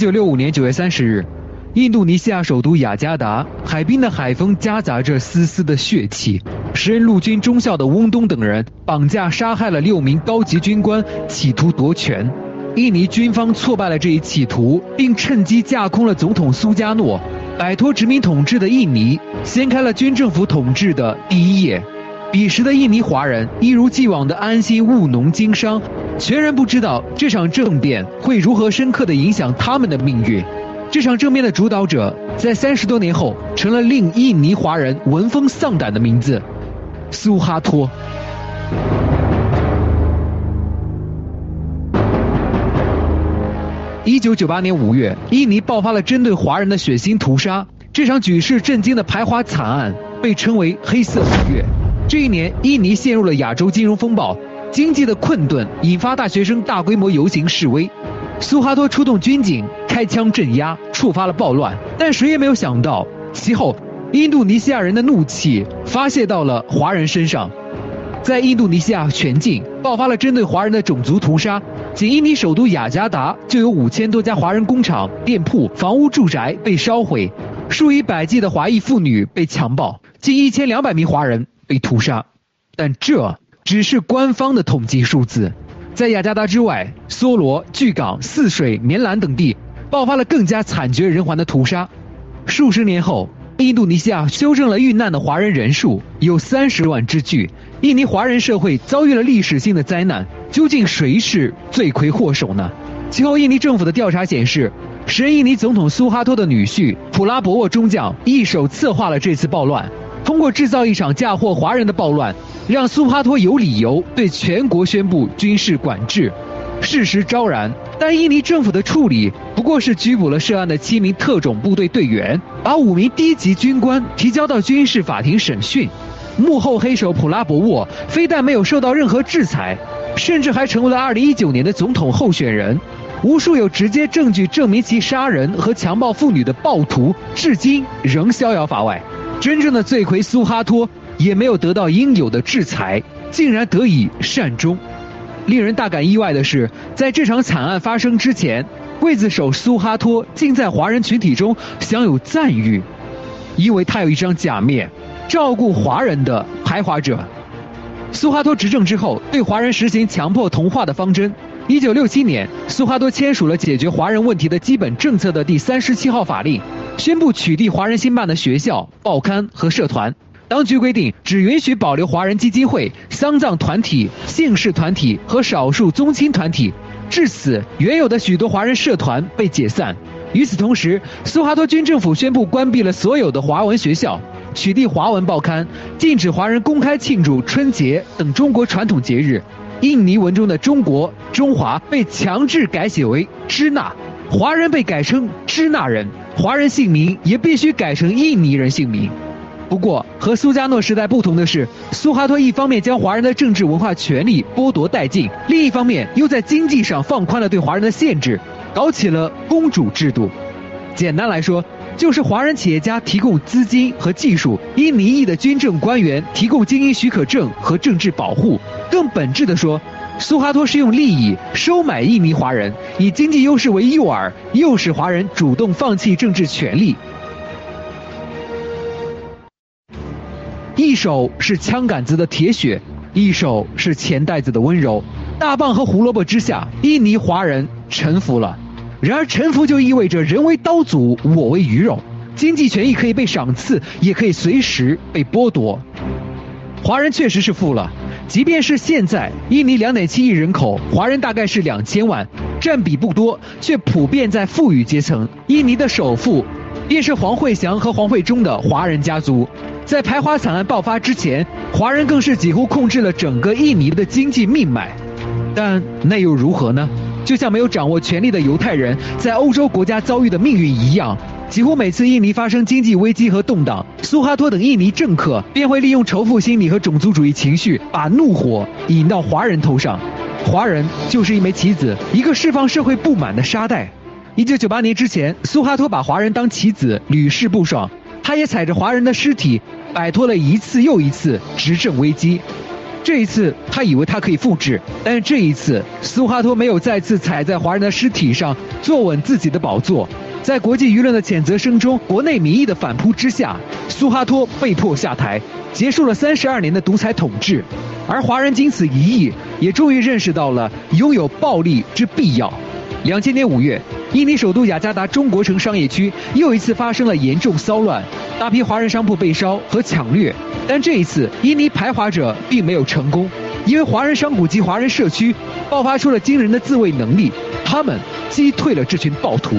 一九六五年九月三十日，印度尼西亚首都雅加达海滨的海风夹杂着丝丝的血气。时任陆军中校的翁东等人绑架杀害了六名高级军官，企图夺权。印尼军方挫败了这一企图，并趁机架空了总统苏加诺，摆脱殖民统治的印尼掀开了军政府统治的第一页。彼时的印尼华人一如既往的安心务农经商，全然不知道这场政变会如何深刻地影响他们的命运。这场政变的主导者，在三十多年后成了令印尼华人闻风丧胆的名字。苏哈托。一九九八年五月，印尼爆发了针对华人的血腥屠杀。这场举世震惊的排华惨案被称为“黑色五月”。这一年，印尼陷入了亚洲金融风暴，经济的困顿引发大学生大规模游行示威。苏哈托出动军警开枪镇压，触发了暴乱。但谁也没有想到，其后。印度尼西亚人的怒气发泄到了华人身上，在印度尼西亚全境爆发了针对华人的种族屠杀。仅印尼首都雅加达就有五千多家华人工厂、店铺、房屋、住宅被烧毁，数以百计的华裔妇女被强暴，近一千两百名华人被屠杀。但这只是官方的统计数字，在雅加达之外，梭罗、巨港、泗水、棉兰等地爆发了更加惨绝人寰的屠杀。数十年后。印度尼西亚修正了遇难的华人人数有三十万之巨，印尼华人社会遭遇了历史性的灾难，究竟谁是罪魁祸首呢？其后，印尼政府的调查显示，时任印尼总统苏哈托的女婿普拉博沃中将一手策划了这次暴乱，通过制造一场嫁祸华人的暴乱，让苏哈托有理由对全国宣布军事管制。事实昭然，但印尼政府的处理不过是拘捕了涉案的七名特种部队队员，把五名低级军官提交到军事法庭审讯。幕后黑手普拉博沃非但没有受到任何制裁，甚至还成为了2019年的总统候选人。无数有直接证据证明其杀人和强暴妇女的暴徒，至今仍逍遥法外。真正的罪魁苏哈托也没有得到应有的制裁，竟然得以善终。令人大感意外的是，在这场惨案发生之前，刽子手苏哈托竟在华人群体中享有赞誉，因为他有一张假面，照顾华人的排华者。苏哈托执政之后，对华人实行强迫同化的方针。一九六七年，苏哈托签署了解决华人问题的基本政策的第三十七号法令，宣布取缔华人兴办的学校、报刊和社团。当局规定，只允许保留华人基金会、丧葬团体、姓氏团体和少数宗亲团体。至此，原有的许多华人社团被解散。与此同时，苏哈托军政府宣布关闭了所有的华文学校，取缔华文报刊，禁止华人公开庆祝春节等中国传统节日。印尼文中的“中国”“中华”被强制改写为“支那”，华人被改称“支那人”，华人姓名也必须改成印尼人姓名。不过，和苏加诺时代不同的是，苏哈托一方面将华人的政治文化权利剥夺殆尽，另一方面又在经济上放宽了对华人的限制，搞起了公主制度。简单来说，就是华人企业家提供资金和技术，印尼裔的军政官员提供经营许可证和政治保护。更本质的说，苏哈托是用利益收买印尼华人，以经济优势为诱饵，诱使华人主动放弃政治权利。一手是枪杆子的铁血，一手是钱袋子的温柔。大棒和胡萝卜之下，印尼华人臣服了。然而，臣服就意味着人为刀俎，我为鱼肉。经济权益可以被赏赐，也可以随时被剥夺。华人确实是富了，即便是现在，印尼两点七亿人口，华人大概是两千万，占比不多，却普遍在富裕阶层。印尼的首富，便是黄惠祥和黄惠忠的华人家族。在排华惨案爆发之前，华人更是几乎控制了整个印尼的经济命脉。但那又如何呢？就像没有掌握权力的犹太人在欧洲国家遭遇的命运一样，几乎每次印尼发生经济危机和动荡，苏哈托等印尼政客便会利用仇富心理和种族主义情绪，把怒火引到华人头上。华人就是一枚棋子，一个释放社会不满的沙袋。一九九八年之前，苏哈托把华人当棋子，屡试不爽。他也踩着华人的尸体。摆脱了一次又一次执政危机，这一次他以为他可以复制，但是这一次苏哈托没有再次踩在华人的尸体上坐稳自己的宝座。在国际舆论的谴责声中，国内民意的反扑之下，苏哈托被迫下台，结束了三十二年的独裁统治。而华人经此一役，也终于认识到了拥有暴力之必要。两千年五月，印尼首都雅加达中国城商业区又一次发生了严重骚乱，大批华人商铺被烧和抢掠。但这一次，印尼排华者并没有成功，因为华人商贾及华人社区爆发出了惊人的自卫能力，他们击退了这群暴徒。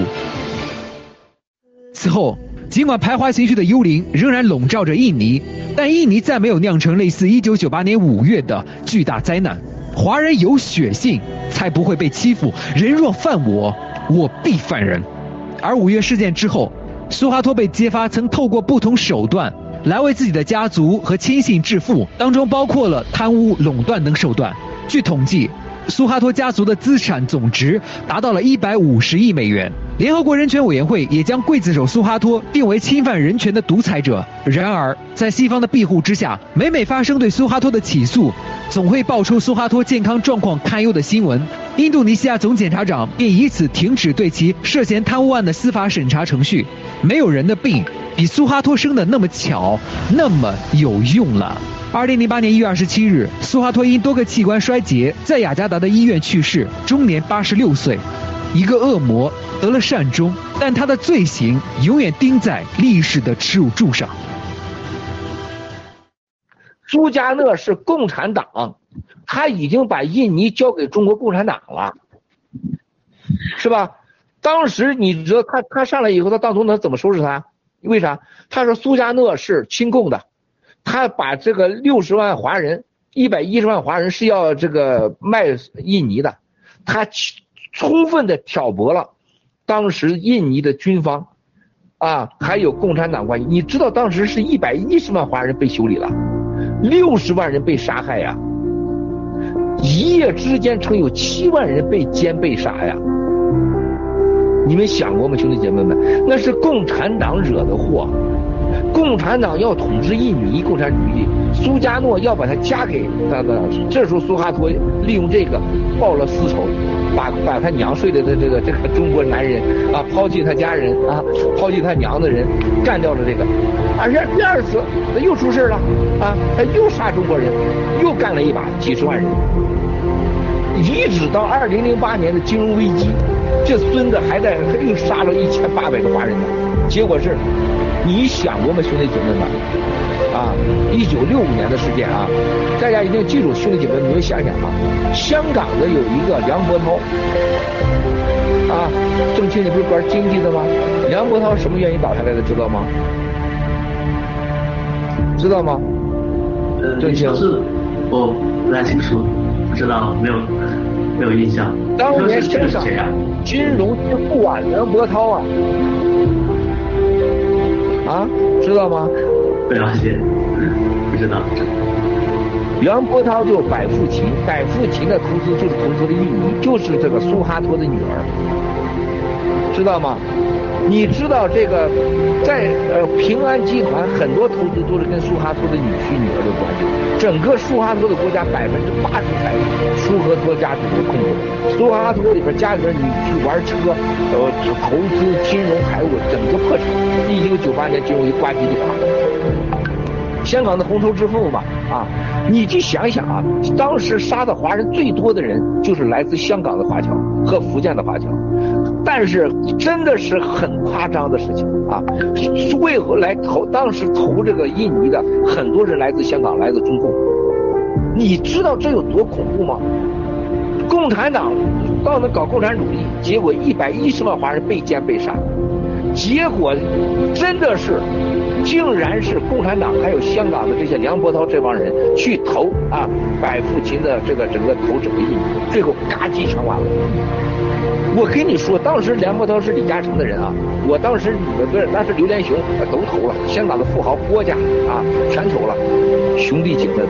此后，尽管排华情绪的幽灵仍然笼罩着印尼，但印尼再没有酿成类似1998年5月的巨大灾难。华人有血性，才不会被欺负。人若犯我，我必犯人。而五月事件之后，苏哈托被揭发曾透过不同手段来为自己的家族和亲信致富，当中包括了贪污、垄断等手段。据统计。苏哈托家族的资产总值达到了一百五十亿美元。联合国人权委员会也将刽子手苏哈托定为侵犯人权的独裁者。然而，在西方的庇护之下，每每发生对苏哈托的起诉，总会爆出苏哈托健康状况堪忧的新闻。印度尼西亚总检察长便以此停止对其涉嫌贪污案的司法审查程序。没有人的病比苏哈托生的那么巧，那么有用了。二零零八年一月二十七日，苏哈托因多个器官衰竭，在雅加达的医院去世，终年八十六岁。一个恶魔得了善终，但他的罪行永远钉在历史的耻辱柱上。苏加讷是共产党，他已经把印尼交给中国共产党了，是吧？当时你知道他他上来以后，他当总统怎么收拾他？为啥？他说苏加讷是亲共的。他把这个六十万华人，一百一十万华人是要这个卖印尼的，他充分的挑拨了当时印尼的军方，啊，还有共产党关系。你知道当时是一百一十万华人被修理了，六十万人被杀害呀，一夜之间曾有七万人被奸被杀呀。你们想过吗，兄弟姐妹们？那是共产党惹的祸。共产党要统治印尼，共产主义，苏加诺要把他嫁给他的。这时候苏哈托利用这个报了私仇，把把他娘睡的的这个这个中国男人啊，抛弃他家人啊，抛弃他娘的人，干掉了这个。而且第二次又出事了啊，他又杀中国人，又干了一把几十万人。一直到二零零八年的金融危机，这孙子还在又杀了一千八百个华人呢。结果是。你想过吗，兄弟姐妹们？啊，一九六五年的事件啊，大家一定记住，兄弟姐妹，你们想想啊，香港的有一个梁伯涛，啊，郑清，你不是玩经济的吗？梁伯涛什么原因倒下来的，知道吗？知道吗？呃，郑清是，我不太清楚，不知道，没有，没有印象。当年香港金融之父啊，梁伯涛啊。啊，知道吗？不了解，不知道。杨波涛就百富勤，百富勤的投资就是投资的印尼，就是这个苏哈托的女儿，知道吗？你知道这个，在呃平安集团很多投资都是跟苏哈托的女婿女儿有关系。整个苏哈托的国家百分之八十财富，苏哈托家族的控制。苏哈托里边家里边女婿玩车，呃投资金融财务整个破产。一九九八年金融一挂机就垮了。香港的红头之父嘛，啊，你去想想啊，当时杀的华人最多的人就是来自香港的华侨和福建的华侨。但是真的是很夸张的事情啊！为何来投？当时投这个印尼的很多人来自香港，来自中共。你知道这有多恐怖吗？共产党到那搞共产主义，结果一百一十万华人被奸被杀。结果真的是，竟然是共产党还有香港的这些梁伯涛这帮人去投啊，百富勤的这个整个投整个印尼，最后嘎叽全完了。我跟你说，当时梁伯涛是李嘉诚的人啊，我当时不是那是刘连雄都投了，香港的富豪郭家啊全投了，兄弟姐妹们，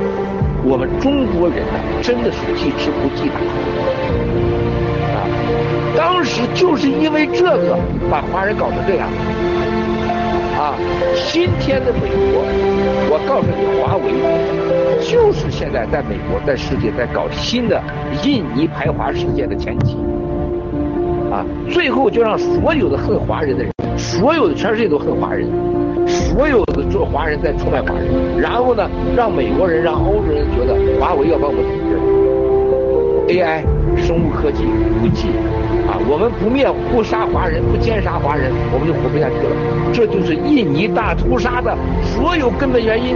我们中国人呢真的是记吃不记打。当时就是因为这个把华人搞成这样，啊，今天的美国，我告诉你，华为就是现在在美国、在世界在搞新的印尼排华事件的前期，啊，最后就让所有的恨华人的人，所有的全世界都恨华人，所有的做华人在出卖华人，然后呢，让美国人、让欧洲人觉得华为要把我们统治，AI、生物科技、武器。啊，我们不灭不杀华人，不奸杀华人，我们就活不下去了。这就是印尼大屠杀的所有根本原因。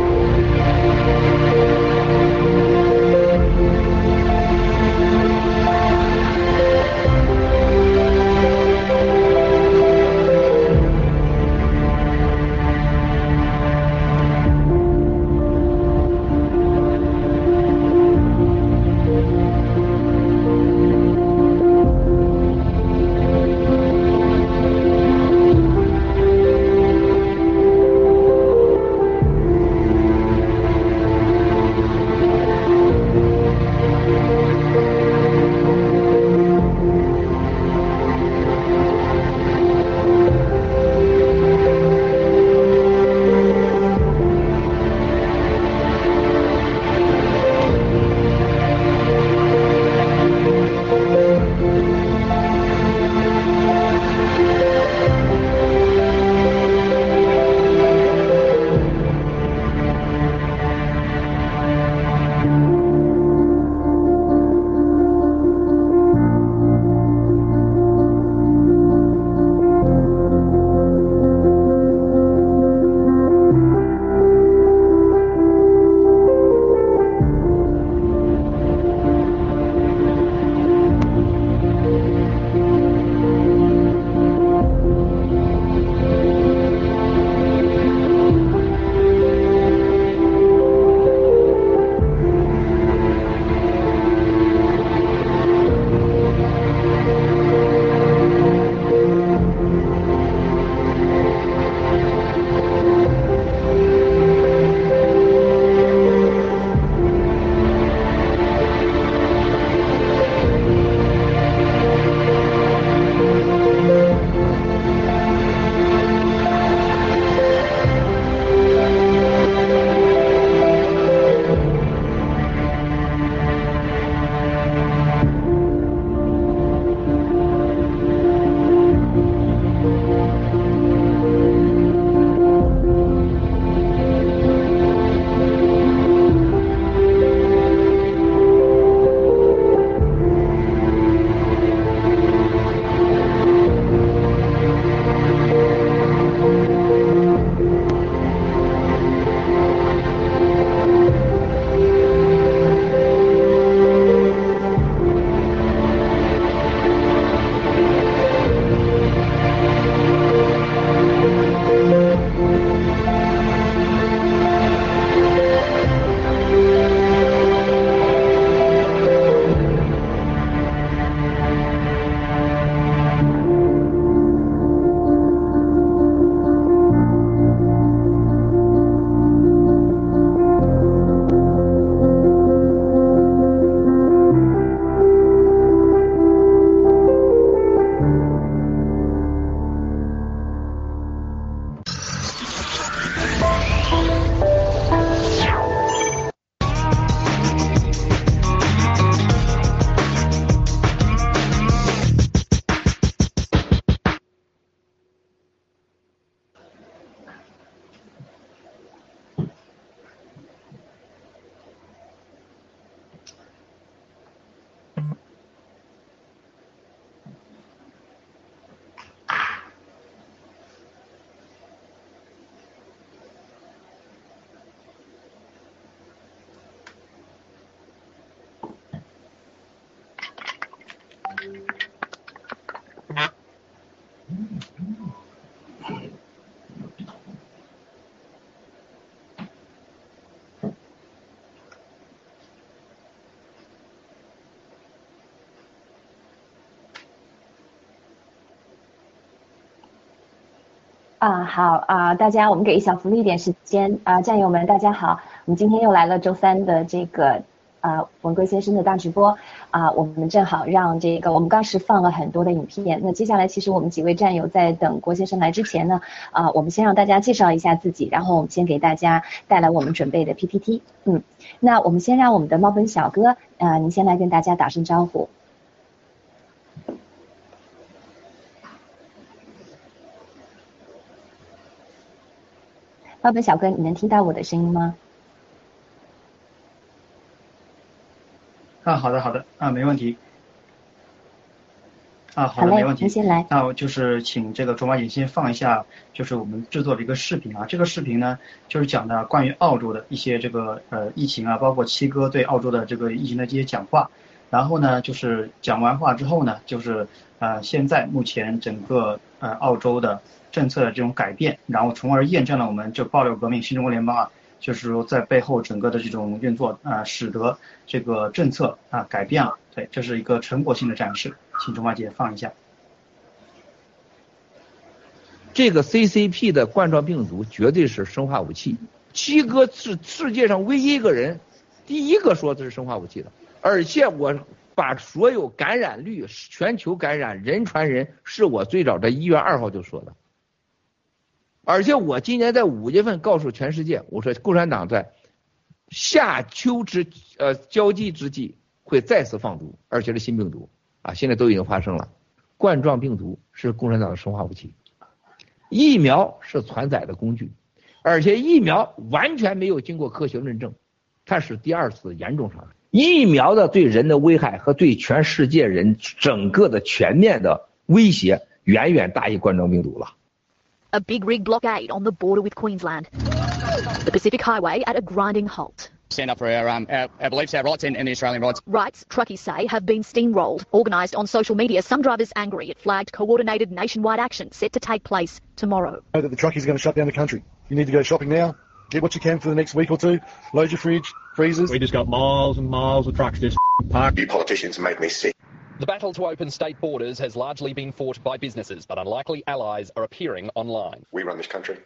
啊，好啊，大家，我们给小福利一点时间啊，战友们，大家好，我们今天又来了周三的这个。啊文贵先生的大直播啊，我们正好让这个我们当时放了很多的影片。那接下来其实我们几位战友在等郭先生来之前呢，啊，我们先让大家介绍一下自己，然后我们先给大家带来我们准备的 PPT。嗯，那我们先让我们的猫本小哥，啊，您先来跟大家打声招呼。小哥，你能听到我的声音吗？啊，好的好的，啊，没问题。啊，好的，没问题。先来。那我就是请这个卓玛姐先放一下，就是我们制作的一个视频啊。这个视频呢，就是讲的关于澳洲的一些这个呃疫情啊，包括七哥对澳洲的这个疫情的这些讲话。然后呢，就是讲完话之后呢，就是呃现在目前整个呃澳洲的政策的这种改变，然后从而验证了我们就爆料革命新中国联邦啊。就是说，在背后整个的这种运作啊，使得这个政策啊改变了。对，这是一个成果性的展示，请钟华姐放一下。这个 CCP 的冠状病毒绝对是生化武器。七哥是世界上唯一一个人，第一个说这是生化武器的。而且我把所有感染率、全球感染、人传人，是我最早在一月二号就说的。而且我今年在五月份告诉全世界，我说共产党在夏秋之呃交际之际会再次放毒，而且是新病毒啊，现在都已经发生了。冠状病毒是共产党的生化武器，疫苗是传载的工具，而且疫苗完全没有经过科学论证，它是第二次严重伤害。疫苗的对人的危害和对全世界人整个的全面的威胁，远远大于冠状病毒了。A big rig blockade on the border with Queensland. The Pacific Highway at a grinding halt. Stand up for our, um, our, our beliefs, our rights, and, and the Australian rights. Rights, truckies say, have been steamrolled. Organised on social media, some drivers angry at flagged coordinated nationwide action set to take place tomorrow. Know that the truckies are going to shut down the country. You need to go shopping now. Get what you can for the next week or two. Load your fridge, freezers. We just got miles and miles of trucks just parked. You politicians make me sick. The battle to open state borders has largely been fought by businesses, but unlikely allies are appearing online. We run this country.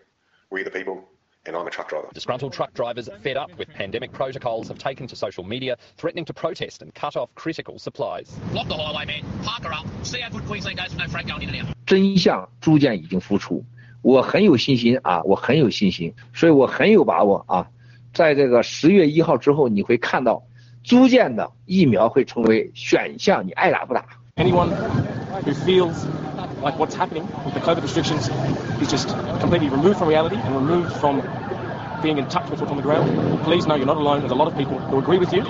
We the people. And I'm a truck driver. Disgruntled truck drivers, fed up with pandemic protocols, have taken to social media, threatening to protest and cut off critical supplies. Block the highway, man. Park her up. See how good Queensland goes with no freight going in and out. 真相逐渐已经浮出，我很有信心啊，我很有信心，所以我很有把握啊，在这个十月一号之后，你会看到 逐渐的疫苗会成为选项，你爱打不打。Anyone who feels like what's happening with the COVID restrictions is just completely removed from reality and removed from being in touch with what's on the ground, please know you're not alone. There's a lot of people who agree with you.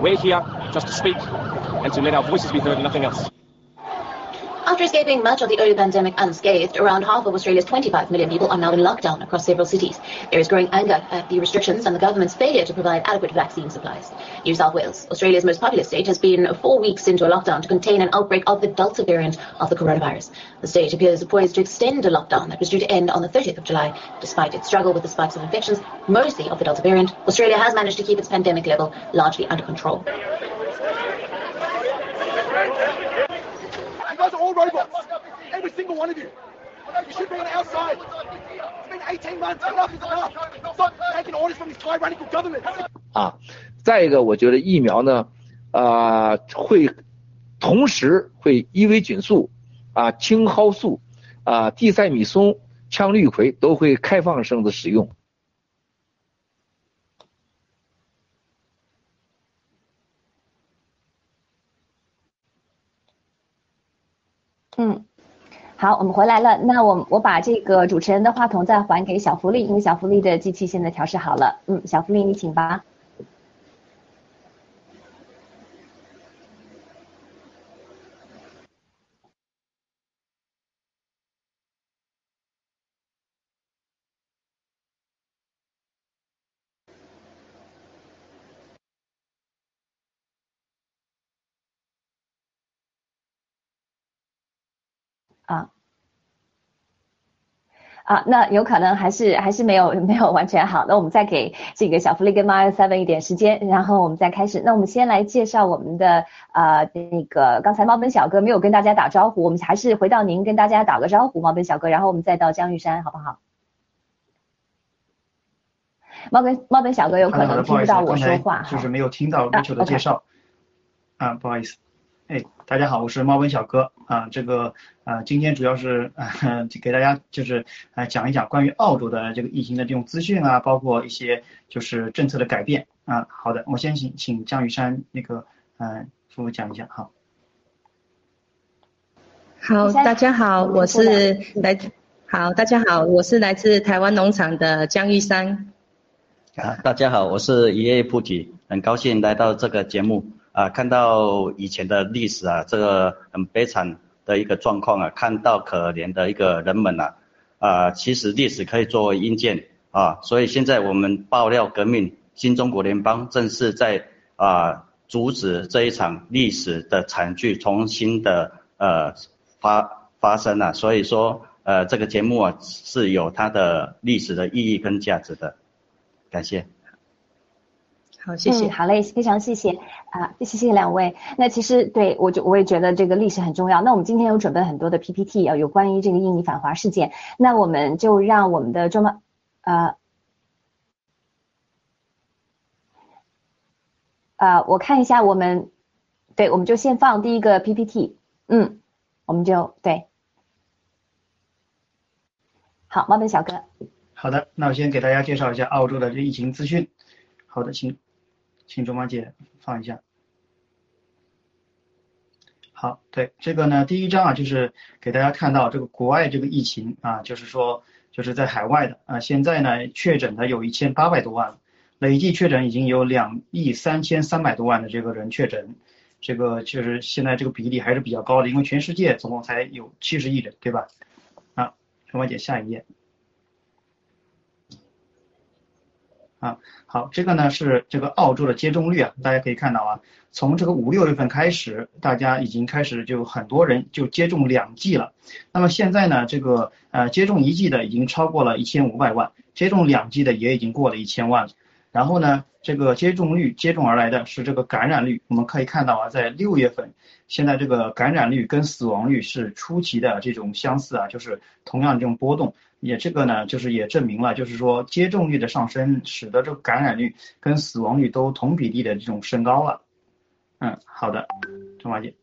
We're here just to speak and to let our voices be heard and nothing else. After escaping much of the early pandemic unscathed, around half of Australia's 25 million people are now in lockdown across several cities. There is growing anger at the restrictions and the government's failure to provide adequate vaccine supplies. New South Wales, Australia's most populous state, has been four weeks into a lockdown to contain an outbreak of the Delta variant of the coronavirus. The state appears poised to extend a lockdown that was due to end on the 30th of July. Despite its struggle with the spikes of infections, mostly of the Delta variant, Australia has managed to keep its pandemic level largely under control. Robots. Every single one of you. You should be on our side. It's been 18 months. Enough is enough. Stop taking orders from this tyrannical government. 啊，再一个，我觉得疫苗呢，呃，会同时会伊维菌素、啊青蒿素、啊地塞米松、羟氯喹都会开放性的使用。嗯，好，我们回来了。那我我把这个主持人的话筒再还给小福利，因为小福利的机器现在调试好了。嗯，小福利你请吧。啊啊，那有可能还是还是没有 没有完全好。那我们再给这个小福利跟 Mario Seven 一点时间，然后我们再开始。那我们先来介绍我们的呃那个刚才猫本小哥没有跟大家打招呼，我们还是回到您跟大家打个招呼，猫本小哥，然后我们再到江玉山，好不好？猫本猫本小哥有可能听不到我说话就是没有听到 Rachel 的介绍。啊，不好意思。哎，大家好，我是猫本小哥啊。这个啊，今天主要是呃 给大家就是啊讲一讲关于澳洲的这个疫情的这种资讯啊，包括一些就是政策的改变啊。好的，我先请请江玉山那个嗯夫妇讲一下，好。好，大家好，我是来好，大家好，我是来自台湾农场的江玉山。啊，大家好，我是一叶布吉，很高兴来到这个节目。啊，看到以前的历史啊，这个很悲惨的一个状况啊，看到可怜的一个人们呐，啊，其实历史可以作为印鉴啊，所以现在我们爆料革命，新中国联邦正是在啊阻止这一场历史的惨剧重新的呃发发生啊，所以说呃这个节目啊是有它的历史的意义跟价值的，感谢。好，谢谢。好嘞，非常谢谢啊，谢谢两位。那其实对我就我也觉得这个历史很重要。那我们今天有准备很多的 PPT 啊，有关于这个印尼反华事件。那我们就让我们的周妈呃呃，我看一下我们，对，我们就先放第一个 PPT。嗯，我们就对。好，猫本小哥。好的，那我先给大家介绍一下澳洲的这疫情资讯。好的，请。请卓玛姐放一下。好，对这个呢，第一章啊，就是给大家看到这个国外这个疫情啊，就是说就是在海外的啊，现在呢确诊的有一千八百多万，累计确诊已经有两亿三千三百多万的这个人确诊，这个确实现在这个比例还是比较高的，因为全世界总共才有七十亿人，对吧？啊，周妈姐下一页。啊，好，这个呢是这个澳洲的接种率啊，大家可以看到啊，从这个五六月份开始，大家已经开始就很多人就接种两剂了。那么现在呢，这个呃接种一剂的已经超过了一千五百万，接种两剂的也已经过了一千万了。然后呢，这个接种率接种而来的是这个感染率，我们可以看到啊，在六月份，现在这个感染率跟死亡率是出奇的这种相似啊，就是同样这种波动。也这个呢，就是也证明了，就是说接种率的上升，使得这个感染率跟死亡率都同比例的这种升高了。嗯，好的，陈华姐。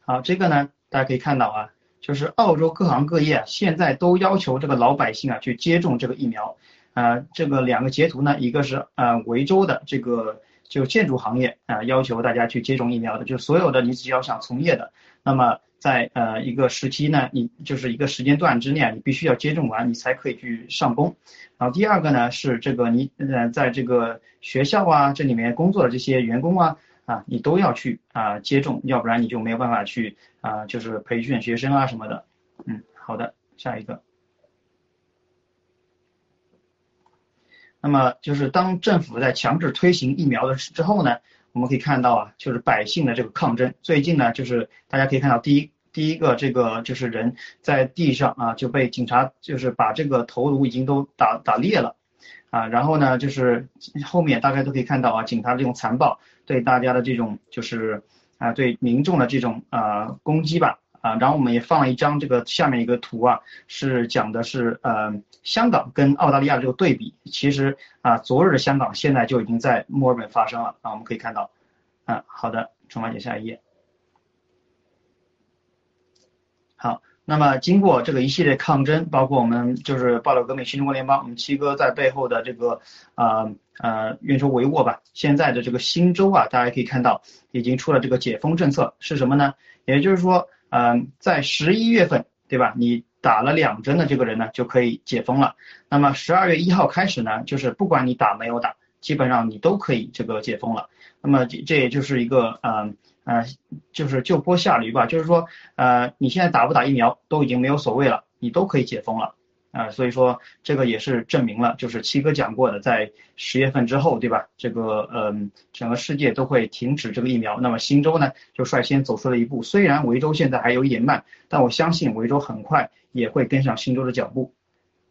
好，这个呢，大家可以看到啊，就是澳洲各行各业现在都要求这个老百姓啊去接种这个疫苗。啊，这个两个截图呢，一个是呃维州的这个就建筑行业啊要求大家去接种疫苗的，就所有的你只要想从业的，那么。在呃一个时期呢，你就是一个时间段之内，你必须要接种完，你才可以去上工。然后第二个呢是这个你呃在这个学校啊这里面工作的这些员工啊啊你都要去啊接种，要不然你就没有办法去啊就是培训学生啊什么的。嗯，好的，下一个。那么就是当政府在强制推行疫苗的之后呢？我们可以看到啊，就是百姓的这个抗争。最近呢，就是大家可以看到，第一第一个这个就是人在地上啊就被警察就是把这个头颅已经都打打裂了啊，然后呢就是后面大家都可以看到啊，警察这种残暴对大家的这种就是啊对民众的这种啊攻击吧啊，然后我们也放了一张这个下面一个图啊，是讲的是呃香港跟澳大利亚这个对比，其实啊昨日的香港现在就已经在墨尔本发生了啊，我们可以看到。啊，好的，春华姐下一页。好，那么经过这个一系列抗争，包括我们就是爆料革命新中国联邦，我们七哥在背后的这个啊呃运筹帷幄吧。现在的这个新州啊，大家可以看到已经出了这个解封政策，是什么呢？也就是说，嗯，在十一月份，对吧？你打了两针的这个人呢，就可以解封了。那么十二月一号开始呢，就是不管你打没有打。基本上你都可以这个解封了，那么这这也就是一个嗯嗯就是就坡下驴吧，就是说呃你现在打不打疫苗都已经没有所谓了，你都可以解封了啊，所以说这个也是证明了，就是七哥讲过的，在十月份之后，对吧？这个嗯整个世界都会停止这个疫苗，那么新州呢就率先走出了一步，虽然维州现在还有一点慢，但我相信维州很快也会跟上新州的脚步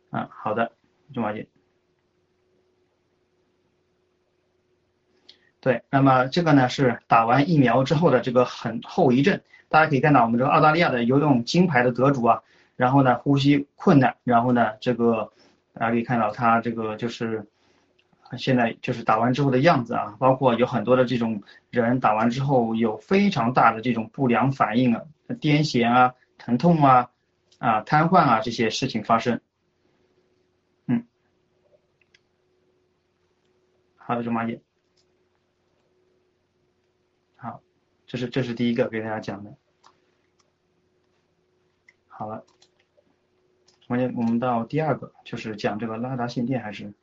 啊。好的，钟华姐。对，那么这个呢是打完疫苗之后的这个很后遗症，大家可以看到我们这个澳大利亚的游泳金牌的得主啊，然后呢呼吸困难，然后呢这个大家可以看到他这个就是现在就是打完之后的样子啊，包括有很多的这种人打完之后有非常大的这种不良反应啊，癫痫啊、疼痛啊、啊瘫痪啊这些事情发生。嗯，好的，周马姐。好，这是这是第一个给大家讲的。好了，我们我们到第二个，就是讲这个拉达信电还是？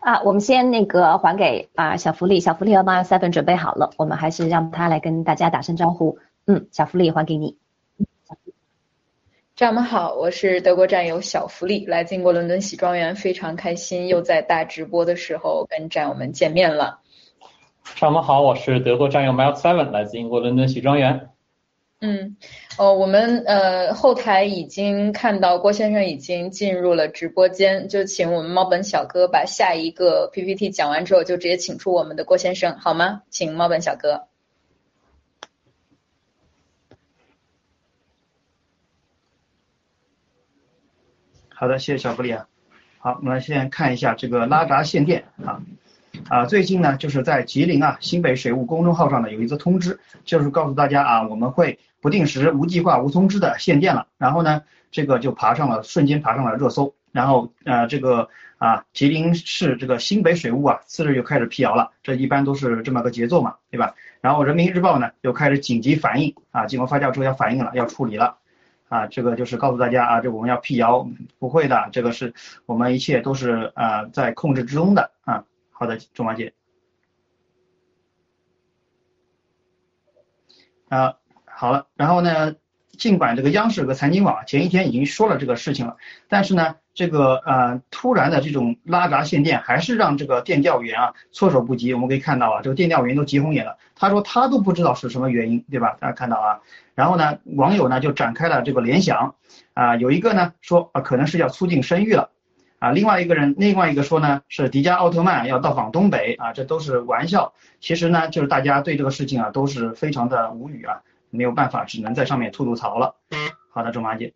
啊，我们先那个还给啊小福利，小福利和 Mile Seven 准备好了，我们还是让他来跟大家打声招呼。嗯，小福利还给你。战友们好，我是德国战友小福利，来自英国伦敦喜庄园，非常开心又在大直播的时候跟战友们见面了。战友们好，我是德国战友 Mile Seven，来自英国伦敦喜庄园。嗯，哦，我们呃后台已经看到郭先生已经进入了直播间，就请我们猫本小哥把下一个 PPT 讲完之后，就直接请出我们的郭先生，好吗？请猫本小哥。好的，谢谢小福利啊。好，我们来先看一下这个拉闸限电啊。啊，最近呢，就是在吉林啊新北水务公众号上呢有一则通知，就是告诉大家啊，我们会不定时、无计划、无通知的限电了。然后呢，这个就爬上了，瞬间爬上了热搜。然后呃，这个啊，吉林市这个新北水务啊，次日就开始辟谣了。这一般都是这么个节奏嘛，对吧？然后人民日报呢又开始紧急反应啊，经过发酵之后要反应了，要处理了。啊，这个就是告诉大家啊，这我们要辟谣，不会的，这个是我们一切都是啊在控制之中的啊。好的，钟华姐。啊，好了，然后呢，尽管这个央视和财经网前一天已经说了这个事情了，但是呢，这个呃突然的这种拉闸限电，还是让这个电调员啊措手不及。我们可以看到啊，这个电调员都急红眼了，他说他都不知道是什么原因，对吧？大家看到啊，然后呢，网友呢就展开了这个联想，啊，有一个呢说啊，可能是要促进生育了。啊，另外一个人，另外一个说呢，是迪迦奥特曼要到访东北啊，这都是玩笑。其实呢，就是大家对这个事情啊都是非常的无语啊，没有办法，只能在上面吐吐槽了。好的，周妈姐。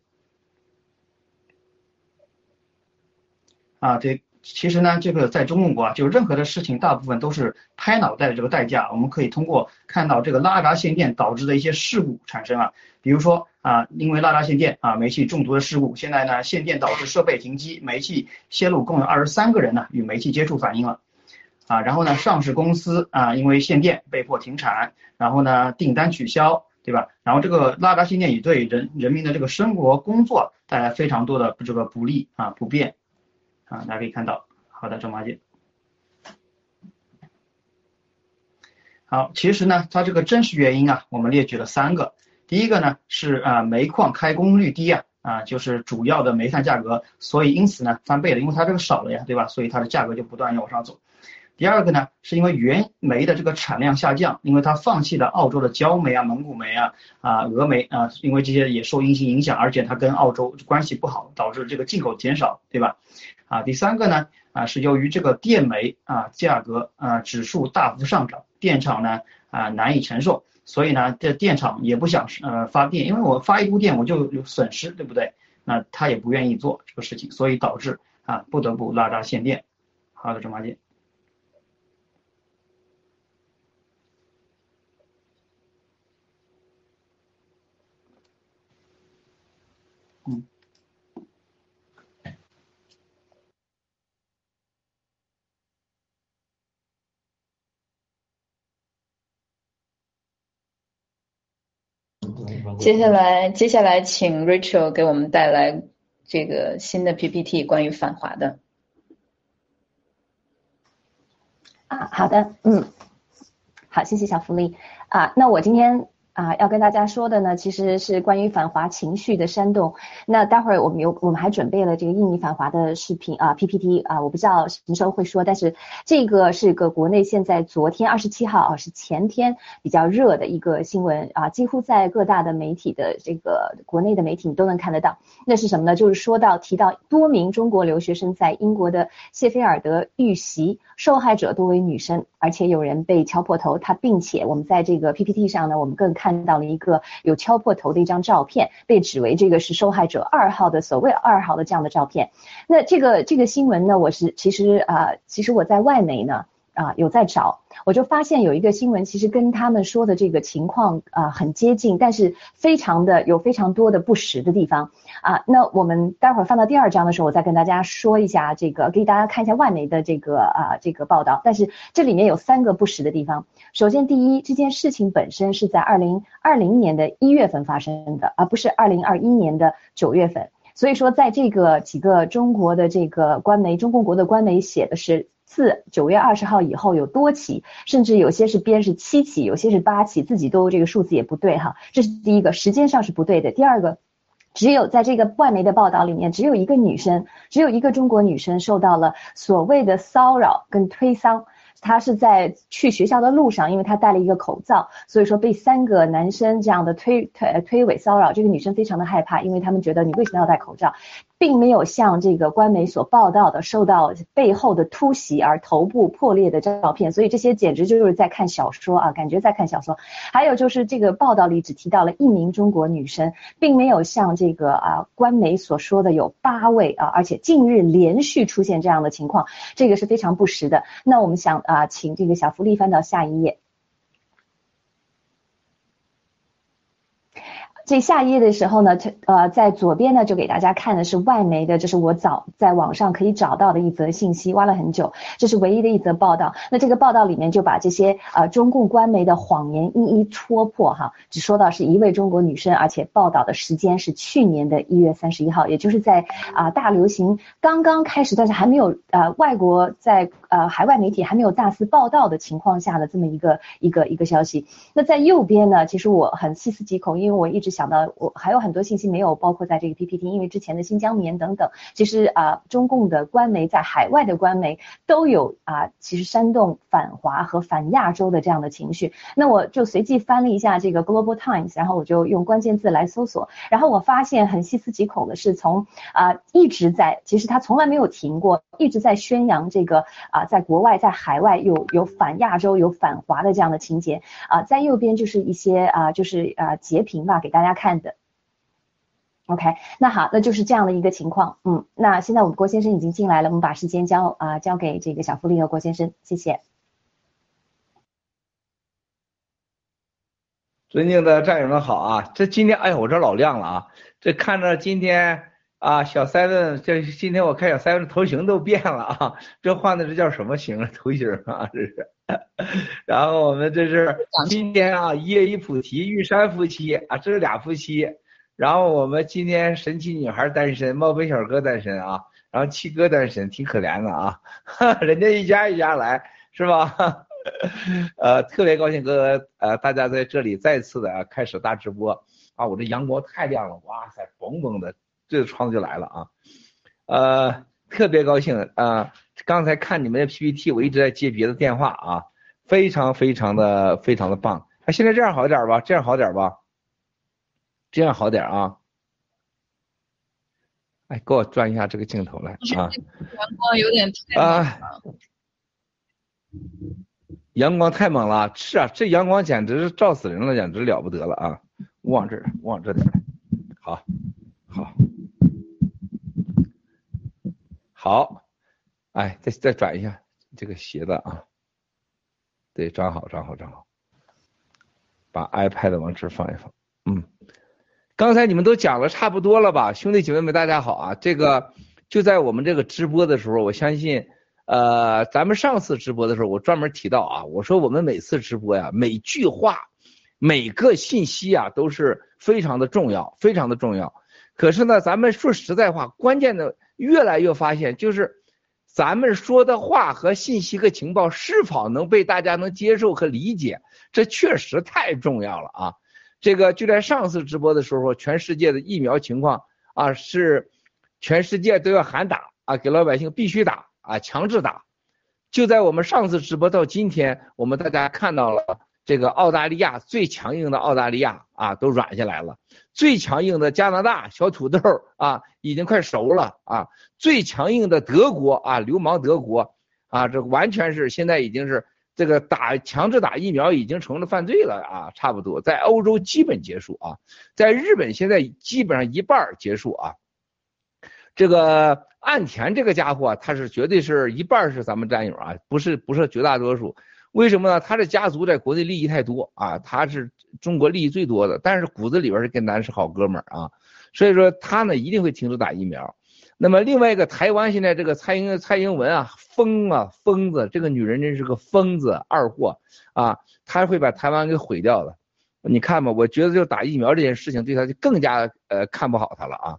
啊，对。其实呢，这个在中共国啊，就任何的事情，大部分都是拍脑袋的这个代价。我们可以通过看到这个拉闸限电导致的一些事故产生啊，比如说啊，因为拉闸限电啊，煤气中毒的事故。现在呢，限电导致设备停机，煤气泄漏，共有二十三个人呢与煤气接触反应了啊。然后呢，上市公司啊，因为限电被迫停产，然后呢，订单取消，对吧？然后这个拉闸限电也对人人民的这个生活工作带来非常多的这个不利啊不便。啊，大家可以看到，好的，周马姐。好，其实呢，它这个真实原因啊，我们列举了三个。第一个呢是啊，煤矿开工率低啊，啊，就是主要的煤炭价格，所以因此呢翻倍了，因为它这个少了呀，对吧？所以它的价格就不断要往上走。第二个呢，是因为原煤的这个产量下降，因为它放弃了澳洲的焦煤啊、蒙古煤啊、啊俄煤啊，因为这些也受疫情影响，而且它跟澳洲关系不好，导致这个进口减少，对吧？啊，第三个呢，啊是由于这个电煤啊价格啊指数大幅上涨，电厂呢啊难以承受，所以呢这电厂也不想呃发电，因为我发一度电我就有损失，对不对？那他也不愿意做这个事情，所以导致啊不得不拉闸限电。好的，芝麻姐。接下来，接下来请 Rachel 给我们带来这个新的 PPT，关于反华的。啊，好的，嗯，好，谢谢小福利啊，那我今天。啊，要跟大家说的呢，其实是关于反华情绪的煽动。那待会儿我们有，我们还准备了这个印尼反华的视频啊，PPT 啊，我不知道什么时候会说，但是这个是个国内现在昨天二十七号啊，是前天比较热的一个新闻啊，几乎在各大的媒体的这个国内的媒体你都能看得到。那是什么呢？就是说到提到多名中国留学生在英国的谢菲尔德遇袭，受害者多为女生。而且有人被敲破头，他并且我们在这个 PPT 上呢，我们更看看到了一个有敲破头的一张照片，被指为这个是受害者二号的所谓二号的这样的照片。那这个这个新闻呢，我是其实啊，其实我在外媒呢。啊，有在找，我就发现有一个新闻，其实跟他们说的这个情况啊很接近，但是非常的有非常多的不实的地方啊。那我们待会儿放到第二章的时候，我再跟大家说一下这个，给大家看一下外媒的这个啊这个报道。但是这里面有三个不实的地方。首先，第一，这件事情本身是在二零二零年的一月份发生的，而不是二零二一年的九月份。所以说，在这个几个中国的这个官媒，中共国的官媒写的是。自九月二十号以后有多起，甚至有些是编是七起，有些是八起，自己都这个数字也不对哈，这是第一个，时间上是不对的。第二个，只有在这个外媒的报道里面，只有一个女生，只有一个中国女生受到了所谓的骚扰跟推搡。她是在去学校的路上，因为她戴了一个口罩，所以说被三个男生这样的推推推诿骚扰。这个女生非常的害怕，因为他们觉得你为什么要戴口罩，并没有像这个官媒所报道的受到背后的突袭而头部破裂的照片。所以这些简直就是在看小说啊，感觉在看小说。还有就是这个报道里只提到了一名中国女生，并没有像这个啊官媒所说的有八位啊，而且近日连续出现这样的情况，这个是非常不实的。那我们想啊。啊，请这个小福利翻到下一页。这下一页的时候呢，呃，在左边呢就给大家看的是外媒的，这是我早在网上可以找到的一则信息，挖了很久，这是唯一的一则报道。那这个报道里面就把这些呃中共官媒的谎言一一戳破哈，只说到是一位中国女生，而且报道的时间是去年的一月三十一号，也就是在啊大流行刚刚开始，但是还没有呃外国在呃海外媒体还没有大肆报道的情况下的这么一个一个一个消息。那在右边呢，其实我很细思极恐，因为我一直。想到我还有很多信息没有包括在这个 PPT，因为之前的新疆棉等等，其实啊，中共的官媒在海外的官媒都有啊，其实煽动反华和反亚洲的这样的情绪。那我就随即翻了一下这个 Global Times，然后我就用关键字来搜索，然后我发现很细思极恐的是，从啊一直在，其实他从来没有停过，一直在宣扬这个啊，在国外在海外有有反亚洲有反华的这样的情节啊，在右边就是一些啊，就是啊截屏吧，给大家。大家看的，OK，那好，那就是这样的一个情况，嗯，那现在我们郭先生已经进来了，我们把时间交啊交给这个小福利和郭先生，谢谢。尊敬的战友们好啊，这今天哎呀，我这老亮了啊，这看着今天啊小 seven，这今天我看小 seven 的头型都变了啊，这换的这叫什么型啊？头型啊，这是。然后我们这是今天啊，叶一菩提玉山夫妻啊，这是俩夫妻。然后我们今天神奇女孩单身，冒本小哥单身啊，然后七哥单身，挺可怜的啊。人家一家一家来是吧？呃，特别高兴哥哥呃，大家在这里再次的开始大直播啊，我这阳光太亮了，哇塞，嘣嘣的，这个窗子就来了啊。呃，特别高兴啊。刚才看你们的 PPT，我一直在接别的电话啊，非常非常的非常的棒。那现在这样好点吧？这样好点吧？这样好点啊？哎，给我转一下这个镜头来啊。阳光有点太啊，阳光太猛了，是啊，这阳光简直是照死人了，简直了不得了啊！往这儿，往这点，好，好，好。哎，再再转一下这个斜的啊，对，转好，转好，转好，把 iPad 往这放一放。嗯，刚才你们都讲了差不多了吧，兄弟姐妹们，大家好啊！这个就在我们这个直播的时候，我相信，呃，咱们上次直播的时候，我专门提到啊，我说我们每次直播呀，每句话、每个信息啊，都是非常的重要，非常的重要。可是呢，咱们说实在话，关键的越来越发现就是。咱们说的话和信息和情报是否能被大家能接受和理解，这确实太重要了啊！这个就在上次直播的时候，全世界的疫苗情况啊是全世界都要喊打啊，给老百姓必须打啊，强制打。就在我们上次直播到今天，我们大家看到了这个澳大利亚最强硬的澳大利亚啊都软下来了，最强硬的加拿大小土豆啊已经快熟了啊。最强硬的德国啊，流氓德国啊，这完全是现在已经是这个打强制打疫苗已经成了犯罪了啊，差不多在欧洲基本结束啊，在日本现在基本上一半结束啊。这个岸田这个家伙啊，他是绝对是一半是咱们战友啊，不是不是绝大多数。为什么呢？他的家族在国内利益太多啊，他是中国利益最多的，但是骨子里边是跟咱是好哥们儿啊，所以说他呢一定会停止打疫苗。那么另外一个台湾现在这个蔡英蔡英文啊疯啊疯子，这个女人真是个疯子二货啊，她会把台湾给毁掉的。你看吧，我觉得就打疫苗这件事情对他就更加呃看不好他了啊。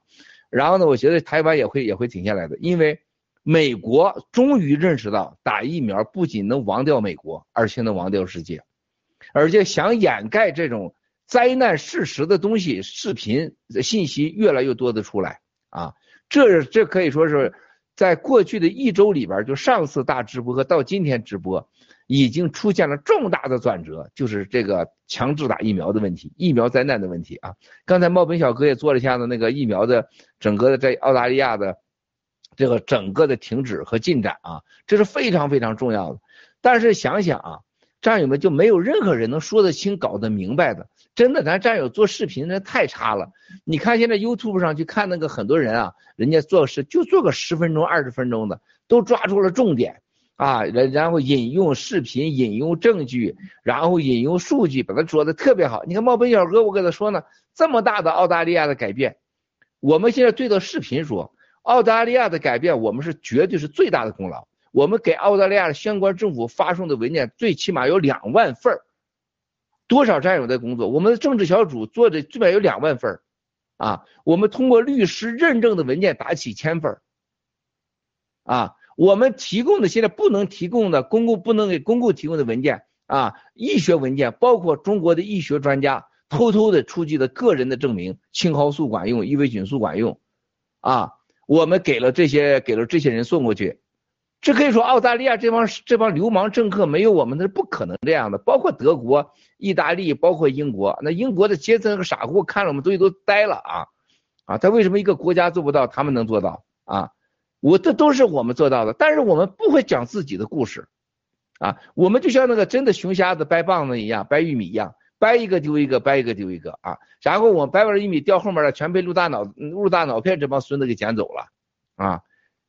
然后呢，我觉得台湾也会也会停下来的，因为美国终于认识到打疫苗不仅能亡掉美国，而且能亡掉世界，而且想掩盖这种灾难事实的东西，视频信息越来越多的出来啊。这这可以说是在过去的一周里边，就上次大直播和到今天直播，已经出现了重大的转折，就是这个强制打疫苗的问题，疫苗灾难的问题啊。刚才茂本小哥也做了一下子那个疫苗的整个的在澳大利亚的这个整个的停止和进展啊，这是非常非常重要的。但是想想啊，战友们就没有任何人能说得清、搞得明白的。真的，咱战友做视频那太差了。你看现在 YouTube 上去看那个很多人啊，人家做事就做个十分钟、二十分钟的，都抓住了重点啊，然然后引用视频、引用证据，然后引用数据，把它说的特别好。你看冒本小哥，我跟他说呢，这么大的澳大利亚的改变，我们现在对着视频说，澳大利亚的改变，我们是绝对是最大的功劳。我们给澳大利亚的相关政府发送的文件，最起码有两万份儿。多少战友在工作？我们的政治小组做的最少有两万份啊！我们通过律师认证的文件达几千份啊！我们提供的现在不能提供的公共不能给公共提供的文件啊，医学文件包括中国的医学专家偷偷的出具的个人的证明，青蒿素管用，伊维菌素管用啊！我们给了这些给了这些人送过去。这可以说，澳大利亚这帮这帮流氓政客没有我们，那是不可能这样的。包括德国、意大利，包括英国，那英国的杰森和傻货看了我们东西都呆了啊啊！他为什么一个国家做不到，他们能做到啊？我这都是我们做到的，但是我们不会讲自己的故事啊。我们就像那个真的熊瞎子掰棒子一样，掰玉米一样，掰一个丢一个，掰一个丢一个啊。然后我掰完玉米掉后面了，全被鹿大脑鹿大脑片这帮孙子给捡走了啊。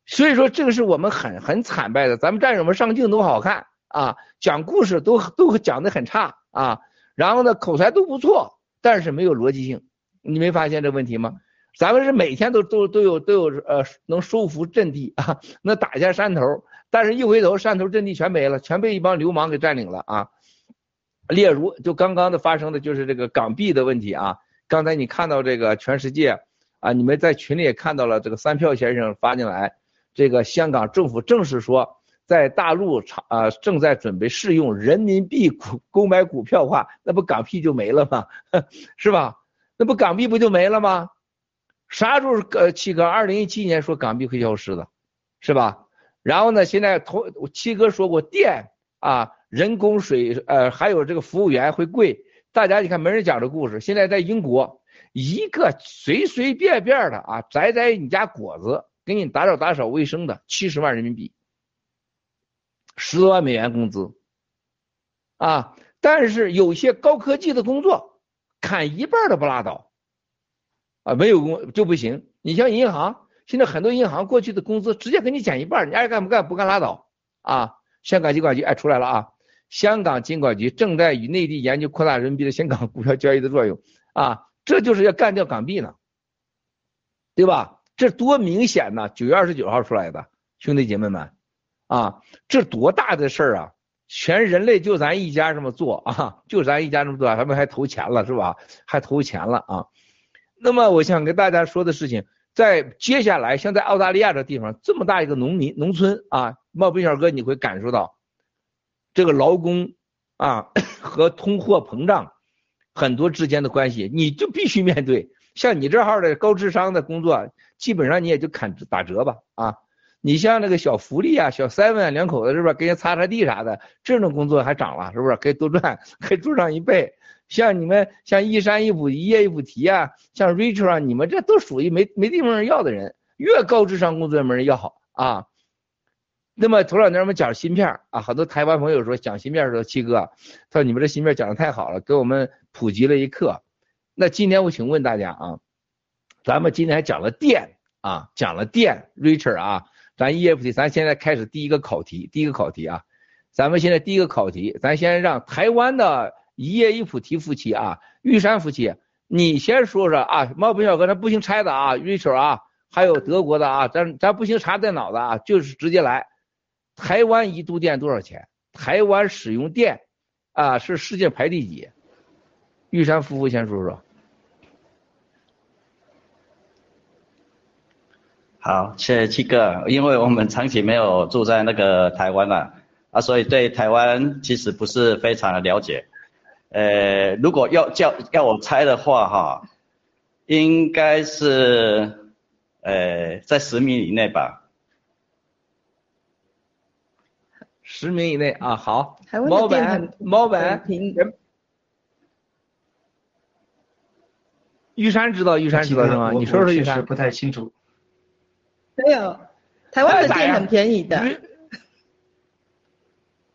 所以说这个是我们很很惨败的，咱们战友们上镜都好看啊，讲故事都都讲的很差啊，然后呢口才都不错，但是没有逻辑性，你没发现这问题吗？咱们是每天都都都有都有呃能收服阵地啊，能打一下山头，但是一回头山头阵地全没了，全被一帮流氓给占领了啊。例如就刚刚的发生的就是这个港币的问题啊，刚才你看到这个全世界啊，你们在群里也看到了这个三票先生发进来。这个香港政府正式说，在大陆啊正在准备试用人民币股购买股票化，那不港币就没了吗？是吧？那不港币不就没了吗？啥时候呃七哥二零一七年说港币会消失的，是吧？然后呢，现在同七哥说过电啊人工水呃还有这个服务员会贵，大家你看没人讲这故事。现在在英国，一个随随便便的啊摘摘你家果子。给你打扫打扫卫生的七十万人民币，十多万美元工资，啊！但是有些高科技的工作，砍一半都不拉倒，啊，没有工就不行。你像银行，现在很多银行过去的工资直接给你减一半，你爱干不干，不干拉倒，啊！香港金管局哎出来了啊！香港金管局正在与内地研究扩大人民币的香港股票交易的作用，啊，这就是要干掉港币呢，对吧？这多明显呐！九月二十九号出来的，兄弟姐妹们，啊，这多大的事儿啊！全人类就咱一家这么做啊，就咱一家这么做，他们还投钱了是吧？还投钱了啊！那么我想跟大家说的事情，在接下来，像在澳大利亚这地方这么大一个农民农村啊，冒兵小哥你会感受到，这个劳工啊和通货膨胀很多之间的关系，你就必须面对。像你这号的高智商的工作。基本上你也就砍打折吧啊！你像那个小福利啊，小 seven 两口子是不是给人擦擦地啥的，这种工作还涨了是不是？可以多赚，可以多涨一倍。像你们像一山一补一叶一补提啊，像 Rachel 啊，你们这都属于没没地方要的人，越高智商工作没人要啊。那么头两天我们讲芯片啊，很多台湾朋友说讲芯片的时候，七哥，他说你们这芯片讲的太好了，给我们普及了一课。那今天我请问大家啊，咱们今天还讲了电啊，讲了电，Richard 啊，咱 EFT，咱现在开始第一个考题，第一个考题啊，咱们现在第一个考题，咱先让台湾的一叶一菩提夫妻啊，玉山夫妻，你先说说啊，毛不小哥，咱不行拆的啊，Richard 啊，还有德国的啊，咱咱不行查电脑的啊，就是直接来。台湾一度电多少钱？台湾使用电啊是世界排第几？玉山夫妇先说说。好，谢谢七哥。因为我们长期没有住在那个台湾了，啊，所以对台湾其实不是非常的了解。呃，如果要叫要我猜的话，哈，应该是呃在十米以内吧。十名以内啊，好。台湾猫的电很板，猫板，玉山知道，玉山知道是吗？你说说玉山。我不太清楚。没有，台湾的电很便宜的。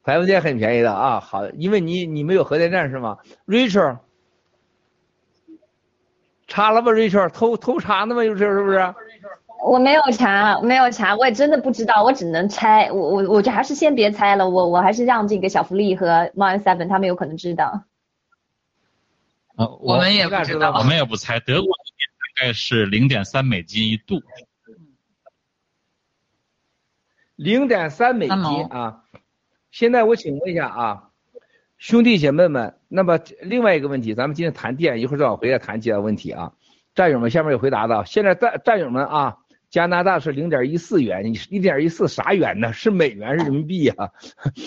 台湾电很便宜的啊，好的，因为你你没有核电站是吗？Rachel，查了吧？Rachel 偷偷查呢吗？有事是不是？我没有查，没有查，我也真的不知道，我只能猜。我我我就还是先别猜了，我我还是让这个小福利和 m o n Seven 他们有可能知道。呃，我们也不知道我们也不猜。德国大概是零点三美金一度。零点三美金啊！现在我请问一下啊，兄弟姐妹们，那么另外一个问题，咱们今天谈电，一会儿再往回来谈其他问题啊。战友们，下面有回答的，现在战战友们啊，加拿大是零点一四元，你一点一四啥元呢？是美元是人民币啊？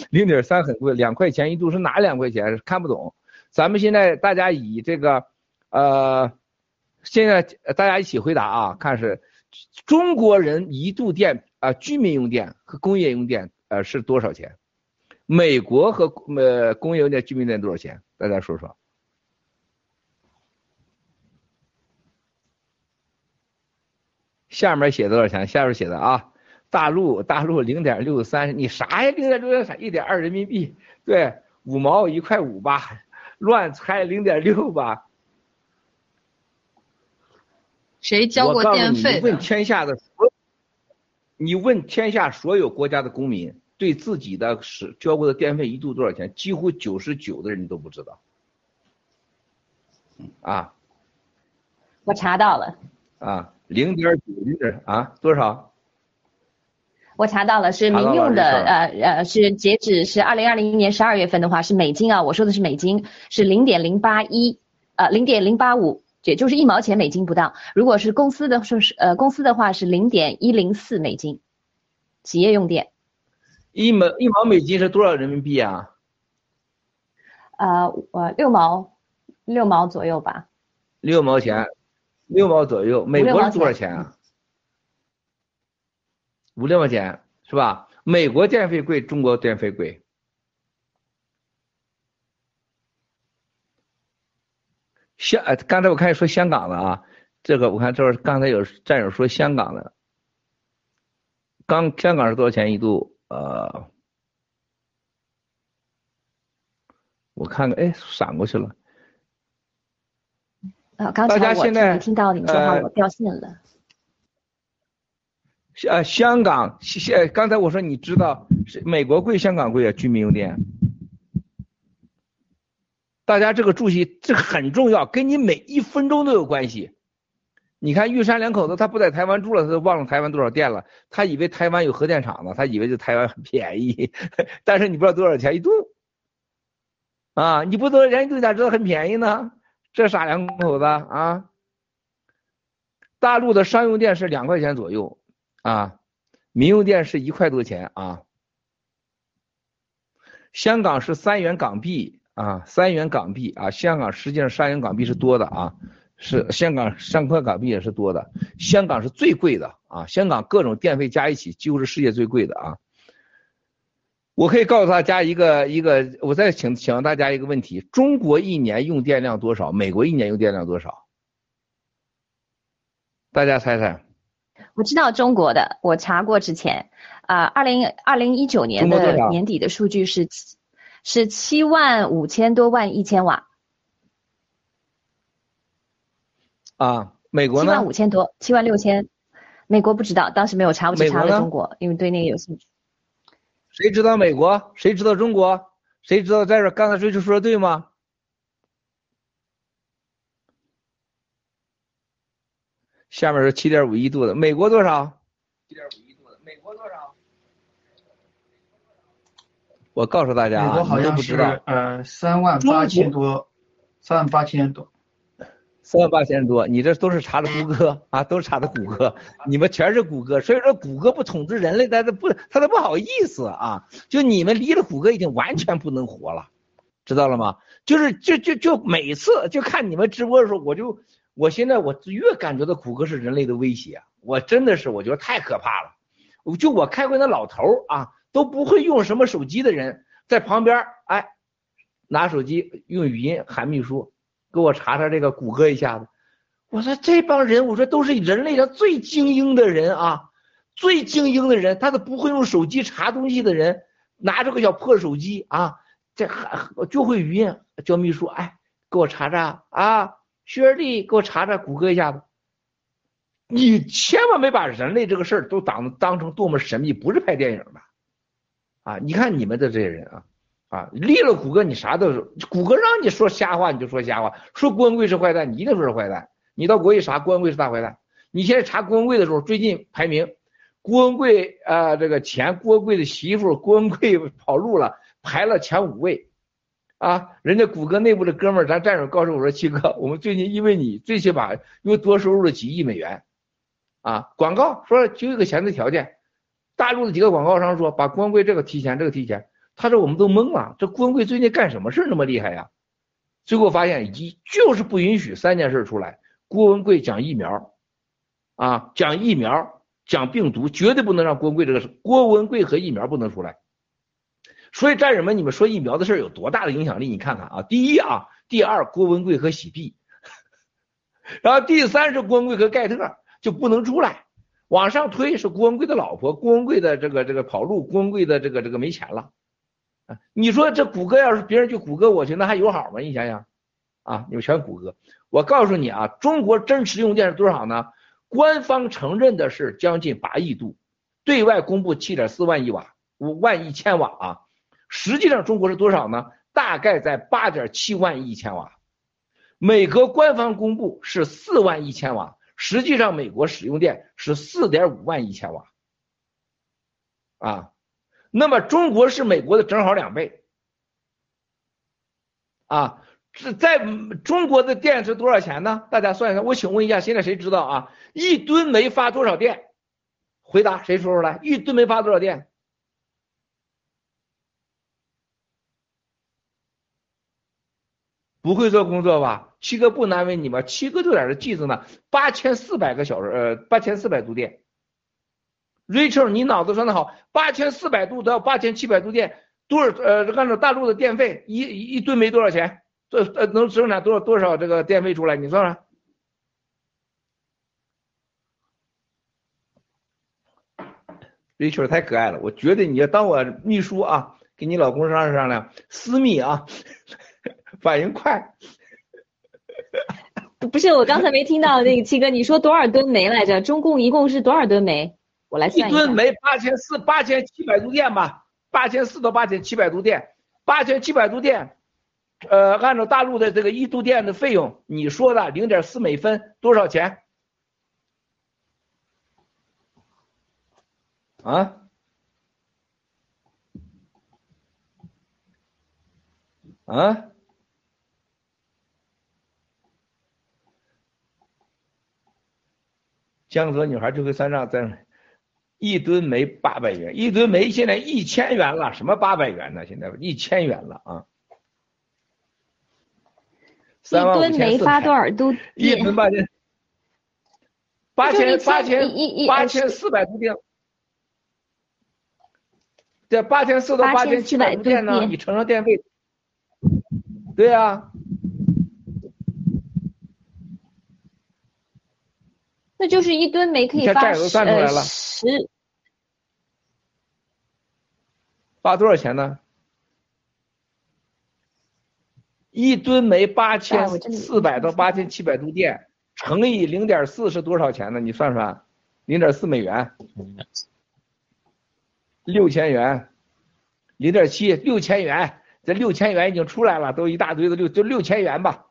零点三很贵，两块钱一度是哪两块钱？看不懂。咱们现在大家以这个呃，现在大家一起回答啊，看是中国人一度电啊、居民用电和工业用电呃是多少钱？美国和呃工业用电、居民电多少钱？大家说说。下面写多少钱？下面写的啊，大陆大陆零点六三，你啥呀？零点六三？一点二人民币，对，五毛一块五吧，乱猜零点六吧。谁交过电费你，你问天下的所，你问天下所有国家的公民，对自己的使交过的电费一度多少钱？几乎九十九的人都不知道。啊我查到了，啊，零点九零点啊多少？我查到了，是民用的，呃呃，是截止是二零二零年十二月份的话是美金啊，我说的是美金，是零点零八一，呃，零点零八五，也就是一毛钱美金不到。如果是公司的说是呃公司的话是零点一零四美金，企业用电。一毛一毛美金是多少人民币啊？呃，我六毛，六毛左右吧。六毛钱，六毛左右。美国是多少钱啊？五六毛钱是吧？美国电费贵，中国电费贵。香，刚才我看说香港的啊，这个我看这刚才有战友说香港的，刚香港是多少钱一度？呃，我看看，哎，闪过去了。啊，刚大才我没听听到你说话，呃我掉线了。呃，香港，现刚才我说你知道是美国贵，香港贵啊，居民用电。大家这个注意，这很重要，跟你每一分钟都有关系。你看玉山两口子，他不在台湾住了，他都忘了台湾多少电了。他以为台湾有核电厂呢，他以为这台湾很便宜，但是你不知道多少钱一度啊？你不多少钱一度，咋知道很便宜呢？这傻两口子啊！大陆的商用电是两块钱左右啊，民用电是一块多钱啊。香港是三元港币啊，三元港币啊，香港实际上三元港币是多的啊，是香港三块港币也是多的，香港是最贵的啊，香港各种电费加一起几乎是世界最贵的啊。我可以告诉大家一个一个，我再请请问大家一个问题：中国一年用电量多少？美国一年用电量多少？大家猜猜？我知道中国的，我查过之前，啊、二零二零一九年的年底的数据是七是七万五千多万一千瓦，啊，美国呢七万？五千多，七万六千。美国不知道，当时没有查，我只查了中国，因为对那个有兴趣。谁知道美国？谁知道中国？谁知道在这？刚才追求说的对吗？下面是七点五一度的，美国多少？七点五一度的，美国多少？我告诉大家啊，美国好像是不知道，呃三万八千多，三万八千多。三万八千多，你这都是查的谷歌啊，都是查的谷歌，你们全是谷歌，所以说谷歌不统治人类，他都不，他都不好意思啊，就你们离了谷歌已经完全不能活了，知道了吗？就是就就就每次就看你们直播的时候，我就我现在我越感觉到谷歌是人类的威胁，我真的是我觉得太可怕了。我就我开会那老头啊，都不会用什么手机的人，在旁边哎，拿手机用语音喊秘书，给我查查这个谷歌一下子。我说这帮人，我说都是人类上最精英的人啊，最精英的人，他都不会用手机查东西的人，拿着个小破手机啊，这还就会语音叫秘书，哎，给我查查啊，薛丽给我查查谷歌一下子。你千万别把人类这个事儿都当当成多么神秘，不是拍电影的啊！你看你们的这些人啊啊，立了谷歌你啥都是，谷歌让你说瞎话你就说瞎话，说郭文贵是坏蛋你一定说是坏蛋，你到国际查郭文贵是大坏蛋。你现在查郭文贵的时候，最近排名，郭文贵啊、这个前郭文贵的媳妇郭文贵 跑路了，排了前五位。啊，人家谷歌内部的哥们儿，咱战友告诉我说，七哥，我们最近因为你，最起码又多收入了几亿美元。啊，广告说就一个前置条件，大陆的几个广告商说把郭文贵这个提前，这个提前，他说我们都懵了，这郭文贵最近干什么事那么厉害呀？最后发现一就是不允许三件事出来，郭文贵讲疫苗，啊，讲疫苗，讲病毒，绝对不能让郭文贵这个，郭文贵和疫苗不能出来。所以战友们，你们说疫苗的事有多大的影响力？你看看啊，第一啊，第二郭文贵和喜碧，然后第三是郭文贵和盖特。就不能出来，往上推是郭文贵的老婆，郭文贵的这个这个跑路，郭文贵的这个这个没钱了，啊，你说这谷歌要是别人去谷歌我去，那还友好吗？你想想，啊，你们全谷歌，我告诉你啊，中国真实用电是多少呢？官方承认的是将近八亿度，对外公布七点四万亿瓦，五万一千瓦啊，实际上中国是多少呢？大概在八点七万一千瓦，美国官方公布是四万一千瓦。实际上，美国使用电是四点五万一千瓦，啊，那么中国是美国的正好两倍，啊，是在中国的电是多少钱呢？大家算一算，我请问一下，现在谁知道啊？一吨煤发多少电？回答，谁说出来？一吨煤发多少电？不会做工作吧？七哥不难为你吗？七哥就在这记着呢，八千四百个小时，呃，八千四百度电。Rachel，你脑子算的好，八千四百度到八千七百度电，多少？呃，按照大陆的电费，一一吨煤多少钱？这呃能生产多少多少这个电费出来？你算算。Rachel 太可爱了，我觉得你要当我秘书啊，跟你老公商量商量，私密啊。反应快，不是我刚才没听到那个七哥，你说多少吨煤来着？中共一共是多少吨煤？我来算一吨煤八千四八千七百度电吧，八千四到八千七百度电，八千七百度电，呃，按照大陆的这个一度电的费用，你说的零点四美分多少钱？啊？啊？江泽女孩就会算账，在一吨煤八百元，一吨煤现在一千元了，什么八百元呢？现在一千元了啊！一吨煤发多少度一吨八千，八千八千八千四百度电，这八千四到八千七百度电呢？你乘上电费，对呀、啊。那就是一吨煤可以发呃了十发多少钱呢？一吨煤八哎千四百到八千七百度电，乘以零点四是多少钱呢？你算算，零点四美元，六千元，零点七六千元，这六千元已经出来了，都一大堆的六就六千元吧，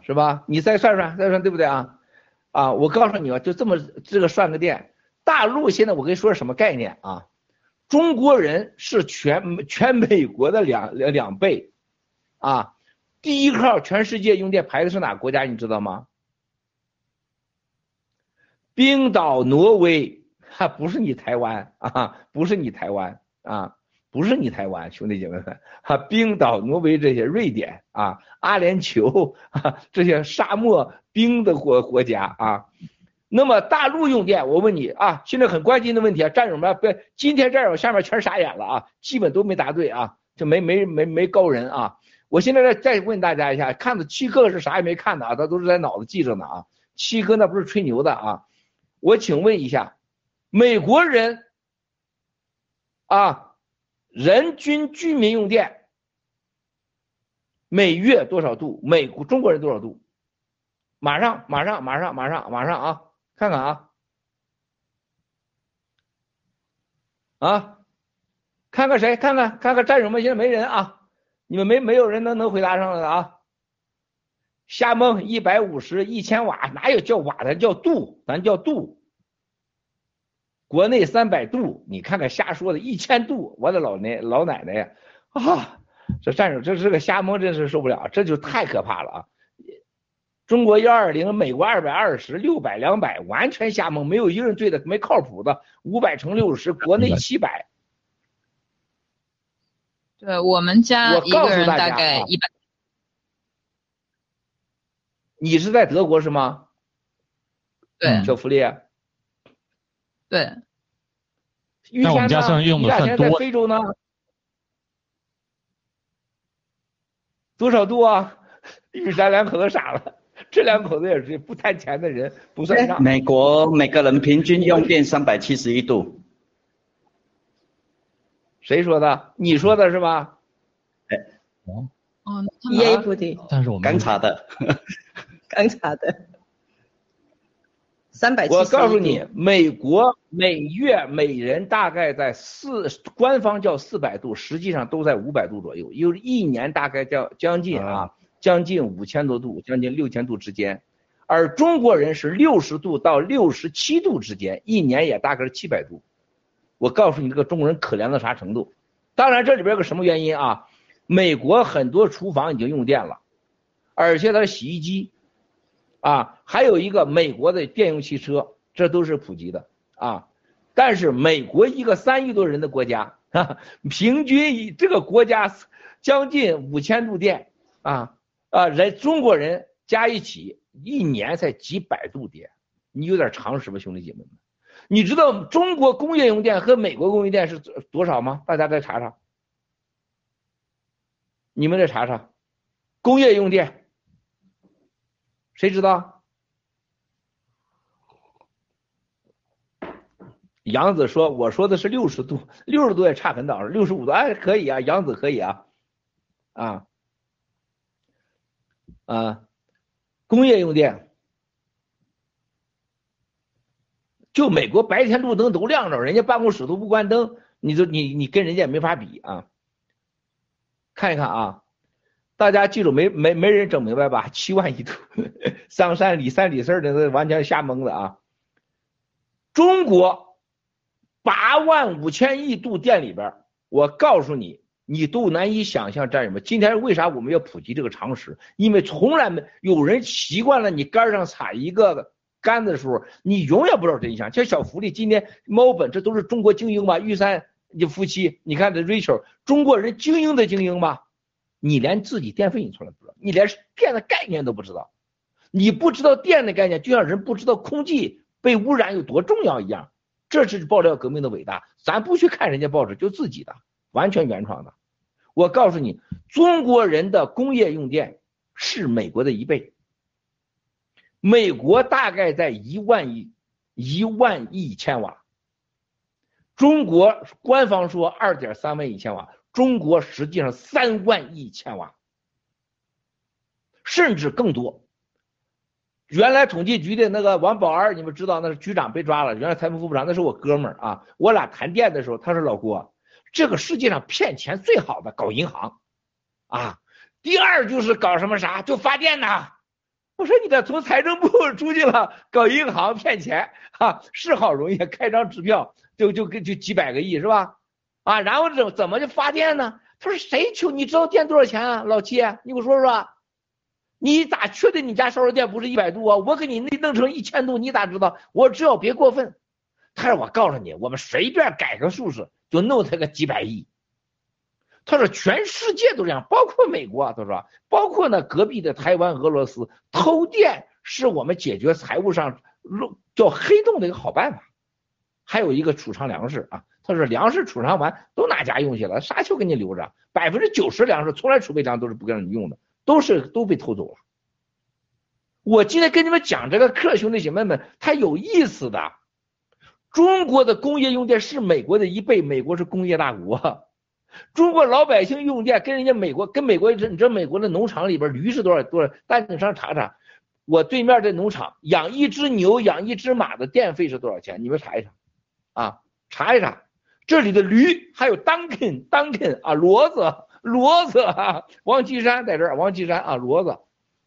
是吧？你再算算，再算对不对啊？啊，我告诉你啊，就这么这个算个电，大陆现在我跟你说什么概念啊？中国人是全全美国的两两两倍，啊，第一号全世界用电排的是哪个国家？你知道吗？冰岛、挪威，哈，不是你台湾啊，不是你台湾啊，不是你台湾，兄弟姐妹们，哈，冰岛、挪威这些，瑞典啊，阿联酋啊，这些沙漠冰的国国家啊。那么大陆用电，我问你啊，现在很关心的问题啊，战友们，不，今天战友下面全傻眼了啊，基本都没答对啊，就没没没没高人啊。我现在再再问大家一下，看的七哥是啥也没看的啊，他都是在脑子记着呢啊。七哥那不是吹牛的啊，我请问一下，美国人啊，人均居民用电每月多少度？美国中国人多少度？马上马上马上马上马上啊！看看啊，啊，看看谁？看看看看战友们，现在没人啊，你们没没有人能能回答上来的啊？瞎蒙，一百五十一千瓦，哪有叫瓦的，叫度，咱叫度。国内三百度，你看看瞎说的，一千度，我的老奶老奶奶呀！啊，这战友这是个瞎蒙，真是受不了，这就太可怕了啊！中国幺二零，美国二百二十，六百两百，完全瞎蒙，没有一个人对的，没靠谱的。五百乘六十，国内七百。对我们家我一个人告诉大概一百。你是在德国是吗？对，小福利。对，那我们？家算用的算多非洲呢？多少度啊？玉山两口子傻了，这两口子也是不贪钱的人，不算账。美国每个人平均用电三百七十一度，谁说的？你说的是吧？哎哦，一 A 不的，但是我们刚查的，刚查的，三百。我告诉你，美国每月每人大概在四，官方叫四百度，实际上都在五百度左右，有一年大概叫将近啊，将近五千多度，将近六千度之间。而中国人是六十度到六十七度之间，一年也大概是七百度。我告诉你，这个中国人可怜到啥程度？当然，这里边有个什么原因啊？美国很多厨房已经用电了，而且它的洗衣机啊，还有一个美国的电用汽车，这都是普及的啊。但是美国一个三亿多人的国家啊，平均一这个国家将近五千度电啊啊，人中国人加一起一年才几百度电，你有点常识吧，兄弟姐妹们？你知道中国工业用电和美国工业电是多少吗？大家再查查，你们再查查，工业用电，谁知道？杨子说：“我说的是六十度，六十度也差很倒，六十五度，哎，可以啊，杨子可以啊，啊啊，工业用电。”就美国白天路灯都亮着，人家办公室都不关灯，你就你你跟人家没法比啊。看一看啊，大家记住没没没人整明白吧？七万一度，上山里三里四的那完全瞎蒙的啊。中国八万五千亿度电里边，我告诉你，你都难以想象战友们，今天为啥我们要普及这个常识？因为从来没有人习惯了你杆上踩一个。杆子的时候，你永远不知道真相。像小福利，今天猫本，这都是中国精英吧？玉山你夫妻，你看这 Rachel，中国人精英的精英吧？你连自己电费你从来不知道，你连电的概念都不知道，你不知道电的概念，就像人不知道空气被污染有多重要一样。这是爆料革命的伟大，咱不去看人家报纸，就自己的，完全原创的。我告诉你，中国人的工业用电是美国的一倍。美国大概在一万亿一万亿千瓦，中国官方说二点三万亿千瓦，中国实际上三万亿千瓦，甚至更多。原来统计局的那个王宝安，你们知道那是局长被抓了，原来财政副部长，那是我哥们儿啊。我俩谈店的时候，他说老郭，这个世界上骗钱最好的搞银行，啊，第二就是搞什么啥，就发电呐。我说你这从财政部 出去了，搞银行骗钱啊，是好容易，开张支票就就就几百个亿是吧？啊，然后怎怎么就发电呢？他说谁求你知道电多少钱啊，老七，你给我说说。你咋确定你家烧肉店不是一百度啊？我给你那弄成一千度，你咋知道？我只要别过分。他说我告诉你，我们随便改个数字就弄他个几百亿。他说全世界都这样，包括美国。他说包括那隔壁的台湾、俄罗斯，偷电是我们解决财务上漏叫黑洞的一个好办法。还有一个储藏粮食啊，他说粮食储藏完都拿家用去了，啥球给你留着？百分之九十粮食从来储备粮都是不让你用的。都是都被偷走了。我今天跟你们讲这个课，兄弟姐妹们，它有意思的。中国的工业用电是美国的一倍，美国是工业大国。中国老百姓用电跟人家美国跟美国，你知道美国的农场里边驴是多少多少？大家上查查，我对面的农场养一只牛、养一只马的电费是多少钱？你们查一查，啊，查一查。这里的驴还有 Duncan Duncan 啊，骡子。骡子啊，王岐山在这儿，王岐山啊，骡子，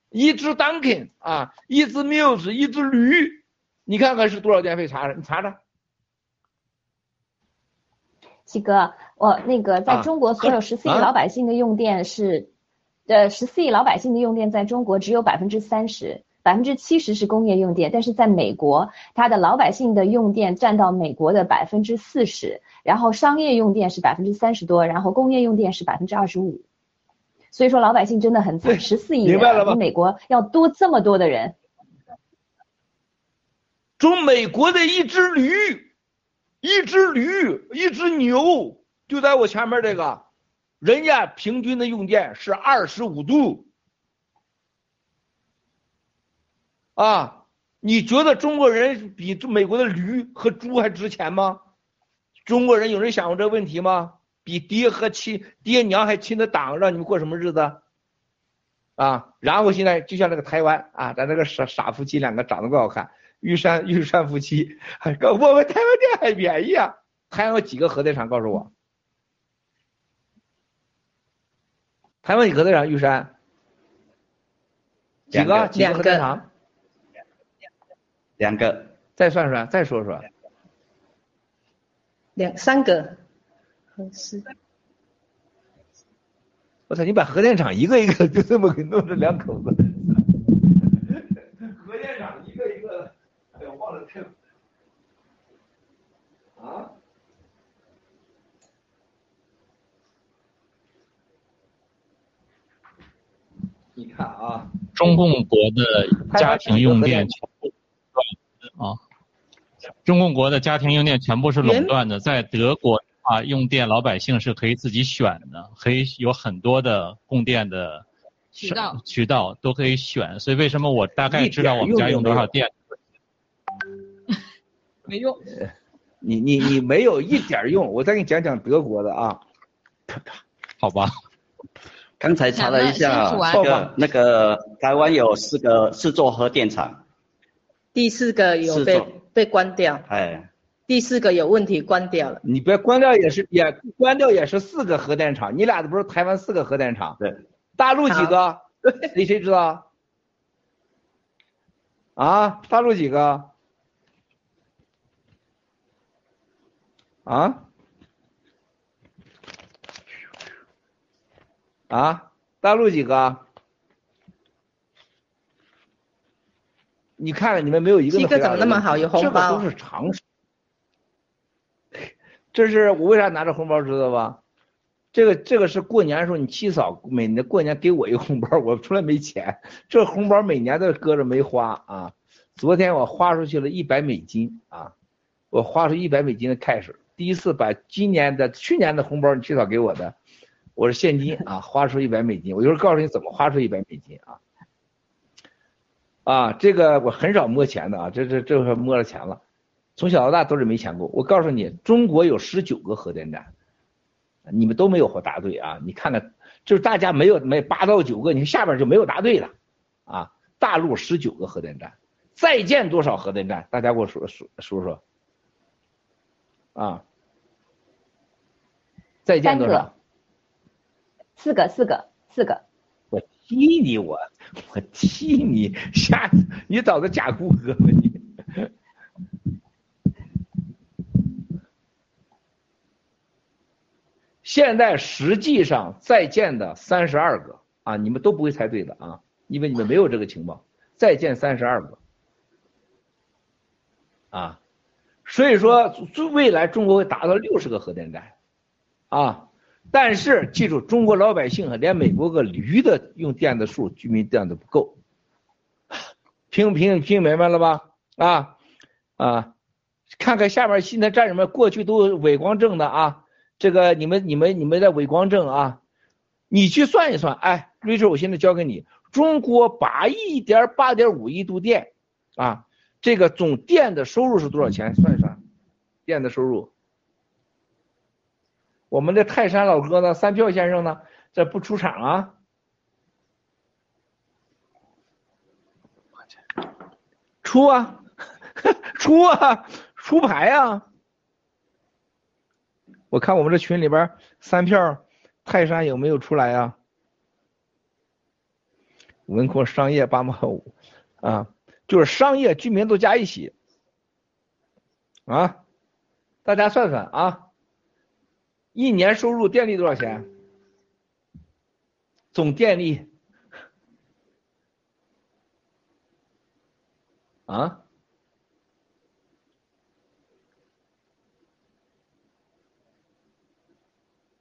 一只 Duncan 啊，一只 Muse，一只驴，你看看是多少电费？查查，你查查。七哥，我那个在中国所有十四亿老百姓的用电是，呃，十四亿老百姓的用电在中国只有百分之三十，百分之七十是工业用电，但是在美国，它的老百姓的用电占到美国的百分之四十。然后商业用电是百分之三十多，然后工业用电是百分之二十五，所以说老百姓真的很惨，十四亿人比美国要多这么多的人。中美国的一只驴，一只驴，一只牛，就在我前面这个，人家平均的用电是二十五度，啊，你觉得中国人比美国的驴和猪还值钱吗？中国人有人想过这个问题吗？比爹和亲爹娘还亲的党，让你们过什么日子？啊！然后现在就像那个台湾啊，咱那个傻傻夫妻两个长得怪好看，玉山 玉山夫妻，还我们台湾电还便宜啊！台湾有几个核电厂？告诉我，台湾几个核电厂？玉山几个？几个核电厂？两个。再算算，再说说。两三个，是。我操！你把核电厂一个一个就 这么给弄成两口子。核电厂一个一个，哎呀，忘了这。啊？你看啊，中共国的家庭用电全部啊。中共国的家庭用电全部是垄断的，在德国啊，用电老百姓是可以自己选的，可以有很多的供电的渠道，渠道都可以选。所以为什么我大概知道我们家用多少电？没用。你你你没有一点用，我再给你讲讲德国的啊。好吧。刚才查了一下，那个那个台湾有四个四座核电厂。第四个有被被关掉，哎，第四个有问题关掉了。你别关掉也是也关掉也是四个核电厂，你俩的不是台湾四个核电厂？对，大陆几个？你谁知道？啊，大陆几个？啊？啊？大陆几个？你看看你们没有一个。七哥怎么那么好，有红包？这个都是常识。这是我为啥拿着红包知道吧？这个这个是过年的时候你七嫂每年过年给我一个红包，我从来没钱，这红包每年都搁着没花啊。昨天我花出去了一百美金啊，我花出一百美金的 cash，第一次把今年的去年的红包你最早给我的，我是现金 啊，花出一百美金，我一会儿告诉你怎么花出一百美金啊。啊，这个我很少摸钱的啊，这这这回摸了钱了，从小到大都是没钱过。我告诉你，中国有十九个核电站，你们都没有答对啊！你看看，就是大家没有没八到九个，你下边就没有答对的啊。大陆十九个核电站，再建多少核电站？大家给我说说说说啊！再见多少？四个，四个，四个。我踢你，我我踢你，下次你找个假顾客吧你。现在实际上在建的三十二个啊，你们都不会猜对的啊，因为你们没有这个情报。在建三十二个啊，所以说未来中国会达到六十个核电站啊。但是记住，中国老百姓啊连美国个驴的用电的数，居民电都不够。听听听明白了吧？啊啊，看看下面现在战士们过去都伪光正的啊，这个你们你们你们的伪光正啊，你去算一算，哎，Rachel，我现在交给你，中国八亿点八点五亿度电啊，这个总电的收入是多少钱？算一算，电的收入。我们的泰山老哥呢？三票先生呢？这不出场啊？出啊，出啊，出牌啊！我看我们这群里边三票泰山有没有出来呀？文科商业八毛五啊，就是商业居民都加一起啊，大家算算啊。一年收入电力多少钱？总电力啊？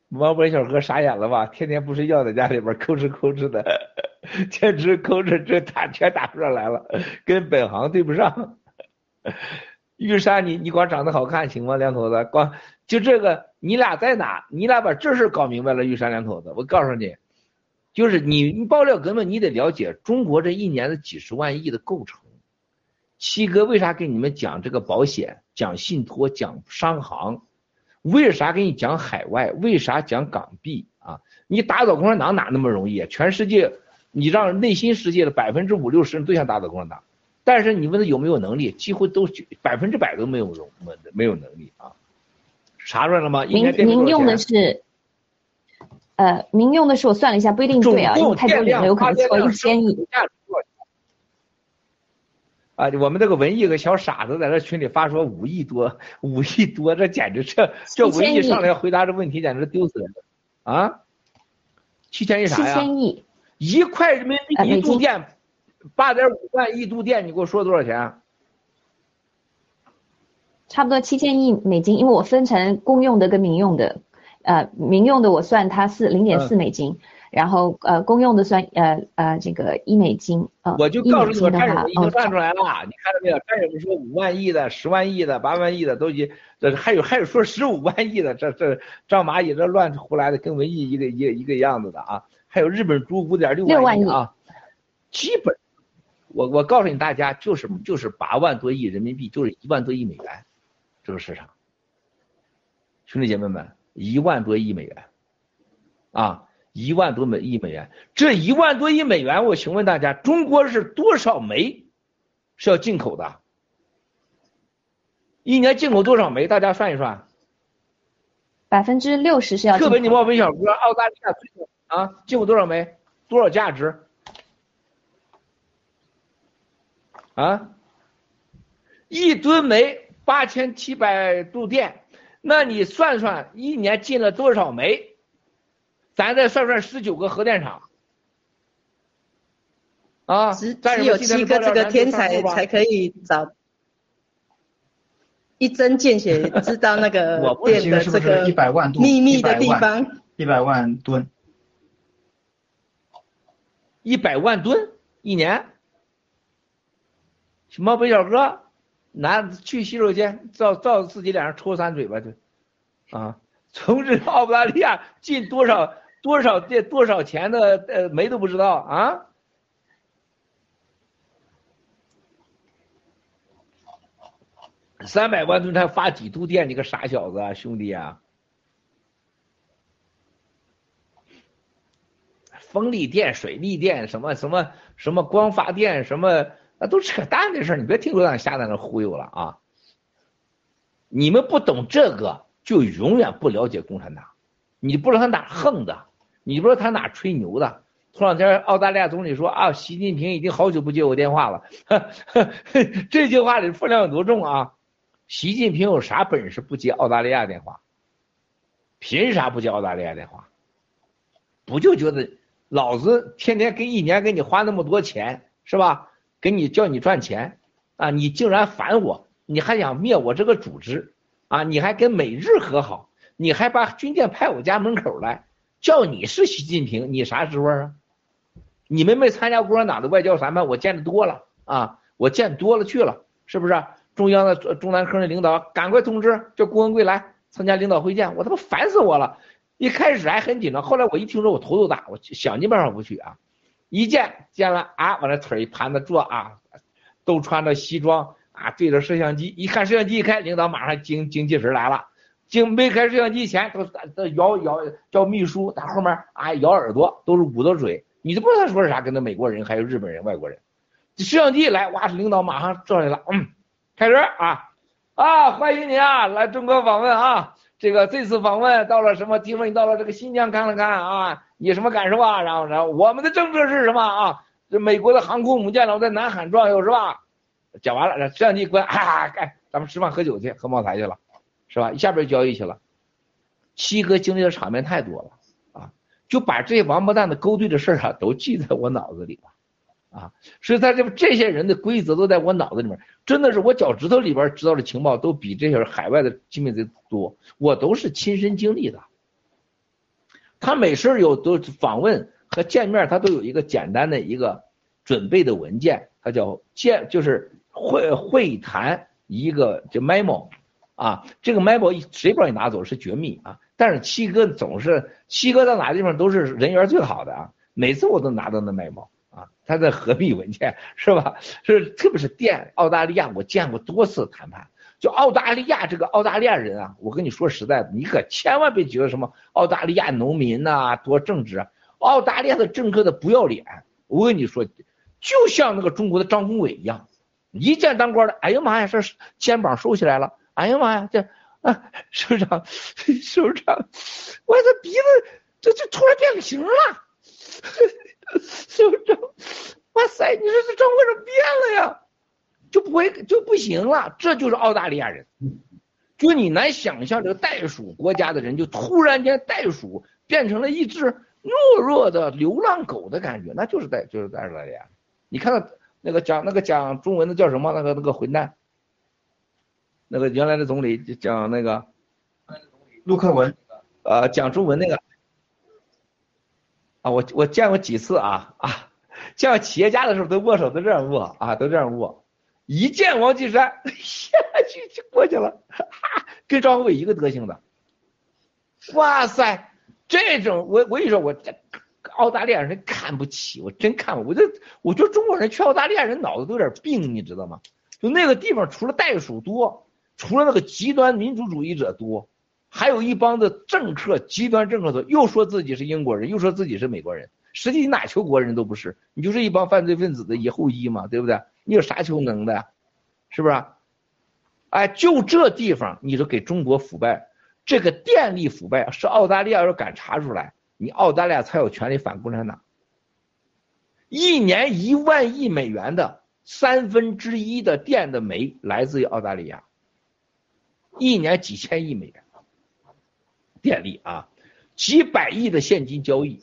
毛本小哥傻眼了吧？天天不睡觉，在家里边抠哧抠哧的，简直抠哧这打全打出来了，跟本行对不上。玉山，你你光长得好看行吗？两口子光。就这个，你俩在哪？你俩把这事搞明白了，玉山两口子，我告诉你，就是你你爆料根本你得了解中国这一年的几十万亿的构成。七哥为啥给你们讲这个保险、讲信托、讲商行？为啥给你讲海外？为啥讲港币啊？你打倒共产党哪那么容易啊？全世界，你让内心世界的百分之五六十人都想打倒共产党，但是你问他有没有能力，几乎都百分之百都没有容没没有能力啊。查出来了吗？您您用的是，呃，您用的是我算了一下，不一定对啊，因为太多零了，有可能错一千亿。啊，我们这个文艺个小傻子在这群里发说五亿多，五亿多，这简直这这文艺上来回答这问题，简直丢死人了啊！七千亿啥呀？七千亿，一块人民币一度电，八点五万亿度电，你给我说多少钱？差不多七千亿美金，因为我分成公用的跟民用的，呃，民用的我算它是零点四美金，然后呃，公用的算呃呃这个一美金，呃，我就告诉你，我战友已经算出来了，你看到没有？战友们说五万亿的、十万亿的、八万亿的都已，这还有还有说十五万亿的，这这张蚂蚁这乱胡来的，跟文艺一个一个一个样子的啊！还有日本猪五点六万亿啊，基本，我我告诉你大家，就是就是八万多亿人民币，就是一万多亿美元。这个市场，兄弟姐妹们，一万多亿美元，啊，一万多美亿美元，这一万多亿美元，我请问大家，中国是多少煤是要进口的？一年进口多少煤？大家算一算。百分之六十是要。特别你冒昧小哥，澳大利亚最啊，进口多少煤？多少价值？啊，一吨煤。八千七百度电，那你算算一年进了多少煤？咱再算算十九个核电厂，啊，只只有七个这个天才才可以找一针见血 知道那个电的这个秘密的地方。一百万吨，一百万吨一年，什么北小哥，男去洗手间照照自己脸上抽三嘴巴就，啊，从这澳大利亚进多少多少电多少钱的呃煤都不知道啊。三百万吨才发几度电？你个傻小子，啊，兄弟啊！风力电、水力电，什么什么什么光发电，什么那都扯淡的事儿，你别听罗党瞎在那忽悠了啊！你们不懂这个，就永远不了解共产党。你不知道他哪横的，你不知道他哪吹牛的。头两天澳大利亚总理说啊，习近平已经好久不接我电话了，这句话里分量有多重啊？习近平有啥本事不接澳大利亚电话？凭啥不接澳大利亚电话？不就觉得？老子天天给一年给你花那么多钱，是吧？给你叫你赚钱，啊，你竟然反我，你还想灭我这个组织，啊，你还跟美日和好，你还把军舰派我家门口来，叫你是习近平，你啥滋味啊？你们没参加共产党的外交谈判，我见的多了啊，我见多了去了，是不是？中央的中南科的领导赶快通知叫郭文贵来参加领导会见，我他妈烦死我了。一开始还很紧张，后来我一听说我头都大，我想尽办法不去啊。一见见了啊，往那腿一盘子坐啊，都穿着西装啊，对着摄像机，一看摄像机一开，领导马上精精气神来了。精没开摄像机前都都摇摇叫秘书在后面啊摇耳朵，都是捂着嘴，你都不知道他说是啥，跟那美国人还有日本人外国人。摄像机一来，哇，领导马上坐来了，嗯，开始啊啊，欢迎你啊，来中国访问啊。这个这次访问到了什么？听说你到了这个新疆看了看啊，你什么感受啊？然后然后我们的政策是什么啊？这美国的航空母舰老在南海转悠是吧？讲完了，摄像机关，啊，该咱们吃饭喝酒去，喝茅台去了，是吧？下边交易去了。七哥经历的场面太多了啊，就把这些王八蛋的勾兑的事儿啊，都记在我脑子里了。啊，所以他这这些人的规则都在我脑子里面，真的是我脚趾头里边知道的情报都比这些海外的机密贼多，我都是亲身经历的。他每事有都访问和见面，他都有一个简单的一个准备的文件，他叫见就是会会谈一个就 memo，啊，这个 memo 谁不让你拿走是绝密啊，但是七哥总是七哥到哪地方都是人缘最好的啊，每次我都拿到那 memo。他的合并文件是吧？是特别是电澳大利亚，我见过多次谈判。就澳大利亚这个澳大利亚人啊，我跟你说实在的，你可千万别觉得什么澳大利亚农民呐多正直，澳大利亚的政客的不要脸。我跟你说，就像那个中国的张宏伟一样，一见当官的，哎呀妈呀，这肩膀收起来了，哎呀妈呀，这啊，首长，首长，我这鼻子这这突然变个形了。是不是？哇塞！你说这中国人变了呀，就不会就不行了。这就是澳大利亚人，就你难想象这个袋鼠国家的人，就突然间袋鼠变成了一只懦弱的流浪狗的感觉，那就是袋就是在澳大利亚。你看到那个讲那个讲中文的叫什么？那个那个混蛋，那个原来的总理讲那个陆克文，呃，讲中文那个。啊，我我见过几次啊啊，见过企业家的时候都握手都这样握啊，都这样握。一见王岐山，下去就过去了，跟张宏伟一个德行的。哇塞，这种我我跟你说，我这澳大利亚人看不起，我真看不，我就我觉得中国人去澳大利亚人脑子都有点病，你知道吗？就那个地方除了袋鼠多，除了那个极端民主主义者多。还有一帮子政客，极端政客的，又说自己是英国人，又说自己是美国人，实际你哪求国人都不是，你就是一帮犯罪分子的以后裔嘛，对不对？你有啥求能的，是不是？哎，就这地方，你说给中国腐败，这个电力腐败是澳大利亚要敢查出来，你澳大利亚才有权利反共产党。一年一万亿美元的三分之一的电的煤来自于澳大利亚，一年几千亿美元。电力啊，几百亿的现金交易，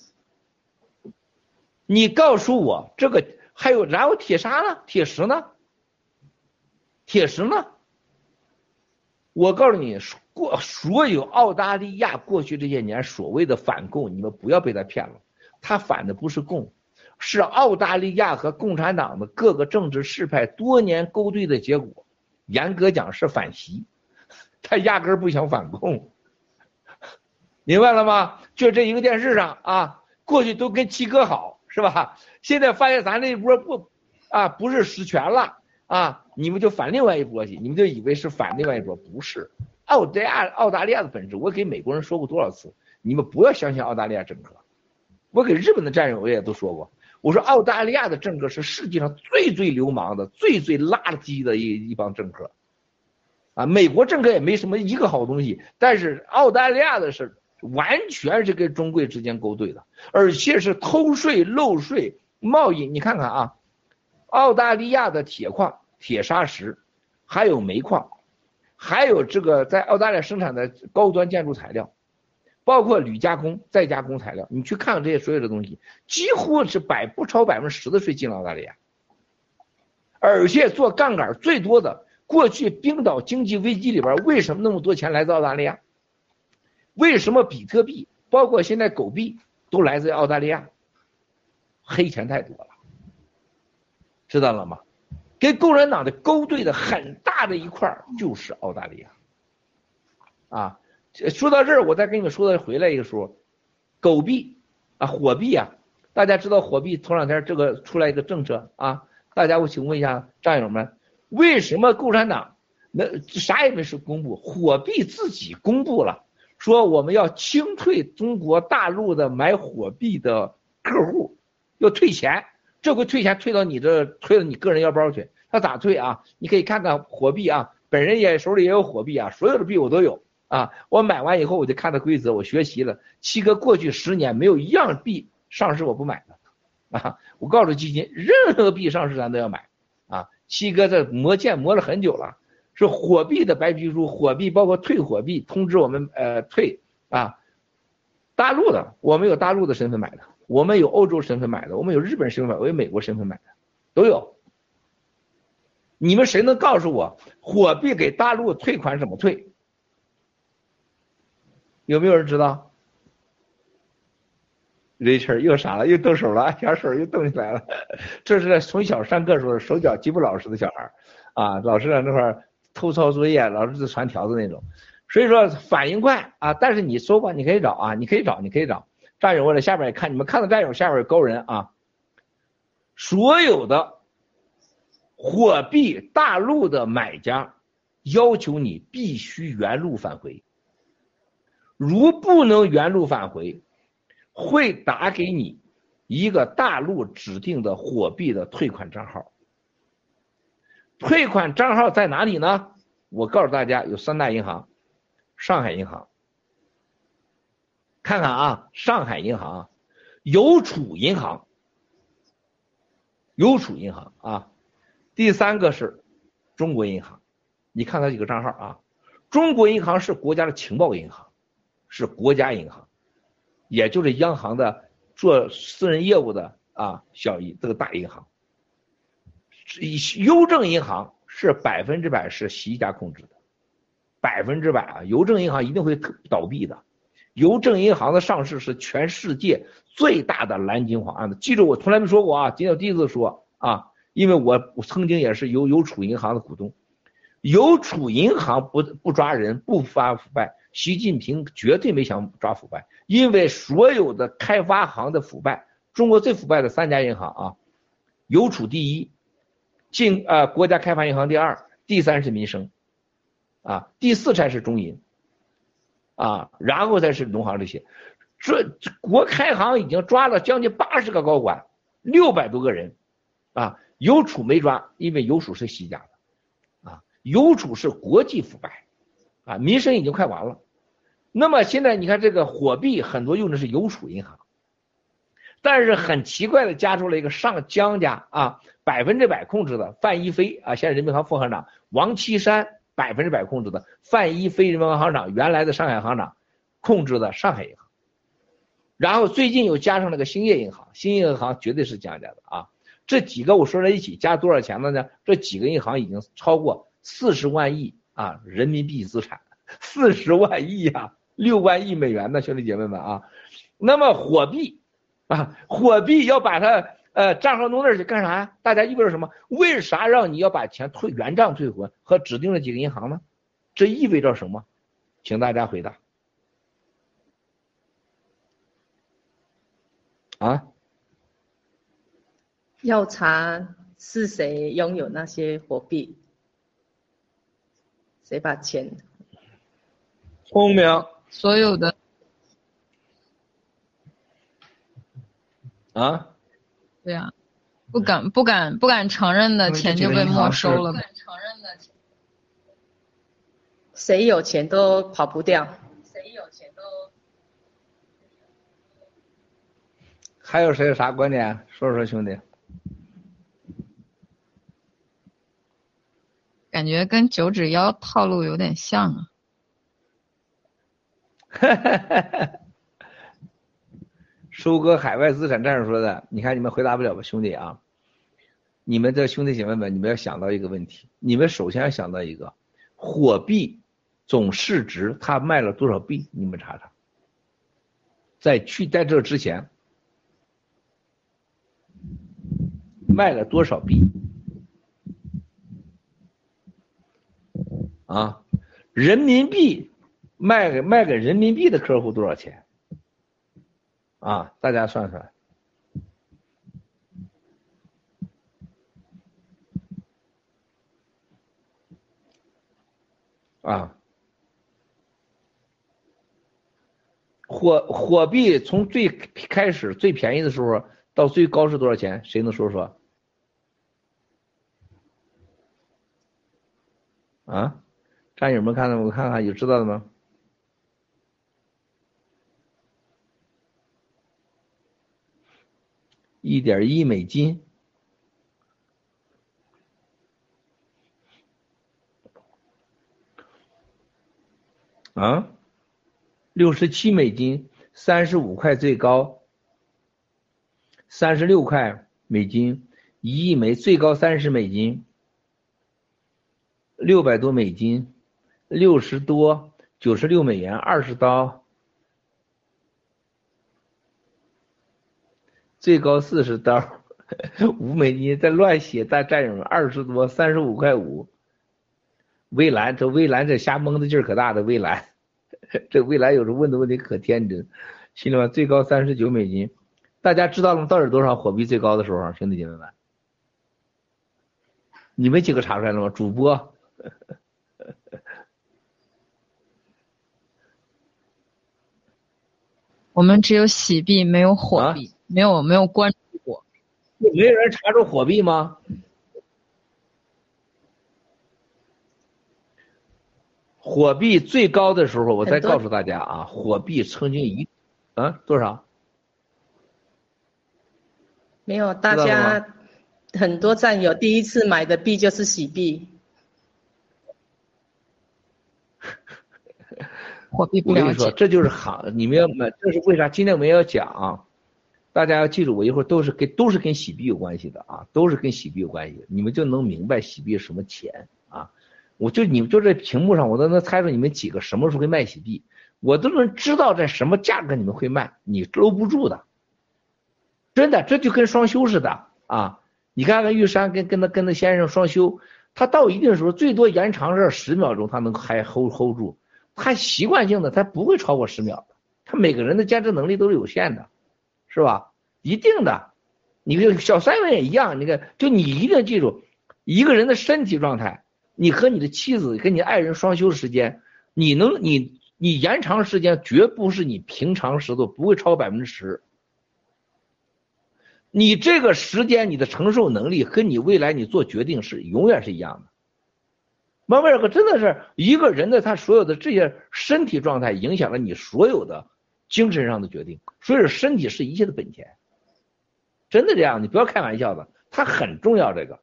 你告诉我这个还有然后铁砂呢？铁石呢？铁石呢？我告诉你，过所有澳大利亚过去这些年所谓的反共，你们不要被他骗了，他反的不是共，是澳大利亚和共产党的各个政治势派多年勾兑的结果。严格讲是反袭，他压根儿不想反共。明白了吗？就这一个电视上啊，过去都跟七哥好是吧？现在发现咱这一波不，啊，不是实权了啊，你们就反另外一波去，你们就以为是反另外一波，不是。澳大利亚澳大利亚的本质，我给美国人说过多少次，你们不要相信澳大利亚政客。我给日本的战友我也都说过，我说澳大利亚的政客是世界上最最流氓的、最最垃圾的一一帮政客。啊，美国政客也没什么一个好东西，但是澳大利亚的是完全是跟中贵之间勾兑的，而且是偷税漏税、贸易。你看看啊，澳大利亚的铁矿、铁砂石，还有煤矿，还有这个在澳大利亚生产的高端建筑材料，包括铝加工、再加工材料，你去看看这些所有的东西，几乎是百不超百分之十的税进了澳大利亚，而且做杠杆最多的。过去冰岛经济危机里边，为什么那么多钱来自澳大利亚？为什么比特币，包括现在狗币都来自于澳大利亚？黑钱太多了，知道了吗？跟共产党的勾兑的很大的一块就是澳大利亚。啊，说到这儿，我再跟你们说的回来一个说，狗币啊，火币啊，大家知道火币头两天这个出来一个政策啊，大家我请问一下战友们。为什么共产党那啥也没是公布，火币自己公布了，说我们要清退中国大陆的买火币的客户，要退钱，这回退钱退到你这，退到你个人腰包去。他咋退啊？你可以看看火币啊，本人也手里也有火币啊，所有的币我都有啊。我买完以后我就看它规则，我学习了。七哥过去十年没有一样币上市我不买的啊。我告诉基金，任何币上市咱都要买。啊七哥这磨剑磨了很久了，是火币的白皮书，火币包括退火币，通知我们呃退啊，大陆的我们有大陆的身份买的，我们有欧洲身份买的，我们有日本身份，我有美国身份买的，都有。你们谁能告诉我火币给大陆退款怎么退？有没有人知道？Richard 又傻了，又动手了，小手又动起来了。这是从小上课时候手脚极不老实的小孩啊，老师在那块偷抄作业，老师就传条子那种。所以说反应快啊，但是你说吧，你可以找啊，你可以找，你可以找。战友，我在下边也看，你们看到战友下边有高人啊。所有的货币大陆的买家要求你必须原路返回，如不能原路返回。会打给你一个大陆指定的货币的退款账号，退款账号在哪里呢？我告诉大家，有三大银行，上海银行，看看啊，上海银行、邮储银行、邮储银行啊，第三个是中国银行，你看它几个账号啊？中国银行是国家的情报银行，是国家银行。也就是央行的做私人业务的啊，小这个大银行，邮政银行是百分之百是习家控制的，百分之百啊，邮政银行一定会倒闭的。邮政银行的上市是全世界最大的蓝金黄案子，记住我从来没说过啊，今天第一次说啊，因为我曾经也是邮邮储银行的股东，邮储银行不不抓人不发腐败。习近平绝对没想抓腐败，因为所有的开发行的腐败，中国最腐败的三家银行啊，邮储第一，进啊国家开发银行第二，第三是民生，啊第四才是中银，啊然后才是农行这些，这国开行已经抓了将近八十个高管，六百多个人，啊邮储没抓，因为邮储是习家的，啊邮储是国际腐败。啊，民生已经快完了，那么现在你看这个货币很多用的是邮储银行，但是很奇怪的加出了一个上江家啊，百分之百控制的范一飞啊，现在人民银行副行长王岐山百分之百控制的范一飞人民银行行长原来的上海行长控制的上海银行，然后最近又加上了个兴业银行，兴业银行绝对是江家的啊，这几个我说在一起加多少钱了呢？这几个银行已经超过四十万亿。啊，人民币资产四十万亿呀，六万亿美元呢，兄弟姐妹们啊，那么货币 啊，货币要把它呃账号弄那儿去干啥呀？大家意味着什么？为啥让你要把钱退原账退回和指定的几个银行呢？这意味着什么？请大家回答。啊？要查是谁拥有那些货币？谁把钱？聪明所有的啊，对呀、不敢不敢不敢承认的钱就被没收了呗。谁有钱都跑不掉。谁有钱都还有谁有啥观点？说说兄弟。感觉跟九指妖套路有点像啊。收割海外资产战士说的，你看你们回答不了吧，兄弟啊！你们的兄弟姐妹们，你们要想到一个问题，你们首先要想到一个货币总市值，它卖了多少币？你们查查，在去在这之前卖了多少币？啊，人民币卖给卖给人民币的客户多少钱？啊，大家算算。啊，货货币从最开始最便宜的时候到最高是多少钱？谁能说说？啊，战友们看到我看看有知道的吗？一点一美金，啊，六十七美金，三十五块最高，三十六块美金，一亿枚最高三十美金，六百多美金，六十多，九十六美元，二十刀。最高四十刀，五美金，再乱写，大战友们二十多，三十五块五。蔚蓝，这蔚蓝这瞎蒙的劲儿可大的蔚蓝，这蔚蓝有时候问的问题可天真，兄弟们，最高三十九美金，大家知道了吗？到底多少货币最高的时候，兄弟姐妹们，你们几个查出来了吗？主播，我们只有喜币，没有火币，没有没有关注过。没有人查出火币吗？火币最高的时候，我再告诉大家啊，火币曾经一啊多少？没有，大家很多战友第一次买的币就是喜币。货币不了我跟你说，解。这就是行，你们要买，这是为啥？今天我们要讲，大家要记住，我一会儿都是跟都是跟洗币有关系的啊，都是跟洗币有关系，你们就能明白洗币什么钱啊。我就你们就这屏幕上，我都能猜出你们几个什么时候会卖洗币，我都能知道在什么价格你们会卖，你搂不住的，真的，这就跟双休似的啊。你看看玉山跟跟他跟他先生双休，他到一定时候最多延长是十秒钟，他能还 hold hold 住。他习惯性的，他不会超过十秒的。他每个人的坚持能力都是有限的，是吧？一定的。你看小三文也一样，你看，就你一定记住，一个人的身体状态，你和你的妻子跟你爱人双休时间，你能你你延长时间，绝不是你平常时度不会超过百分之十。你这个时间，你的承受能力和你未来你做决定是永远是一样的。慢慢可真的是一个人的他所有的这些身体状态影响了你所有的精神上的决定，所以说身体是一切的本钱，真的这样，你不要开玩笑的，它很重要这个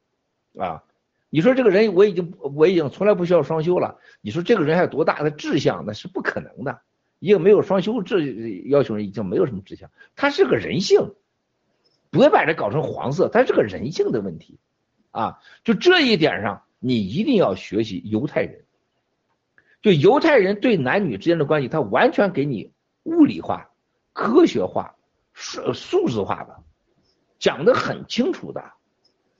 啊。你说这个人我已经我已经从来不需要双休了，你说这个人还有多大的志向？那是不可能的。一个没有双休志要求人已经没有什么志向，他是个人性，不要把这搞成黄色，他是个人性的问题啊。就这一点上。你一定要学习犹太人，就犹太人对男女之间的关系，他完全给你物理化、科学化、数数字化的，讲的很清楚的，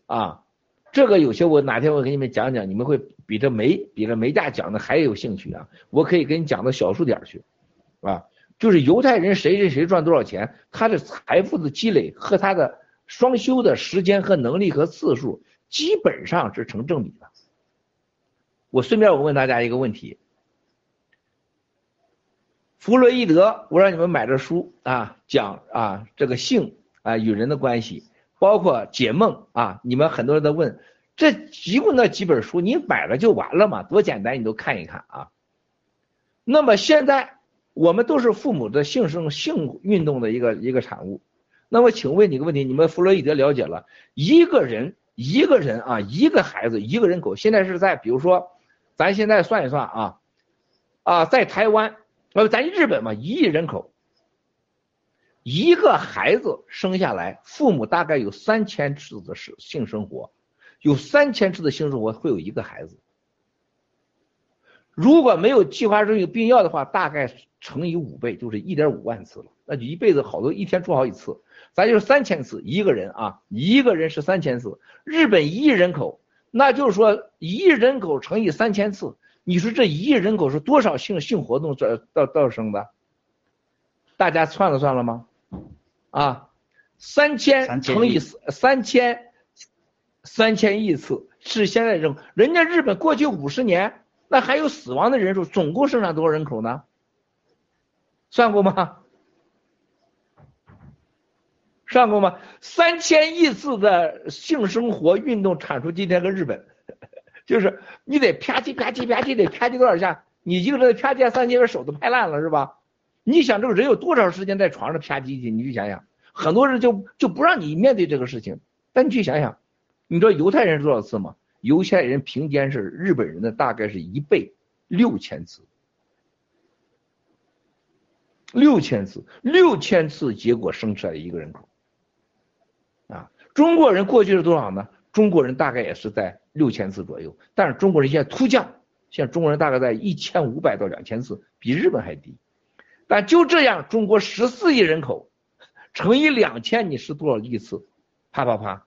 啊，这个有些我哪天我给你们讲讲，你们会比这煤比这煤价讲的还有兴趣啊，我可以给你讲到小数点去，啊，就是犹太人谁谁谁赚多少钱，他的财富的积累和他的双休的时间和能力和次数。基本上是成正比的，我顺便我问大家一个问题：弗洛伊德，我让你们买这书啊，讲啊这个性啊与人的关系，包括解梦啊，你们很多人都问，这一共那几本书你买了就完了嘛，多简单，你都看一看啊。那么现在我们都是父母的性生性运动的一个一个产物。那么请问你个问题，你们弗洛伊德了解了一个人一个人啊一个孩子一个人口，现在是在比如说，咱现在算一算啊啊在台湾。呃，咱日本嘛，一亿人口，一个孩子生下来，父母大概有三千次的性性生活，有三千次的性生活会有一个孩子。如果没有计划生育避孕药的话，大概乘以五倍，就是一点五万次了。那就一辈子好多一天做好几次，咱就是三千次一个人啊，一个人是三千次。日本一亿人口，那就是说一亿人口乘以三千次。你说这一亿人口是多少性性活动造造造成的？大家算了算了吗？啊，三千乘以三千三千亿次是现在人，人家日本过去五十年那还有死亡的人数，总共生产多少人口呢？算过吗？算过吗？三千亿次的性生活运动产出今天跟日本。就是你得啪叽啪叽啪叽得啪叽多少下，你一个人啪叽三千个，手都拍烂了是吧？你想这个人有多少时间在床上啪叽去？你去想想，很多人就就不让你面对这个事情。但你去想想，你知道犹太人是多少次吗？犹太人平均是日本人的大概是一倍，六千次，六千次，六千次，结果生出来一个人口。啊，中国人过去是多少呢？中国人大概也是在。六千次左右，但是中国人现在突降，现在中国人大概在一千五百到两千次，比日本还低。但就这样，中国十四亿人口乘以两千，你是多少亿次？啪啪啪，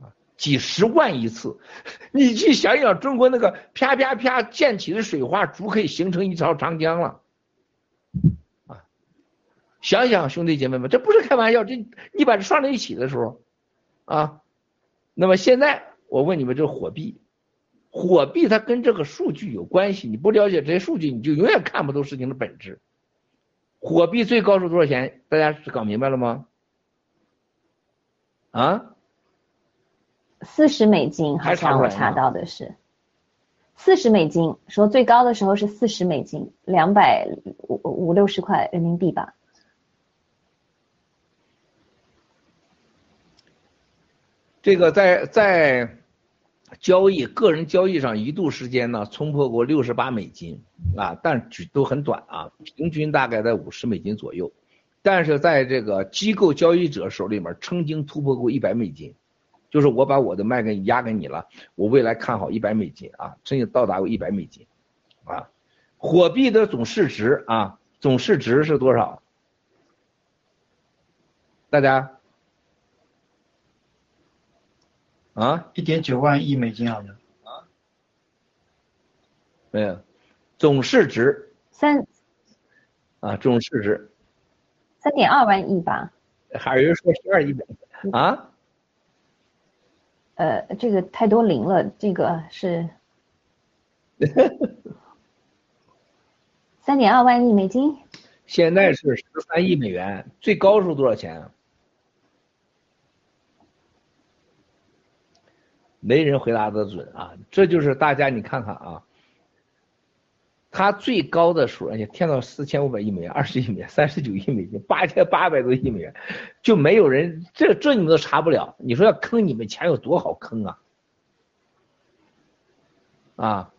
啊，几十万亿次。你去想想，中国那个啪啪啪溅起的水花，足可以形成一条长江了。啊，想想兄弟姐妹们，这不是开玩笑，这你把这算在一起的时候，啊。那么现在我问你们，这火币，火币它跟这个数据有关系。你不了解这些数据，你就永远看不懂事情的本质。火币最高是多少钱？大家搞明白了吗？啊？四十美金，好像我查到的是四十美金，说最高的时候是四十美金，两百五五六十块人民币吧。这个在在交易个人交易上一度时间呢冲破过六十八美金啊，但都很短啊，平均大概在五十美金左右。但是在这个机构交易者手里面曾经突破过一百美金，就是我把我的卖给你压给你了，我未来看好一百美金啊，曾经到达过一百美金啊。货币的总市值啊，总市值是多少？大家？啊，一点九万亿美金好像。啊，没有，总市值？三。啊，总市值。三点二万亿吧？还有人说十二亿美。啊？呃，这个太多零了，这个是。三点二万亿美金。现在是十三亿美元，最高是多少钱？没人回答的准啊！这就是大家你看看啊，它最高的数，哎天到四千五百亿美元、二十亿美元、三十九亿美金、八千八百多亿美元，就没有人这这你们都查不了。你说要坑你们钱有多好坑啊？啊，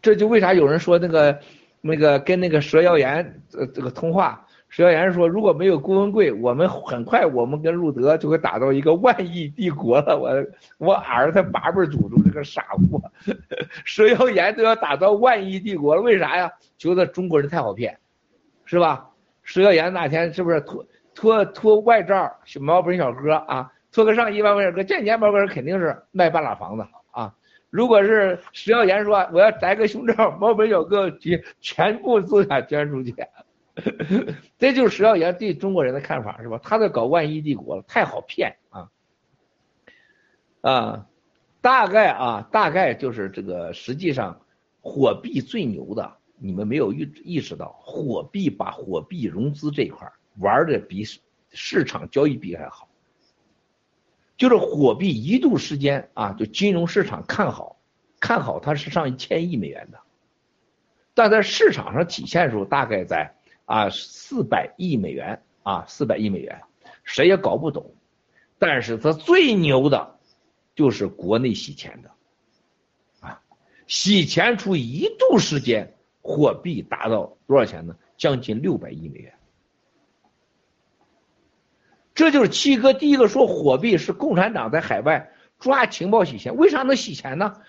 这就为啥有人说那个那个跟那个蛇妖言呃这个通话。石耀岩说：“如果没有郭文贵，我们很快我们跟路德就会打造一个万亿帝国了。我我儿他八辈祖宗这个傻货，石耀岩都要打造万亿帝国了，为啥呀？觉得中国人太好骗，是吧？石耀岩那天是不是脱脱脱外罩毛本小哥啊？脱个上衣万小哥，这年毛哥肯定是卖半拉房子啊！如果是石耀岩说我要摘个胸罩，毛本小哥全全部资产捐出去。” 这就是石耀岩对中国人的看法，是吧？他在搞万亿帝国了，太好骗啊！啊，大概啊，大概就是这个，实际上火币最牛的，你们没有意意识到，火币把火币融资这一块玩的比市场交易币还好。就是火币一度时间啊，就金融市场看好，看好它是上一千亿美元的，但在市场上体现的时候，大概在啊四百亿美元啊四百亿美元，谁也搞不懂。但是他最牛的，就是国内洗钱的，啊，洗钱出一度时间，货币达到多少钱呢？将近六百亿美元。这就是七哥第一个说货币是共产党在海外抓情报洗钱，为啥能洗钱呢？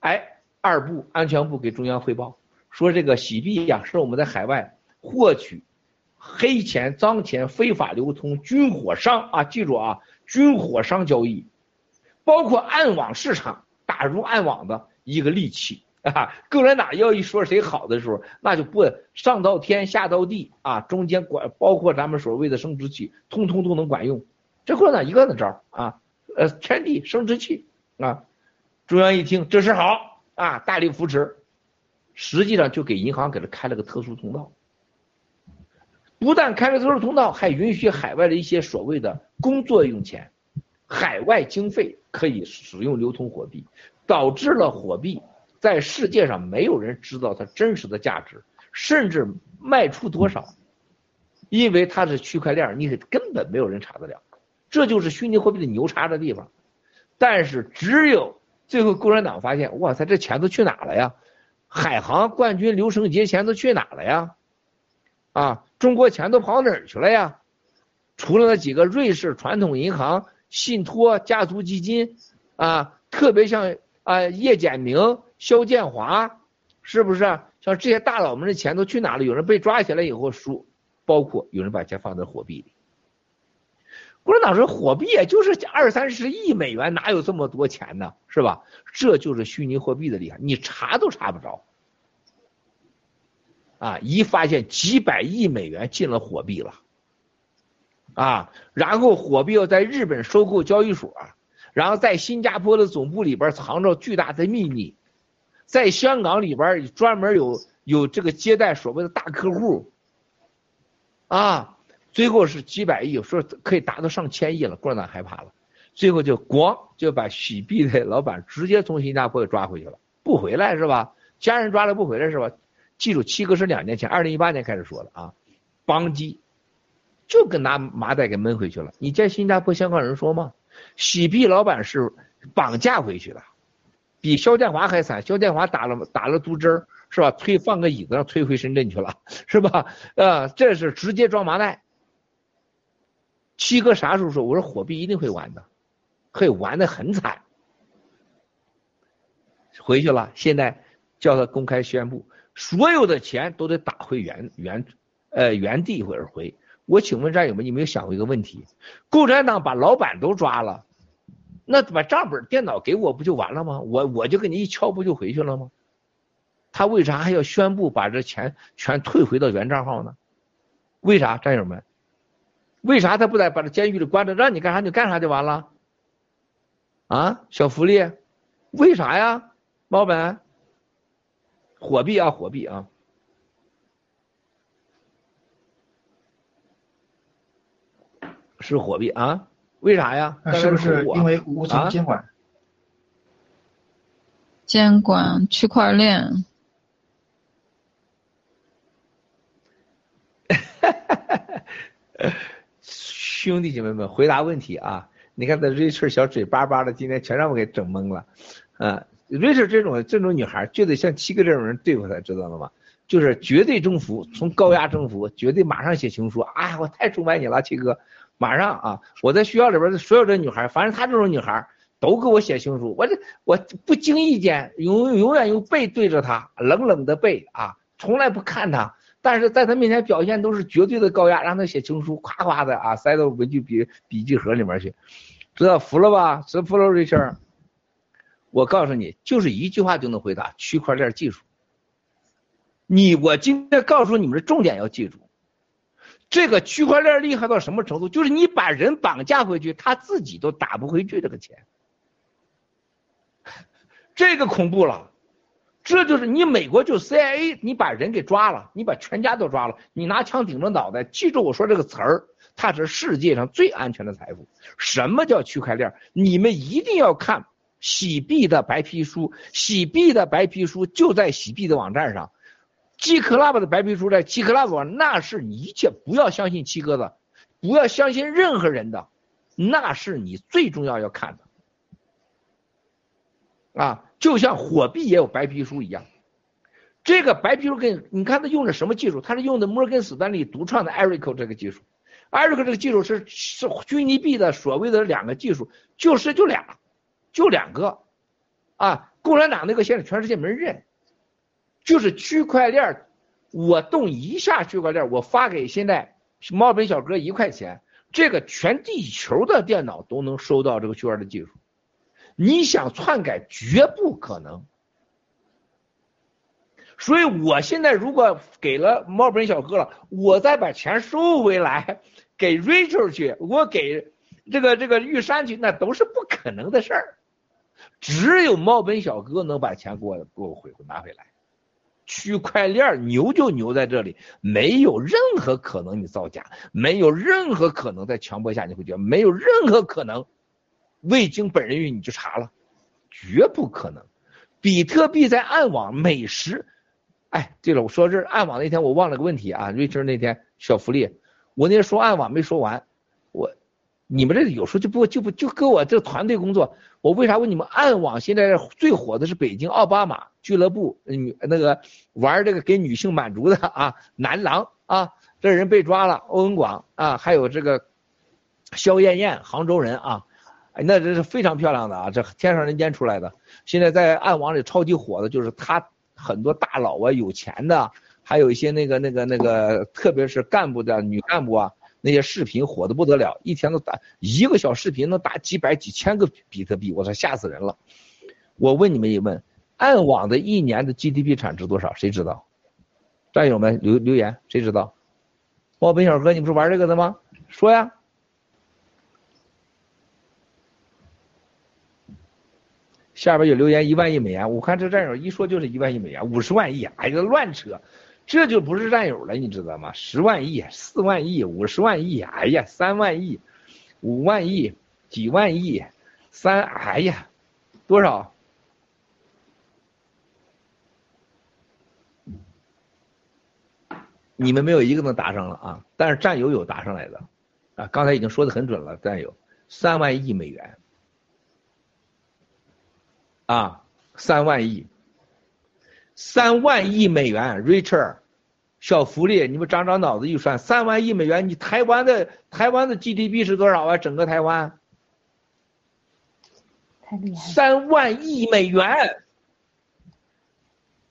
哎，二部安全部给中央汇报说这个洗币呀是我们在海外获取黑钱、脏钱、非法流通、军火商啊，记住啊，军火商交易，包括暗网市场打入暗网的一个利器。啊，共产党要一说谁好的时候，那就不上到天下到地啊，中间管包括咱们所谓的生殖器，通通都能管用。这共产党一个的招啊，呃，天地生殖器啊，中央一听这事好啊，大力扶持，实际上就给银行给他开了个特殊通道，不但开了特殊通道，还允许海外的一些所谓的工作用钱、海外经费可以使用流通货币，导致了货币。在世界上没有人知道它真实的价值，甚至卖出多少，因为它是区块链，你根本没有人查得了。这就是虚拟货币的牛叉的地方。但是只有最后共产党发现，哇塞，这钱都去哪了呀？海航冠军刘成杰钱都去哪了呀？啊，中国钱都跑哪儿去了呀？除了那几个瑞士传统银行、信托、家族基金啊，特别像啊叶简明。肖建华，是不是像这些大佬们的钱都去哪了？有人被抓起来以后输，包括有人把钱放在货币里。共产党说货币也就是二三十亿美元，哪有这么多钱呢？是吧？这就是虚拟货币的厉害，你查都查不着。啊，一发现几百亿美元进了货币了，啊，然后货币要在日本收购交易所，然后在新加坡的总部里边藏着巨大的秘密。在香港里边专门有有这个接待所谓的大客户，啊，最后是几百亿，有时候可以达到上千亿了，共产党害怕了，最后就咣就把洗币的老板直接从新加坡给抓回去了，不回来是吧？家人抓了不回来是吧？记住，七哥是两年前，二零一八年开始说的啊，邦基就跟拿麻袋给闷回去了。你见新加坡香港人说吗？洗币老板是绑架回去的。比肖建华还惨，肖建华打了打了毒针是吧？推放个椅子上推回深圳去了，是吧？啊，这是直接装麻袋。七哥啥时候说？我说火币一定会完的，会完的很惨。回去了，现在叫他公开宣布，所有的钱都得打回原原呃原地而回。我请问战友们，你没有想过一个问题？共产党把老板都抓了。那把账本电脑给我不就完了吗？我我就给你一敲不就回去了吗？他为啥还要宣布把这钱全退回到原账号呢？为啥，战友们？为啥他不在把这监狱里关着，让你干啥就干啥就完了？啊，小福利？为啥呀？老板？火币啊，火币啊！是火币啊？为啥呀？那是不是因为无从监管？监管区块链。兄弟姐妹们，回答问题啊！你看这瑞 d 小嘴巴巴的，今天全让我给整懵了。啊，瑞 d 这种这种女孩就得像七哥这种人对付她，知道了吗？就是绝对征服，从高压征服，绝对马上写情书。哎，我太崇拜你了，七哥。马上啊！我在学校里边的所有的女孩，反正她这种女孩都给我写情书。我这我不经意间永永远用背对着她，冷冷的背啊，从来不看她。但是在她面前表现都是绝对的高压，让她写情书，夸夸的啊，塞到文具笔笔记盒里面去。知道服了吧？服了瑞秋。我告诉你，就是一句话就能回答区块链技术。你我今天告诉你们的重点要记住。这个区块链厉害到什么程度？就是你把人绑架回去，他自己都打不回去这个钱。这个恐怖了，这就是你美国就 CIA，你把人给抓了，你把全家都抓了，你拿枪顶着脑袋，记住我说这个词儿，它是世界上最安全的财富。什么叫区块链？你们一定要看洗币的白皮书，洗币的白皮书就在洗币的网站上，G Club 的白皮书在 G Club 网，那是你一切不要相信七哥的，不要相信任何人的，那是你最重要要看的。啊，就像火币也有白皮书一样，这个白皮书跟你看它用的什么技术？它是用的摩根斯丹利独创的 Erico 这个技术，Erico 这个技术是是虚拟币的所谓的两个技术，就是就俩，就两个，啊，共产党那个现在全世界没人认，就是区块链，我动一下区块链，我发给现在猫本小哥一块钱，这个全地球的电脑都能收到这个区块链的技术。你想篡改绝不可能，所以我现在如果给了猫本小哥了，我再把钱收回来给 Rachel 去，我给这个这个玉山去，那都是不可能的事儿。只有猫本小哥能把钱给我给我回拿回来。区块链牛就牛在这里，没有任何可能你造假，没有任何可能在强迫下你会觉得没有任何可能。未经本人允你就查了，绝不可能。比特币在暗网每时，哎，对了，我说这暗网那天我忘了个问题啊，瑞春那天小福利，我那天说暗网没说完，你们这有时候就不就不就跟我这团队工作，我为啥问你们暗网现在最火的是北京奥巴马俱乐部女那个玩这个给女性满足的啊男郎啊，这人被抓了，欧文广啊，还有这个肖艳艳，杭州人啊。那这是非常漂亮的啊，这天上人间出来的。现在在暗网里超级火的，就是他很多大佬啊，有钱的，还有一些那个那个那个，特别是干部的女干部啊，那些视频火的不得了，一天都打一个小视频能打几百几千个比特币，我操，吓死人了。我问你们一问，暗网的一年的 GDP 产值多少？谁知道？战友们留留言，谁知道？猫本小哥，你不是玩这个的吗？说呀。下边有留言一万亿美元，我看这战友一说就是一万亿美元，五十万亿，哎呀乱扯，这就不是战友了，你知道吗？十万亿、四万亿、五十万亿，哎呀，三万亿、五万亿、几万亿、三，哎呀，多少？你们没有一个能答上了啊！但是战友有答上来的，啊，刚才已经说的很准了，战友三万亿美元。啊，三万亿，三万亿美元，Richard，小福利，你们长长脑子一算，三万亿美元，你台湾的台湾的 GDP 是多少啊？整个台湾，太厉害，三万亿美元，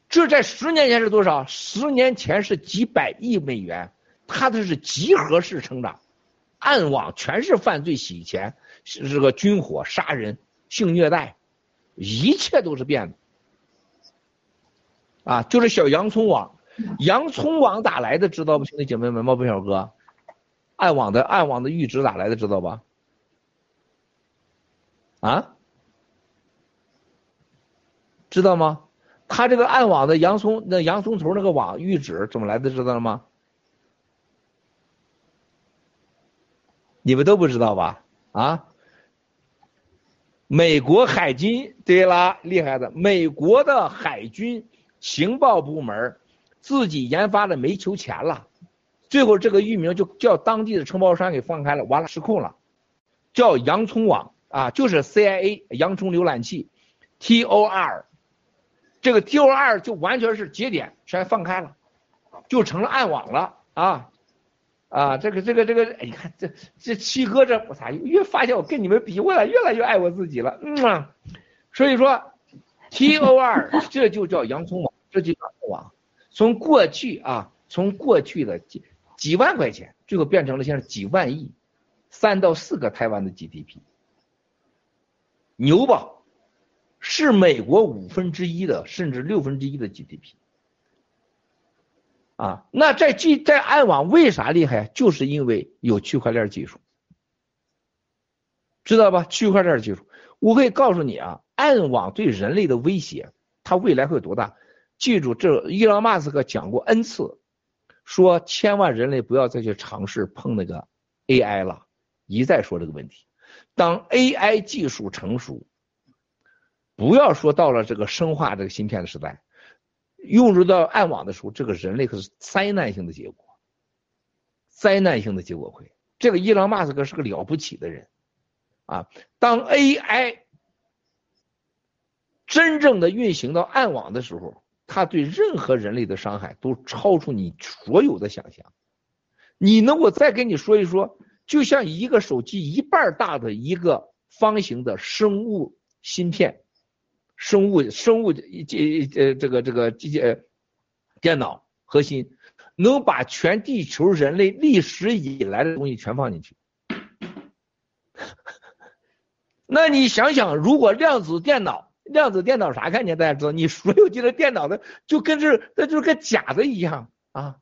这在十年前是多少？十年前是几百亿美元，它这是集合式成长，暗网全是犯罪洗钱，是这个军火、杀人、性虐待。一切都是变的，啊，就是小洋葱网，洋葱网咋来的？知道不，兄弟姐妹们，猫本小哥，暗网的暗网的阈值咋来的？知道吧？啊，知道吗？他这个暗网的洋葱那洋葱头那个网阈值怎么来的？知道了吗？你们都不知道吧？啊？美国海军，对啦，厉害的，美国的海军情报部门自己研发的煤球钱了，最后这个域名就叫当地的承包商给放开了，完了失控了，叫洋葱网啊，就是 CIA 洋葱浏览器，TOR，这个 TOR 就完全是节点全放开了，就成了暗网了啊。啊，这个这个这个，哎，你看这这七哥这，我操，越发现我跟你们比，我咋越来越爱我自己了，嗯啊，所以说，T O R 这就叫洋葱网，这就叫网，从过去啊，从过去的几几万块钱，最后变成了现在几万亿，三到四个台湾的 G D P，牛吧？是美国五分之一的，甚至六分之一的 G D P。啊，那在 G 在暗网为啥厉害？就是因为有区块链技术，知道吧？区块链技术，我可以告诉你啊，暗网对人类的威胁，它未来会有多大？记住，这伊朗马斯克讲过 n 次，说千万人类不要再去尝试碰那个 AI 了，一再说这个问题。当 AI 技术成熟，不要说到了这个生化这个芯片的时代，用入到暗网的时候，这个人类可是灾难性的结果，灾难性的结果会。这个伊朗马斯克是个了不起的人，啊，当 AI 真正的运行到暗网的时候，它对任何人类的伤害都超出你所有的想象。你能我再跟你说一说，就像一个手机一半大的一个方形的生物芯片，生物生物这呃这个这个机械电脑核心。能把全地球人类历史以来的东西全放进去，那你想想，如果量子电脑，量子电脑啥概念？大家知道，你所有进的电脑的就跟这，那就是个假的一样啊。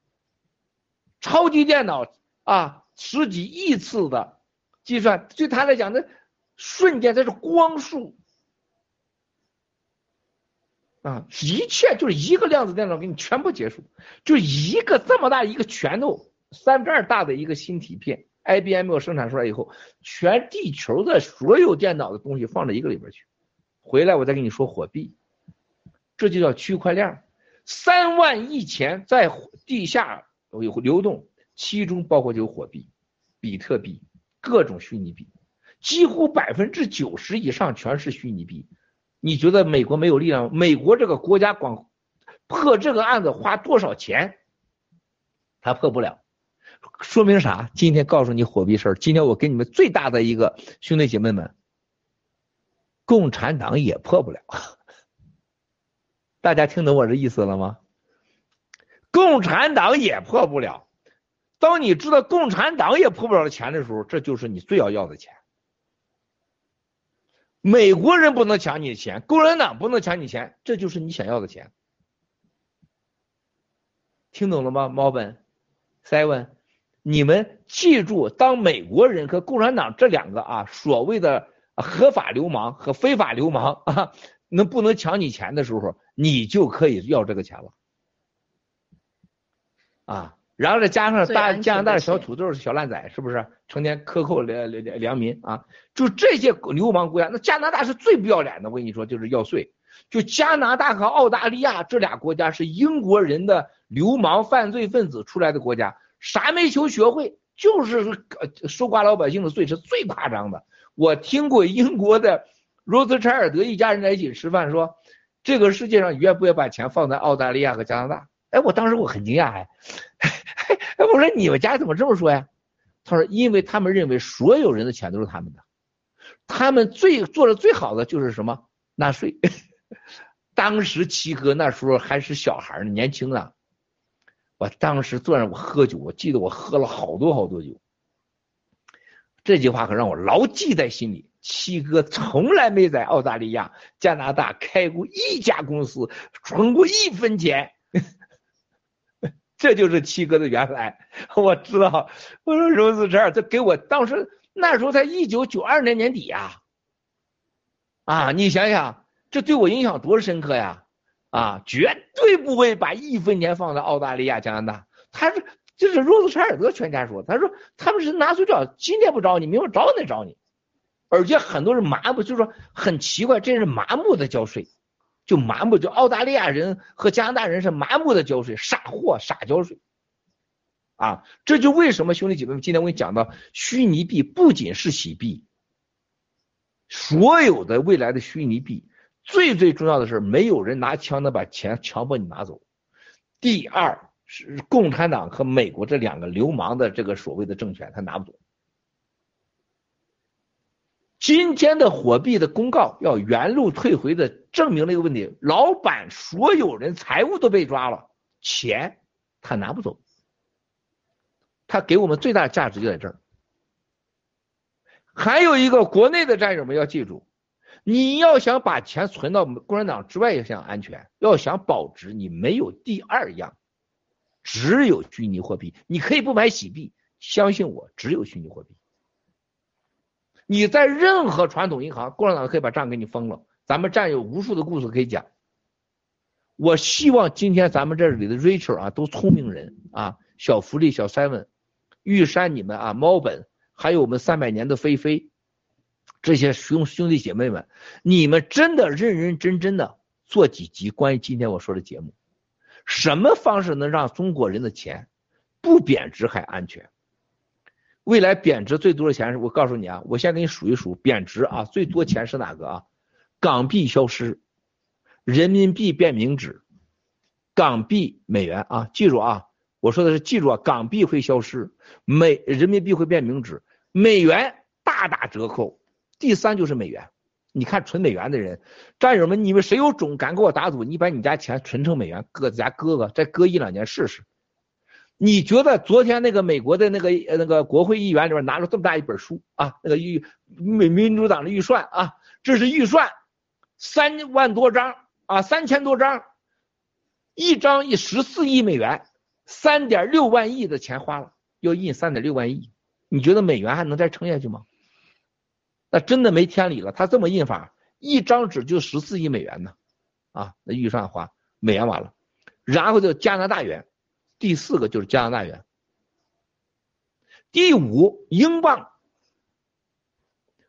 超级电脑啊，十几亿次的计算，对他来讲，那瞬间它是光速。啊，一切就是一个量子电脑给你全部结束，就一个这么大一个拳头三分二大的一个芯体片，IBM 生产出来以后，全地球的所有电脑的东西放在一个里边去，回来我再跟你说火币，这就叫区块链，三万亿钱在地下有流动，其中包括就有火币、比特币、各种虚拟币，几乎百分之九十以上全是虚拟币。你觉得美国没有力量？美国这个国家光破这个案子花多少钱？他破不了，说明啥？今天告诉你火币事儿。今天我给你们最大的一个兄弟姐妹们，共产党也破不了。大家听懂我这意思了吗？共产党也破不了。当你知道共产党也破不了的钱的时候，这就是你最要要的钱。美国人不能抢你的钱，共产党不能抢你钱，这就是你想要的钱。听懂了吗？猫本，seven，你们记住，当美国人和共产党这两个啊所谓的合法流氓和非法流氓啊，能不能抢你钱的时候，你就可以要这个钱了。啊。然后再加上大加拿大的小土豆、小烂仔，是不是成天克扣良良良民啊？就这些流氓国家，那加拿大是最不要脸的。我跟你说，就是要税。就加拿大和澳大利亚这俩国家是英国人的流氓犯罪分子出来的国家，啥没求学会，就是收刮老百姓的税是最夸张的。我听过英国的罗斯柴尔德一家人在一起吃饭说，这个世界上愿不愿把钱放在澳大利亚和加拿大？哎，我当时我很惊讶哎。哎，我说你们家怎么这么说呀？他说，因为他们认为所有人的钱都是他们的，他们最做的最好的就是什么纳税。当时七哥那时候还是小孩呢，年轻啊。我当时坐着我喝酒，我记得我喝了好多好多酒。这句话可让我牢记在心里。七哥从来没在澳大利亚、加拿大开过一家公司，存过一分钱。这就是七哥的原来，我知道。我说荣子这这给我当时那时候才一九九二年年底呀，啊，你想想，这对我影响多深刻呀！啊，绝对不会把一分钱放在澳大利亚、加拿大。他是就是罗斯柴尔德全家说，他说他们是拿出叫今天不找你，明天找你找你，而且很多人麻木，就是说很奇怪，这是麻木的交税。就麻木，就澳大利亚人和加拿大人是麻木的交税，傻货傻交税，啊，这就为什么兄弟姐妹们，今天我给你讲到，虚拟币不仅是洗币，所有的未来的虚拟币，最最重要的是，没有人拿枪能把钱强迫你拿走。第二是共产党和美国这两个流氓的这个所谓的政权，他拿不走。今天的货币的公告要原路退回的，证明了一个问题：老板所有人财务都被抓了，钱他拿不走。他给我们最大价值就在这儿。还有一个国内的战友们要记住，你要想把钱存到共产党之外也想安全，要想保值，你没有第二样，只有虚拟货币。你可以不买洗币，相信我，只有虚拟货币。你在任何传统银行，共产党可以把账给你封了，咱们战友无数的故事可以讲。我希望今天咱们这里的 Rachel 啊，都聪明人啊，小福利、小 Seven、玉山你们啊，猫本，还有我们三百年的菲菲，这些兄兄弟姐妹们，你们真的认认真真的做几集关于今天我说的节目，什么方式能让中国人的钱不贬值还安全？未来贬值最多的钱是我告诉你啊，我先给你数一数贬值啊，最多钱是哪个啊？港币消失，人民币变名纸，港币美元啊，记住啊，我说的是记住啊，港币会消失，美人民币会变名纸，美元大打折扣。第三就是美元，你看存美元的人，战友们，你们谁有种敢给我打赌？你把你家钱存成美元，搁在家搁搁，再搁一两年试试。你觉得昨天那个美国的那个那个国会议员里边拿了这么大一本书啊，那个预美民主党的预算啊，这是预算。三万多张啊，三千多张，一张一十四亿美元，三点六万亿的钱花了，要印三点六万亿，你觉得美元还能再撑下去吗？那真的没天理了。他这么印法，一张纸就十四亿美元呢，啊，那预算花美元完了，然后就加拿大元，第四个就是加拿大元，第五英镑。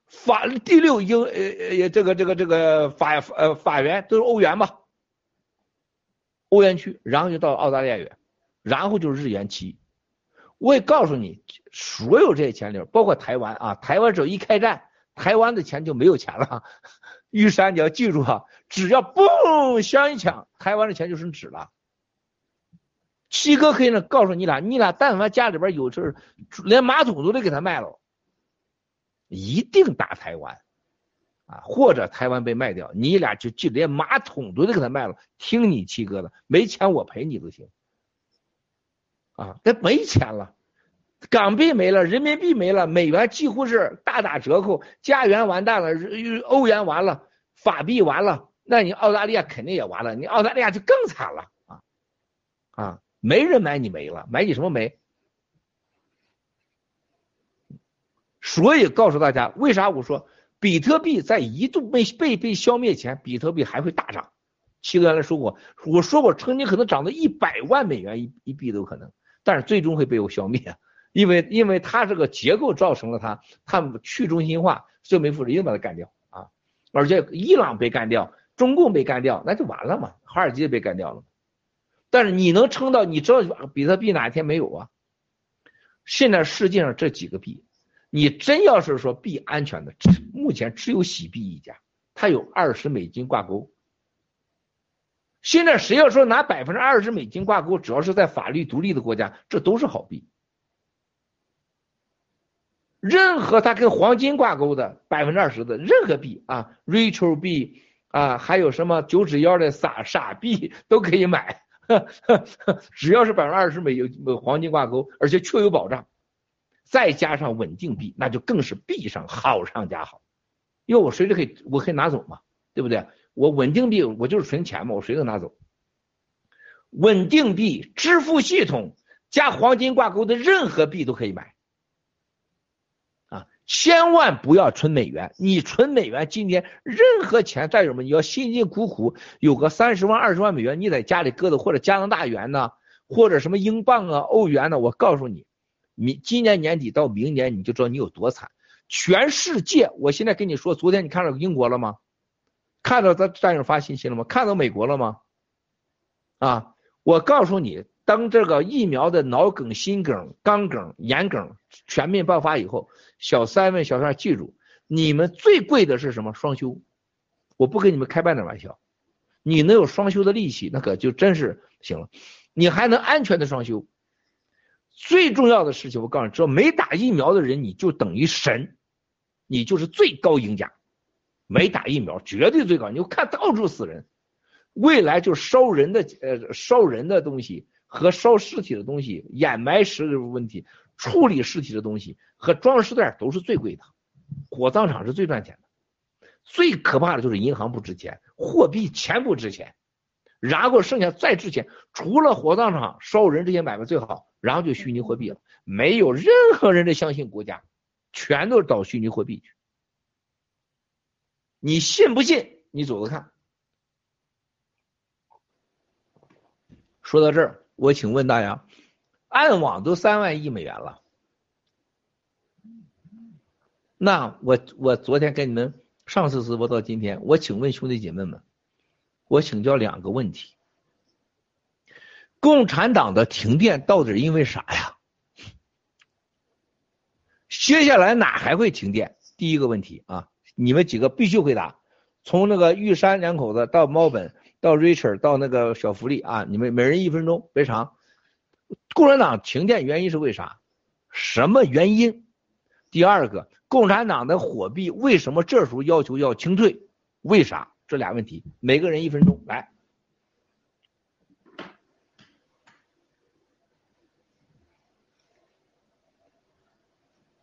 法第六英呃呃这个这个这个法呃法元都是欧元嘛，欧元区，然后就到澳大利亚元，然后就是日元七。我也告诉你，所有这些钱里，包括台湾啊，台湾只要一开战，台湾的钱就没有钱了。玉山你要记住啊，只要嘣响一枪，台湾的钱就剩纸了。七哥可以呢告诉你俩，你俩但凡家里边有事连马桶都得给他卖了。一定打台湾，啊，或者台湾被卖掉，你俩就就连马桶都得给他卖了，听你七哥的，没钱我赔你都行，啊，那没钱了，港币没了，人民币没了，美元几乎是大打折扣，加元完蛋了，欧元完了，法币完了，那你澳大利亚肯定也完了，你澳大利亚就更惨了，啊，啊，没人买你煤了，买你什么煤？所以告诉大家，为啥我说比特币在一度被被被消灭前，比特币还会大涨？七哥原来说过，我说过曾经可能涨到一百万美元一一币都可能，但是最终会被我消灭，因为因为它这个结构造成了它它去中心化，就没复制，一定把它干掉啊！而且伊朗被干掉，中共被干掉，那就完了嘛，华尔街被干掉了。但是你能撑到，你知道比特币哪一天没有啊？现在世界上这几个币。你真要是说币安全的，目前只有喜币一家，它有二十美金挂钩。现在谁要说拿百分之二十美金挂钩，只要是在法律独立的国家，这都是好币。任何它跟黄金挂钩的百分之二十的任何币啊，Rachel 币啊，还有什么九指妖的傻傻币都可以买，只要是百分之二十美黄金挂钩，而且确有保障。再加上稳定币，那就更是币上好上加好。因为我随时可以，我可以拿走嘛，对不对？我稳定币，我就是存钱嘛，我随时拿走。稳定币支付系统加黄金挂钩的任何币都可以买。千万不要存美元，你存美元，今天任何钱，战友们，你要辛辛苦苦有个三十万、二十万美元，你在家里搁的，或者加拿大元呢，或者什么英镑啊、欧元呢，我告诉你。明今年年底到明年，你就知道你有多惨。全世界，我现在跟你说，昨天你看到英国了吗？看到咱战友发信息了吗？看到美国了吗？啊，我告诉你，当这个疫苗的脑梗、心梗、肛梗、眼梗全面爆发以后，小三们、小三记住，你们最贵的是什么？双休。我不跟你们开半点玩笑，你能有双休的力气，那可就真是行了。你还能安全的双休。最重要的事情，我告诉你，只要没打疫苗的人，你就等于神，你就是最高赢家。没打疫苗，绝对最高。你就看到处死人，未来就烧人的呃烧人的东西和烧尸体的东西，掩埋尸的问题，处理尸体的东西和装尸袋都是最贵的，火葬场是最赚钱的。最可怕的就是银行不值钱，货币钱不值钱，然后剩下再值钱，除了火葬场烧人这些买卖最好。然后就虚拟货币了，没有任何人的相信国家，全都是到虚拟货币去。你信不信？你走着看。说到这儿，我请问大家，暗网都三万亿美元了，那我我昨天跟你们上次直播到今天，我请问兄弟姐妹们，我请教两个问题：共产党的停电到底因为啥呀？接下来哪还会停电？第一个问题啊，你们几个必须回答。从那个玉山两口子到猫本到 Richard 到那个小福利啊，你们每人一分钟，别长。共产党停电原因是为啥？什么原因？第二个，共产党的货币为什么这时候要求要清退？为啥？这俩问题，每个人一分钟来。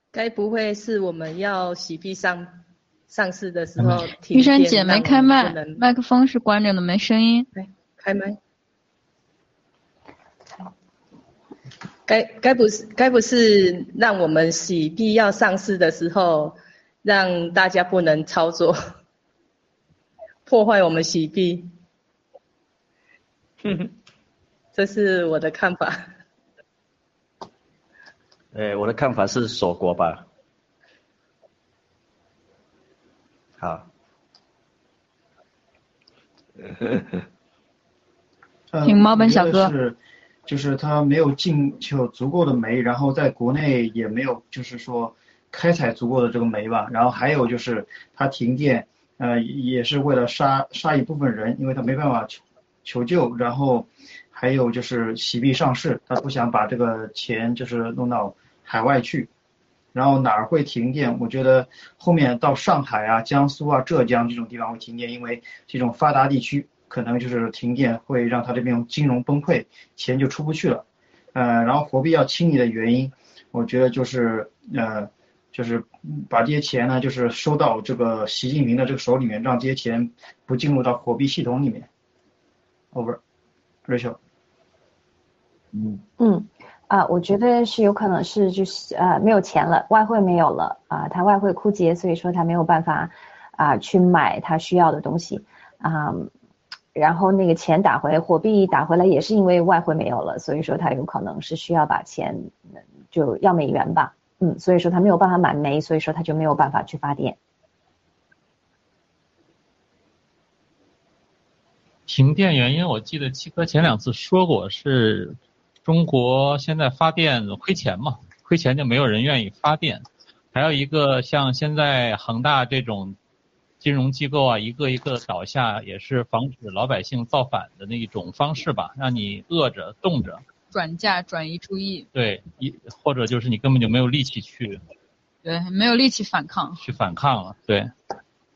该不会是我们要洗币上上市的时候停玉山姐没开麦，麦克风是关着的，没声音。开麦。该该不是该不是让我们洗币要上市的时候，让大家不能操作，破坏我们洗币。这是我的看法。哎，我的看法是锁国吧。好。呃请猫本小哥是，就是他没有进就足够的煤，然后在国内也没有就是说开采足够的这个煤吧，然后还有就是他停电，呃，也是为了杀杀一部分人，因为他没办法求求救，然后还有就是洗币上市，他不想把这个钱就是弄到海外去。然后哪儿会停电？我觉得后面到上海啊、江苏啊、浙江这种地方会停电，因为这种发达地区可能就是停电会让它这边金融崩溃，钱就出不去了。呃，然后货币要清理的原因，我觉得就是呃，就是把这些钱呢，就是收到这个习近平的这个手里面，让这些钱不进入到货币系统里面。Over，Rachel。嗯嗯，啊，我觉得是有可能是就是呃没有钱了，外汇没有了啊，他外汇枯竭，所以说他没有办法啊去买他需要的东西啊，然后那个钱打回货币打回来也是因为外汇没有了，所以说他有可能是需要把钱就要美元吧，嗯，所以说他没有办法买煤，所以说他就没有办法去发电。停电原因，我记得七哥前两次说过，是中国现在发电亏钱嘛，亏钱就没有人愿意发电。还有一个像现在恒大这种金融机构啊，一个一个倒下，也是防止老百姓造反的那一种方式吧，让你饿着冻着。转嫁转移注意，对，一或者就是你根本就没有力气去对，没有力气反抗。去反抗了。对，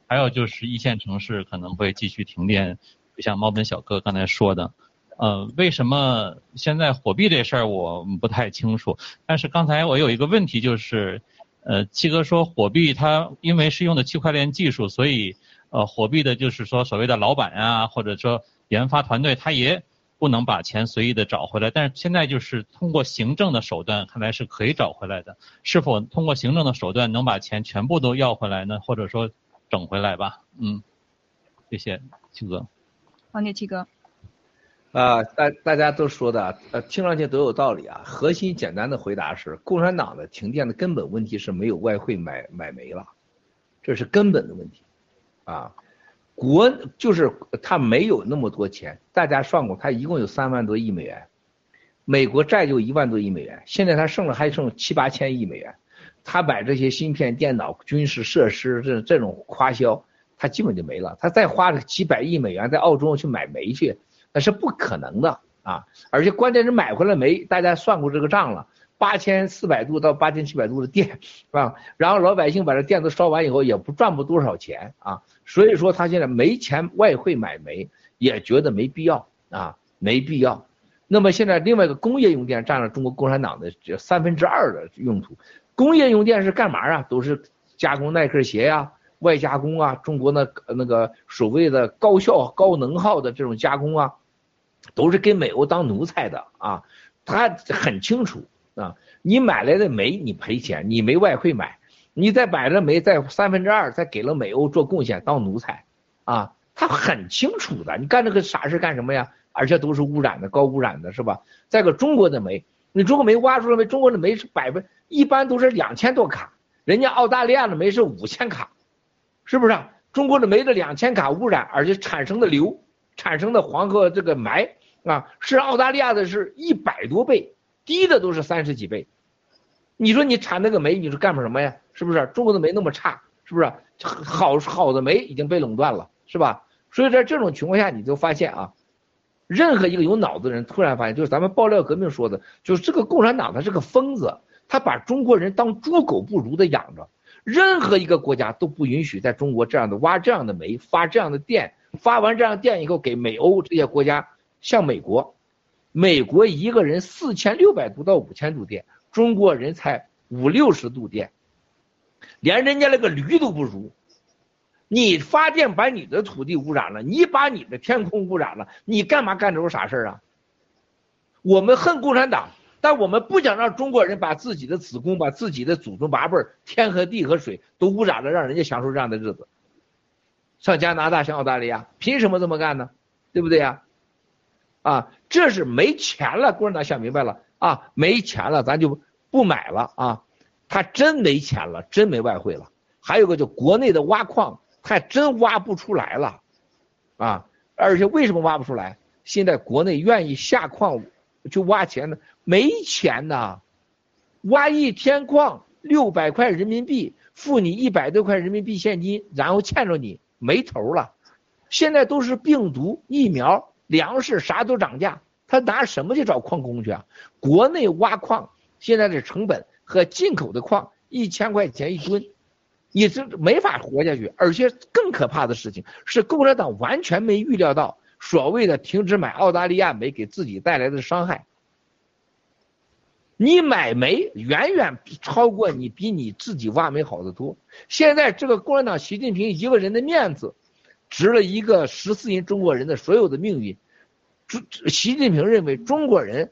还有就是一线城市可能会继续停电，就像猫本小哥刚才说的，呃，为什么现在货币这事儿我不太清楚？但是刚才我有一个问题就是，呃，七哥说货币它因为是用的区块链技术，所以呃，货币的就是说所谓的老板啊，或者说研发团队，他也不能把钱随意的找回来。但是现在就是通过行政的手段，看来是可以找回来的。是否通过行政的手段能把钱全部都要回来呢？或者说整回来吧？嗯，谢谢七哥。黄铁七哥，啊，大大家都说的，呃，听上去都有道理啊。核心简单的回答是，共产党的停电的根本问题是没有外汇买买煤了，这是根本的问题，啊，国就是他没有那么多钱，大家算过，他一共有三万多亿美元，美国债就一万多亿美元，现在他剩了还剩七八千亿美元，他买这些芯片、电脑、军事设施这这种花销，他基本就没了，他再花个几百亿美元在澳洲去买煤去。那是不可能的啊！而且关键是买回来煤，大家算过这个账了，八千四百度到八千七百度的电，是吧？然后老百姓把这电都烧完以后，也不赚不多少钱啊。所以说他现在没钱外汇买煤，也觉得没必要啊，没必要。那么现在另外一个工业用电占了中国共产党的这三分之二的用途。工业用电是干嘛啊？都是加工耐克鞋呀、外加工啊，中国那那个所谓的高效高能耗的这种加工啊。都是给美欧当奴才的啊，他很清楚啊，你买来的煤你赔钱，你没外汇买，你再买了煤再三分之二再给了美欧做贡献当奴才，啊，他很清楚的，你干这个傻事干什么呀？而且都是污染的，高污染的是吧？再个中国的煤，你中国煤挖出来煤，中国的煤是百分一般都是两千多卡，人家澳大利亚的煤是五千卡，是不是？中国的煤的两千卡污染，而且产生的硫产生的黄河这个霾啊，是澳大利亚的是一百多倍，低的都是三十几倍。你说你产那个煤，你是干什么呀？是不是？中国的煤那么差，是不是？好好的煤已经被垄断了，是吧？所以在这种情况下，你就发现啊。任何一个有脑子的人突然发现，就是咱们爆料革命说的，就是这个共产党他是个疯子，他把中国人当猪狗不如的养着。任何一个国家都不允许在中国这样的挖这样的煤，发这样的电，发完这样电以后给美欧这些国家，像美国，美国一个人四千六百度到五千度电，中国人才五六十度电，连人家那个驴都不如。你发电把你的土地污染了，你把你的天空污染了，你干嘛干这种傻事儿啊？我们恨共产党，但我们不想让中国人把自己的子宫、把自己的祖宗八辈儿、天和地和水都污染了，让人家享受这样的日子。像加拿大、像澳大利亚，凭什么这么干呢？对不对呀？啊这是没钱了，共产党想明白了啊，没钱了，咱就不买了啊。他真没钱了，真没外汇了。还有个就国内的挖矿。还真挖不出来了，啊！而且为什么挖不出来？现在国内愿意下矿去挖钱的没钱呐，挖一天矿六百块人民币，付你一百多块人民币现金，然后欠着你没头了。现在都是病毒、疫苗、粮食啥都涨价，他拿什么去找矿工去啊？国内挖矿现在的成本和进口的矿一千块钱一吨。你这没法活下去，而且更可怕的事情是，共产党完全没预料到所谓的停止买澳大利亚煤给自己带来的伤害。你买煤远远超过你比你自己挖煤好得多。现在这个共产党习近平一个人的面子，值了一个十四亿中国人的所有的命运。习近平认为中国人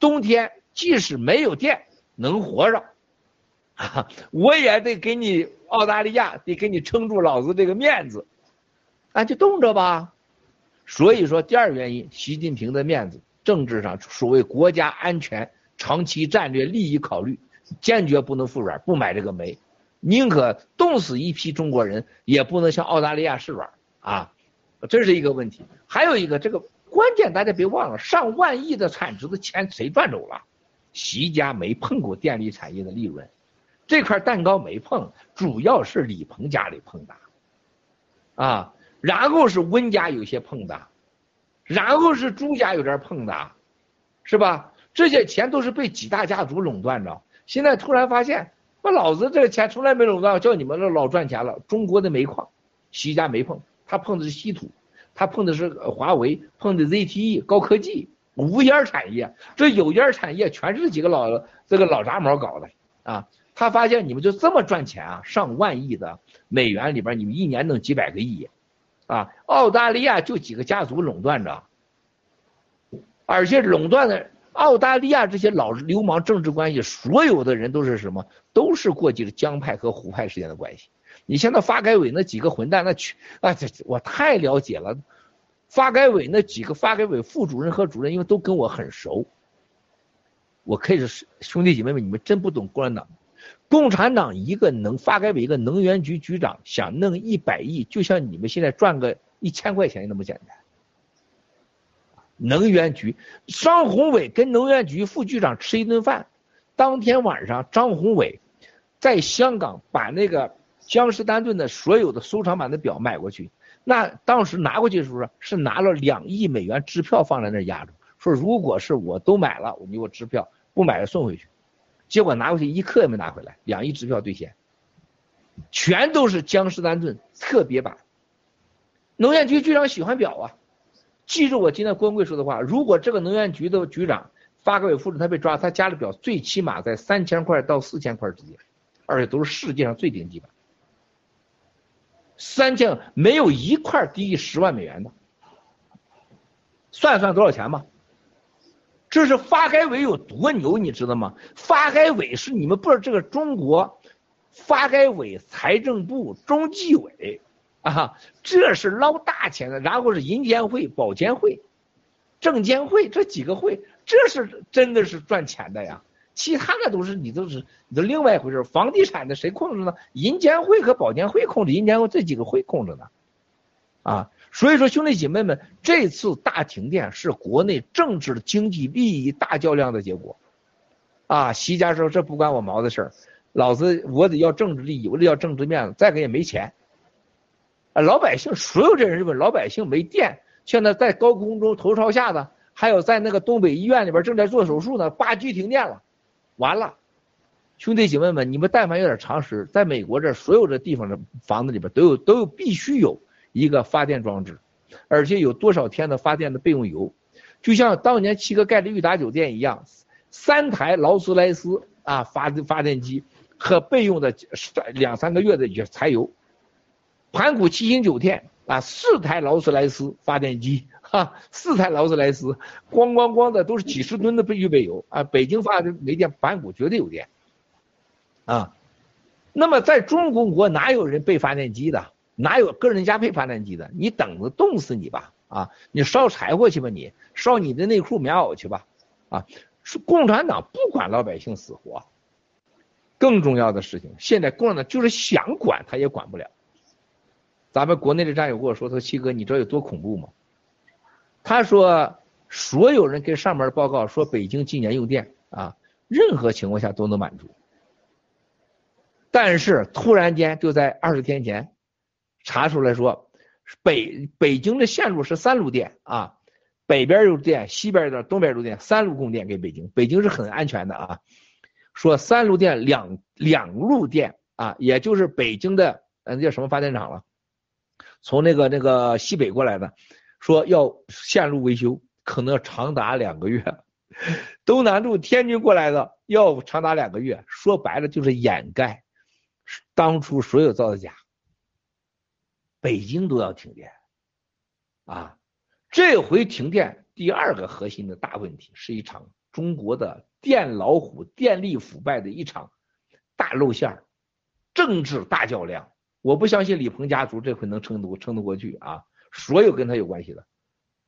冬天即使没有电能活着。我也得给你澳大利亚，得给你撑住老子这个面子，那，就冻着吧。所以说，第二原因，习近平的面子，政治上所谓国家安全、长期战略利益考虑，坚决不能服软，不买这个煤，宁可冻死一批中国人，也不能向澳大利亚示软啊。这是一个问题。还有一个，这个关键大家别忘了，上万亿的产值的钱谁赚走了？习家没碰过电力产业的利润。这块蛋糕没碰，主要是李鹏家里碰的，啊，然后是温家有些碰的，然后是朱家有点碰的，是吧？这些钱都是被几大家族垄断着。现在突然发现，我老子这个钱从来没垄断，叫你们老赚钱了。中国的煤矿，习家没碰，他碰的是稀土，他碰的是华为，碰的 ZTE 高科技无烟产业，这有烟产业全是几个老这个老杂毛搞的啊。他发现你们就这么赚钱啊，上万亿的美元里边，你们一年弄几百个亿，啊，澳大利亚就几个家族垄断着，而且垄断的澳大利亚这些老流氓政治关系，所有的人都是什么？都是过去的江派和胡派之间的关系。你像那发改委那几个混蛋，那去啊，这我太了解了。发改委那几个发改委副主任和主任，因为都跟我很熟，我可以是兄弟姐妹们，你们真不懂共产党。共产党一个能发改委一个能源局局长想弄一百亿，就像你们现在赚个一千块钱那么简单。能源局张宏伟跟能源局副局长吃一顿饭，当天晚上张宏伟在香港把那个江诗丹顿的所有的收藏版的表买过去，那当时拿过去的时候是拿了两亿美元支票放在那压着，说如果是我都买了，我就给我支票，不买了送回去。结果拿回去一克也没拿回来，两亿支票兑现，全都是江诗丹顿特别版。能源局局长喜欢表啊，记住我今天关贵说的话，如果这个能源局的局长发改委副主任他被抓，他家里表最起码在三千块到四千块之间，而且都是世界上最顶级版，三千没有一块低于十万美元的，算算多少钱吧。这是发改委有多牛，你知道吗？发改委是你们不知道这个中国发改委、财政部、中纪委啊，这是捞大钱的。然后是银监会、保监会、证监会这几个会，这是真的是赚钱的呀。其他的都是你都是你都另外一回事。房地产的谁控制呢？银监会和保监会控制，银监会这几个会控制呢。啊，所以说兄弟姐妹们，这次大停电是国内政治经济利益大较量的结果。啊，习家说这不关我毛的事儿，老子我得要政治利益，我得要政治面子，再给也没钱。啊，老百姓所有这人认为老百姓没电，现在在高空中头朝下的，还有在那个东北医院里边正在做手术呢，八 G 停电了，完了，兄弟姐妹们，你们但凡有点常识，在美国这所有的地方的房子里边都有都有必须有一个发电装置，而且有多少天的发电的备用油，就像当年七哥盖的裕达酒店一样。三台劳斯莱斯啊发发电机和备用的两三个月的柴油，盘古七星酒店啊四台劳斯莱斯发电机哈四台劳斯莱斯咣咣咣的都是几十吨的备预备油啊北京发的没电盘古绝对有电啊，那么在中国国哪有人备发电机的哪有个人家备发电机的你等着冻死你吧啊你烧柴火去吧你烧你的内裤棉袄去吧啊。是共产党不管老百姓死活，更重要的事情，现在共产党就是想管他也管不了。咱们国内的战友跟我说：“他说七哥，你知道有多恐怖吗？”他说：“所有人跟上面报告说北京今年用电啊，任何情况下都能满足。但是突然间就在二十天前查出来说，北北京的线路是三路电啊。”北边有电，西边的东边有电，三路供电给北京。北京是很安全的啊。说三路电两两路电啊，也就是北京的嗯叫什么发电厂了，从那个那个西北过来的，说要线路维修，可能要长达两个月。东南路天津过来的要长达两个月。说白了就是掩盖当初所有造的假。北京都要停电啊。这回停电，第二个核心的大问题是一场中国的电老虎、电力腐败的一场大露馅儿，政治大较量。我不相信李鹏家族这回能撑得撑得过去啊！所有跟他有关系的，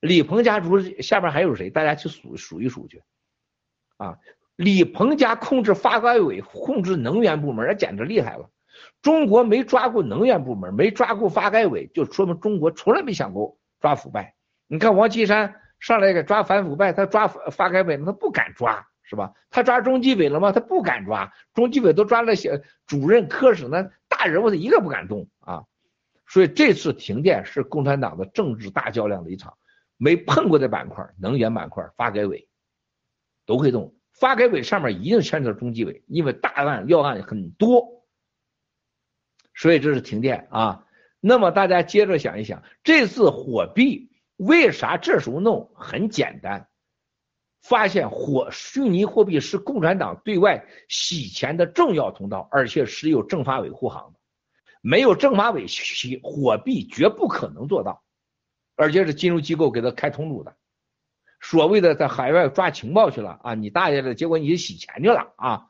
李鹏家族下边还有谁？大家去数数一数去啊！李鹏家控制发改委、控制能源部门，那简直厉害了。中国没抓过能源部门，没抓过发改委，就说明中国从来没想过抓腐败。你看王岐山上来给抓反腐败，他抓发改委，他不敢抓，是吧？他抓中纪委了吗？他不敢抓，中纪委都抓了些主任、科室，那大人物他一个不敢动啊。所以这次停电是共产党的政治大较量的一场，没碰过的板块，能源板块、发改委都会动。发改委上面一定牵扯中纪委，因为大案要案很多，所以这是停电啊。那么大家接着想一想，这次火币。为啥这时候弄？很简单，发现火虚拟货币是共产党对外洗钱的重要通道，而且是有政法委护航的，没有政法委洗火币绝不可能做到，而且是金融机构给他开通路的。所谓的在海外抓情报去了啊，你大爷的，结果你洗钱去了啊，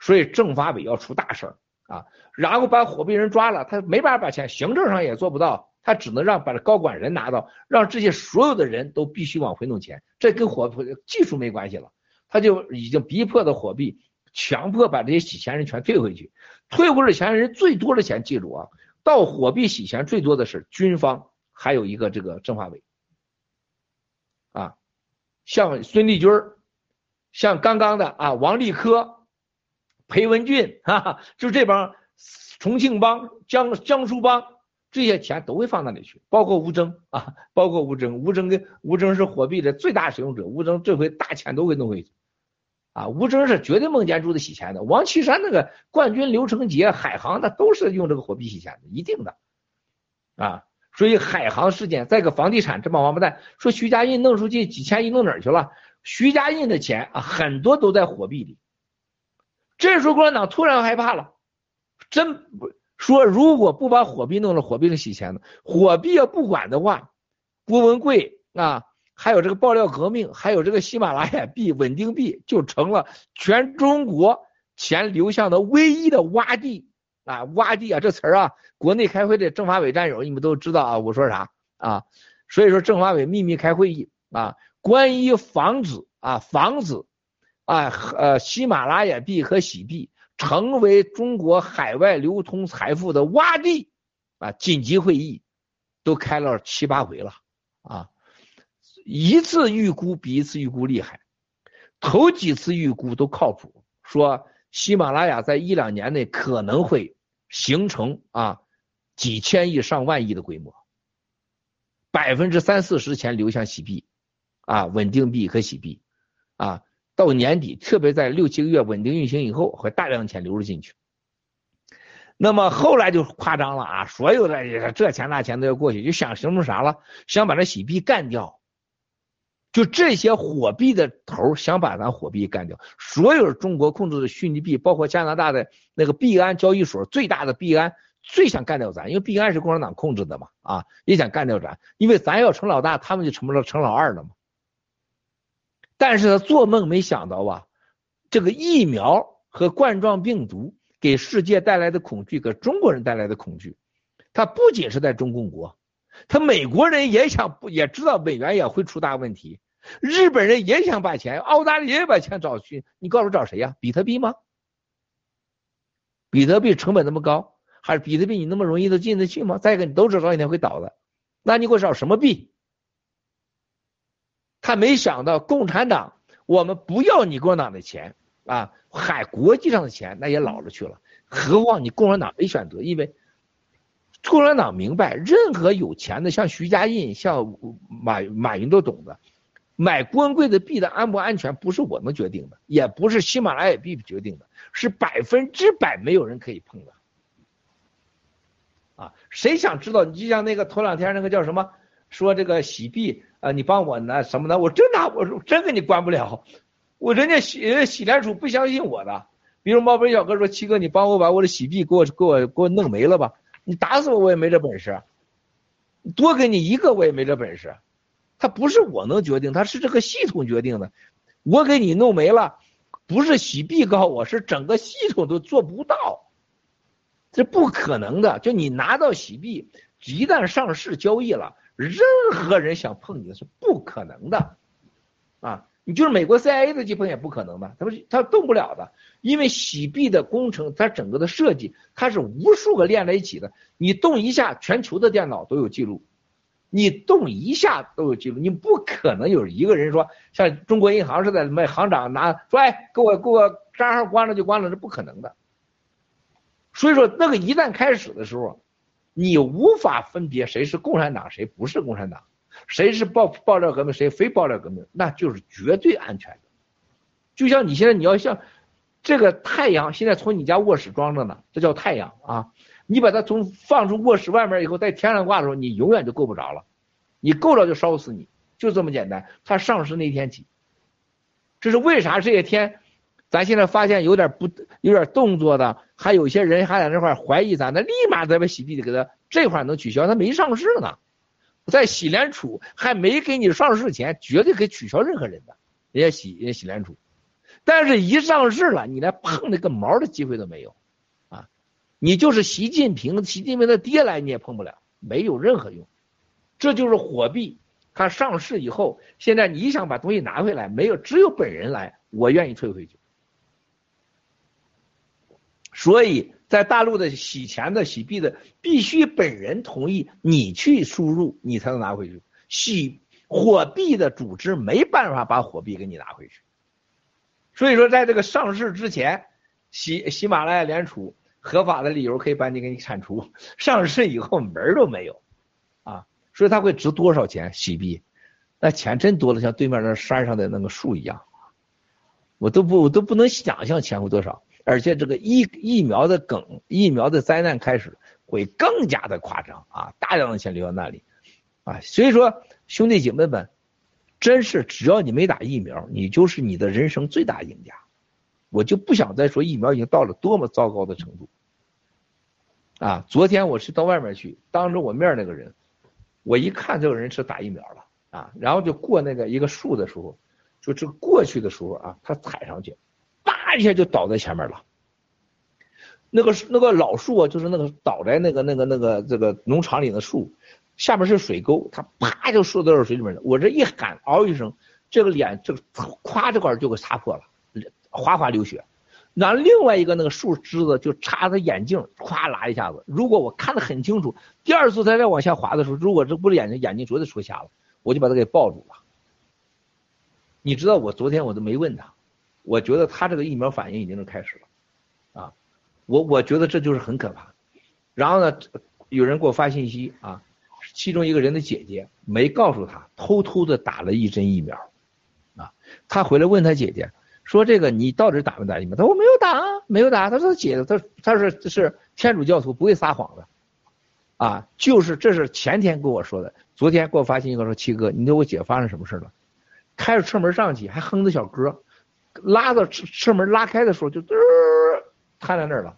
所以政法委要出大事儿啊，然后把火币人抓了，他没办法把钱，行政上也做不到。他只能让把这高管人拿到，让这些所有的人都必须往回弄钱，这跟火技术没关系了，他就已经逼迫的火币，强迫把这些洗钱人全退回去，退回的钱人最多的钱，记住啊，到火币洗钱最多的是军方，还有一个这个政法委，啊，像孙立军像刚刚的啊王立科、裴文俊，哈哈，就这帮重庆帮、江江苏帮。这些钱都会放那里去，包括吴征啊，包括吴征，吴征跟吴征是货币的最大使用者，吴征这回大钱都会弄回去，啊，吴征是绝对孟建柱的洗钱的，王岐山那个冠军刘成杰、海航的都是用这个货币洗钱的，一定的，啊，所以海航事件再个房地产这帮王八蛋说徐家印弄出去几千亿弄哪儿去了？徐家印的钱啊，很多都在货币里，这时候共产党突然害怕了，真不。说如果不把火币弄了，火币是洗钱的。火币要不管的话，郭文贵啊，还有这个爆料革命，还有这个喜马拉雅币、稳定币，就成了全中国钱流向的唯一的洼地啊，洼地啊，这词儿啊，国内开会的政法委战友你们都知道啊，我说啥啊？所以说政法委秘密开会议啊，关于防止啊防止啊呃喜马拉雅币和洗币成为中国海外流通财富的洼地啊，紧急会议都开了七八回了啊，一次预估比一次预估厉害，头几次预估都靠谱，说。喜马拉雅在一两年内可能会形成啊几千亿上万亿的规模，百分之三四十钱流向喜币，啊稳定币和喜币，啊到年底，特别在六七个月稳定运行以后，会大量的钱流入进去。那么后来就夸张了啊，所有的这钱那钱都要过去，就想形成啥了？想把这洗币干掉。就这些火币的头想把咱火币干掉，所有中国控制的虚拟币，包括加拿大的那个币安交易所最大的币安，最想干掉咱，因为币安是共产党控制的嘛，啊，也想干掉咱，因为咱要成老大，他们就成不了成老二了嘛。但是他做梦没想到啊，这个疫苗和冠状病毒给世界带来的恐惧，给中国人带来的恐惧，它不仅是在中共国。他美国人也想也知道美元也会出大问题，日本人也想把钱，澳大利亚也把钱找去，你告诉我找谁呀？比特币吗？比特币成本那么高，还是比特币你那么容易都进得去吗？再一个，你都知道一天会倒的，那你给我找什么币？他没想到共产党，我们不要你共产党的钱啊，海国际上的钱那也老了去了，何况你共产党没选择，因为。共产党明白，任何有钱的，像徐家印、像马马云都懂得，买官贵的币的安不安全，不是我们决定的，也不是喜马拉雅币决定的，是百分之百没有人可以碰的。啊，谁想知道？你就像那个头两天那个叫什么，说这个洗币啊，你帮我拿什么的？我真拿，我真给你关不了，我人家洗洗联储不相信我的。比如毛本小哥说，七哥，你帮我把我的洗币给我给我给我弄没了吧。你打死我我也没这本事，多给你一个我也没这本事，他不是我能决定，他是这个系统决定的。我给你弄没了，不是洗币告我，是整个系统都做不到，这不可能的。就你拿到洗币，一旦上市交易了，任何人想碰你的是不可能的，啊。你就是美国 CIA 的基本也不可能的，他不是他动不了的，因为洗币的工程，它整个的设计，它是无数个连在一起的，你动一下，全球的电脑都有记录，你动一下都有记录，你不可能有一个人说像中国银行似的，卖行长拿说，哎，给我给我账号关了就关了，是不可能的。所以说，那个一旦开始的时候，你无法分别谁是共产党，谁不是共产党。谁是爆爆料革命，谁非爆料革命，那就是绝对安全的。就像你现在你要像这个太阳，现在从你家卧室装着呢，这叫太阳啊。你把它从放出卧室外面以后，在天上挂的时候，你永远就够不着了。你够着就烧死你，就这么简单。它上市那天起，这是为啥？这些天，咱现在发现有点不有点动作的，还有些人还在那块怀疑咱，那立马再把洗币的给他这块能取消，他没上市呢。在洗联储还没给你上市前，绝对可以取消任何人的，人家洗人家洗联储，但是一上市了，你连碰那个毛的机会都没有，啊，你就是习近平，习近平的爹来你也碰不了，没有任何用，这就是火币，它上市以后，现在你想把东西拿回来，没有，只有本人来，我愿意退回去，所以。在大陆的洗钱的洗币的，必须本人同意，你去输入，你才能拿回去。洗货币的组织没办法把货币给你拿回去。所以说，在这个上市之前，喜喜马拉雅联储合法的理由可以把你给你铲除。上市以后门儿都没有，啊，所以它会值多少钱？洗币，那钱真多了，像对面那山上的那个树一样，我都不我都不能想象钱会多少。而且这个疫疫苗的梗，疫苗的灾难开始会更加的夸张啊！大量的钱流到那里，啊，所以说兄弟姐妹们，真是只要你没打疫苗，你就是你的人生最大赢家。我就不想再说疫苗已经到了多么糟糕的程度，啊！昨天我是到外面去，当着我面那个人，我一看这个人是打疫苗了啊，然后就过那个一个树的时候，就这过去的时候啊，他踩上去。一下就倒在前面了，那个那个老树啊，就是那个倒在那个那个那个这个农场里的树，下面是水沟，它啪就缩到水里面了。我这一喊，嗷一声，这个脸这个咵这块就给擦破了，哗哗流血。那另外一个那个树枝子就插他眼镜，咵拉一下子。如果我看得很清楚，第二次他再往下滑的时候，如果这不是眼睛，眼睛绝对出瞎了，我就把他给抱住了。你知道我昨天我都没问他，我觉得他这个疫苗反应已经是开始了，啊，我我觉得这就是很可怕。然后呢，有人给我发信息啊，其中一个人的姐姐没告诉他，偷偷的打了一针疫苗，啊，他回来问他姐姐说这个你到底打没打疫苗？他说我没有打，没有打。他说姐姐，他他是是天主教徒，不会撒谎的，啊，就是这是前天跟我说的，昨天给我发信息说七哥，你说我姐发生什么事了？开着车门上去，还哼着小歌，拉到车车门拉开的时候就嘚瘫在那儿了，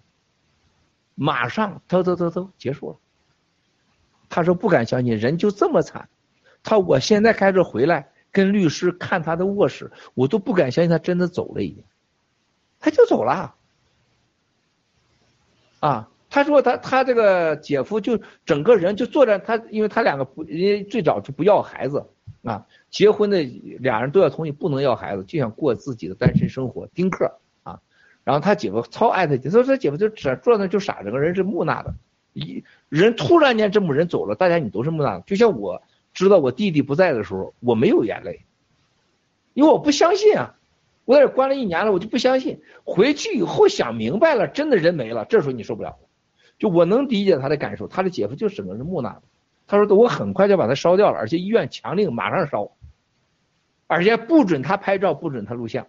马上偷偷偷偷结束了。他说不敢相信人就这么惨，他我现在开车回来跟律师看他的卧室，我都不敢相信他真的走了已经，他就走了。啊，他说他他这个姐夫就整个人就坐在他，因为他两个不，因为最早就不要孩子啊。结婚的俩人都要同意，不能要孩子，就想过自己的单身生活，丁克啊。然后他姐夫超爱他姐，说他姐夫就只坐那就傻，整个人是木讷的。一人突然间这么人走了，大家你都是木讷的。就像我知道我弟弟不在的时候，我没有眼泪，因为我不相信啊。我在这关了一年了，我就不相信。回去以后想明白了，真的人没了，这时候你受不了。就我能理解他的感受，他的姐夫就整个人木讷的。他说我很快就把它烧掉了，而且医院强令马上烧。而且不准他拍照，不准他录像。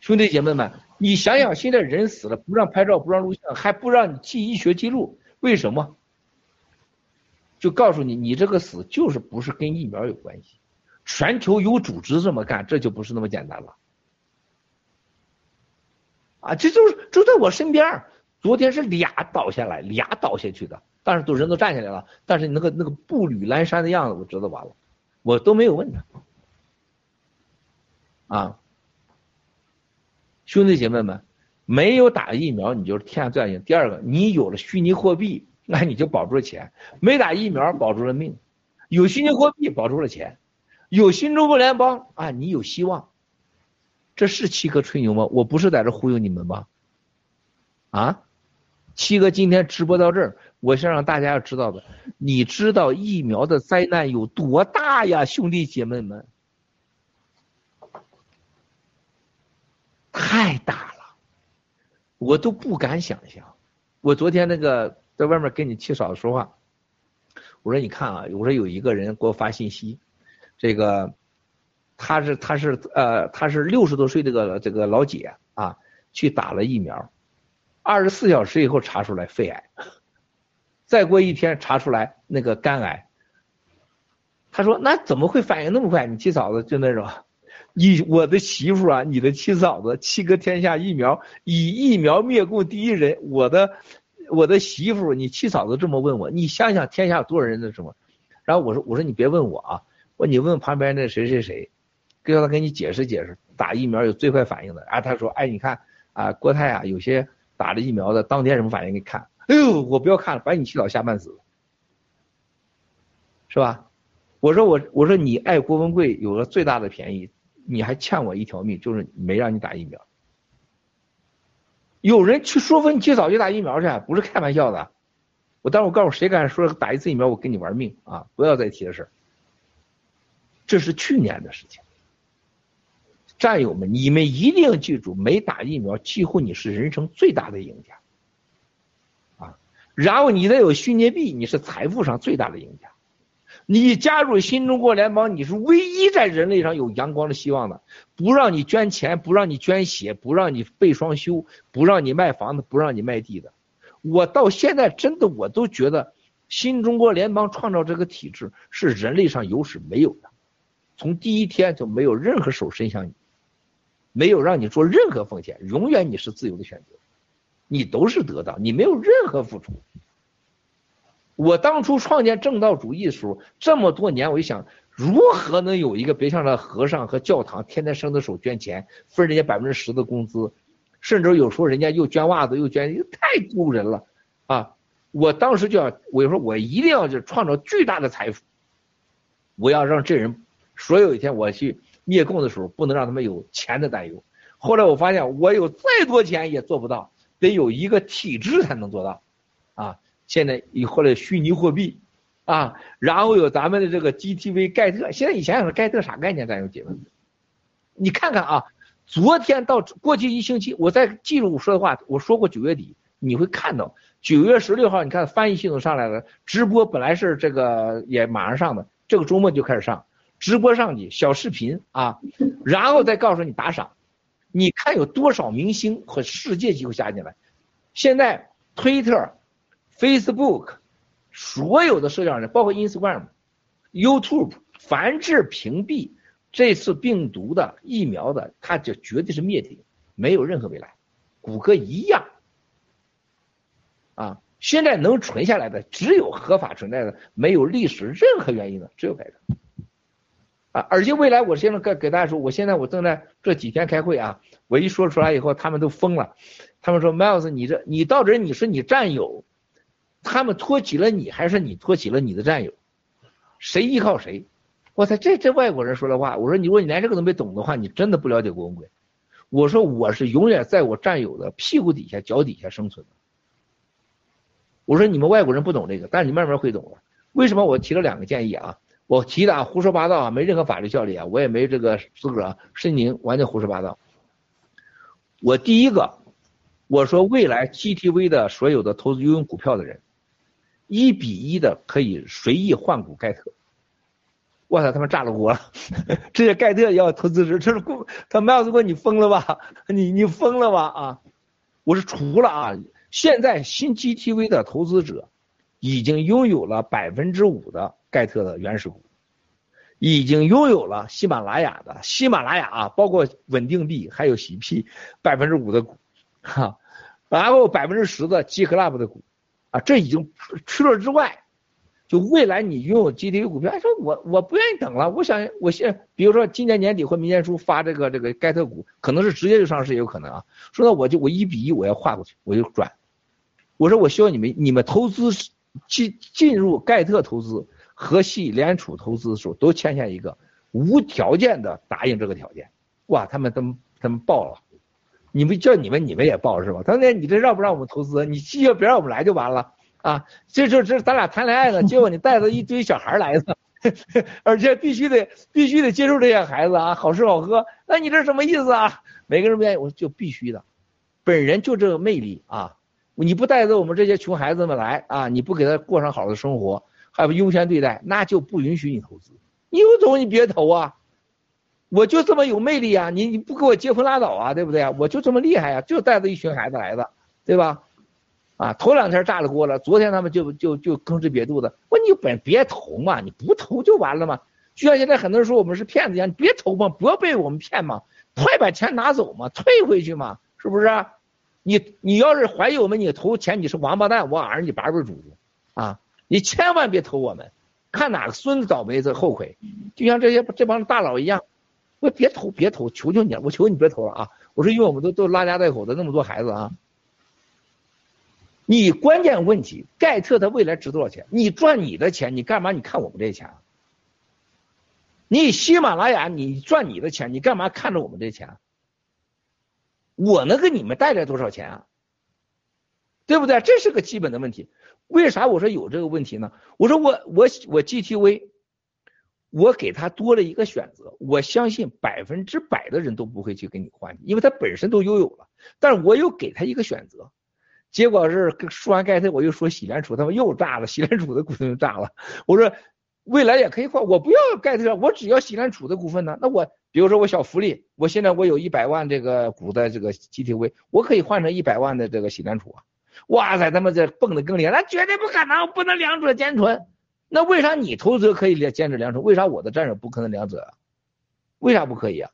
兄弟姐妹们，你想想，现在人死了不让拍照，不让录像，还不让你记医学记录，为什么？就告诉你，你这个死就是不是跟疫苗有关系。全球有组织这么干，这就不是那么简单了。啊，这就是就在我身边，昨天是俩倒下来，俩倒下去的，但是都人都站起来了，但是你那个那个步履蹒跚的样子，我知道完了。我都没有问他，啊，兄弟姐妹们，没有打疫苗你就是天下最大赢。第二个，你有了虚拟货币，那你就保住了钱；没打疫苗保住了命，有虚拟货币保住了钱，有新中国联邦啊，你有希望。这是七哥吹牛吗？我不是在这忽悠你们吧？啊？七哥今天直播到这儿，我想让大家要知道的，你知道疫苗的灾难有多大呀，兄弟姐妹们，太大了，我都不敢想象。我昨天那个在外面跟你七嫂子说话，我说你看啊，我说有一个人给我发信息，这个他是他是呃他是六十多岁这个这个老姐啊，去打了疫苗。二十四小时以后查出来肺癌，再过一天查出来那个肝癌。他说：“那怎么会反应那么快？你七嫂子就那种，你我的媳妇啊，你的七嫂子，七哥天下疫苗以疫苗灭共第一人，我的我的媳妇，你七嫂子这么问我，你想想天下有多少人那什么？然后我说我说你别问我啊，我你问旁边那谁谁谁，叫他给你解释解释，打疫苗有最快反应的。然后他说：哎，你看啊，郭泰啊，有些。”打了疫苗的当天什么反应？给看，哎呦，我不要看了，把你气到吓半死，是吧？我说我我说你爱郭文贵有个最大的便宜，你还欠我一条命，就是没让你打疫苗。有人去说服你去早去打疫苗去，不是开玩笑的。我待会儿告诉谁敢说打一次疫苗我跟你玩命啊！不要再提这事这是去年的事情。战友们，你们一定要记住，没打疫苗，几乎你是人生最大的赢家，啊！然后你再有虚拟币，你是财富上最大的赢家。你加入新中国联邦，你是唯一在人类上有阳光的希望的。不让你捐钱，不让你捐血，不让你被双休，不让你卖房子，不让你卖地的。我到现在真的我都觉得，新中国联邦创造这个体制是人类上有史没有的，从第一天就没有任何手伸向你。没有让你做任何奉献，永远你是自由的选择，你都是得到，你没有任何付出。我当初创建正道主义的时候，这么多年，我就想，如何能有一个别像那和尚和教堂天天伸着手捐钱，分人家百分之十的工资，甚至有时候人家又捐袜子又捐，太丢人了啊！我当时就要，我就说我一定要就创造巨大的财富，我要让这人，所有一天我去灭共的时候，不能让他们有钱的担忧。后来我发现，我有再多钱也做不到，得有一个体制才能做到，啊！现在以后来虚拟货币，啊，然后有咱们的这个 GTV 盖特，现在以前想盖特啥概念？咱有几问，你看看啊，昨天到过去一星期，我在记录我说的话，我说过九月底你会看到，九月十六号你看翻译系统上来了，直播本来是这个也马上上的，这个周末就开始上直播上去小视频啊，然后再告诉你打赏，你看有多少明星和世界级会加进来，现在推特。Facebook，所有的社交软件，包括 Instagram、YouTube，凡是屏蔽这次病毒的疫苗的，它就绝对是灭顶，没有任何未来。谷歌一样，啊，现在能存下来的只有合法存在的，没有历史任何原因的，只有改革。啊，而且未来我现在给给大家说，我现在我正在这几天开会啊，我一说出来以后，他们都疯了，他们说 Miles，你这你到底你是你战友？他们托起了你，还是你托起了你的战友？谁依靠谁？我操，这这外国人说的话，我说你如果你连这个都没懂的话，你真的不了解国文贵。我说我是永远在我战友的屁股底下、脚底下生存的。我说你们外国人不懂这个，但是你慢慢会懂了。为什么我提了两个建议啊？我提的胡说八道啊，没任何法律效力啊，我也没这个资格，申请完全胡说八道。我第一个，我说未来 GTV 的所有的投资拥有股票的人。一比一的可以随意换股盖特，我操他妈炸了锅了！这些盖特要投资时，这是过他麦子哥你疯了吧？你你疯了吧啊！我是除了啊，现在新 GTV 的投资者已经拥有了百分之五的盖特的原始股，已经拥有了喜马拉雅的喜马拉雅啊，包括稳定币还有喜 P 百分之五的股，哈，然后百分之十的 G Club 的股。啊，这已经除了之外，就未来你拥有 GTV 股票，说我我不愿意等了，我想我现比如说今年年底或明年初发这个这个盖特股，可能是直接就上市也有可能啊。说那我就我一比一我要划过去，我就转。我说我希望你们你们投资进进入盖特投资和系联储投资的时候都签下一个无条件的答应这个条件。哇，他们他们他们爆了。你们叫你们，你们也报是吧？他说：“你这让不让我们投资？你既要别让我们来就完了啊！这这这，咱俩谈恋爱呢，结果你带着一堆小孩来的，而且必须得必须得接受这些孩子啊，好吃好喝。那你这什么意思啊？每个人不愿意，我就必须的。本人就这个魅力啊！你不带着我们这些穷孩子们来啊，你不给他过上好的生活，还不优先对待，那就不允许你投资。你有种你别投啊！”我就这么有魅力啊！你你不跟我结婚拉倒啊，对不对啊？我就这么厉害呀，就带着一群孩子来的，对吧？啊，头两天炸了锅了，昨天他们就就就吭哧瘪肚的。我你本别投嘛，你不投就完了嘛。就像现在很多人说我们是骗子一样，你别投嘛，不要被我们骗嘛，快把钱拿走嘛，退回去嘛，是不是？你你要是怀疑我们，你投钱你是王八蛋，我儿你八辈祖宗啊！你千万别投我们，看哪个孙子倒霉这后悔。就像这些这帮大佬一样。我别投，别投，求求你了，我求你别投了啊！我说，因为我们都都拉家带口的那么多孩子啊。你关键问题，盖特他未来值多少钱？你赚你的钱，你干嘛？你看我们这钱啊？你喜马拉雅，你赚你的钱，你干嘛看着我们这钱？我能给你们带来多少钱啊？对不对？这是个基本的问题。为啥我说有这个问题呢？我说我我我 GTV。我给他多了一个选择，我相信百分之百的人都不会去跟你换，因为他本身都拥有了。但是我又给他一个选择，结果是说完盖特，我又说喜联储，他们又炸了，喜联储的股份又炸了。我说未来也可以换，我不要盖特，我只要喜联储的股份呢。那我比如说我小福利，我现在我有一百万这个股的这个 GTV，我可以换成一百万的这个喜联储啊。哇塞，他们这蹦的更厉害，那绝对不可能，不能两者兼存。那为啥你投资可以坚持两种？为啥我的战友不可能两者啊？为啥不可以啊？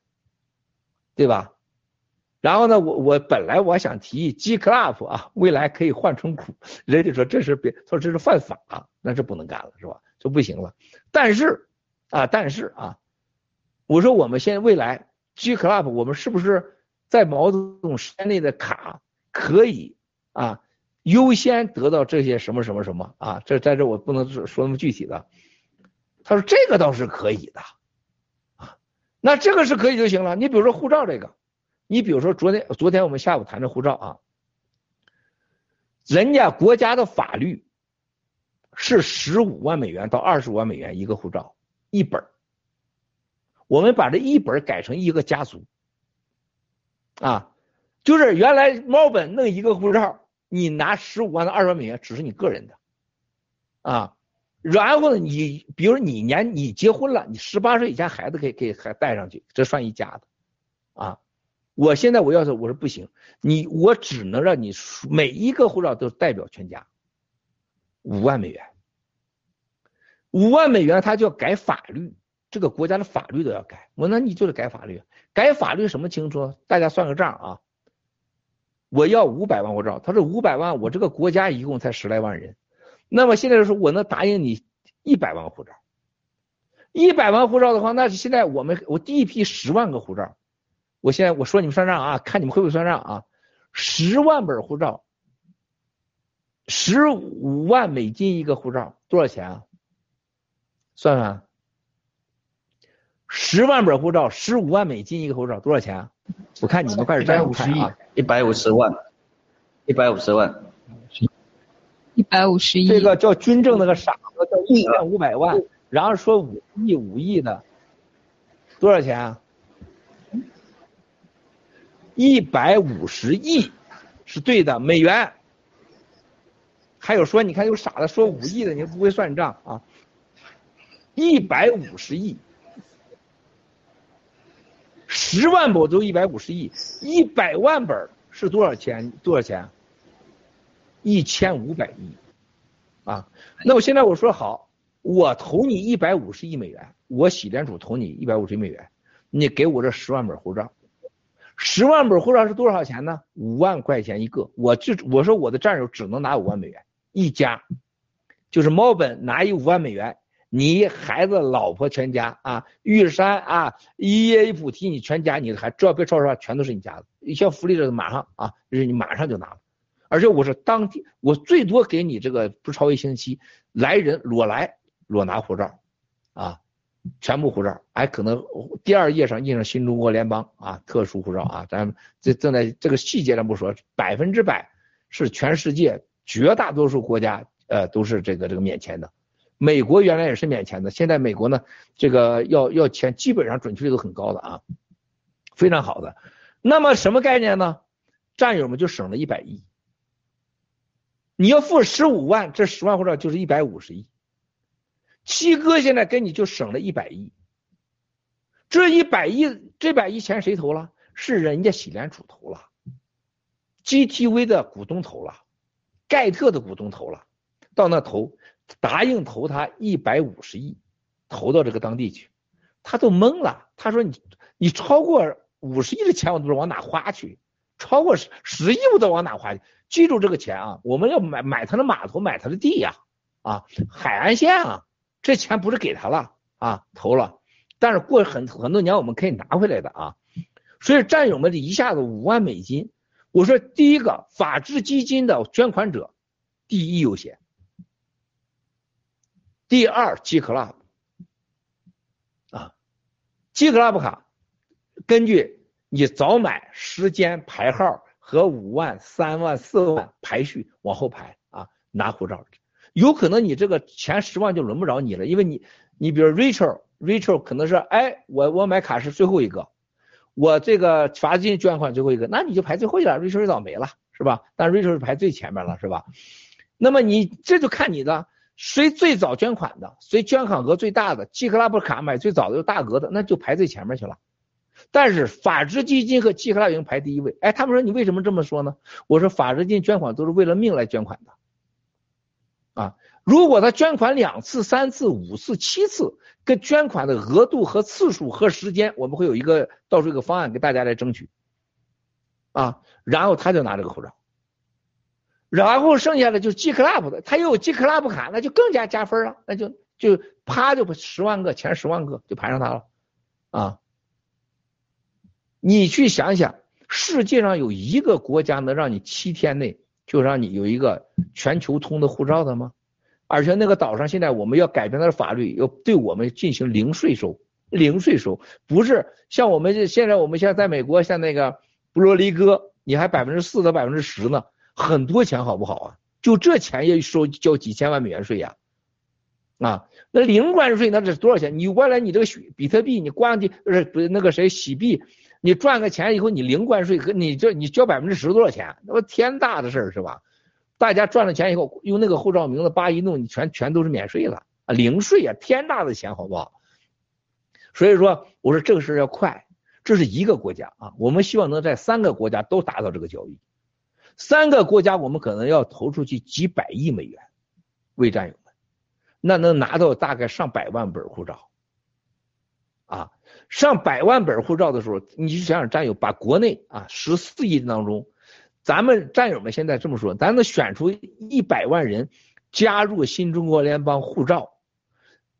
对吧？然后呢，我我本来我想提议 G Club 啊，未来可以换成股，人家说这是别，说这是犯法，那是不能干了，是吧？就不行了。但是啊，但是啊，我说我们现在未来 G Club 我们是不是在毛泽东时间内的卡可以啊优先得到这些什么什么什么啊，这在这我不能说那么具体的。他说这个倒是可以的啊，那这个是可以就行了。你比如说护照这个，你比如说昨天昨天我们下午谈的护照啊，人家国家的法律是十五万美元到二十五万美元一个护照一本我们把这一本改成一个家族。啊，就是原来猫本弄一个护照，你拿十五万到二十万美元只是你个人的。啊。然后呢，你比如你年你结婚了，你十八岁以前孩子可以可以还带上去，这算一家的，啊，我现在我要是我说不行，你我只能让你每一个护照都代表全家，五万美元，五万美元他就要改法律，这个国家的法律都要改，我那你就得改法律，改法律什么清楚？大家算个账啊，我要五百万护照，他说五百万，我这个国家一共才十来万人。那么现在说，我能答应你一百万护照，一百万护照的话，那是现在我们我第一批十万个护照，我现在我说你们算账啊，看你们会不会算账啊？十万本护照，十五万美金一个护照，多少钱啊？算算，十万本护照，十五万美金一个护照，多少钱啊？我看你们快是这样看啊，一百五十万，一百五十万。一百五十亿，这个叫军政那个傻子叫一千五百万，然后说五亿五亿的，多少钱啊？一百五十亿是对的美元。还有说你看有傻子说五亿的，你不会算账啊？一百五十亿，十万本都一百五十亿，一百万本是多少钱？多少钱？一千五百亿，啊，那我现在我说好，我投你一百五十亿美元，我喜联储投你一百五十亿美元，你给我这十万本护照，十万本护照是多少钱呢？五万块钱一个，我就我说我的战友只能拿五万美元一家，就是猫本拿一五万美元，你孩子、老婆全家啊，玉山啊，一夜一补贴你全家，你还只要别超时全都是你家的，一些福利这马上啊，就是你马上就拿了。而且我是当地，我最多给你这个不超一星期，来人裸来裸拿护照，啊，全部护照，还可能第二页上印上新中国联邦啊，特殊护照啊，咱这正在这个细节上不说，百分之百是全世界绝大多数国家呃都是这个这个免签的，美国原来也是免签的，现在美国呢这个要要签，基本上准确率都很高的啊，非常好的。那么什么概念呢？战友们就省了一百亿。你要付十五万，这十万护照就是一百五十亿。七哥现在跟你就省了一百亿，这一百亿，这百亿钱谁投了？是人家喜联储投了，GTV 的股东投了，盖特的股东投了，到那投，答应投他一百五十亿，投到这个当地去，他都懵了。他说你你超过五十亿的钱我都不知道往哪花去，超过十十亿我都往哪花去。记住这个钱啊，我们要买买他的码头，买他的地呀，啊，海岸线啊，这钱不是给他了啊，投了，但是过很很多年我们可以拿回来的啊，所以战友们这一下子五万美金，我说第一个法治基金的捐款者第一优先，第二 G Club 啊，G Club 卡，根据你早买时间排号。和五万、三万、四万排序往后排啊，拿护照，有可能你这个前十万就轮不着你了，因为你，你比如 Rachel，Rachel 可能是，哎，我我买卡是最后一个，我这个罚金捐款最后一个，那你就排最后一了，Rachel 倒霉了，是吧？但 Rachel 是排最前面了，是吧？那么你这就看你的，谁最早捐款的，谁捐款额最大的，G Club 卡买最早的又大额的，那就排最前面去了。但是法治基金和基克拉营排第一位，哎，他们说你为什么这么说呢？我说法治基金捐款都是为了命来捐款的，啊，如果他捐款两次、三次、五次、七次，跟捐款的额度和次数和时间，我们会有一个到时候一个方案给大家来争取，啊，然后他就拿这个护照，然后剩下的就是 G Club 的，他又有 G Club 卡，那就更加加分了，那就就啪就十万个前十万个就排上他了，啊。你去想想，世界上有一个国家能让你七天内就让你有一个全球通的护照的吗？而且那个岛上现在我们要改变它的法律，要对我们进行零税收，零税收不是像我们现在我们现在在美国像那个布罗利哥，你还百分之四到百分之十呢，很多钱好不好啊？就这钱也收交几千万美元税呀，啊，那零关税那这是多少钱？你原来你这个比特币你关进不是不是那个谁洗币，你赚个钱以后你零关税和你这你交百分之十多少钱？那不天大的事儿是吧？大家赚了钱以后，用那个护照名字叭一弄，你全全都是免税了啊，零税啊，天大的钱，好不好？所以说，我说这个事儿要快，这是一个国家啊，我们希望能在三个国家都达到这个交易，三个国家我们可能要投出去几百亿美元，为战友们，那能拿到大概上百万本护照，啊，上百万本护照的时候，你就想想战友把国内啊十四亿当中。咱们战友们现在这么说，咱能选出一百万人加入新中国联邦护照，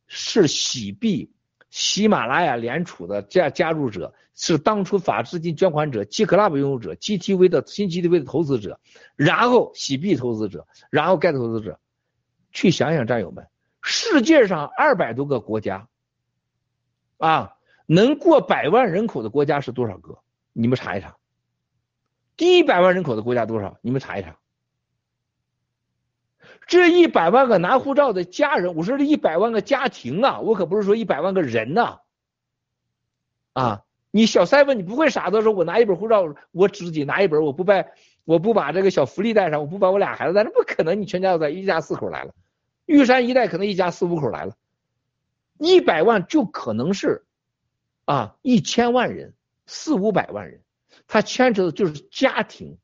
是喜币、喜马拉雅联储的加加入者，是当初法资金捐款者、G Club 拥有者、GTV 的新 GTV 的投资者，然后喜币投资者，然后盖投资者，去想想战友们，世界上二百多个国家，啊，能过百万人口的国家是多少个？你们查一查。第一百万人口的国家多少？你们查一查。这一百万个拿护照的家人，我说这一百万个家庭啊，我可不是说一百万个人呐。啊，你小三问你不会傻的说，我拿一本护照，我自己拿一本，我不把我不把这个小福利带上，我不把我俩孩子带上，不可能。你全家都在，一家四口来了，玉山一带可能一家四五口来了，一百万就可能是啊一千万人，四五百万人。他牵扯的就是家庭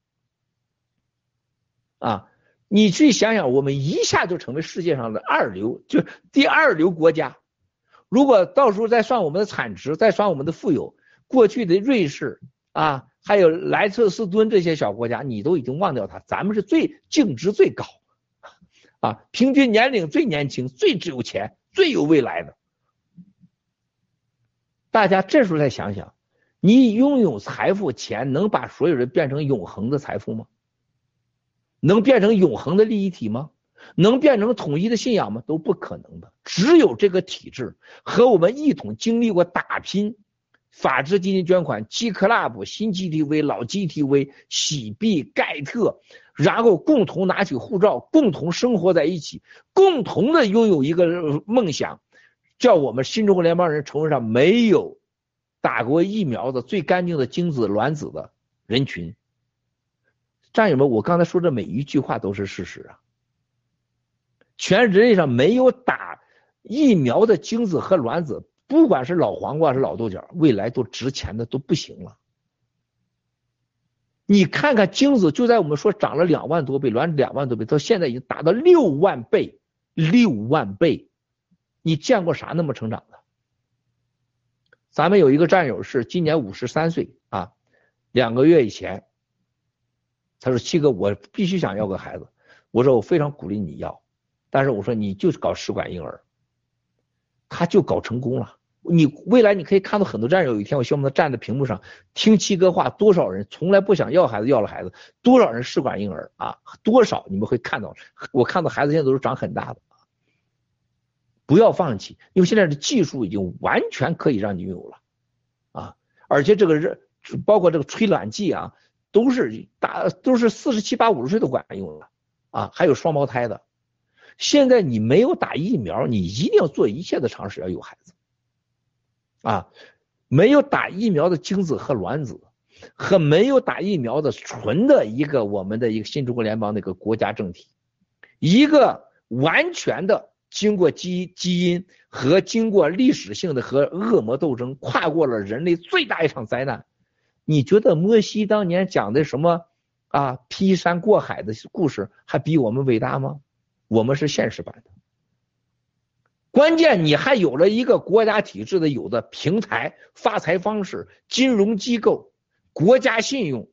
啊！你去想想，我们一下就成为世界上的二流，就第二流国家。如果到时候再算我们的产值，再算我们的富有，过去的瑞士啊，还有莱特斯敦这些小国家，你都已经忘掉它，咱们是最净值最高啊，平均年龄最年轻、最有钱、最有未来的。大家这时候再想想。你拥有财富，钱能把所有人变成永恒的财富吗？能变成永恒的利益体吗？能变成统一的信仰吗？都不可能的。只有这个体制和我们一同经历过打拼，法治基金捐款、G Club、新 GTV、老 GTV、喜币、盖特，然后共同拿起护照，共同生活在一起，共同的拥有一个梦想，叫我们新中国联邦人成为上没有。打过疫苗的最干净的精子卵子的人群，战友们，我刚才说的每一句话都是事实啊！全人类上没有打疫苗的精子和卵子，不管是老黄瓜是老豆角，未来都值钱的都不行了。你看看精子，就在我们说涨了两万多倍，卵两万多倍，到现在已经达到六万倍，六万倍，你见过啥那么成长的？咱们有一个战友是今年五十三岁啊，两个月以前，他说七哥，我必须想要个孩子。我说我非常鼓励你要，但是我说你就是搞试管婴儿，他就搞成功了。你未来你可以看到很多战友，有一天我希望他站在屏幕上听七哥话，多少人从来不想要孩子要了孩子，多少人试管婴儿啊，多少你们会看到，我看到孩子现在都是长很大的。不要放弃，因为现在的技术已经完全可以让你拥有了，啊，而且这个热，包括这个吹卵剂啊，都是打都是四十七八五十岁都管用了，啊，还有双胞胎的。现在你没有打疫苗，你一定要做一切的尝试要有孩子，啊，没有打疫苗的精子和卵子，和没有打疫苗的纯的一个我们的一个新中国联邦那个国家政体，一个完全的。经过基基因和经过历史性的和恶魔斗争，跨过了人类最大一场灾难。你觉得摩西当年讲的什么啊劈山过海的故事还比我们伟大吗？我们是现实版的。关键你还有了一个国家体制的有的平台、发财方式、金融机构、国家信用、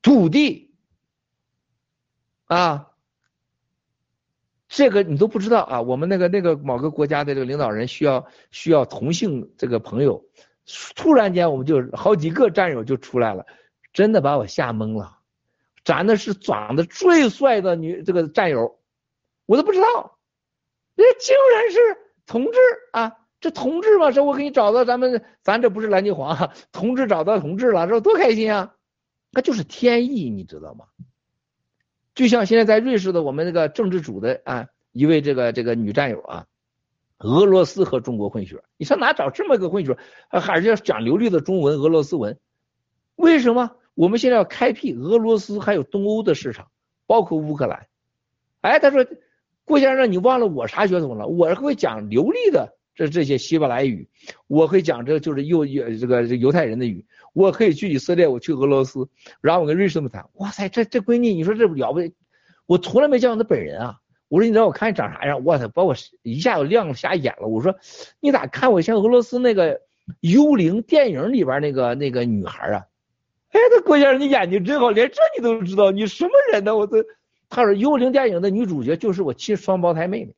土地啊。这个你都不知道啊！我们那个那个某个国家的这个领导人需要需要同性这个朋友突然间我们就好几个战友就出来了，真的把我吓懵了。咱的是长得最帅的女这个战友，我都不知道，那竟然是同志啊！这同志嘛，这我给你找到咱们，咱这不是蓝金黄，同志找到同志了，这多开心啊！那就是天意，你知道吗？就像现在在瑞士的我们那个政治组的啊一位这个这个女战友啊，俄罗斯和中国混血，你上哪找这么一个混血？还是要讲流利的中文、俄罗斯文？为什么？我们现在要开辟俄罗斯还有东欧的市场，包括乌克兰。哎，他说，郭先生，你忘了我啥血统了？我会讲流利的这这些希伯来语，我会讲这就是犹这个犹太人的语，我可以去以色列，我去俄罗斯，然后我跟瑞士们谈。哇塞，这这闺女，你说这了不得？我从来没见过她本人啊。我说你知道我看你长啥样？我操，把我一下子亮瞎眼了。我说你咋看我像俄罗斯那个幽灵电影里边那个那个女孩啊？哎，这郭先生，你眼睛真好，连这你都知道，你什么人呢？我这，他说幽灵电影的女主角就是我亲双胞胎妹妹。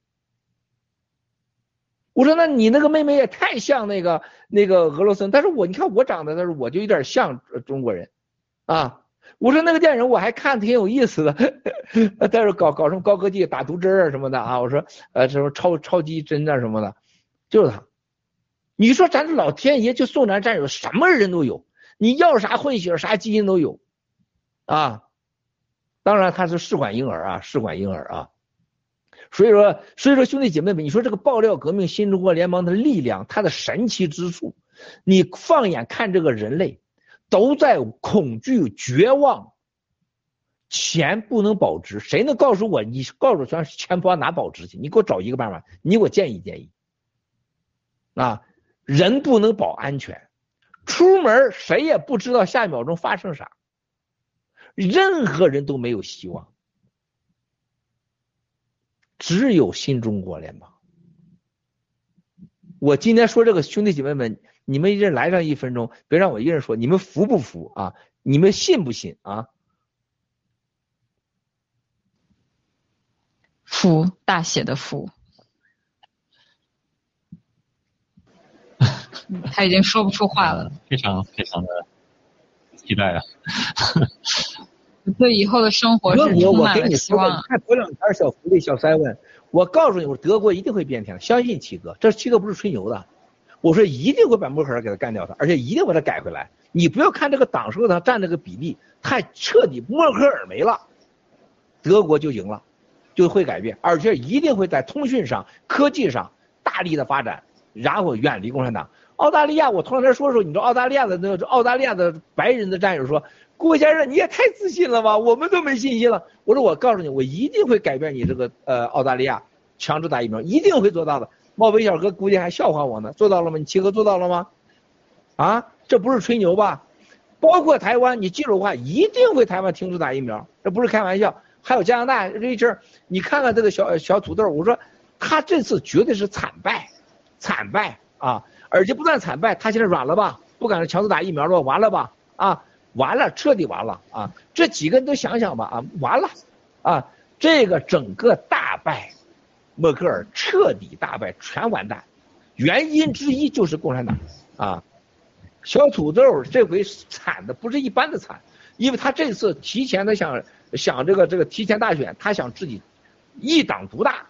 我说那你那个妹妹也太像那个那个俄罗斯，但是我你看我长得，但是我就有点像中国人，啊，我说那个电影我还看挺有意思的，但是搞搞什么高科技打毒针啊什么的啊，我说呃什么超超级针啊什么的，就是他。你说咱这老天爷就送咱战友，什么人都有。你要啥混血啥基因都有，啊，当然他是试管婴儿啊，试管婴儿啊，所以说，所以说兄弟姐妹们，你说这个爆料革命新中国联邦的力量，它的神奇之处，你放眼看这个人类，都在恐惧、绝望，钱不能保值，谁能告诉我？你告诉咱钱包哪保值去？你给我找一个办法，你给我建议建议，啊，人不能保安全。出门谁也不知道下一秒钟发生啥，任何人都没有希望，只有新中国联邦。我今天说这个兄弟姐妹们，你们一人来上一分钟，别让我一个人说，你们服不服啊？你们信不信啊？服，大写的服。他已经说不出话了，非常非常的期待啊！对以后的生活是充满了希望。看头两天小福利小三问，我告诉你，我德国一定会变天，相信七哥，这七哥不是吹牛的。我说一定会把默克尔给他干掉的，而且一定把他改回来。你不要看这个党数上占这个比例太彻底，默克尔没了，德国就赢了，就会改变，而且一定会在通讯上、科技上大力的发展，然后远离共产党。澳大利亚，我头两天说的时候，你知道澳大利亚的那个澳大利亚的白人的战友说：“郭先生，你也太自信了吧，我们都没信心了。”我说：“我告诉你，我一定会改变你这个呃澳大利亚强制打疫苗，一定会做到的。”冒北小哥估计还笑话我呢，做到了吗？你七哥做到了吗？啊，这不是吹牛吧？包括台湾，你记住话，一定会台湾停止打疫苗，这不是开玩笑。还有加拿大瑞尔你看看这个小小土豆，我说他这次绝对是惨败，惨败啊！而且不但惨败，他现在软了吧？不敢强制打疫苗了？完了吧？啊，完了，彻底完了啊！这几个人都想想吧啊，完了啊！这个整个大败，默克尔彻底大败，全完蛋。原因之一就是共产党啊！小土豆这回惨的不是一般的惨，因为他这次提前的想想这个这个提前大选，他想自己一党独大，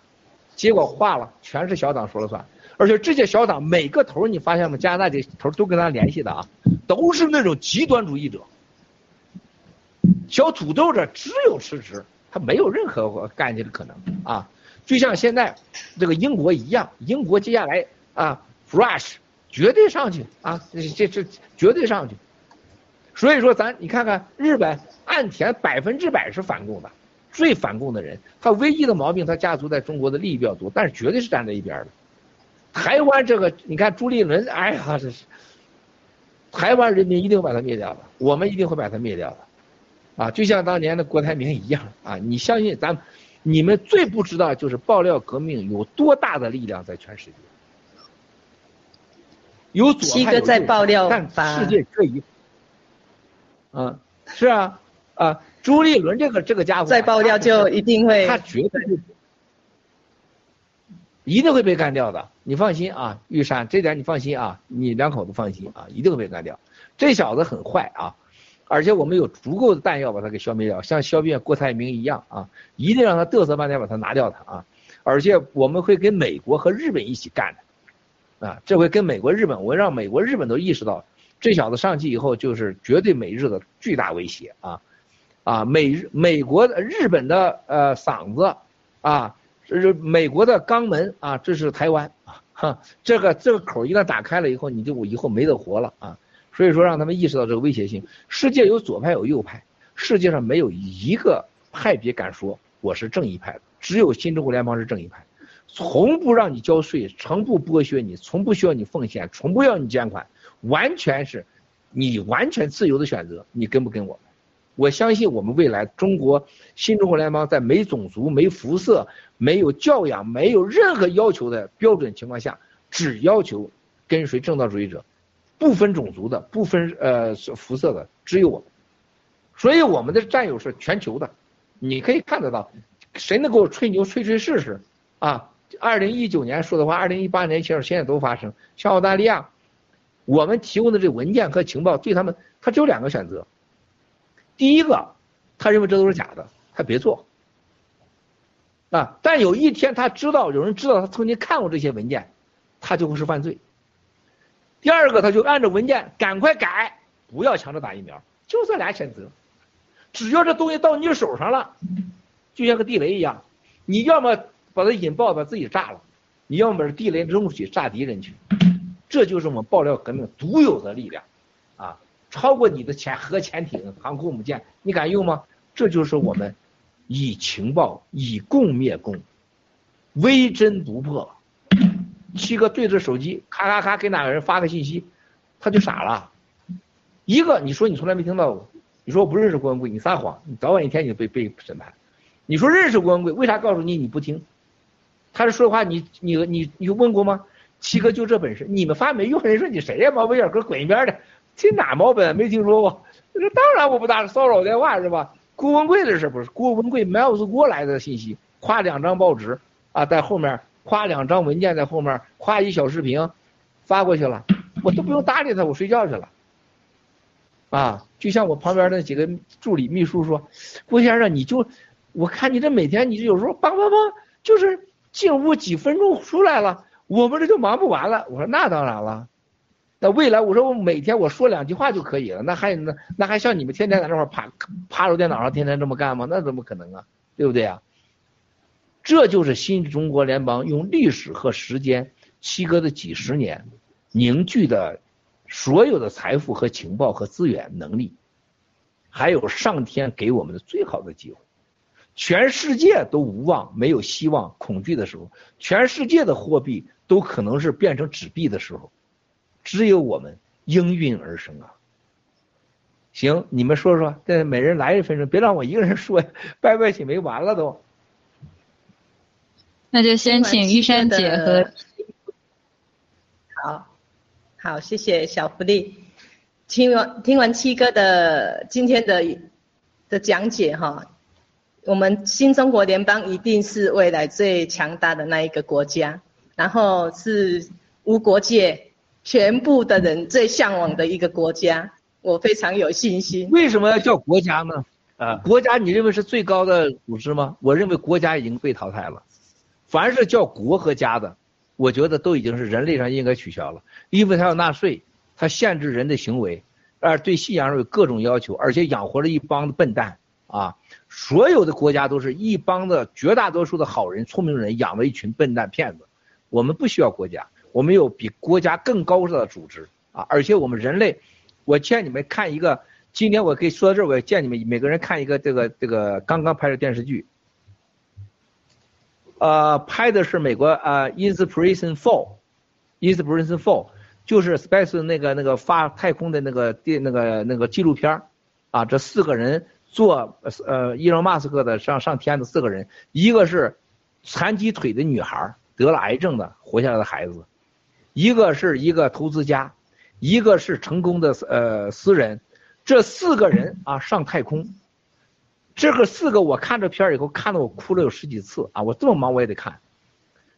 结果化了，全是小党说了算。而且这些小党每个头你发现吗？加拿大这头都跟他联系的啊，都是那种极端主义者。小土豆这只有辞职，他没有任何干去的可能啊。就像现在这个英国一样，英国接下来啊，Fresh 绝对上去啊，这这这绝对上去。所以说咱你看看日本岸田百分之百是反共的，最反共的人，他唯一的毛病他家族在中国的利益比较多，但是绝对是站在一边的。台湾这个，你看朱立伦，哎呀，这是台湾人民一定会把他灭掉的，我们一定会把他灭掉的，啊，就像当年的郭台铭一样啊！你相信咱，你们最不知道就是爆料革命有多大的力量在全世界，有左派有右派，但世界各一，啊，是啊，啊，朱立伦这个这个家伙再爆料就一定会，他绝对。一定会被干掉的，你放心啊，玉山，这点你放心啊，你两口子放心啊，一定会被干掉。这小子很坏啊，而且我们有足够的弹药把他给消灭掉，像消灭郭台铭一样啊，一定让他嘚瑟半天把他拿掉他啊，而且我们会跟美国和日本一起干的，啊，这回跟美国、日本，我让美国、日本都意识到，这小子上去以后就是绝对美日的巨大威胁啊，啊，美日美国的日本的呃嗓子啊。这是美国的肛门啊，这是台湾啊，哈，这个这个口一旦打开了以后，你就以后没得活了啊。所以说让他们意识到这个威胁性。世界有左派有右派，世界上没有一个派别敢说我是正义派，只有新中国联邦是正义派，从不让你交税，从不剥削你，从不需要你奉献，从不要你捐款，完全是你完全自由的选择，你跟不跟我？我相信我们未来中国新中国联邦在没种族、没肤色、没有教养、没有任何要求的标准情况下，只要求跟随正道主义者，不分种族的、不分呃肤色的，只有我。所以我们的战友是全球的，你可以看得到，谁能给我吹牛吹吹试试啊？二零一九年说的话，二零一八年其实现在都发生。像澳大利亚，我们提供的这文件和情报对他们，他只有两个选择。第一个，他认为这都是假的，他别做。啊，但有一天他知道有人知道他曾经看过这些文件，他就会是犯罪。第二个，他就按照文件赶快改，不要强制打疫苗，就这俩选择。只要这东西到你手上了，就像个地雷一样，你要么把它引爆把自己炸了，你要么把地雷扔出去炸敌人去，这就是我们爆料革命独有的力量。啊超过你的潜核潜艇、航空母舰，你敢用吗？这就是我们以情报以共灭共，微针不破。七哥对着手机，咔咔咔给哪个人发个信息，他就傻了。一个你说你从来没听到过，你说我不认识郭文贵，你撒谎，你早晚一天你就被被审判。你说认识郭文贵，为啥告诉你你不听？他是说的话，你你你你问过吗？七哥就这本事，你们发没用。人说你谁呀？毛威尔，给我滚一边的。听哪毛本没听说过？那当然我不打骚扰电话是吧？郭文贵的事不是郭文贵 Miles 郭来的信息，夸两张报纸啊，在后面夸两张文件在后面，夸一小视频发过去了，我都不用搭理他，我睡觉去了。啊，就像我旁边那几个助理秘书说，郭先生你就我看你这每天你有时候梆梆梆就是进屋几分钟出来了，我们这就忙不完了。我说那当然了。那未来我说我每天我说两句话就可以了，那还那那还像你们天天在那块趴趴着电脑上天天这么干吗？那怎么可能啊？对不对啊？这就是新中国联邦用历史和时间七哥的几十年凝聚的所有的财富和情报和资源能力，还有上天给我们的最好的机会。全世界都无望、没有希望、恐惧的时候，全世界的货币都可能是变成纸币的时候。只有我们应运而生啊！行，你们说说，这每人来一分钟，别让我一个人说，拜拜起没完了都。那就先请玉山姐和。好，好，谢谢小福利。听完听完七哥的今天的的讲解哈，我们新中国联邦一定是未来最强大的那一个国家，然后是无国界。全部的人最向往的一个国家，我非常有信心。为什么要叫国家呢？啊，国家你认为是最高的组织吗？我认为国家已经被淘汰了。凡是叫国和家的，我觉得都已经是人类上应该取消了，因为它要纳税，它限制人的行为，而对信仰有各种要求，而且养活了一帮的笨蛋啊！所有的国家都是一帮的绝大多数的好人、聪明人养了一群笨蛋骗子。我们不需要国家。我们有比国家更高的组织啊！而且我们人类，我劝你们看一个，今天我可以说到这儿，我也建你们每个人看一个这个这个刚刚拍的电视剧，呃，拍的是美国啊，Inspiration Four，Inspiration Four 就是 Space 那个那个发太空的那个电那个那个纪录片啊，这四个人做呃伊隆马斯克的上上天的四个人，一个是残疾腿的女孩，得了癌症的活下来的孩子。一个是一个投资家，一个是成功的呃私人，这四个人啊上太空，这个四个我看这片儿以后看得我哭了有十几次啊，我这么忙我也得看，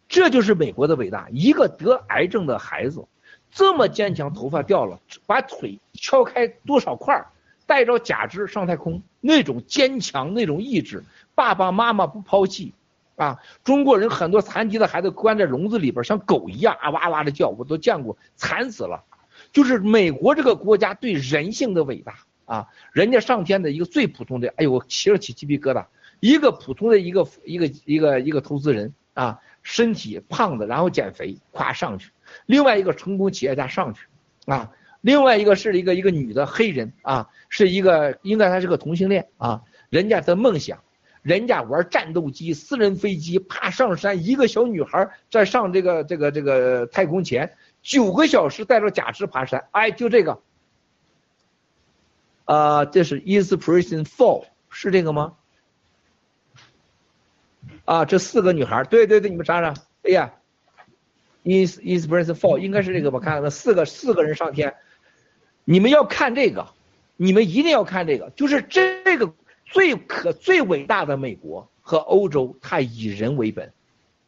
这就是美国的伟大。一个得癌症的孩子，这么坚强，头发掉了，把腿敲开多少块儿，带着假肢上太空，那种坚强，那种意志，爸爸妈妈不抛弃，啊，中国人很多残疾的孩子关在笼子里边，像狗一样啊哇哇的叫，我都见过，惨死了。就是美国这个国家对人性的伟大啊，人家上天的一个最普通的，哎呦，我起了起鸡皮疙瘩，一个普通的一个一个一个一个投资人啊，身体胖的，然后减肥，咵上去；另外一个成功企业家上去，啊，另外一个是一个一个女的黑人啊，是一个应该她是个同性恋啊，人家的梦想，人家玩战斗机、私人飞机，爬上山，一个小女孩在上这个这个这个太空前。九个小时带着假肢爬山，哎，就这个，啊，这是 inspiration for 是这个吗？啊，这四个女孩，对对对，你们查查，哎呀，ins inspiration for 应该是这个吧？看看那，四个四个人上天，你们要看这个，你们一定要看这个，就是这个最可最伟大的美国和欧洲，它以人为本，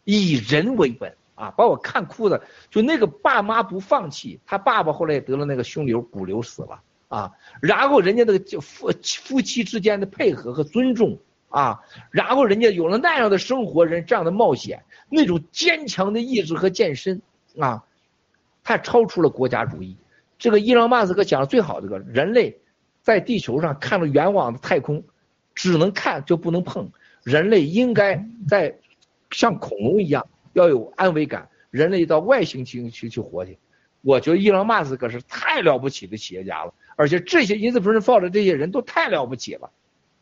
以人为本。啊，把我看哭的，就那个爸妈不放弃，他爸爸后来也得了那个胸瘤骨瘤死了啊，然后人家那个夫夫妻之间的配合和尊重啊，然后人家有了那样的生活，人这样的冒险，那种坚强的意志和健身啊，太超出了国家主义。这个伊朗马斯克讲的最好，这个人类在地球上看着远往的太空，只能看就不能碰，人类应该在像恐龙一样。要有安慰感，人类到外星去去去活去。我觉得伊朗马斯克是太了不起的企业家了，而且这些 inspiration 的这些人都太了不起了，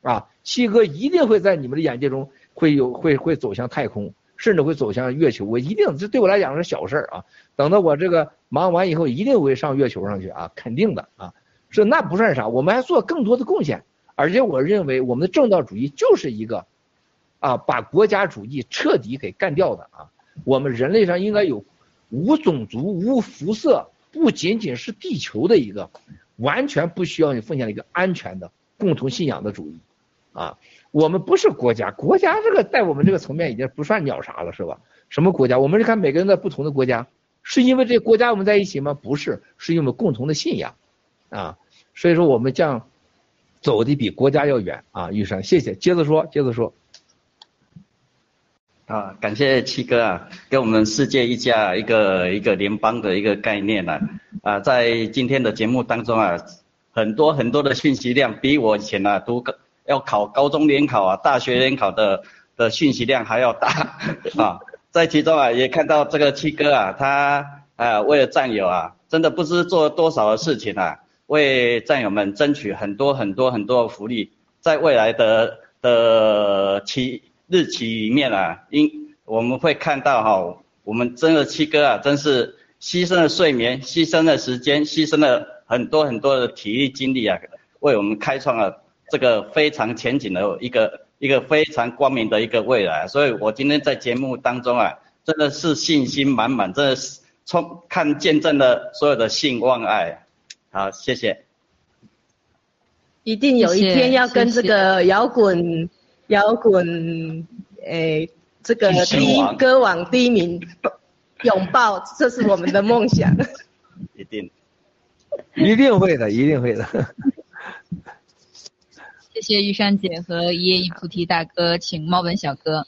啊，七哥一定会在你们的眼界中会有会会走向太空，甚至会走向月球。我一定这对我来讲是小事儿啊。等到我这个忙完以后，一定会上月球上去啊，肯定的啊。是那不算啥，我们还做更多的贡献。而且我认为我们的正道主义就是一个，啊，把国家主义彻底给干掉的啊。我们人类上应该有无种族、无肤色，不仅仅是地球的一个完全不需要你奉献一个安全的共同信仰的主义啊！我们不是国家，国家这个在我们这个层面已经不算鸟啥了，是吧？什么国家？我们是看每个人在不同的国家，是因为这国家我们在一起吗？不是，是因为共同的信仰啊！所以说我们将走的比国家要远啊！玉山，谢谢，接着说，接着说。啊，感谢七哥啊，给我们世界一家一个一个联邦的一个概念呢。啊，在今天的节目当中啊，很多很多的信息量，比我以前啊读要考高中联考啊、大学联考的的信息量还要大啊。在其中啊，也看到这个七哥啊，他啊为了战友啊，真的不知做了多少的事情啊，为战友们争取很多很多很多福利，在未来的的期。日期里面啊，因我们会看到哈，我们真的七哥啊，真是牺牲了睡眠，牺牲了时间，牺牲了很多很多的体力精力啊，为我们开创了这个非常前景的一个一个非常光明的一个未来。所以我今天在节目当中啊，真的是信心满满，真的是充看见证了所有的信望爱。好，谢谢。一定有一天要跟这个摇滚。摇滚，诶，这个第一歌王第一名拥抱，这是我们的梦想。一定，一定会的，一定会的。谢谢玉山姐和一叶一菩提大哥，请猫本小哥。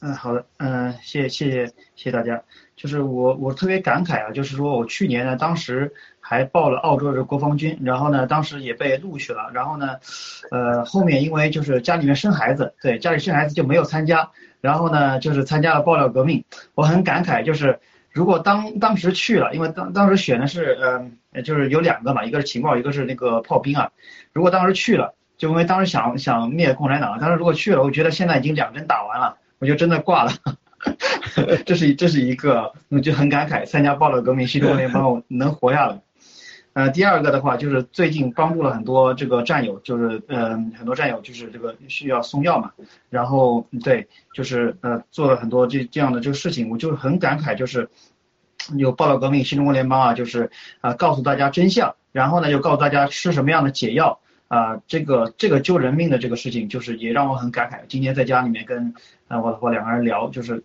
嗯，好的，嗯，谢谢谢谢谢谢大家。就是我我特别感慨啊，就是说我去年呢，当时。还报了澳洲的国防军，然后呢，当时也被录取了，然后呢，呃，后面因为就是家里面生孩子，对，家里生孩子就没有参加，然后呢，就是参加了爆料革命。我很感慨，就是如果当当时去了，因为当当时选的是，呃，就是有两个嘛，一个是情报，一个是那个炮兵啊。如果当时去了，就因为当时想想灭共产党，但是如果去了，我觉得现在已经两针打完了，我就真的挂了。这是这是一个，我就很感慨，参加爆料革命，新中国联邦能活下来。呃，第二个的话就是最近帮助了很多这个战友，就是嗯，很多战友就是这个需要送药嘛，然后对，就是呃做了很多这这样的这个事情，我就很感慨，就是有报道革命新中国联邦啊，就是啊告诉大家真相，然后呢又告诉大家吃什么样的解药，啊，这个这个救人命的这个事情，就是也让我很感慨。今天在家里面跟啊我老婆两个人聊，就是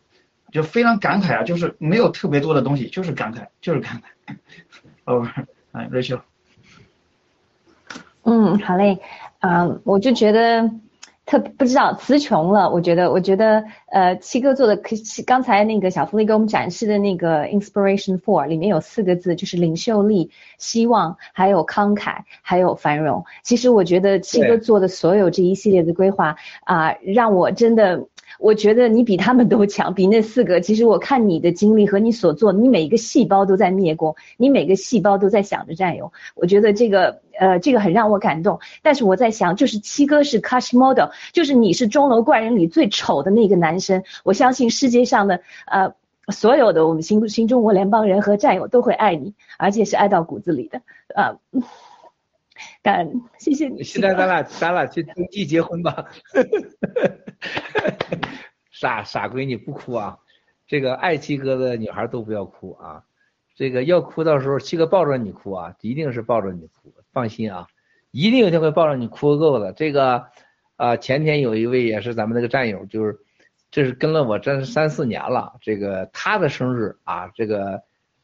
就非常感慨啊，就是没有特别多的东西，就是感慨，就是感慨。Over，哎，Rachel。嗯，好嘞，啊，我就觉得。特不知道词穷了，我觉得，我觉得，呃，七哥做的，刚才那个小福利给我们展示的那个 inspiration for 里面有四个字，就是领袖力、希望，还有慷慨，还有繁荣。其实我觉得七哥做的所有这一系列的规划啊，让我真的。我觉得你比他们都强，比那四个。其实我看你的经历和你所做，你每一个细胞都在灭光，你每个细胞都在想着战友。我觉得这个，呃，这个很让我感动。但是我在想，就是七哥是 cash model，就是你是钟楼怪人里最丑的那个男生。我相信世界上的，呃，所有的我们新新中国联邦人和战友都会爱你，而且是爱到骨子里的，啊。感恩，谢谢你。现在咱俩咱俩去登记结婚吧。傻傻闺女不哭啊，这个爱七哥的女孩都不要哭啊，这个要哭到时候七哥抱着你哭啊，一定是抱着你哭，放心啊，一定有一天会抱着你哭个够的。这个啊，前天有一位也是咱们那个战友，就是这是跟了我这三四年了，这个他的生日啊，这个。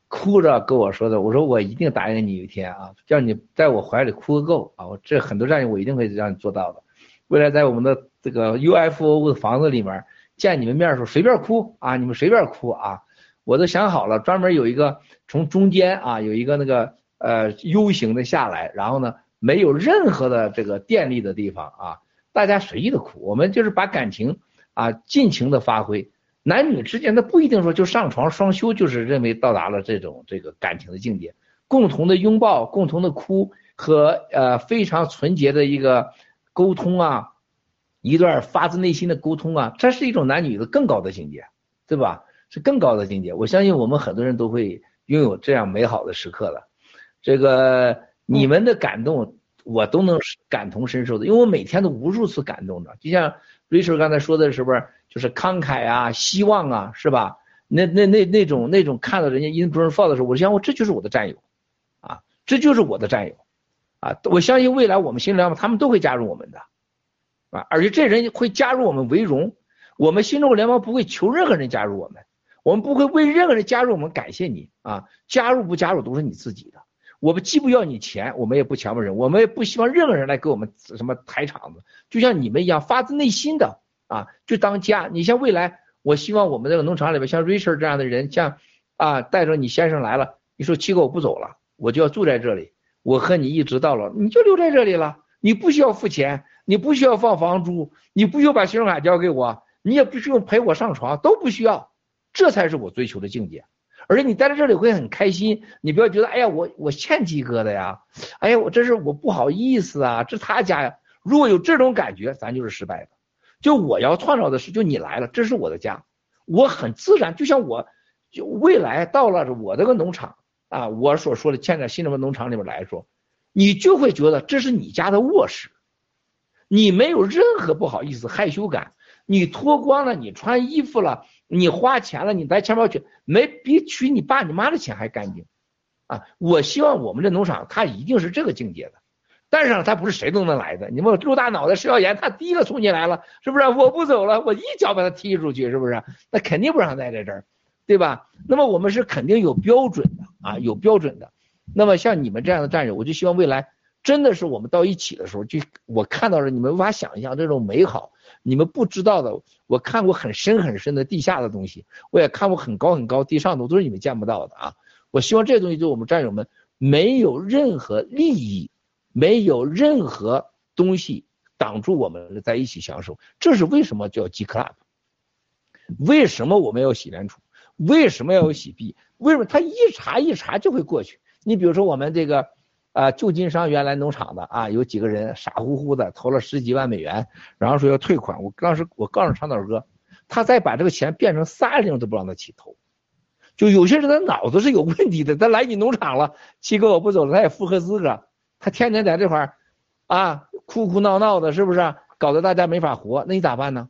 哭着跟我说的，我说我一定答应你一天啊，叫你在我怀里哭个够啊！我这很多战友我一定会让你做到的。未来在我们的这个 UFO 的房子里面见你们面的时候随便哭啊，你们随便哭啊！我都想好了，专门有一个从中间啊有一个那个呃 U 型的下来，然后呢没有任何的这个电力的地方啊，大家随意的哭，我们就是把感情啊尽情的发挥。男女之间，的不一定说就上床双休，就是认为到达了这种这个感情的境界，共同的拥抱，共同的哭和呃非常纯洁的一个沟通啊，一段发自内心的沟通啊，这是一种男女的更高的境界，对吧？是更高的境界。我相信我们很多人都会拥有这样美好的时刻的。这个你们的感动，我都能感同身受的，因为我每天都无数次感动的，就像 Rachel 刚才说的是不是？就是慷慨啊，希望啊，是吧？那那那那种那种看到人家 in burn fall 的时候，我想，我这就是我的战友，啊，这就是我的战友，啊，我相信未来我们新联盟他们都会加入我们的，啊，而且这人会加入我们为荣，我们新中国联盟不会求任何人加入我们，我们不会为任何人加入我们感谢你啊，加入不加入都是你自己的，我们既不要你钱，我们也不强迫人，我们也不希望任何人来给我们什么抬场子，就像你们一样发自内心的。啊，就当家。你像未来，我希望我们这个农场里边，像 Richard 这样的人，像啊，带着你先生来了，你说七哥我不走了，我就要住在这里，我和你一直到老，你就留在这里了，你不需要付钱，你不需要放房租，你不需要把信用卡交给我，你也不需要陪我上床，都不需要，这才是我追求的境界。而且你待在这里会很开心，你不要觉得，哎呀，我我欠鸡哥的呀，哎呀，我这是我不好意思啊，这他家呀，如果有这种感觉，咱就是失败的。就我要创造的是，就你来了，这是我的家，我很自然，就像我，就未来到了我这个农场啊，我所说的建在新中国农场里面来说，你就会觉得这是你家的卧室，你没有任何不好意思、害羞感，你脱光了，你穿衣服了，你花钱了，你带钱包去，没比取你爸你妈的钱还干净，啊，我希望我们这农场它一定是这个境界的。但是它不是谁都能来的。你问陆大脑袋食药盐，他第一个冲进来了，是不是？我不走了，我一脚把他踢出去，是不是？那肯定不让待在这儿，对吧？那么我们是肯定有标准的啊，有标准的。那么像你们这样的战友，我就希望未来真的是我们到一起的时候，就我看到了你们无法想象这种美好，你们不知道的。我看过很深很深的地下的东西，我也看过很高很高地上的，都是你们见不到的啊。我希望这些东西对我们战友们没有任何利益。没有任何东西挡住我们在一起享受，这是为什么叫 G Club？为什么我们要洗联储？为什么要有洗币？为什么他一查一查就会过去？你比如说我们这个啊，旧金山原来农场的啊，有几个人傻乎乎的投了十几万美元，然后说要退款。我当时我告诉长岛哥，他再把这个钱变成三零都不让他起投。就有些人他脑子是有问题的，他来你农场了，七哥我不走了，他也符合资格。他天天在这块儿，啊，哭哭闹闹的，是不是？搞得大家没法活，那你咋办呢？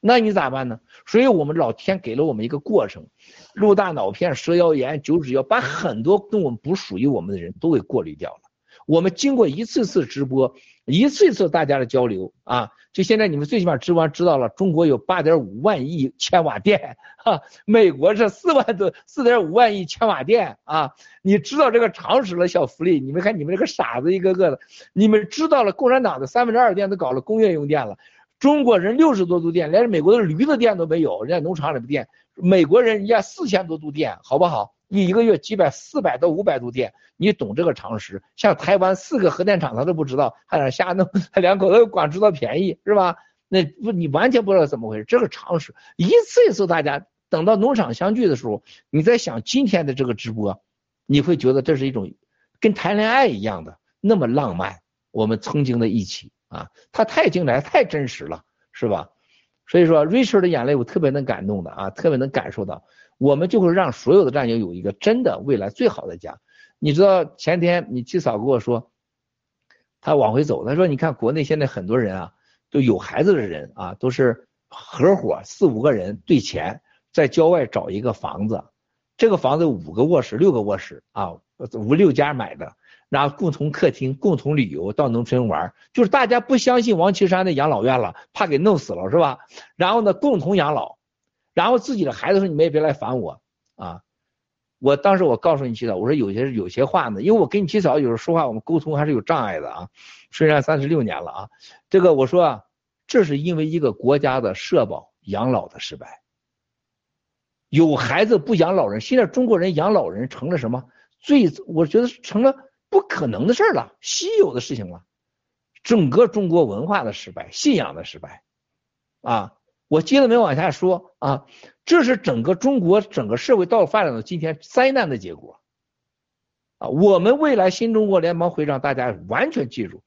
那你咋办呢？所以我们老天给了我们一个过程，鹿大脑片、蛇腰炎、九指妖，把很多跟我们不属于我们的人都给过滤掉了。我们经过一次次直播，一次次大家的交流啊，就现在你们最起码直播知道了，中国有八点五万亿千瓦电，哈，美国是四万多四点五万亿千瓦电啊，你知道这个常识了，小福利，你们看你们这个傻子一个个的，你们知道了，共产党的三分之二电都搞了工业用电了，中国人六十多度电，连美国的驴子电都没有，人家农场里的电，美国人人家四千多度电，好不好？你一个月几百、四百到五百度电，你懂这个常识？像台湾四个核电厂他都不知道，还在瞎弄，他 两口子光知道便宜，是吧？那不你完全不知道怎么回事，这个常识。一次一次大家等到农场相聚的时候，你在想今天的这个直播，你会觉得这是一种跟谈恋爱一样的那么浪漫。我们曾经的一起啊，他太精彩，太真实了，是吧？所以说，Richard 的眼泪我特别能感动的啊，特别能感受到。我们就会让所有的战友有一个真的未来最好的家。你知道前天你七嫂跟我说，他往回走，他说你看国内现在很多人啊，都有孩子的人啊，都是合伙四五个人兑钱，在郊外找一个房子，这个房子五个卧室六个卧室啊，五六家买的，然后共同客厅，共同旅游到农村玩，就是大家不相信王岐山的养老院了，怕给弄死了是吧？然后呢，共同养老。然后自己的孩子说：“你们也别来烦我啊！”我当时我告诉你七嫂，我说有些有些话呢，因为我跟你七嫂有时候说话，我们沟通还是有障碍的啊。虽然三十六年了啊，这个我说啊，这是因为一个国家的社保养老的失败，有孩子不养老人，现在中国人养老人成了什么最？我觉得成了不可能的事儿了，稀有的事情了。整个中国文化的失败，信仰的失败，啊。我接着没往下说啊，这是整个中国整个社会到发展到今天灾难的结果啊！我们未来新中国联邦会让大家完全记住，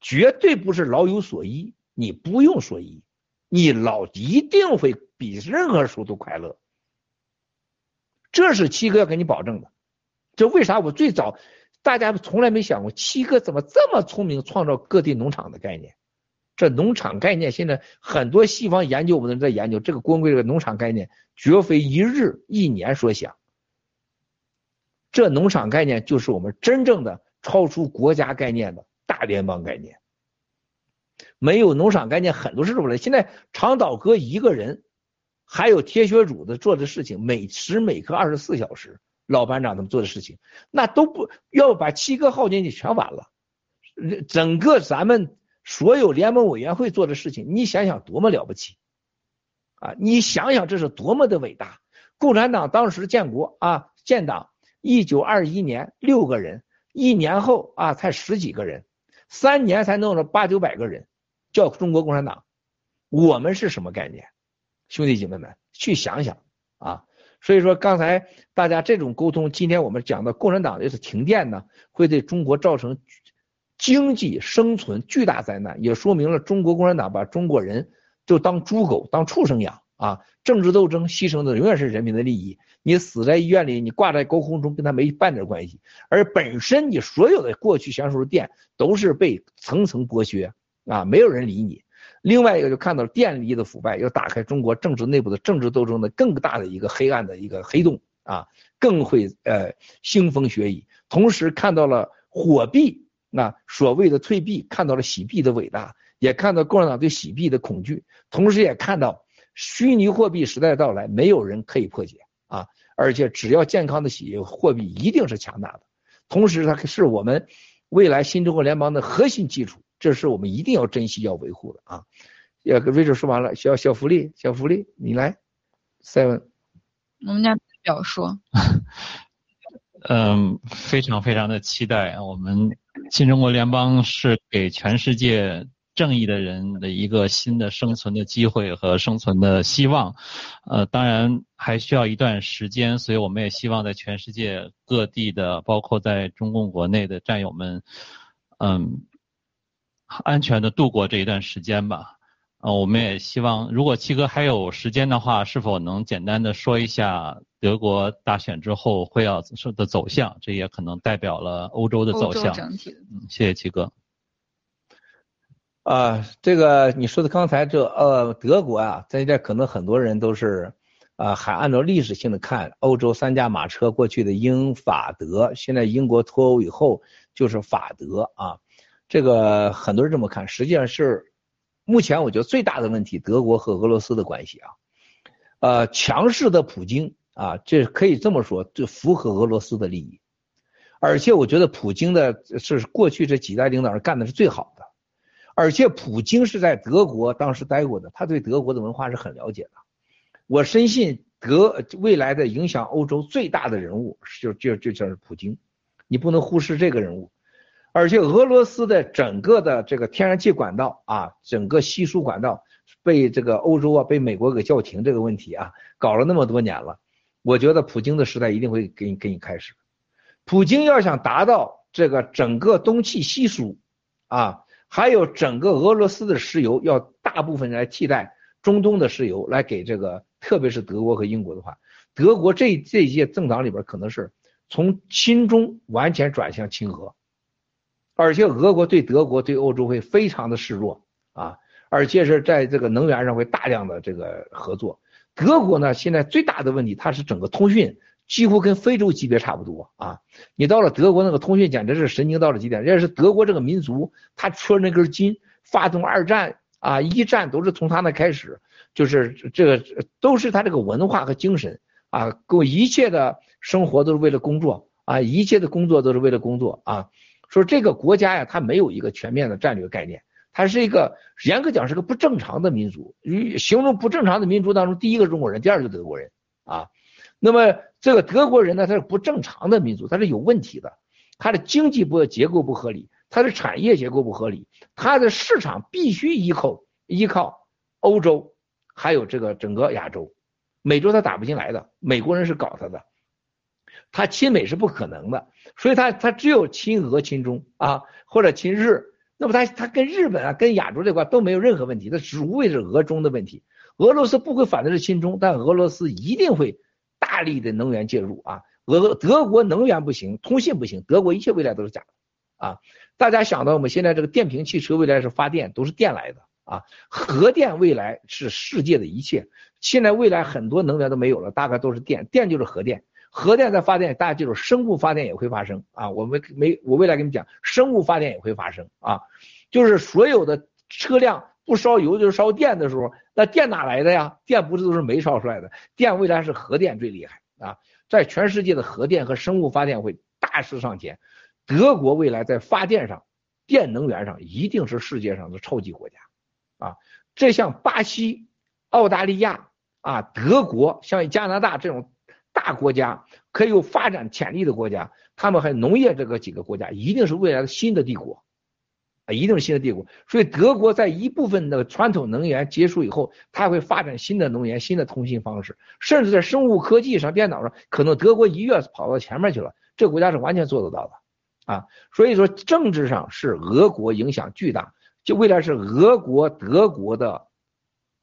绝对不是老有所依，你不用说依，你老一定会比任何时候都快乐。这是七哥要给你保证的。这为啥我最早大家从来没想过七哥怎么这么聪明，创造各地农场的概念？这农场概念现在很多西方研究我们的人在研究这个光辉这个农场概念，绝非一日一年所想。这农场概念就是我们真正的超出国家概念的大联邦概念。没有农场概念，很多事做不来。现在长岛哥一个人，还有铁血主子做的事情，每时每刻二十四小时，老班长他们做的事情，那都不要把七个耗进去，全完了。整个咱们。所有联盟委员会做的事情，你想想多么了不起啊！你想想这是多么的伟大。共产党当时建国啊，建党一九二一年六个人，一年后啊才十几个人，三年才弄了八九百个人，叫中国共产党。我们是什么概念？兄弟姐妹们，去想想啊！所以说刚才大家这种沟通，今天我们讲的共产党这次停电呢，会对中国造成。经济生存巨大灾难，也说明了中国共产党把中国人就当猪狗、当畜生养啊！政治斗争牺牲的永远是人民的利益。你死在医院里，你挂在高空中，跟他没半点关系。而本身你所有的过去享受的电，都是被层层剥削啊，没有人理你。另外一个就看到了电力的腐败，要打开中国政治内部的政治斗争的更大的一个黑暗的一个黑洞啊，更会呃腥风血雨。同时看到了火币。那所谓的退币，看到了洗币的伟大，也看到共产党对洗币的恐惧，同时也看到虚拟货币时代到来，没有人可以破解啊！而且只要健康的洗货币，一定是强大的。同时，它是我们未来新中国联邦的核心基础，这是我们一定要珍惜、要维护的啊！要跟 Rachel 说完了，小小福利，小福利，你来，Seven。我们家代表说。嗯，非常非常的期待我们新中国联邦是给全世界正义的人的一个新的生存的机会和生存的希望。呃，当然还需要一段时间，所以我们也希望在全世界各地的，包括在中共国内的战友们，嗯，安全的度过这一段时间吧。呃，我们也希望，如果七哥还有时间的话，是否能简单的说一下德国大选之后会要的走向？这也可能代表了欧洲的走向。整体嗯，谢谢七哥。啊，这个你说的刚才这呃，德国啊，在这可能很多人都是啊，还按照历史性的看，欧洲三驾马车过去的英法德，现在英国脱欧以后就是法德啊，这个很多人这么看，实际上是目前我觉得最大的问题，德国和俄罗斯的关系啊，呃，强势的普京啊，这可以这么说，就符合俄罗斯的利益，而且我觉得普京的是过去这几代领导人干的是最好的，而且普京是在德国当时待过的，他对德国的文化是很了解的。我深信德未来的影响欧洲最大的人物就就就就是普京，你不能忽视这个人物。而且俄罗斯的整个的这个天然气管道啊，整个稀疏管道被这个欧洲啊被美国给叫停这个问题啊，搞了那么多年了。我觉得普京的时代一定会给你给你开始。普京要想达到这个整个东气稀疏啊，还有整个俄罗斯的石油要大部分来替代中东的石油来给这个。特别是德国和英国的话，德国这这一届政党里边可能是从亲中完全转向亲俄，而且俄国对德国对欧洲会非常的示弱啊，而且是在这个能源上会大量的这个合作。德国呢现在最大的问题，它是整个通讯几乎跟非洲级别差不多啊。你到了德国那个通讯简直是神经到了极点，人家是德国这个民族，他缺那根筋，发动二战啊一战都是从他那开始。就是这个都是他这个文化和精神啊，过一切的生活都是为了工作啊，一切的工作都是为了工作啊。说这个国家呀，它没有一个全面的战略概念，它是一个严格讲是个不正常的民族。与形容不正常的民族当中，第一个中国人，第二个德国人啊。那么这个德国人呢，他是不正常的民族，他是有问题的，他的经济不结构不合理，他的产业结构不合理，他的市场必须依靠依靠欧洲。还有这个整个亚洲，美洲他打不进来的，美国人是搞他的，他亲美是不可能的，所以他他只有亲俄亲中啊，或者亲日，那么他他跟日本啊跟亚洲这块都没有任何问题，他只无非是俄中的问题。俄罗斯不会反对是亲中，但俄罗斯一定会大力的能源介入啊。俄德国能源不行，通信不行，德国一切未来都是假的啊。大家想到我们现在这个电瓶汽车未来是发电都是电来的。啊，核电未来是世界的一切。现在未来很多能源都没有了，大概都是电，电就是核电，核电在发电，大家记住，生物发电也会发生啊。我们没，我未来跟你讲，生物发电也会发生啊。就是所有的车辆不烧油就是烧电的时候，那电哪来的呀？电不是都是煤烧出来的？电未来是核电最厉害啊，在全世界的核电和生物发电会大势上前。德国未来在发电上，电能源上一定是世界上的超级国家。啊，这像巴西、澳大利亚啊、德国，像加拿大这种大国家，可以有发展潜力的国家，他们还农业这个几个国家，一定是未来的新的帝国，啊，一定是新的帝国。所以德国在一部分的传统能源结束以后，它会发展新的能源、新的通信方式，甚至在生物科技上、电脑上，可能德国一跃跑到前面去了。这国家是完全做得到的，啊，所以说政治上是俄国影响巨大。就未来是俄国、德国的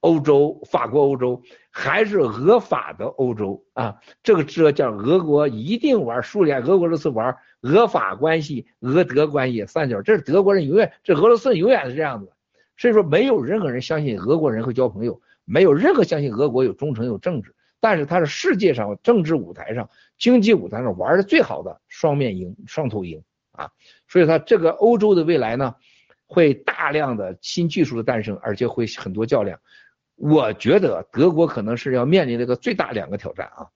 欧洲、法国欧洲，还是俄法的欧洲啊？这个这叫俄国一定玩苏联，俄国这次玩俄法关系、俄德关系三角，这是德国人永远，这俄罗斯永远是这样子。所以说，没有任何人相信俄国人会交朋友，没有任何相信俄国有忠诚有政治。但是他是世界上政治舞台上、经济舞台上玩的最好的双面鹰、双头鹰啊！所以他这个欧洲的未来呢？会大量的新技术的诞生，而且会很多较量。我觉得德国可能是要面临这个最大两个挑战啊，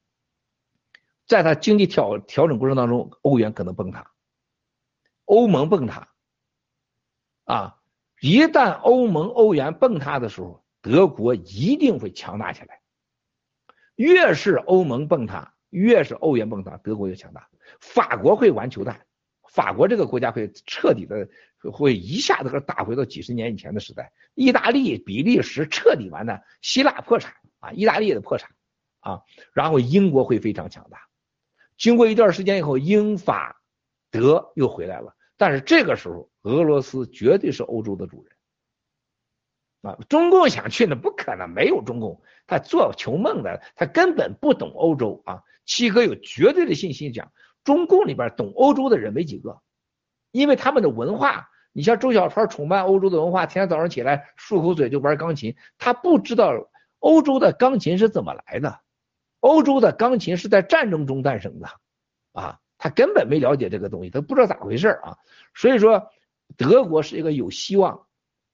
在它经济调调整过程当中，欧元可能崩塌，欧盟崩塌啊！一旦欧盟欧元崩塌的时候，德国一定会强大起来。越是欧盟崩塌，越是欧元崩塌，德国就强大。法国会玩球蛋，法国这个国家会彻底的。会一下子给打回到几十年以前的时代，意大利、比利时彻底完蛋，希腊破产啊，意大利的破产啊，然后英国会非常强大。经过一段时间以后，英法德又回来了，但是这个时候俄罗斯绝对是欧洲的主人啊。中共想去那不可能，没有中共，他做球梦的，他根本不懂欧洲啊。七哥有绝对的信心讲，中共里边懂欧洲的人没几个。因为他们的文化，你像周小川崇拜欧洲的文化，天天早上起来漱口嘴就玩钢琴，他不知道欧洲的钢琴是怎么来的，欧洲的钢琴是在战争中诞生的，啊，他根本没了解这个东西，他不知道咋回事啊。所以说，德国是一个有希望，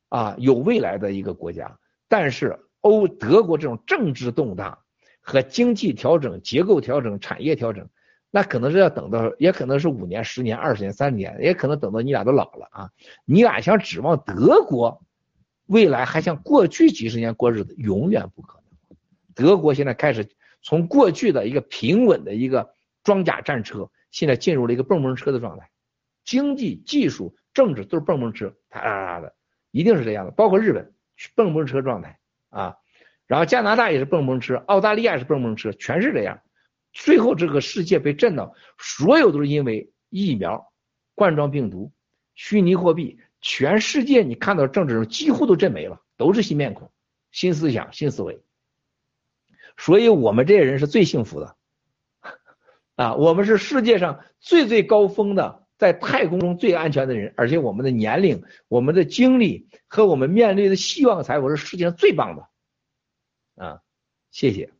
啊，有未来的一个国家。但是欧德国这种政治动荡和经济调整、结构调整、产业调整，那可能是要等到，也可能是五年、十年、二十年、三十年，也可能等到你俩都老了啊。你俩想指望德国未来还像过去几十年过日子，永远不可能。德国现在开始。从过去的一个平稳的一个装甲战车，现在进入了一个蹦蹦车的状态，经济、技术、政治都是蹦蹦车，哒哒哒的，一定是这样的。包括日本，蹦蹦车状态啊，然后加拿大也是蹦蹦车，澳大利亚是蹦蹦车，全是这样。最后这个世界被震到，所有都是因为疫苗、冠状病毒、虚拟货币，全世界你看到政治几乎都震没了，都是新面孔、新思想、新思维。所以我们这些人是最幸福的，啊，我们是世界上最最高峰的，在太空中最安全的人，而且我们的年龄、我们的经历和我们面对的希望财富是世界上最棒的，啊，谢谢，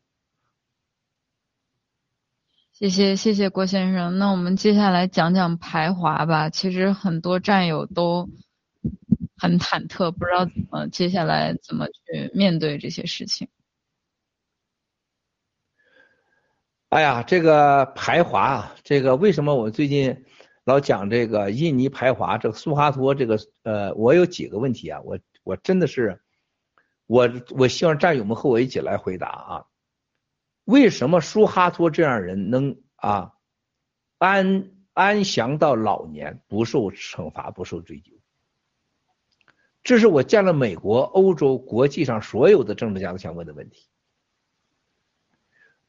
谢谢谢谢郭先生。那我们接下来讲讲排华吧。其实很多战友都很忐忑，不知道怎么接下来怎么去面对这些事情。哎呀，这个排华啊，这个为什么我最近老讲这个印尼排华？这个苏哈托，这个呃，我有几个问题啊，我我真的是，我我希望战友们和我一起来回答啊。为什么苏哈托这样人能啊安安详到老年，不受惩罚，不受追究？这是我见了美国、欧洲、国际上所有的政治家都想问的问题。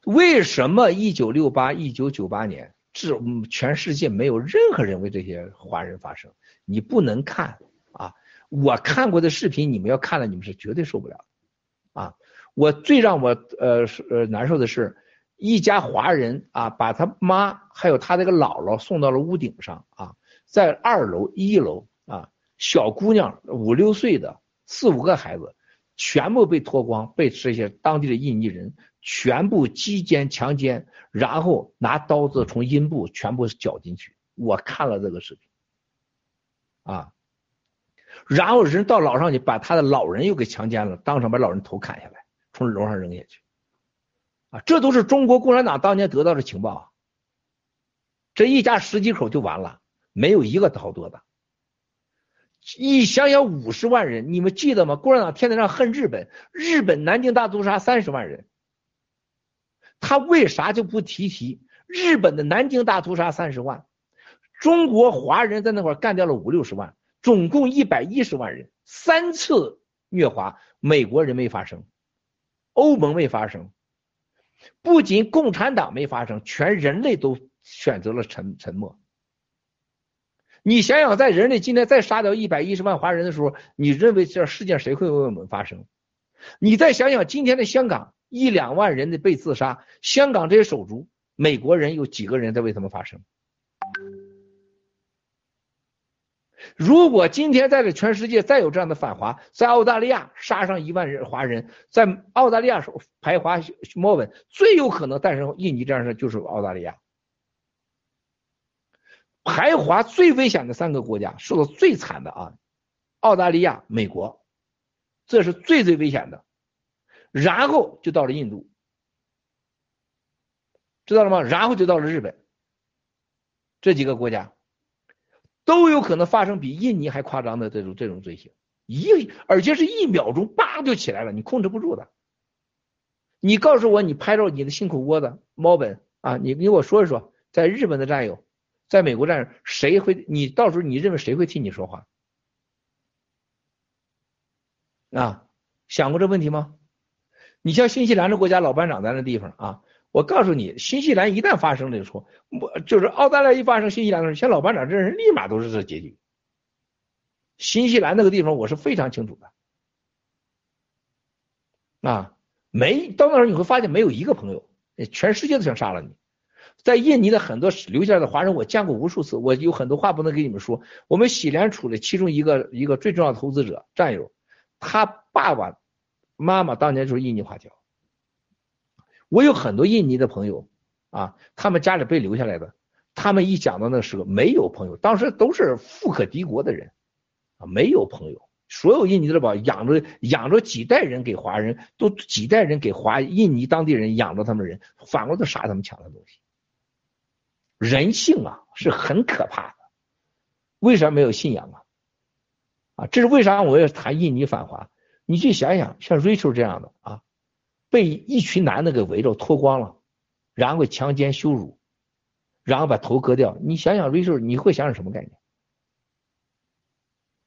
为什么一九六八、一九九八年，这全世界没有任何人为这些华人发声？你不能看啊！我看过的视频，你们要看了，你们是绝对受不了啊！我最让我呃呃难受的是，一家华人啊，把他妈还有他那个姥姥送到了屋顶上啊，在二楼、一楼啊，小姑娘五六岁的四五个孩子，全部被脱光，被这些当地的印尼人。全部击奸强奸，然后拿刀子从阴部全部绞进去。我看了这个视频，啊，然后人到老上去把他的老人又给强奸了，当场把老人头砍下来，从楼上扔下去。啊，这都是中国共产党当年得到的情报。啊这一家十几口就完了，没有一个逃脱的。你想想，五十万人，你们记得吗？共产党天天上恨日本，日本南京大屠杀三十万人。他为啥就不提提日本的南京大屠杀三十万，中国华人在那块干掉了五六十万，总共一百一十万人，三次虐华，美国人没发生，欧盟没发生，不仅共产党没发生，全人类都选择了沉沉默。你想想，在人类今天再杀掉一百一十万华人的时候，你认为这世界谁会为我们发生？你再想想今天的香港。一两万人的被自杀，香港这些手足，美国人有几个人在为他们发声？如果今天在这全世界再有这样的反华，在澳大利亚杀上一万人华人，在澳大利亚排华莫文，最有可能诞生印尼这样的就是澳大利亚。排华最危险的三个国家，受到最惨的啊，澳大利亚、美国，这是最最危险的。然后就到了印度，知道了吗？然后就到了日本，这几个国家都有可能发生比印尼还夸张的这种这种罪行，一而且是一秒钟叭就起来了，你控制不住的。你告诉我，你拍照你的心口窝子猫本啊，你你给我说一说，在日本的战友，在美国战友，谁会？你到时候你认为谁会替你说话？啊，想过这问题吗？你像新西兰这国家，老班长在那地方啊，我告诉你，新西兰一旦发生这个错，我就是澳大利亚一发生新西兰的事，像老班长这人立马都是这结局。新西兰那个地方我是非常清楚的，啊，没到那时候你会发现没有一个朋友，全世界都想杀了你。在印尼的很多留下来的华人，我见过无数次，我有很多话不能跟你们说。我们喜联储的其中一个一个最重要的投资者战友，他爸爸。妈妈当年就是印尼华侨，我有很多印尼的朋友啊，他们家里被留下来的，他们一讲到那时候没有朋友，当时都是富可敌国的人啊，没有朋友。所有印尼的宝养着养着几代人给华人，都几代人给华印尼当地人养着他们人，反过来杀他们抢的东西。人性啊是很可怕的，为啥没有信仰啊？啊，这是为啥我要谈印尼反华？你去想想，像 Rachel 这样的啊，被一群男的给围着脱光了，然后强奸羞辱，然后把头割掉，你想想 Rachel，你会想想什么概念？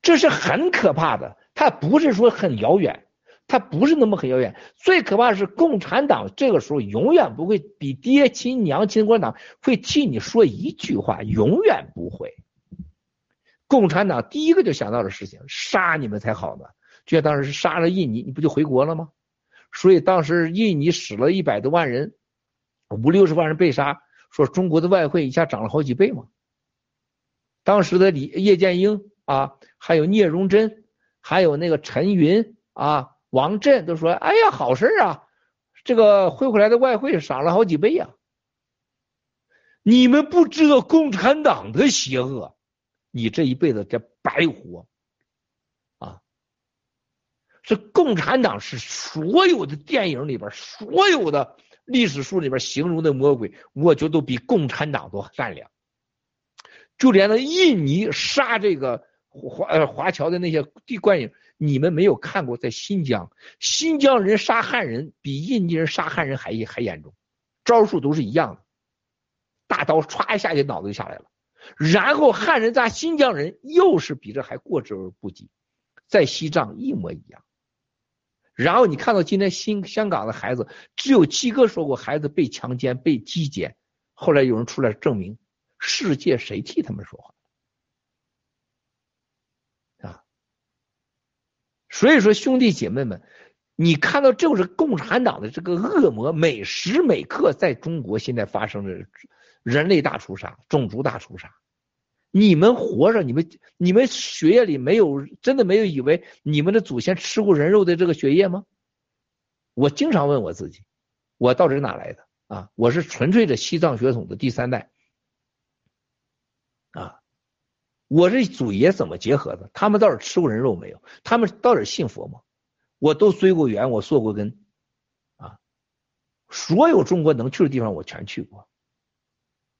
这是很可怕的，它不是说很遥远，它不是那么很遥远。最可怕的是共产党这个时候永远不会比爹亲娘亲共产党会替你说一句话，永远不会。共产党第一个就想到的事情，杀你们才好呢。就像当时杀了印尼，你不就回国了吗？所以当时印尼死了一百多万人，五六十万人被杀，说中国的外汇一下涨了好几倍嘛。当时的李叶剑英啊。还有聂荣臻，还有那个陈云啊，王震都说：“哎呀，好事啊，这个汇回来的外汇涨了好几倍呀。”你们不知道共产党的邪恶，你这一辈子这白活！这共产党是所有的电影里边、所有的历史书里边形容的魔鬼，我觉得都比共产党都善良。就连那印尼杀这个。华呃华侨的那些地观影，你们没有看过？在新疆，新疆人杀汉人比印尼人杀汉人还还严重，招数都是一样的，大刀歘一下就脑子就下来了。然后汉人在新疆人又是比这还过之而不及，在西藏一模一样。然后你看到今天新香港的孩子，只有七哥说过孩子被强奸被击奸，后来有人出来证明，世界谁替他们说话？啊所以说，兄弟姐妹们，你看到就是共产党的这个恶魔，每时每刻在中国现在发生的人类大屠杀、种族大屠杀。你们活着，你们你们血液里没有真的没有以为你们的祖先吃过人肉的这个血液吗？我经常问我自己，我到底哪来的啊？我是纯粹的西藏血统的第三代啊。我这祖爷怎么结合的？他们到底吃过人肉没有？他们到底信佛吗？我都随过缘，我做过根，啊，所有中国能去的地方我全去过。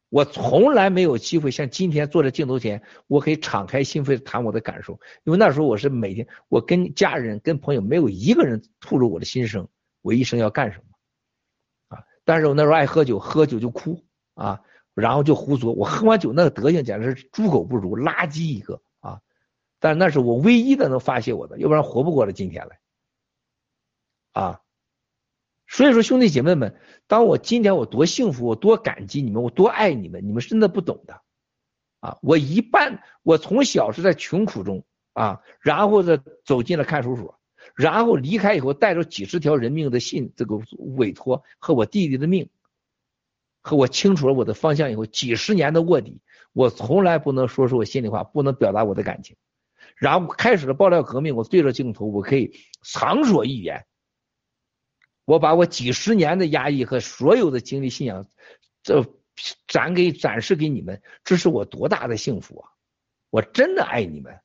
我从来没有机会像今天坐在镜头前，我可以敞开心扉谈我的感受，因为那时候我是每天，我跟家人、跟朋友没有一个人吐露我的心声，我一生要干什么啊？但是我那时候爱喝酒，喝酒就哭啊。然后就胡说，我喝完酒那个德行简直是猪狗不如，垃圾一个啊！但那是我唯一的能发泄我的，要不然活不过了今天来啊！所以说兄弟姐妹们，当我今天我多幸福，我多感激你们，我多爱你们，你们真的不懂的啊！我一半我从小是在穷苦中啊，然后呢走进了看守所，然后离开以后带着几十条人命的信，这个委托和我弟弟的命。和我清楚了我的方向以后，几十年的卧底，我从来不能说出我心里话，不能表达我的感情。然后开始了爆料革命，我对着镜头，我可以畅所欲言。我把我几十年的压抑和所有的经历、信仰，这展给展示给你们，这是我多大的幸福啊！我真的爱你们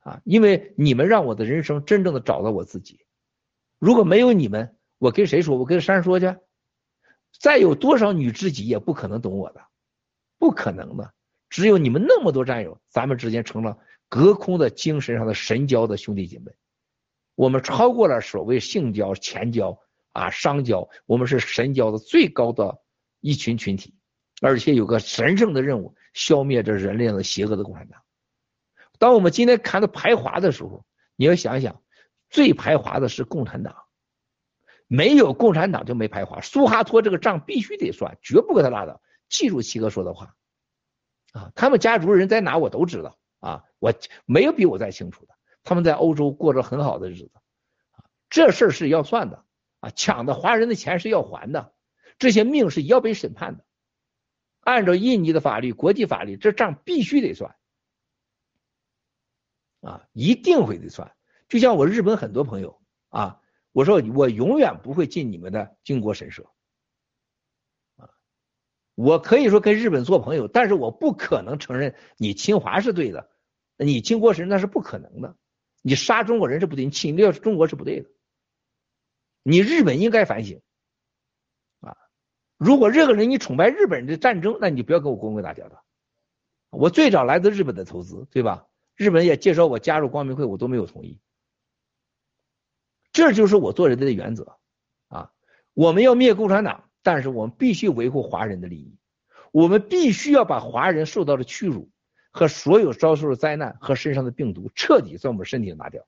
啊，因为你们让我的人生真正的找到我自己。如果没有你们，我跟谁说？我跟山说去。再有多少女知己也不可能懂我的，不可能的。只有你们那么多战友，咱们之间成了隔空的精神上的神交的兄弟姐妹。我们超过了所谓性交、钱交啊、商交，我们是神交的最高的一群群体，而且有个神圣的任务：消灭这人类的邪恶的共产党。当我们今天看到排华的时候，你要想想，最排华的是共产党。没有共产党就没排华，苏哈托这个账必须得算，绝不给他拉倒。记住七哥说的话，啊，他们家族人在哪我都知道啊，我没有比我再清楚的。他们在欧洲过着很好的日子，这事儿是要算的啊，抢的华人的钱是要还的，这些命是要被审判的。按照印尼的法律、国际法律，这账必须得算，啊，一定会得算。就像我日本很多朋友啊。我说我永远不会进你们的靖国神社，啊我可以说跟日本做朋友，但是我不可能承认你侵华是对的，你靖国神那是不可能的，你杀中国人是不对，你侵略中国是不对的，你日本应该反省啊！如果任何人你崇拜日本人的战争，那你就不要跟我光明会打交道。我最早来自日本的投资，对吧？日本也介绍我加入光明会，我都没有同意。这就是我做人的原则啊！我们要灭共产党，但是我们必须维护华人的利益。我们必须要把华人受到的屈辱和所有遭受的灾难和身上的病毒彻底在我们身体上拿掉，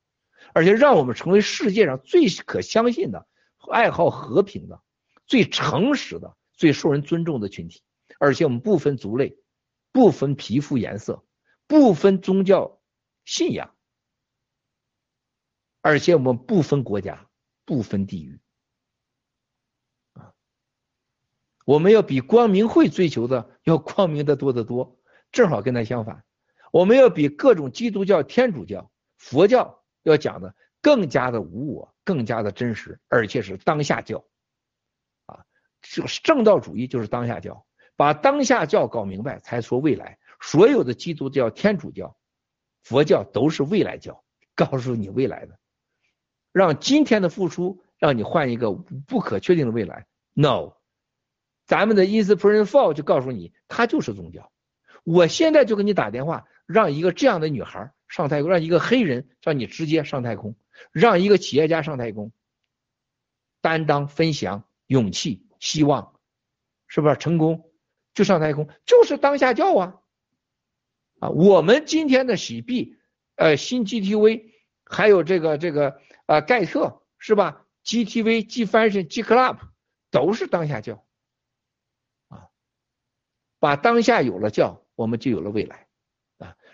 而且让我们成为世界上最可相信的、爱好和平的、最诚实的、最受人尊重的群体。而且我们不分族类。不分皮肤颜色，不分宗教信仰，而且我们不分国家，不分地域，啊，我们要比光明会追求的要光明的多得多，正好跟他相反。我们要比各种基督教、天主教、佛教要讲的更加的无我，更加的真实，而且是当下教，啊，这个正道主义就是当下教。把当下教搞明白，才说未来。所有的基督教、天主教、佛教都是未来教，告诉你未来的，让今天的付出让你换一个不可确定的未来。No，咱们的 Inspiration Fall 就告诉你，它就是宗教。我现在就给你打电话，让一个这样的女孩上太空，让一个黑人让你直接上太空，让一个企业家上太空，担当、分享、勇气、希望，是不是成功？就上太空，就是当下教啊啊！我们今天的喜币，呃，新 GTV，还有这个这个啊盖特是吧？GTV、G Fashion、G Club 都是当下教啊！把当下有了教，我们就有了未来！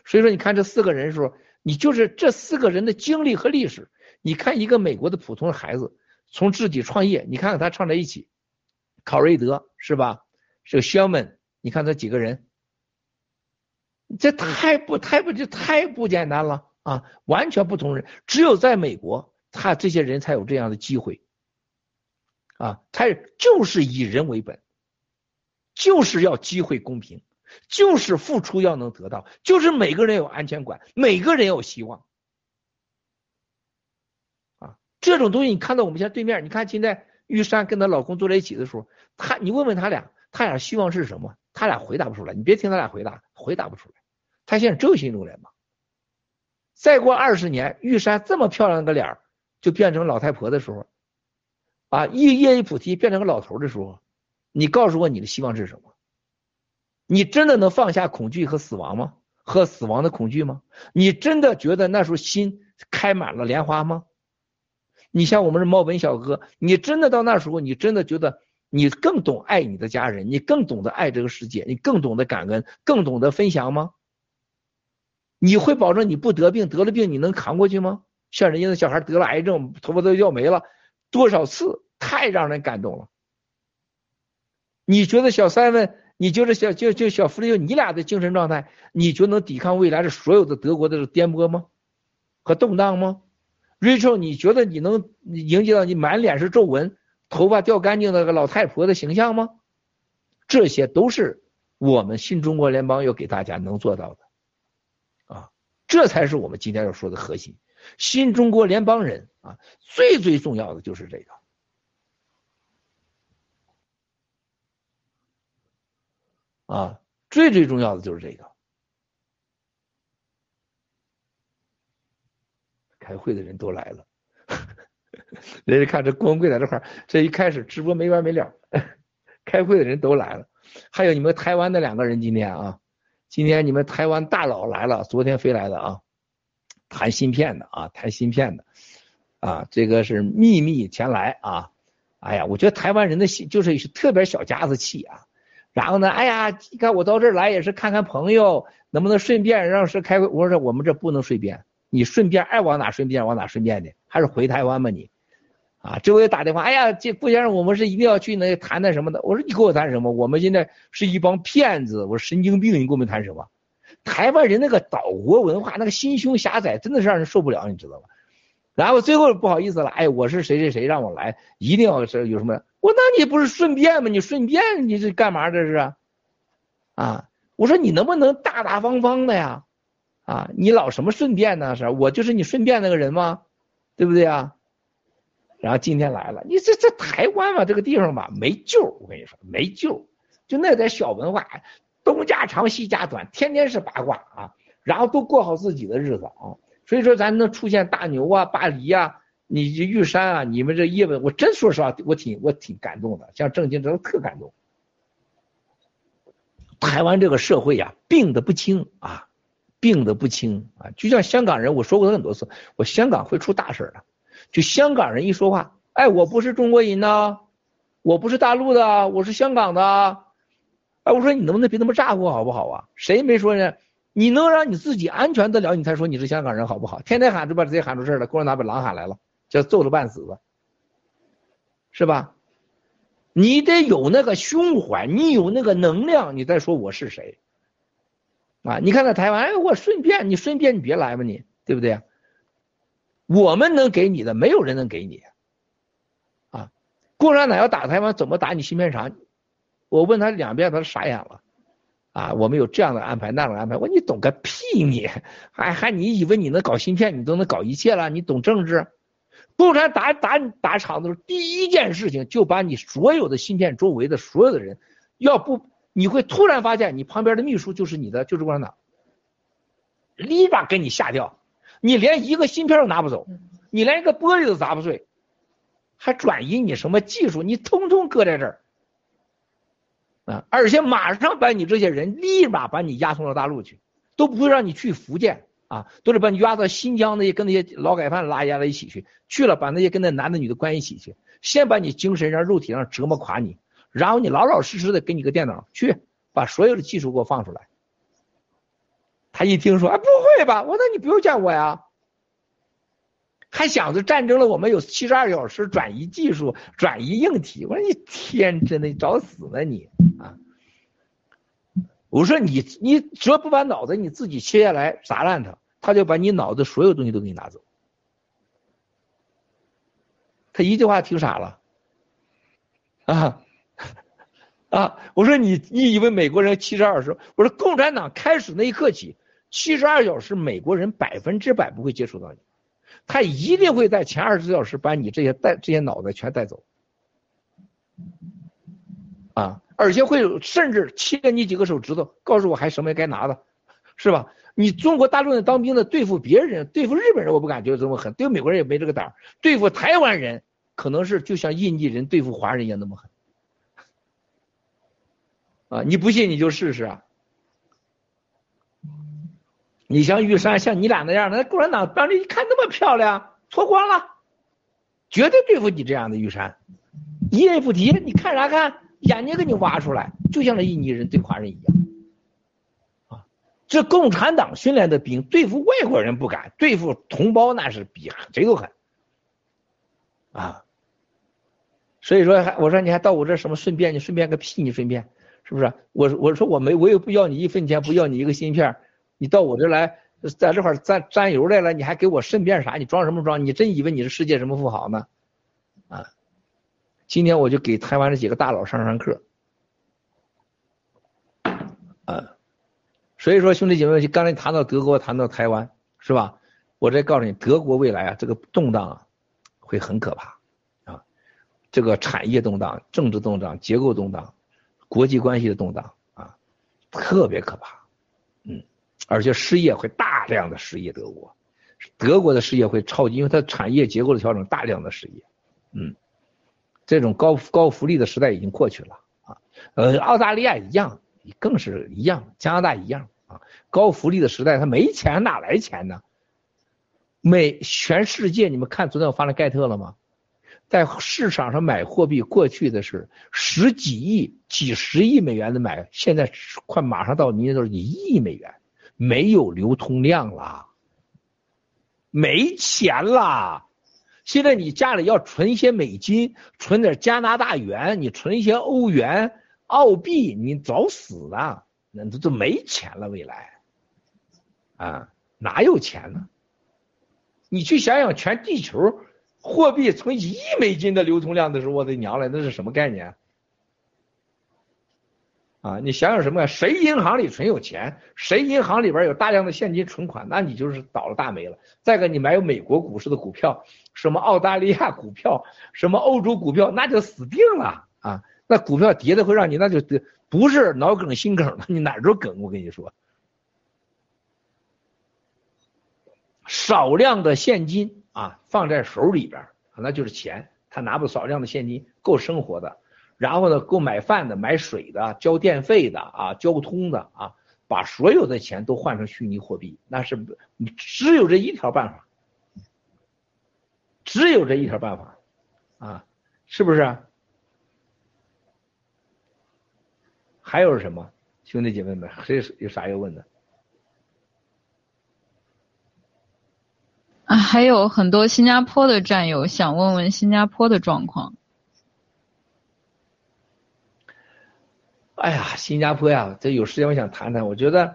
所以说，你看这四个人的时候，你就是这四个人的经历和历史。你看一个美国的普通的孩子，从自己创业，你看看他唱在一起，考瑞德是吧？是个 Sherman，你看这几个人，这太不太不这太不简单了啊！完全不同人，只有在美国，他这些人才有这样的机会啊！他就是以人为本，就是要机会公平，就是付出要能得到，就是每个人有安全感，每个人有希望啊！这种东西你看到我们现在对面，你看现在玉山跟她老公坐在一起的时候，他你问问他俩。他俩希望是什么？他俩回答不出来。你别听他俩回答，回答不出来。他现在只有心中人嘛。再过二十年，玉山这么漂亮个脸就变成老太婆的时候，啊，叶叶一菩提变成个老头的时候，你告诉我你的希望是什么？你真的能放下恐惧和死亡吗？和死亡的恐惧吗？你真的觉得那时候心开满了莲花吗？你像我们这猫本小哥，你真的到那时候，你真的觉得？你更懂爱你的家人，你更懂得爱这个世界，你更懂得感恩，更懂得分享吗？你会保证你不得病，得了病你能扛过去吗？像人家的小孩得了癌症，头发都要没了，多少次，太让人感动了。你觉得小三问，你就是小就就小弗雷你俩的精神状态，你就能抵抗未来的所有的德国的颠簸吗？和动荡吗？Rachel，你觉得你能迎接到你满脸是皱纹？头发掉干净的个老太婆的形象吗？这些都是我们新中国联邦要给大家能做到的啊！这才是我们今天要说的核心。新中国联邦人啊，最最重要的就是这个啊，最最重要的就是这个。开会的人都来了。人家看这光棍在这块这一开始直播没完没了，开会的人都来了，还有你们台湾的两个人今天啊，今天你们台湾大佬来了，昨天飞来的啊，谈芯片的啊，谈芯片的啊，这个是秘密前来啊，哎呀，我觉得台湾人的心就是特别小家子气啊，然后呢，哎呀，你看我到这儿来也是看看朋友，能不能顺便让是开会？我说我们这不能顺便，你顺便爱往哪顺便往哪顺便的，还是回台湾吧你。啊，这回打电话，哎呀，这顾先生，我们是一定要去那谈谈什么的。我说你跟我谈什么？我们现在是一帮骗子，我说神经病，你跟我们谈什么？台湾人那个岛国文化，那个心胸狭窄，真的是让人受不了，你知道吗？然后最后不好意思了，哎，我是谁谁谁，让我来，一定要是有什么？我那你不是顺便吗？你顺便你这干嘛这是？啊，我说你能不能大大方方的呀？啊，你老什么顺便呢？是我就是你顺便那个人吗？对不对啊？然后今天来了，你这这台湾嘛，这个地方吧没救，我跟你说没救，就那点小文化，东家长西家短，天天是八卦啊，然后都过好自己的日子啊。所以说咱能出现大牛啊、巴黎啊、你这玉山啊，你们这叶问，我真说实话，我挺我挺感动的，像郑经真特感动。台湾这个社会呀，病得不轻啊。病得不轻啊，就像香港人，我说过很多次，我香港会出大事的。就香港人一说话，哎，我不是中国人呐，我不是大陆的，我是香港的。哎，我说你能不能别那么咋呼好不好啊？谁没说呢？你能让你自己安全得了，你才说你是香港人好不好？天天喊就把自己喊出事了，共产党把狼喊来了，叫揍了半死吧，是吧？你得有那个胸怀，你有那个能量，你再说我是谁。啊，你看在台湾，哎，我顺便，你顺便你别来嘛，你对不对？我们能给你的，没有人能给你。啊，共产党要打台湾，怎么打你芯片厂？我问他两遍，他傻眼了。啊，我们有这样的安排，那样的安排，我你懂个屁你？还还你以为你能搞芯片，你都能搞一切了？你懂政治？共产党打打打场的时候，第一件事情就把你所有的芯片周围的所有的人，要不。你会突然发现，你旁边的秘书就是你的，就是共产党，立马给你吓掉，你连一个芯片都拿不走，你连一个玻璃都砸不碎，还转移你什么技术？你通通搁在这儿啊！而且马上把你这些人立马把你押送到大陆去，都不会让你去福建啊，都是把你押到新疆那些跟那些劳改犯拉押到一起去，去了把那些跟那男的女的关一起去，先把你精神上、肉体上折磨垮你。然后你老老实实的给你个电脑去把所有的技术给我放出来。他一听说，哎，不会吧？我说你不用见我呀，还想着战争了，我们有七十二小时转移技术、转移硬体。我说你天真的，你找死呢你！我说你你只要不把脑子你自己切下来砸烂它，他就把你脑子所有东西都给你拿走。他一句话听傻了啊！啊！我说你，你以为美国人七十二小时？我说共产党开始那一刻起，七十二小时美国人百分之百不会接触到你，他一定会在前二十四小时把你这些带这些脑袋全带走，啊！而且会甚至切你几个手指头，告诉我还什么该拿的，是吧？你中国大陆人当兵的对付别人，对付日本人我不敢觉这么狠，对付美国人也没这个胆儿对付台湾人可能是就像印地人对付华人一样那么狠。啊，你不信你就试试啊！你像玉山，像你俩那样的，那共产党当时一看那么漂亮，脱光了，绝对对付你这样的玉山，一言不提。你看啥看？眼睛给你挖出来，就像那印尼人对华人一样。啊，这共产党训练的兵对付外国人不敢，对付同胞那是比谁都狠。啊，所以说，还我说你还到我这什么顺便？你顺便个屁！你顺便。是不是？我我说我没，我也不要你一分钱，不要你一个芯片，你到我这来，在这块沾沾油来了，你还给我顺便啥？你装什么装？你真以为你是世界什么富豪呢？今天我就给台湾这几个大佬上上课，啊！所以说兄弟姐妹们，刚才谈到德国，谈到台湾，是吧？我再告诉你，德国未来啊，这个动荡啊，会很可怕啊！这个产业动荡，政治动荡，结构动荡。国际关系的动荡啊，特别可怕，嗯，而且失业会大量的失业，德国，德国的失业会超级，因为它产业结构的调整，大量的失业，嗯，这种高高福利的时代已经过去了啊，呃，澳大利亚一样，更是一样，加拿大一样啊，高福利的时代，他没钱哪来钱呢？美全世界，你们看昨天我发了盖特了吗？在市场上买货币，过去的是十几亿、几十亿美元的买，现在快马上到明年都是一亿美元，没有流通量了，没钱了。现在你家里要存一些美金，存点加拿大元，你存一些欧元、澳币，你早死了，那都都没钱了。未来，啊，哪有钱呢？你去想想，全地球。货币从一亿美金的流通量的时候，我的娘嘞，那是什么概念？啊，你想想什么呀？谁银行里存有钱，谁银行里边有大量的现金存款，那你就是倒了大霉了。再个，你买有美国股市的股票，什么澳大利亚股票，什么欧洲股票，那就死定了啊！那股票跌的会让你那就不是脑梗心梗了，你哪都梗。我跟你说，少量的现金啊放在手里边，那就是钱，他拿不少量的现金够生活的。然后呢，够买饭的、买水的、交电费的啊、交通的啊，把所有的钱都换成虚拟货币，那是你只有这一条办法，只有这一条办法啊，是不是？还有什么兄弟姐妹们，谁有啥要问的？啊，还有很多新加坡的战友想问问新加坡的状况。哎呀，新加坡呀，这有时间我想谈谈。我觉得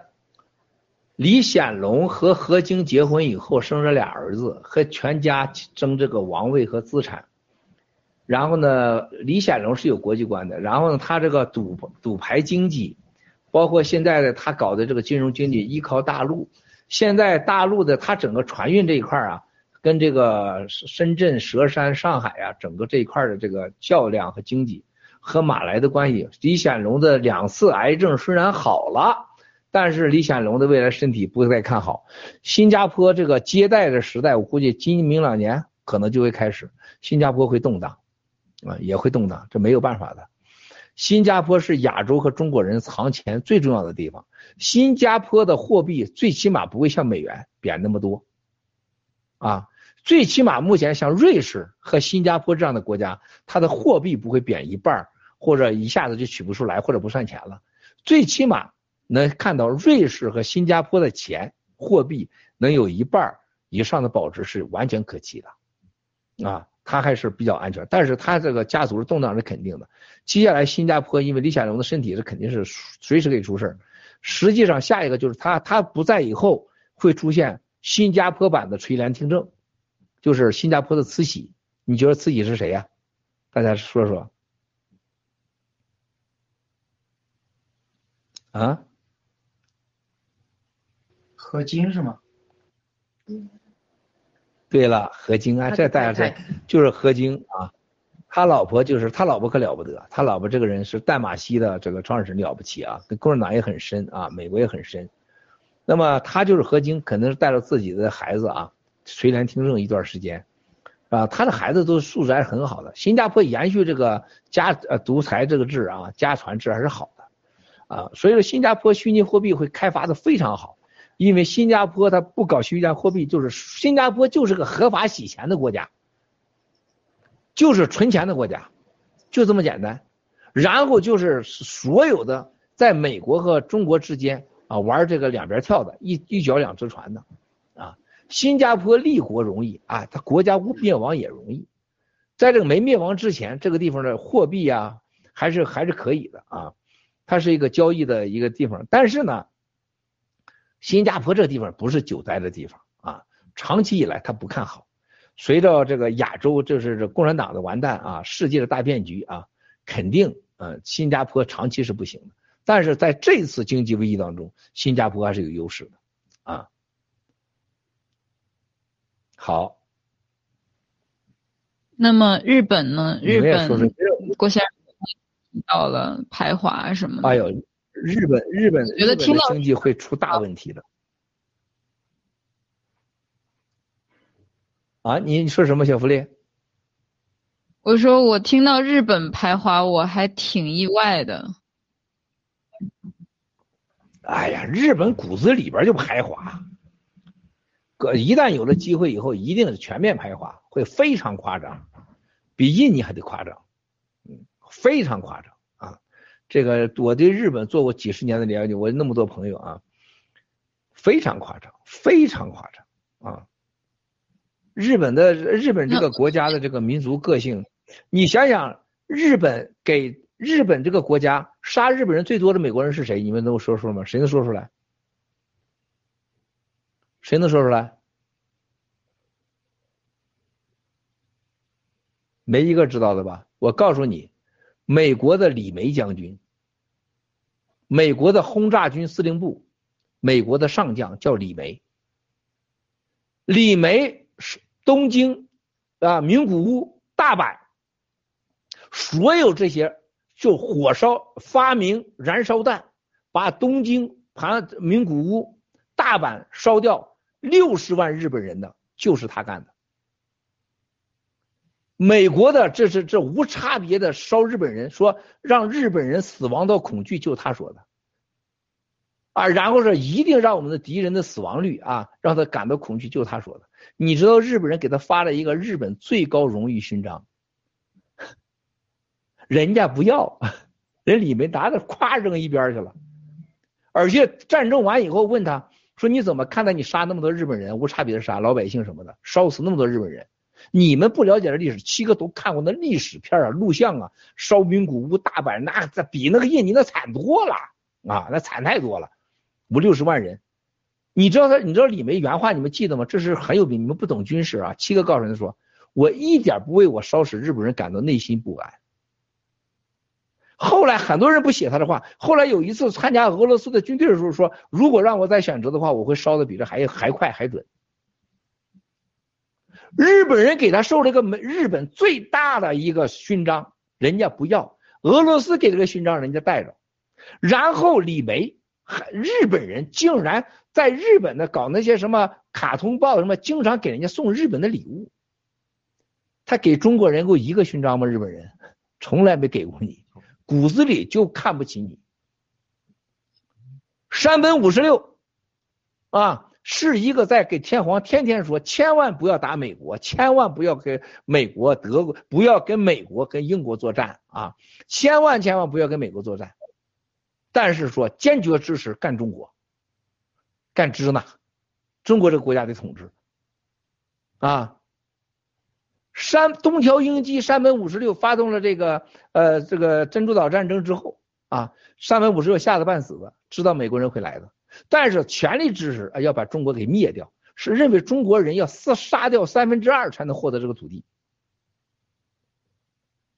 李显龙和何晶结婚以后生了俩儿子，和全家争这个王位和资产。然后呢，李显龙是有国际观的。然后呢，他这个赌赌牌经济，包括现在的他搞的这个金融经济，依靠大陆。现在大陆的他整个船运这一块啊，跟这个深圳、佘山、上海啊，整个这一块的这个较量和经济。和马来的关系，李显龙的两次癌症虽然好了，但是李显龙的未来身体不再看好。新加坡这个接待的时代，我估计今明两年可能就会开始，新加坡会动荡，啊，也会动荡，这没有办法的。新加坡是亚洲和中国人藏钱最重要的地方，新加坡的货币最起码不会像美元贬那么多，啊。最起码目前像瑞士和新加坡这样的国家，它的货币不会贬一半或者一下子就取不出来，或者不算钱了。最起码能看到瑞士和新加坡的钱货币能有一半以上的保值是完全可期的，啊，它还是比较安全。但是它这个家族的动荡是肯定的。接下来新加坡因为李显龙的身体是肯定是随时可以出事实际上下一个就是他他不在以后会出现新加坡版的垂帘听政。就是新加坡的慈禧，你觉得慈禧是谁呀？大家说说。啊？何晶是吗？对了，何晶啊，这大家这就是何晶啊，他老婆就是他老婆可了不得，他老婆这个人是淡马锡的这个创始人了不起啊，跟共产党也很深啊，美国也很深。那么他就是何晶，可能是带着自己的孩子啊。垂帘听政一段时间，啊，他的孩子都素质还是很好的。新加坡延续这个家呃独裁这个制啊，家传制还是好的，啊，所以说新加坡虚拟货币会开发的非常好，因为新加坡它不搞虚拟货币，就是新加坡就是个合法洗钱的国家，就是存钱的国家，就这么简单。然后就是所有的在美国和中国之间啊玩这个两边跳的，一一脚两只船的。新加坡立国容易啊，它国家灭亡也容易。在这个没灭亡之前，这个地方的货币啊，还是还是可以的啊。它是一个交易的一个地方，但是呢，新加坡这地方不是久待的地方啊。长期以来，它不看好。随着这个亚洲就是这共产党的完蛋啊，世界的大变局啊，肯定呃，新加坡长期是不行的。但是在这次经济危机当中，新加坡还是有优势的啊。好，那么日本呢？日本郭先生到了排华什么的。哎呦，日本日本觉得听到经济会出大问题的。啊，你你说什么，小福利？我说我听到日本排华，我还挺意外的。哎呀，日本骨子里边就排华。一旦有了机会以后，一定是全面排华，会非常夸张，比印尼还得夸张，嗯，非常夸张啊！这个我对日本做过几十年的了解，我那么多朋友啊，非常夸张，非常夸张啊！日本的日本这个国家的这个民族个性，你想想，日本给日本这个国家杀日本人最多的美国人是谁？你们能说说吗？谁能说出来？谁能说出来？没一个知道的吧？我告诉你，美国的李梅将军，美国的轰炸军司令部，美国的上将叫李梅。李梅是东京啊，名古屋、大阪，所有这些就火烧发明燃烧弹，把东京、盘名古屋、大阪烧掉六十万日本人的，就是他干的。美国的这是这无差别的烧日本人，说让日本人死亡到恐惧，就他说的。啊，然后说一定让我们的敌人的死亡率啊，让他感到恐惧，就他说的。你知道日本人给他发了一个日本最高荣誉勋章，人家不要，人李梅达的咵扔一边去了。而且战争完以后问他说：“你怎么看待你杀那么多日本人，无差别的杀老百姓什么的，烧死那么多日本人？你们不了解这历史，七个都看过那历史片啊、录像啊，烧名古屋、大阪，那这比那个印尼那惨多了啊，那惨太多了。”五六十万人，你知道他？你知道李梅原话？你们记得吗？这是很有名。你们不懂军事啊？七个告诉人说：“我一点不为我烧死日本人感到内心不安。”后来很多人不写他的话。后来有一次参加俄罗斯的军队的时候说：“如果让我再选择的话，我会烧的比这还还快还准。”日本人给他授了一个美日本最大的一个勋章，人家不要；俄罗斯给这个勋章，人家带着。然后李梅。日本人竟然在日本的搞那些什么卡通报什么，经常给人家送日本的礼物。他给中国人过一个勋章吗？日本人从来没给过你，骨子里就看不起你。山本五十六啊，是一个在给天皇天天说，千万不要打美国，千万不要跟美国、德国，不要跟美国、跟英国作战啊，千万千万不要跟美国作战。但是说坚决支持干中国，干支那，中国这个国家的统治，啊，山东条英机山本五十六发动了这个呃这个珍珠岛战争之后啊，山本五十六吓得半死的，知道美国人会来的，但是全力支持啊要把中国给灭掉，是认为中国人要杀杀掉三分之二才能获得这个土地，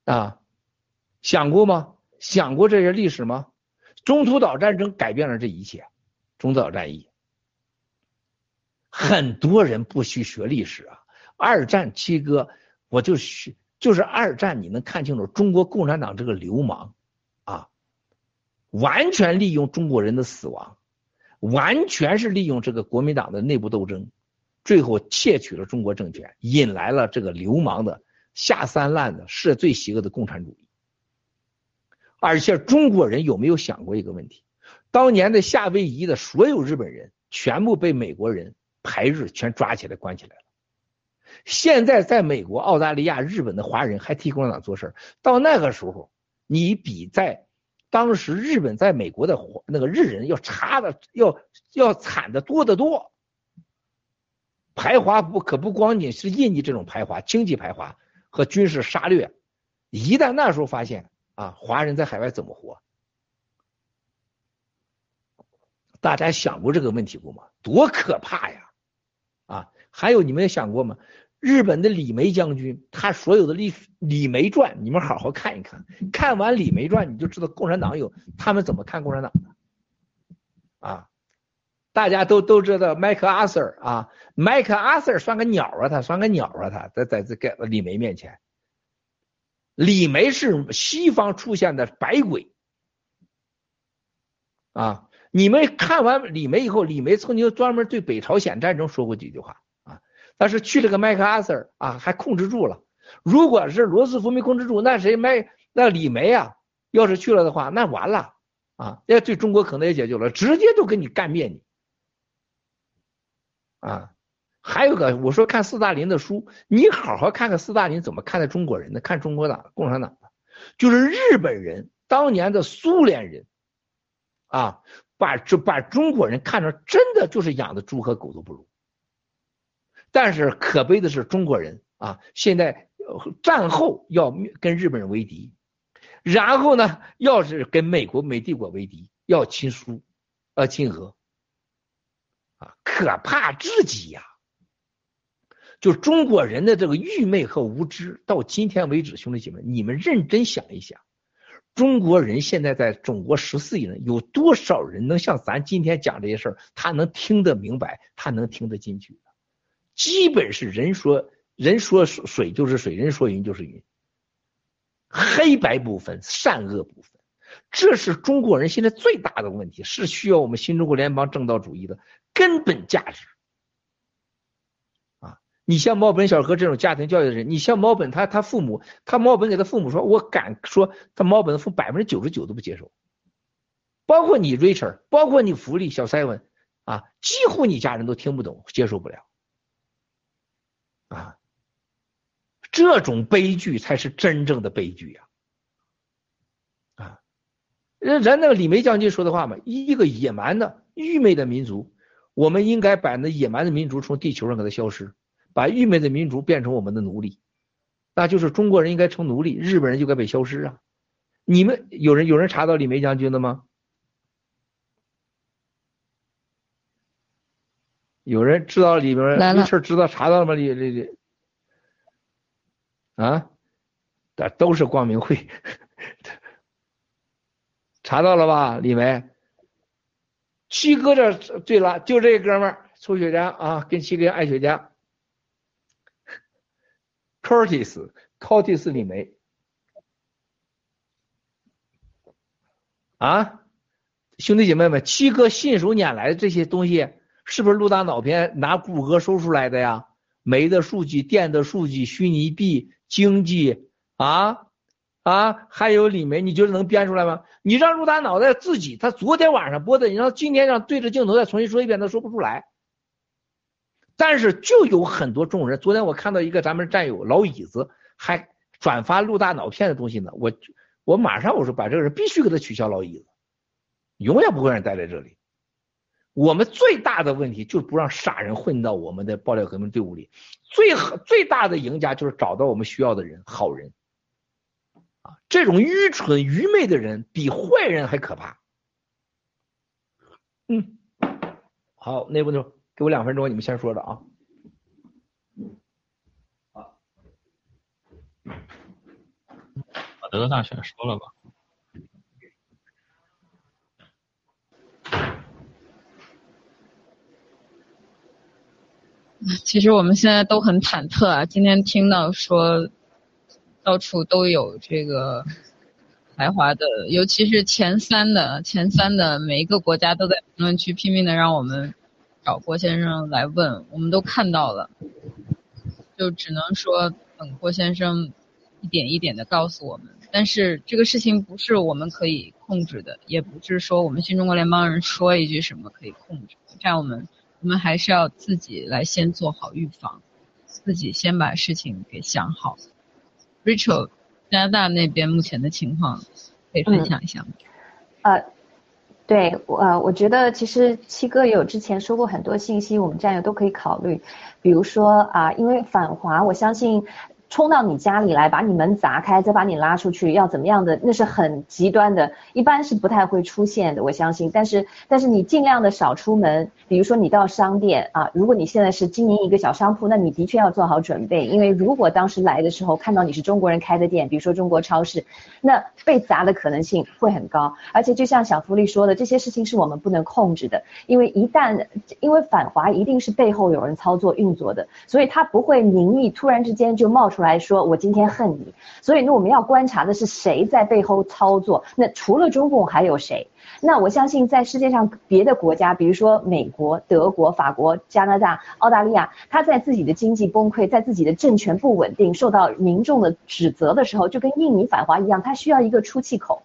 啊，想过吗？想过这些历史吗？中途岛战争改变了这一切，中途岛战役，很多人不需学历史啊。二战七哥，我就是，就是二战，你能看清楚中国共产党这个流氓啊，完全利用中国人的死亡，完全是利用这个国民党的内部斗争，最后窃取了中国政权，引来了这个流氓的下三滥的是最邪恶的共产主义。而且中国人有没有想过一个问题？当年的夏威夷的所有日本人全部被美国人排日，全抓起来关起来了。现在在美国、澳大利亚、日本的华人还替共产党做事到那个时候，你比在当时日本在美国的那个日人要差的要要惨的多得多。排华不可不光仅是印尼这种排华，经济排华和军事杀掠，一旦那时候发现。啊，华人在海外怎么活？大家想过这个问题过吗？多可怕呀！啊，还有你们想过吗？日本的李梅将军，他所有的历史《李梅传》，你们好好看一看。看完《李梅传》，你就知道共产党有他们怎么看共产党的。啊，大家都都知道麦克阿瑟啊，麦克阿瑟算个鸟啊，他算个鸟啊，他在在这个李梅面前。李梅是西方出现的白鬼啊！你们看完李梅以后，李梅曾经专门对北朝鲜战争说过几句话啊。但是去了个麦克阿瑟啊，还控制住了。如果是罗斯福没控制住，那谁麦那李梅啊，要是去了的话，那完了啊！那对中国可能也解救了，直接就给你干灭你啊！还有个，我说看斯大林的书，你好好看看斯大林怎么看待中国人的，看中国党、共产党的，就是日本人当年的苏联人，啊，把这把中国人看成真的就是养的猪和狗都不如。但是可悲的是，中国人啊，现在战后要跟日本人为敌，然后呢，要是跟美国美帝国为敌，要亲苏，呃，亲俄，啊，可怕至极呀！就中国人的这个愚昧和无知，到今天为止，兄弟姐妹，你们认真想一想，中国人现在在中国十四亿人，有多少人能像咱今天讲这些事儿，他能听得明白，他能听得进去？基本是人说人说水就是水，人说云就是云，黑白不分，善恶不分，这是中国人现在最大的问题，是需要我们新中国联邦正道主义的根本价值。你像毛本小哥这种家庭教育的人，你像毛本他他父母，他毛本给他父母说，我敢说他毛本的父百分之九十九都不接受，包括你 Richard，包括你福利小 Seven 啊，几乎你家人都听不懂，接受不了。啊，这种悲剧才是真正的悲剧呀啊，人人那个李梅将军说的话嘛，一个野蛮的愚昧的民族，我们应该把那野蛮的民族从地球上给它消失。把愚昧的民族变成我们的奴隶，那就是中国人应该成奴隶，日本人就该被消失啊！你们有人有人查到李梅将军的吗？有人知道里边这事知道查到了吗？李李李啊，这都是光明会，查到了吧？李梅，七哥这对了，就这哥们儿，抽雪茄啊，跟七哥爱雪茄。Curtis，Curtis 李梅啊，兄弟姐妹们，七哥信手拈来的这些东西，是不是陆大脑片拿谷歌搜出来的呀？煤的数据、电的数据、虚拟币、经济啊啊，还有李梅，你觉得能编出来吗？你让陆大脑袋自己，他昨天晚上播的，你让今天让对着镜头再重新说一遍，他说不出来。但是就有很多众人，昨天我看到一个咱们战友老椅子还转发陆大脑片的东西呢，我我马上我说把这个人必须给他取消老椅子，永远不会让人待在这里。我们最大的问题就是不让傻人混到我们的爆料革命队伍里，最最大的赢家就是找到我们需要的人，好人啊，这种愚蠢愚昧的人比坏人还可怕。嗯，好，那不就。给我两分钟，你们先说着啊。好，把德国大选说了吧。其实我们现在都很忐忑啊。今天听到说，到处都有这个排华的，尤其是前三的，前三的每一个国家都在评论区拼命的让我们。找郭先生来问，我们都看到了，就只能说等郭先生一点一点的告诉我们。但是这个事情不是我们可以控制的，也不是说我们新中国联邦人说一句什么可以控制。这样我们我们还是要自己来先做好预防，自己先把事情给想好。Rachel，加拿大那边目前的情况可以分享一下吗？呃。对，呃，我觉得其实七哥有之前说过很多信息，我们战友都可以考虑，比如说啊，因为反华，我相信。冲到你家里来，把你门砸开，再把你拉出去，要怎么样的？那是很极端的，一般是不太会出现的，我相信。但是，但是你尽量的少出门，比如说你到商店啊，如果你现在是经营一个小商铺，那你的确要做好准备，因为如果当时来的时候看到你是中国人开的店，比如说中国超市，那被砸的可能性会很高。而且就像小福利说的，这些事情是我们不能控制的，因为一旦因为反华一定是背后有人操作运作的，所以他不会名义突然之间就冒出。来说，我今天恨你，所以呢，我们要观察的是谁在背后操作。那除了中共还有谁？那我相信在世界上别的国家，比如说美国、德国、法国、加拿大、澳大利亚，他在自己的经济崩溃，在自己的政权不稳定、受到民众的指责的时候，就跟印尼反华一样，他需要一个出气口。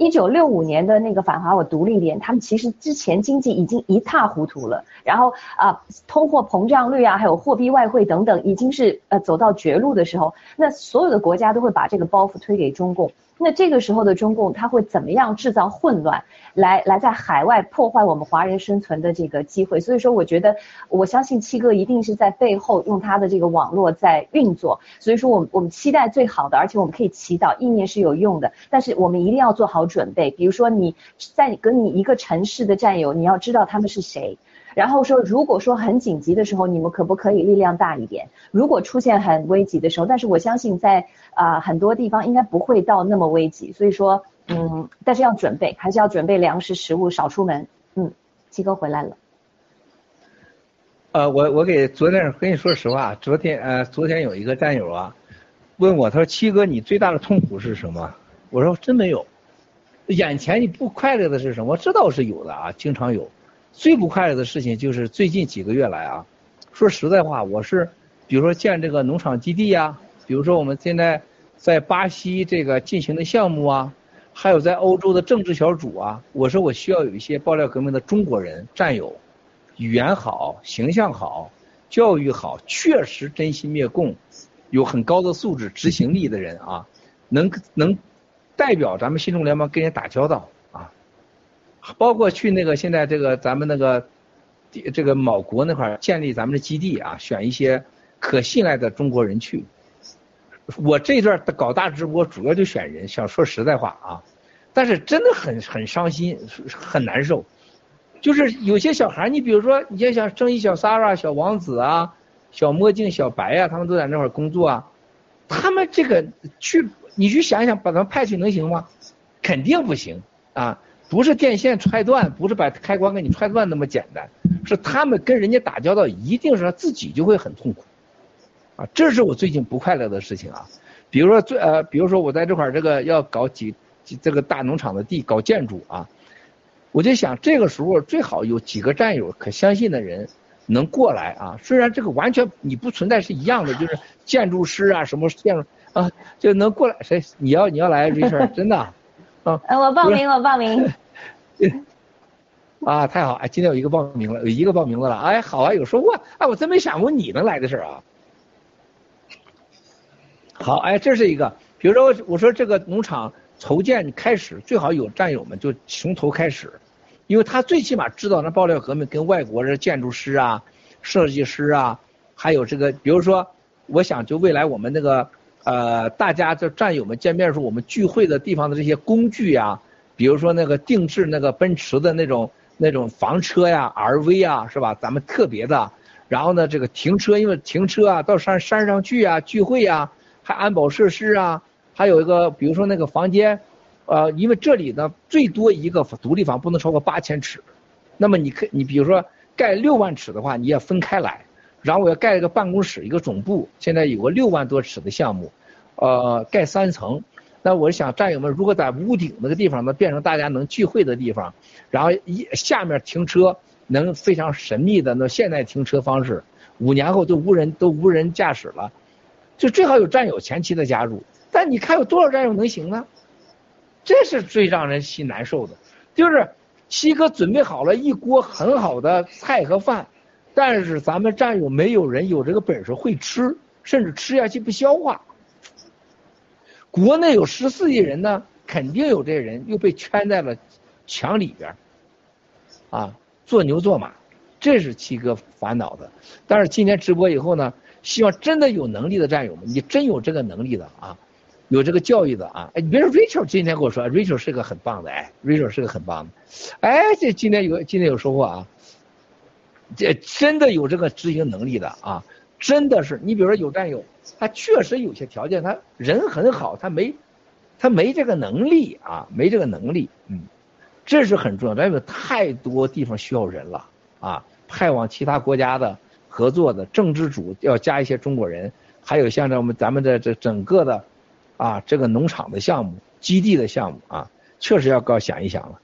一九六五年的那个反华我独立联，他们其实之前经济已经一塌糊涂了，然后啊，通货膨胀率啊，还有货币外汇等等，已经是呃走到绝路的时候，那所有的国家都会把这个包袱推给中共。那这个时候的中共他会怎么样制造混乱，来来在海外破坏我们华人生存的这个机会？所以说，我觉得我相信七哥一定是在背后用他的这个网络在运作。所以说，我们我们期待最好的，而且我们可以祈祷，意念是有用的。但是我们一定要做好准备，比如说你在跟你一个城市的战友，你要知道他们是谁。然后说，如果说很紧急的时候，你们可不可以力量大一点？如果出现很危急的时候，但是我相信在啊很多地方应该不会到那么危急，所以说嗯，但是要准备，还是要准备粮食、食物，少出门。嗯，七哥回来了。呃，我我给昨天跟你说实话，昨天呃昨天有一个战友啊，问我，他说七哥你最大的痛苦是什么？我说真没有，眼前你不快乐的是什么？我知道是有的啊，经常有。最不快乐的事情就是最近几个月来啊，说实在话，我是比如说建这个农场基地呀，比如说我们现在在巴西这个进行的项目啊，还有在欧洲的政治小组啊，我说我需要有一些爆料革命的中国人战友。语言好，形象好，教育好，确实真心灭共，有很高的素质、执行力的人啊，能能代表咱们新中联盟跟人打交道，包括去那个现在这个咱们那个这个某国那块儿建立咱们的基地啊，选一些可信赖的中国人去。我这一段搞大直播主要就选人，想说实在话啊，但是真的很很伤心，很难受。就是有些小孩，你比如说，你像像正义小 Sara、小王子啊、小墨镜、小白啊，他们都在那块工作啊。他们这个去，你去想想，把他们派去能行吗？肯定不行啊！不是电线踹断，不是把开关给你踹断那么简单，是他们跟人家打交道，一定是他自己就会很痛苦啊！这是我最近不快乐的事情啊。比如说最呃，比如说我在这块这个要搞几几这个大农场的地，搞建筑啊。我就想，这个时候最好有几个战友可相信的人能过来啊。虽然这个完全你不存在是一样的，就是建筑师啊什么建筑啊就能过来。谁你要你要来 Richard 真的？呃，我报名，我报名。啊，太好！哎，今天有一个报名了，有一个报名的了。哎，好啊，有收获。哎，我真没想过你能来的事儿啊。好，哎，这是一个。比如说，我说这个农场。筹建开始最好有战友们就从头开始，因为他最起码知道那爆料革命跟外国的建筑师啊、设计师啊，还有这个，比如说，我想就未来我们那个呃，大家就战友们见面时候，我们聚会的地方的这些工具呀，比如说那个定制那个奔驰的那种那种房车呀、RV 啊，是吧？咱们特别的，然后呢，这个停车，因为停车啊，到山山上去啊，聚会啊，还安保设施啊。还有一个，比如说那个房间，呃，因为这里呢最多一个独立房不能超过八千尺，那么你可你比如说盖六万尺的话，你要分开来，然后我要盖一个办公室一个总部，现在有个六万多尺的项目，呃，盖三层，那我想战友们如果在屋顶那个地方呢变成大家能聚会的地方，然后一下面停车能非常神秘的那现代停车方式，五年后都无人都无人驾驶了，就最好有战友前期的加入。但你看有多少战友能行呢？这是最让人心难受的，就是七哥准备好了一锅很好的菜和饭，但是咱们战友没有人有这个本事会吃，甚至吃下去不消化。国内有十四亿人呢，肯定有这人又被圈在了墙里边，啊，做牛做马，这是七哥烦恼的。但是今天直播以后呢，希望真的有能力的战友们，你真有这个能力的啊。有这个教育的啊，哎，你别说 Rachel 今天跟我说，Rachel 是个很棒的，哎，Rachel 是个很棒的，哎，这今天有今天有收获啊，这真的有这个执行能力的啊，真的是，你比如说有战友，他确实有些条件，他人很好，他没他没这个能力啊，没这个能力，嗯，这是很重要，咱有太多地方需要人了啊，派往其他国家的合作的政治组要加一些中国人，还有像这我们咱们的这整个的。啊，这个农场的项目、基地的项目啊，确实要高想一想了，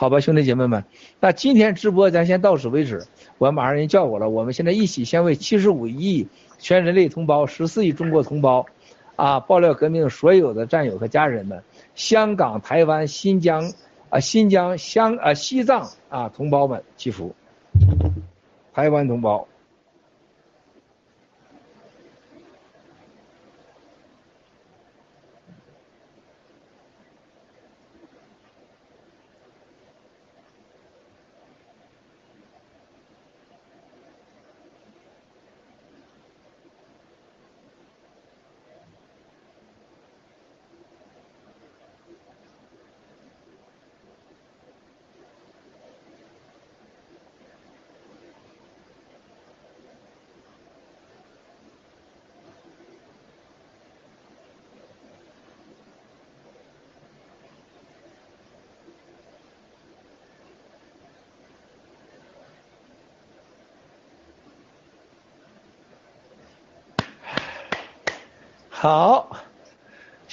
好吧，兄弟姐妹们，那今天直播咱先到此为止。我马上人叫我了，我们现在一起先为七十五亿全人类同胞、十四亿中国同胞，啊，爆料革命所有的战友和家人们，香港、台湾、新疆啊、新疆、香啊、西藏啊同胞们祈福，台湾同胞。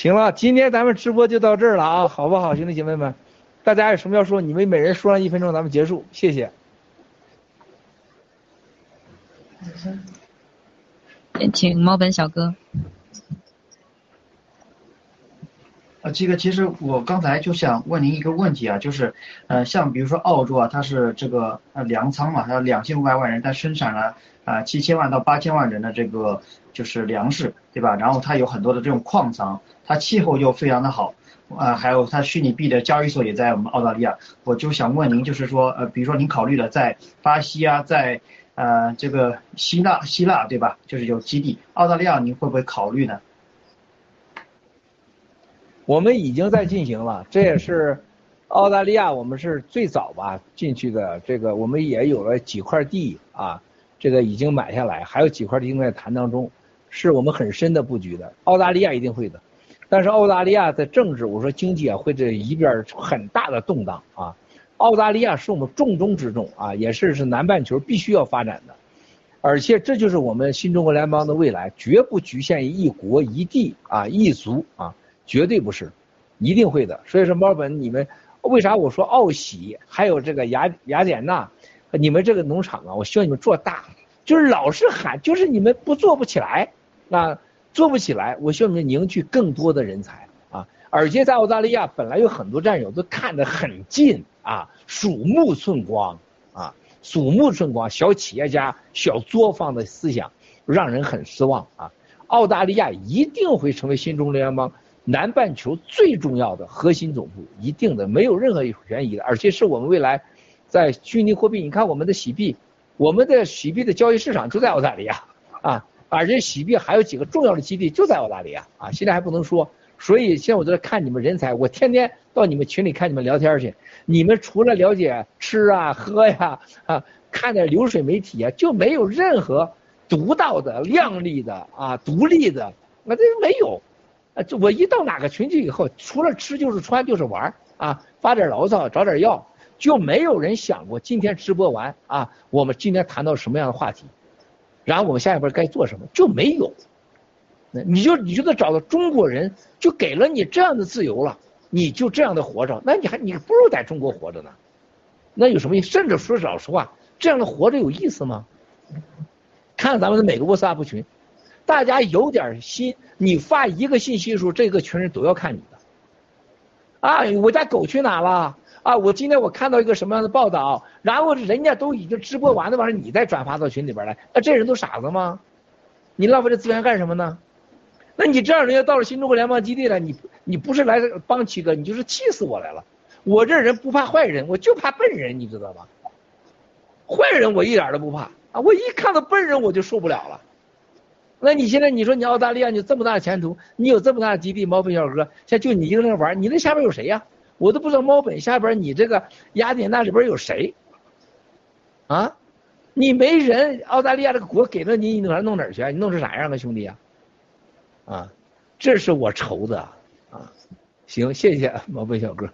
行了，今天咱们直播就到这儿了啊，好不好，兄弟姐妹们？大家有什么要说，你们每人说上一分钟，咱们结束，谢谢。先请猫本小哥。呃，这个其实我刚才就想问您一个问题啊，就是，呃，像比如说澳洲啊，它是这个呃粮仓嘛，它两千五百万人，它生产了啊七千万到八千万人的这个就是粮食，对吧？然后它有很多的这种矿藏，它气候又非常的好，啊，还有它虚拟币的交易所也在我们澳大利亚，我就想问您，就是说，呃，比如说您考虑了在巴西啊，在呃这个希腊希腊对吧？就是有基地，澳大利亚您会不会考虑呢？我们已经在进行了，这也是澳大利亚，我们是最早吧进去的。这个我们也有了几块地啊，这个已经买下来，还有几块地正在谈当中，是我们很深的布局的。澳大利亚一定会的，但是澳大利亚的政治，我说经济啊会这一边很大的动荡啊。澳大利亚是我们重中之重啊，也是是南半球必须要发展的，而且这就是我们新中国联邦的未来，绝不局限于一国一地啊一族啊。绝对不是，一定会的。所以说，猫本你们为啥我说奥喜还有这个雅雅典娜，你们这个农场啊，我希望你们做大，就是老是喊，就是你们不做不起来，那做不起来，我希望你们凝聚更多的人才啊！而且在澳大利亚本来有很多战友都看得很近啊，鼠目寸光啊，鼠目寸光，小企业家、小作坊的思想让人很失望啊！澳大利亚一定会成为新中联邦。南半球最重要的核心总部，一定的没有任何悬疑的，而且是我们未来在虚拟货币。你看我们的洗币，我们的洗币的交易市场就在澳大利亚啊，而且洗币还有几个重要的基地就在澳大利亚啊，现在还不能说。所以现在我在看你们人才，我天天到你们群里看你们聊天去。你们除了了解吃啊喝呀啊，看点流水媒体啊，就没有任何独到的、亮丽的啊、独立的，那这没有。啊，就我一到哪个群去以后，除了吃就是穿就是玩啊，发点牢骚，找点药，就没有人想过今天直播完啊，我们今天谈到什么样的话题，然后我们下一步该做什么，就没有。那你就你就得找到中国人，就给了你这样的自由了，你就这样的活着，那你还你不如在中国活着呢，那有什么意？甚至说老实话，这样的活着有意思吗？看咱们的每个沃斯阿夫群。大家有点心，你发一个信息的时候，这个群人都要看你的。啊，我家狗去哪了？啊，我今天我看到一个什么样的报道，然后人家都已经直播完的完事你再转发到群里边来，那这人都傻子吗？你浪费这资源干什么呢？那你这样人家到了新中国联邦基地了，你你不是来帮七哥，你就是气死我来了。我这人不怕坏人，我就怕笨人，你知道吗？坏人我一点都不怕啊，我一看到笨人我就受不了了。那你现在你说你澳大利亚你这么大的前途，你有这么大的基地，猫本小哥，现在就你一个人玩，你那下边有谁呀？我都不知道猫本下边你这个雅典娜里边有谁啊？你没人，澳大利亚这个国给了你，你弄弄哪儿去？你弄成啥样啊，兄弟啊？啊，这是我愁的啊。行，谢谢猫本小哥。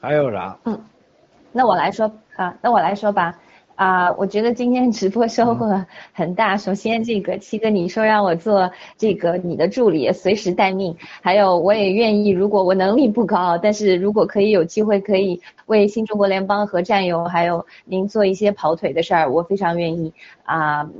还有啥？嗯，那我来说啊，那我来说吧。啊，我觉得今天直播收获很大。首先，这个七哥你说让我做这个你的助理，随时待命。还有，我也愿意，如果我能力不高，但是如果可以有机会，可以为新中国联邦和战友还有您做一些跑腿的事儿，我非常愿意啊。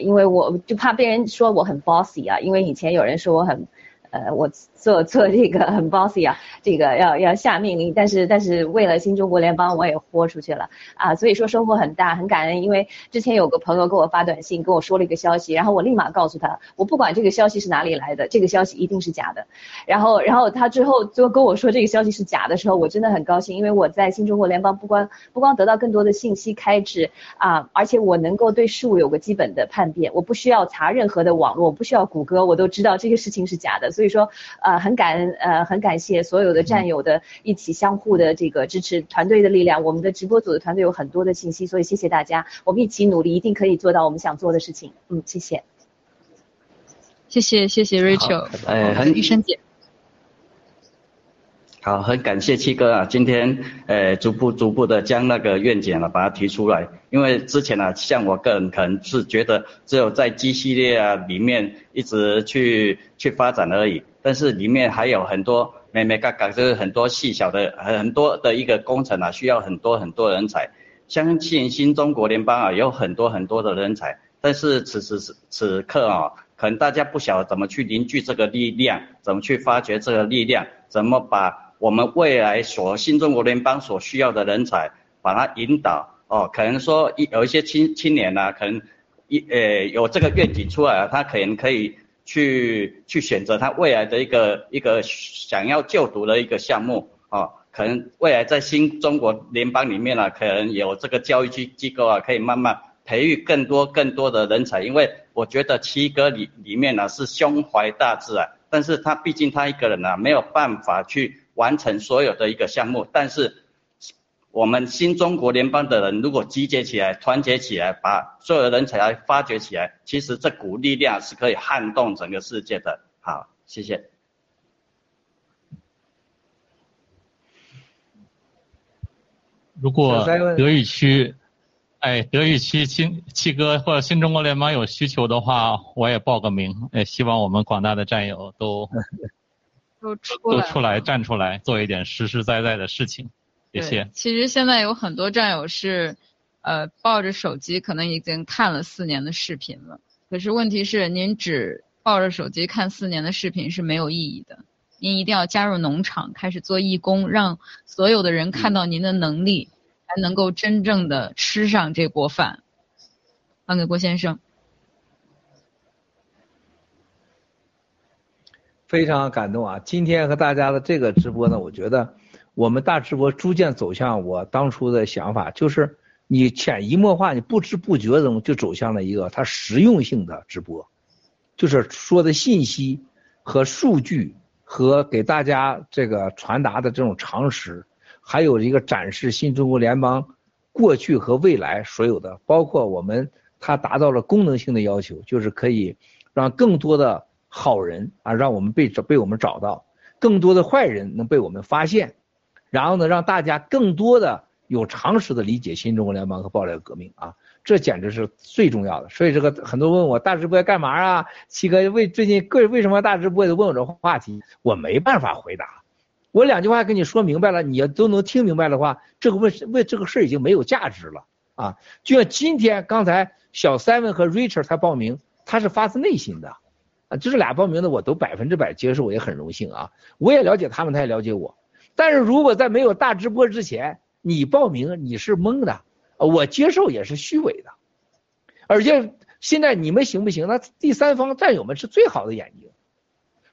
因为我就怕被人说我很 bossy 啊，因为以前有人说我很。呃，我做做这个很 bossy 啊，这个要要下命令，但是但是为了新中国联邦，我也豁出去了啊，所以说收获很大，很感恩。因为之前有个朋友给我发短信，跟我说了一个消息，然后我立马告诉他，我不管这个消息是哪里来的，这个消息一定是假的。然后然后他之后就跟我说这个消息是假的时候，我真的很高兴，因为我在新中国联邦不光不光得到更多的信息开智啊，而且我能够对事物有个基本的判别，我不需要查任何的网络，不需要谷歌，我都知道这个事情是假的。所以说，呃，很感恩，呃，很感谢所有的战友的一起相互的这个支持，团队的力量。我们的直播组的团队有很多的信息，所以谢谢大家，我们一起努力，一定可以做到我们想做的事情。嗯，谢谢，谢谢谢谢 Rachel，呃，医生姐。好，很感谢七哥啊，今天呃逐步逐步的将那个愿景呢把它提出来，因为之前呢，像我个人可能是觉得只有在 G 系列啊里面一直去去发展而已，但是里面还有很多美美嘎嘎，就是很多细小的很多的一个工程啊，需要很多很多人才。相信新中国联邦啊有很多很多的人才，但是此时此此刻啊，可能大家不晓得怎么去凝聚这个力量，怎么去发掘这个力量，怎么把。我们未来所新中国联邦所需要的人才，把它引导哦，可能说一有一些青青年呐，可能一呃有这个愿景出来了，他可能可以去去选择他未来的一个一个想要就读的一个项目哦，可能未来在新中国联邦里面呢，可能有这个教育机机构啊，可以慢慢培育更多更多的人才，因为我觉得七哥里里面呢是胸怀大志啊，但是他毕竟他一个人呢没有办法去。完成所有的一个项目，但是我们新中国联邦的人如果集结起来、团结起来，把所有的人才发掘起来，其实这股力量是可以撼动整个世界的。好，谢谢。如果德语区，哎，德语区新七哥或者新中国联邦有需求的话，我也报个名。哎，希望我们广大的战友都。都出都出来站出来做一点实实在在的事情，谢谢。其实现在有很多战友是，呃，抱着手机可能已经看了四年的视频了。可是问题是，您只抱着手机看四年的视频是没有意义的。您一定要加入农场，开始做义工，让所有的人看到您的能力，才能够真正的吃上这锅饭。还给郭先生。非常感动啊！今天和大家的这个直播呢，我觉得我们大直播逐渐走向我当初的想法，就是你潜移默化，你不知不觉中就走向了一个它实用性的直播，就是说的信息和数据和给大家这个传达的这种常识，还有一个展示新中国联邦过去和未来所有的，包括我们它达到了功能性的要求，就是可以让更多的。好人啊，让我们被找被我们找到，更多的坏人能被我们发现，然后呢，让大家更多的有常识的理解新中国联邦和爆料革命啊，这简直是最重要的。所以这个很多问我大直播要干嘛啊？七哥为最近为为什么大直播的问我这话题，我没办法回答。我两句话跟你说明白了，你要都能听明白的话，这个问问这个事已经没有价值了啊。就像今天刚才小 seven 和 Richard 他报名，他是发自内心的。就是俩报名的，我都百分之百接受，也很荣幸啊。我也了解他们，他也了解我。但是如果在没有大直播之前，你报名你是蒙的，我接受也是虚伪的。而且现在你们行不行？那第三方战友们是最好的眼睛。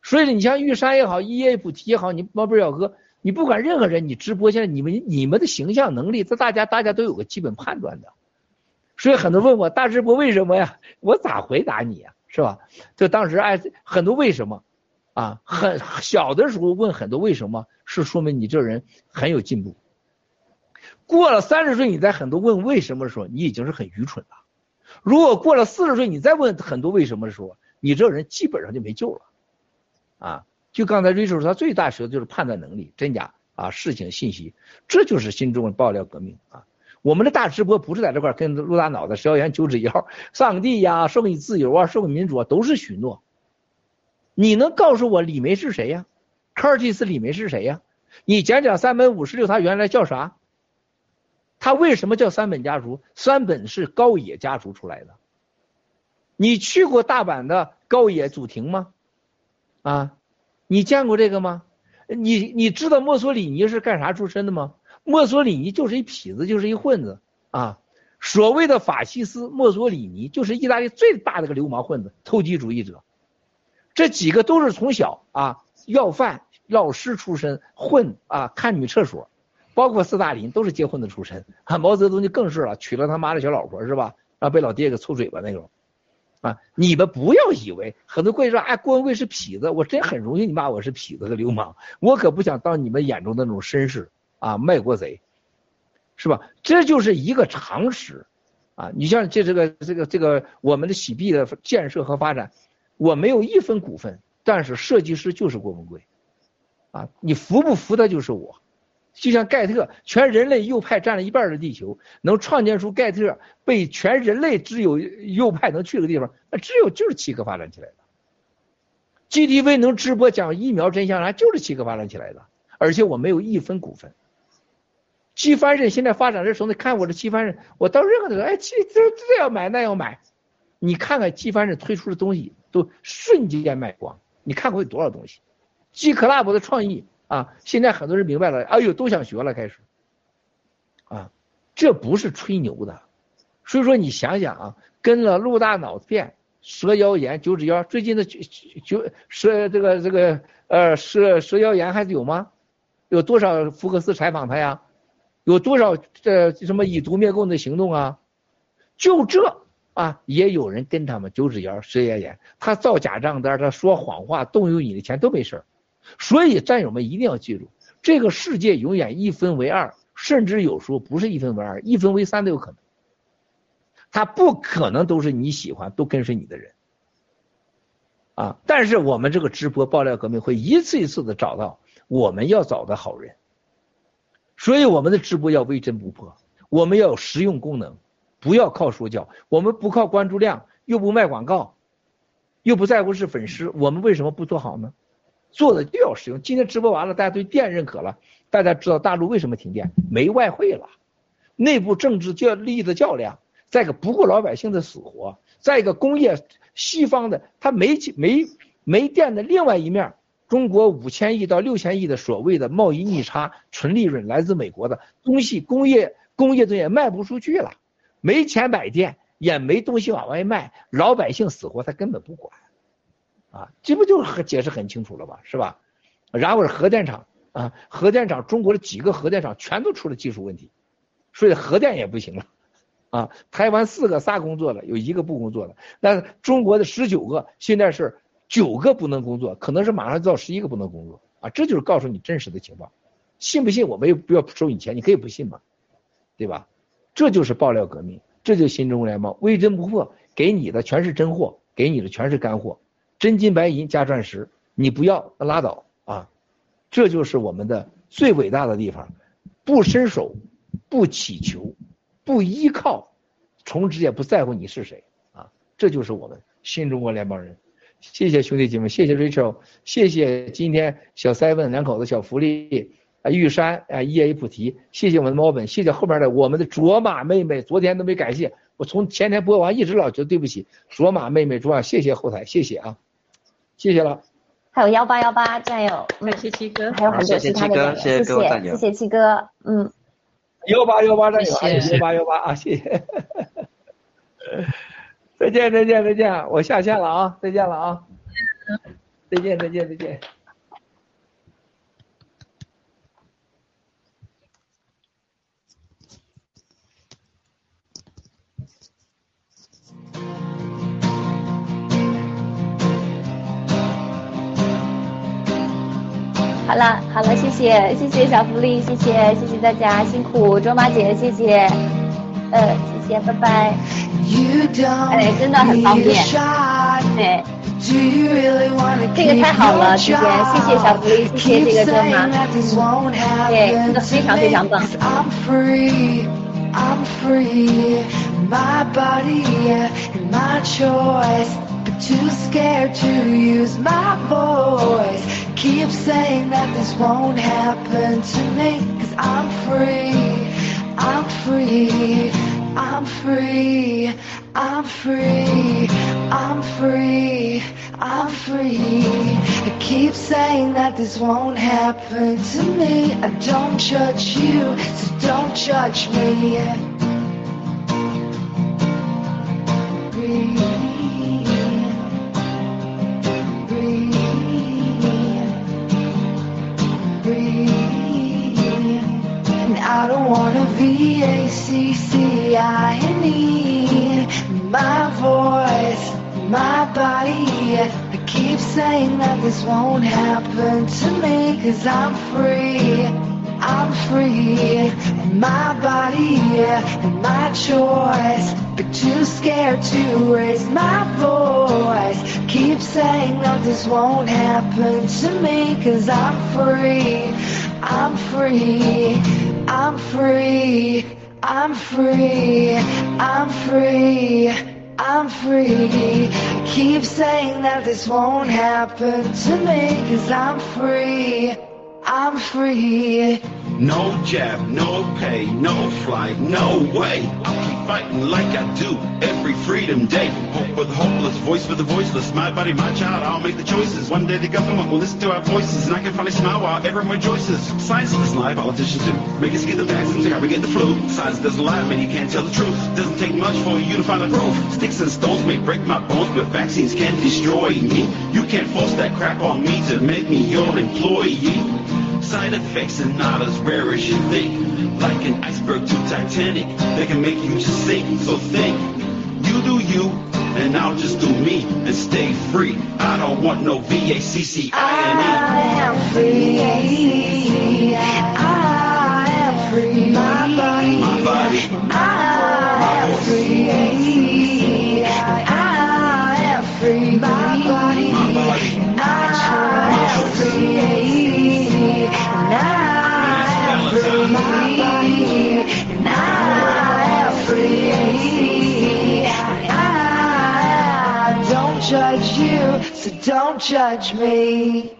所以你像玉山也好，E A 普提也好，你猫本小哥，你不管任何人，你直播现在你们你们的形象能力，这大家大家都有个基本判断的。所以很多问我大直播为什么呀？我咋回答你呀？是吧？就当时哎，很多为什么，啊，很小的时候问很多为什么，是说明你这人很有进步。过了三十岁，你在很多问为什么的时候，你已经是很愚蠢了。如果过了四十岁，你再问很多为什么的时候，你这人基本上就没救了。啊，就刚才 Rachel 说，他最大学的就是判断能力，真假啊，事情信息，这就是心中的爆料革命啊。我们的大直播不是在这块跟陆大脑袋烧言九指一号，上帝呀，授给你自由啊，授给民主啊，都是许诺。你能告诉我李梅是谁呀？科尔蒂斯李梅是谁呀？你讲讲三本五十六，他原来叫啥？他为什么叫三本家族？三本是高野家族出来的。你去过大阪的高野祖庭吗？啊，你见过这个吗？你你知道墨索里尼是干啥出身的吗？墨索里尼就是一痞子，就是一混子啊！所谓的法西斯，墨索里尼就是意大利最大的个流氓混子、投机主义者。这几个都是从小啊要饭、老师出身，混啊看女厕所，包括斯大林都是结婚的出身，啊毛泽东就更是了，娶了他妈的小老婆是吧？然后被老爹给抽嘴巴那种啊！你们不要以为很多贵人说哎郭文贵是痞子，我真很荣幸你骂我是痞子和流氓，我可不想当你们眼中那种绅士。啊，卖国贼，是吧？这就是一个常识，啊，你像这这个这个这个我们的洗币的建设和发展，我没有一分股份，但是设计师就是郭文贵，啊，你服不服的就是我。就像盖特，全人类右派占了一半的地球，能创建出盖特，被全人类只有右派能去的地方，那只有就是七哥发展起来的。GTV 能直播讲疫苗真相，那就是七哥发展起来的，而且我没有一分股份。七番人现在发展的时候，你看我这七番人，我到任何的时候，哎，七这这要买那要买，你看看七番人推出的东西都瞬间卖光，你看过有多少东西？G Club 的创意。啊，现在很多人明白了，哎呦，都想学了，开始，啊，这不是吹牛的，所以说你想想啊，跟了陆大脑片、蛇腰炎、九指腰，最近的九九蛇这个这个呃蛇蛇腰炎还有吗？有多少福克斯采访他呀？有多少这什么以毒灭共的行动啊？就这啊，也有人跟他们九指腰、蛇腰炎，他造假账单，他说谎话，动用你的钱都没事儿。所以，战友们一定要记住，这个世界永远一分为二，甚至有时候不是一分为二，一分为三都有可能。他不可能都是你喜欢、都跟随你的人啊！但是我们这个直播爆料革命会一次一次的找到我们要找的好人，所以我们的直播要微真不破，我们要有实用功能，不要靠说教，我们不靠关注量，又不卖广告，又不在乎是粉丝，我们为什么不做好呢？做的就要实用。今天直播完了，大家对电认可了，大家知道大陆为什么停电？没外汇了，内部政治较利益的较量，再一个不顾老百姓的死活，再一个工业西方的它没没没电的另外一面，中国五千亿到六千亿的所谓的贸易逆差纯利润来自美国的东西，工业工业东西卖不出去了，没钱买电，也没东西往外卖，老百姓死活他根本不管。啊，这不就是解释很清楚了吧，是吧？然后是核电厂啊，核电厂中国的几个核电厂全都出了技术问题，所以核电也不行了啊。台湾四个仨工作的，有一个不工作的，那中国的十九个现在是九个不能工作，可能是马上到十一个不能工作啊。这就是告诉你真实的情况，信不信我们又不要收你钱，你可以不信嘛，对吧？这就是爆料革命，这就是新中国联邦，微真不破，给你的全是真货，给你的全是干货。真金白银加钻石，你不要那拉倒啊！这就是我们的最伟大的地方，不伸手，不祈求，不依靠，从此也不在乎你是谁啊！这就是我们新中国联邦人。谢谢兄弟姐妹，谢谢 Rachel，谢谢今天小 seven 两口子小福利啊，玉山啊，E A 菩提，谢谢我们的猫本，谢谢后边的我们的卓玛妹妹，昨天都没感谢，我从前天播完一直老觉得对不起卓玛妹妹，卓玛，谢谢后台，谢谢啊。谢谢了，还有幺八幺八战友，谢谢七哥，还有很多其他的战友，谢谢谢谢七哥，嗯，幺八幺八战友，幺八幺八啊，谢谢，再见再见再见，我下线了啊，再见了啊，再见再见再见。好了好了，谢谢谢谢小福利，谢谢谢谢大家辛苦，周妈姐谢谢，呃谢谢拜拜，哎真的很方便，对，这个太好了，之前谢谢小福利，谢谢这个周妈，对，真的非常非常棒。too scared to use my voice. Keep saying that this won't happen to me, cause I'm free, I'm free, I'm free, I'm free, I'm free, I'm free. I keep saying that this won't happen to me. I don't judge you, so don't judge me. Free. I don't wanna V-A-C-C-I-N-E My voice, my body I keep saying that this won't happen to me Cause I'm free, I'm free. My body yeah, and my choice. But too scared to raise my voice. Keep saying that this won't happen to me. Cause I'm free. I'm free. I'm free. I'm free. I'm free. I'm free. Keep saying that this won't happen to me. Cause I'm free. I'm free. No jab, no pay, no flight, no way. I'll keep fighting like I do every freedom day. Hope for the hopeless, voice for the voiceless. My body, my child, I'll make the choices. One day the government will listen to our voices, and I can finally smile while everyone rejoices. Science doesn't lie, politicians do. Make us get the vaccines, how we get the flu. Science doesn't lie, man, you can't tell the truth. Doesn't take much for you to find the proof. Sticks and stones may break my bones, but vaccines can destroy me. You can't force that crap on me to make me your employee. Side effects are not as rare as you think. Like an iceberg to Titanic, they can make you just sink. So think, you do you, and I'll just do me and stay free. I don't want no V-A-C-C-I-N-E. I am free. I am free. My body. My body. I judge you, so don't judge me.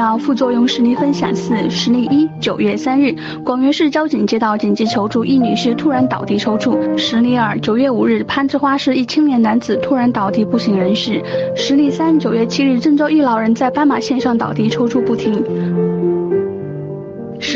要副作用实例分享四：实例一，九月三日，广元市交警接到紧急求助，一女士突然倒地抽搐。实例二，九月五日，攀枝花市一青年男子突然倒地不省人事。实例三，九月七日，郑州一老人在斑马线上倒地抽搐不停。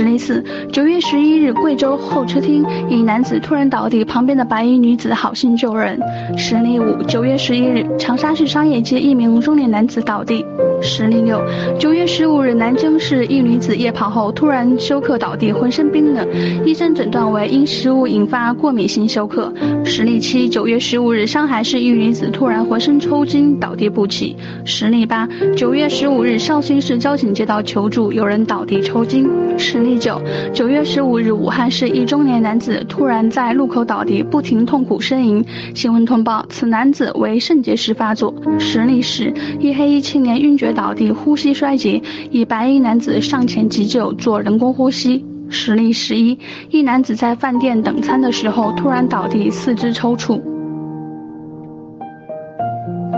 实例四，九月十一日，贵州候车厅一男子突然倒地，旁边的白衣女子好心救人。实例五，九月十一日，长沙市商业街一名中年男子倒地。实例六，九月十五日，南京市一女子夜跑后突然休克倒地，浑身冰冷，医生诊断为因食物引发过敏性休克。实例七，九月十五日，上海市一女子突然浑身抽筋倒地不起。实例八，九月十五日，绍兴市交警接到求助，有人倒地抽筋。实例九，九月十五日，武汉市一中年男子突然在路口倒地，不停痛苦呻吟。新闻通报，此男子为肾结石发作。实例十，一黑衣青年晕厥倒地，呼吸衰竭，一白衣男子上前急救，做人工呼吸。实例十一，一男子在饭店等餐的时候突然倒地，四肢抽搐。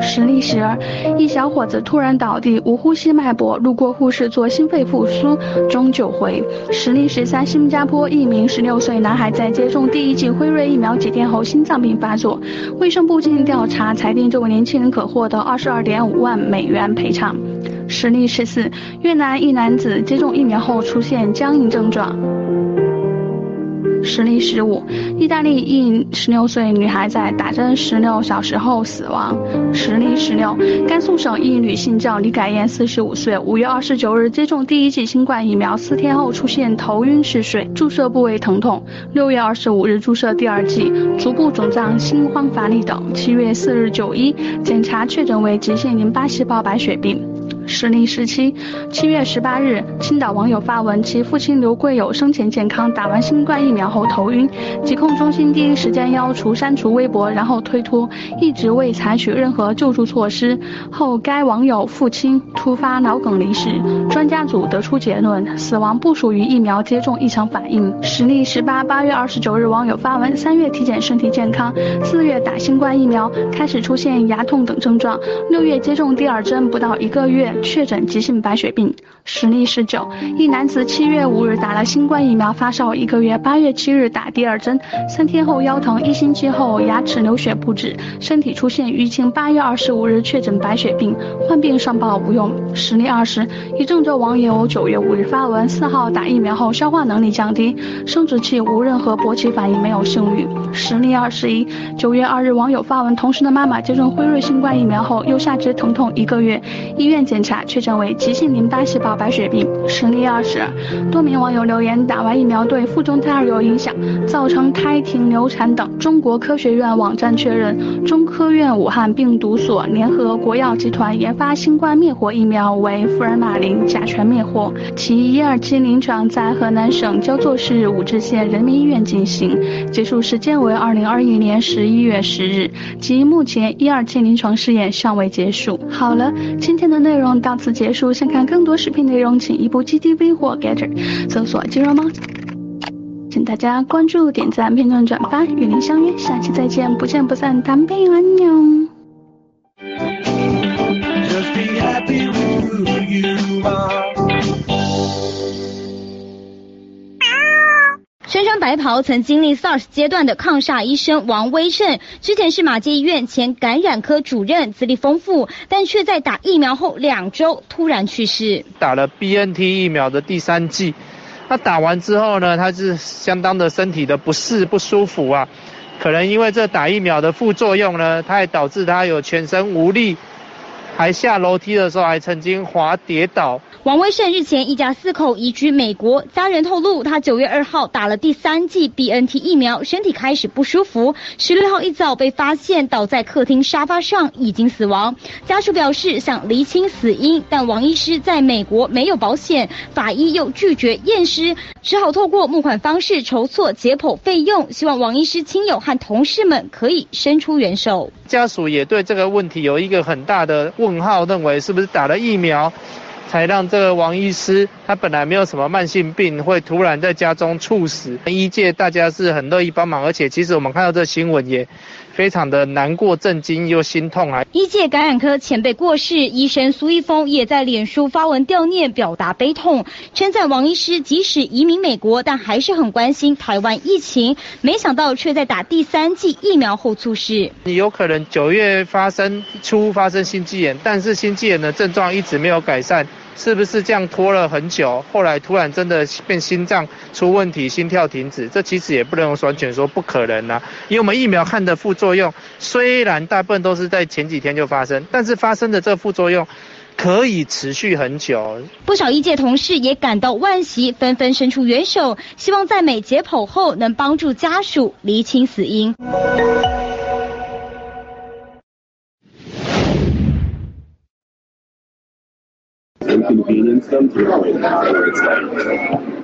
实例十二，一小伙子突然倒地，无呼吸脉搏，路过护士做心肺复苏，终救回。实例十三，新加坡一名十六岁男孩在接种第一剂辉瑞疫苗几天后心脏病发作，卫生部进行调查，裁定这位年轻人可获得二十二点五万美元赔偿。实例十四，越南一男子接种疫苗后出现僵硬症状。实例十五，意大利一十六岁女孩在打针十六小时后死亡。实例十六，甘肃省一女性叫李改燕，四十五岁，五月二十九日接种第一剂新冠疫苗，四天后出现头晕嗜睡、注射部位疼痛。六月二十五日注射第二剂，足部肿胀、心慌乏力等。七月四日就医检查确诊为急性淋巴细胞白血病。时令十七，七月十八日，青岛网友发文，其父亲刘贵友生前健康，打完新冠疫苗后头晕，疾控中心第一时间要求删除微博，然后推脱，一直未采取任何救助措施。后该网友父亲突发脑梗离世，专家组得出结论，死亡不属于疫苗接种异常反应。实例十八，八月二十九日，网友发文，三月体检身体健康，四月打新冠疫苗，开始出现牙痛等症状，六月接种第二针不到一个月。确诊急性白血病。实例十九，一男子七月五日打了新冠疫苗，发烧一个月，八月七日打第二针，三天后腰疼，一星期后牙齿流血不止，身体出现淤青，八月二十五日确诊白血病，患病上报无用。实例二十，一郑州网友九月五日发文，四号打疫苗后消化能力降低，生殖器无任何勃起反应，没有性欲。实例二十一，九月二日网友发文，同事的妈妈接种辉瑞新冠疫苗后右下肢疼痛一个月，医院检查确诊为急性淋巴细胞。白血病。实例二十，多名网友留言，打完疫苗对腹中胎儿有影响，造成胎停流产等。中国科学院网站确认，中科院武汉病毒所联合国药集团研发新冠灭活疫苗为福尔马林甲醛灭活，其一二期临床在河南省焦作市武陟县人民医院进行，结束时间为二零二一年十一月十日，及目前一二期临床试验尚未结束。好了，今天的内容到此结束，想看更多视频。内容请移步 GTV 或 Getter 搜索“肌肉猫”，请大家关注、点赞、评论、转发，与您相约下期再见，不见不散，单倍安妞。身穿白袍、曾经历 SARS 阶段的抗煞医生王威胜，之前是马街医院前感染科主任，资历丰富，但却在打疫苗后两周突然去世。打了 BNT 疫苗的第三剂，他打完之后呢，他是相当的身体的不适、不舒服啊，可能因为这打疫苗的副作用呢，他也导致他有全身无力。还下楼梯的时候还曾经滑跌倒。王威胜日前一家四口移居美国，家人透露他九月二号打了第三剂 BNT 疫苗，身体开始不舒服。十六号一早被发现倒在客厅沙发上，已经死亡。家属表示想厘清死因，但王医师在美国没有保险，法医又拒绝验尸，只好透过募款方式筹措解剖费用，希望王医师亲友和同事们可以伸出援手。家属也对这个问题有一个很大的问号，认为是不是打了疫苗，才让这个王医师他本来没有什么慢性病，会突然在家中猝死？医界大家是很乐意帮忙，而且其实我们看到这新闻也。非常的难过、震惊又心痛啊！一届感染科前辈过世，医生苏一峰也在脸书发文悼念，表达悲痛，称赞王医师即使移民美国，但还是很关心台湾疫情。没想到却在打第三剂疫苗后猝逝。你有可能九月发生初发生心肌炎，但是心肌炎的症状一直没有改善。是不是这样拖了很久？后来突然真的变心脏出问题，心跳停止，这其实也不能完全说不可能啊。因为我们疫苗看的副作用，虽然大部分都是在前几天就发生，但是发生的这副作用可以持续很久。不少医界同事也感到惋惜，纷纷伸出援手，希望在美解剖后能帮助家属厘清死因。Them the where it's like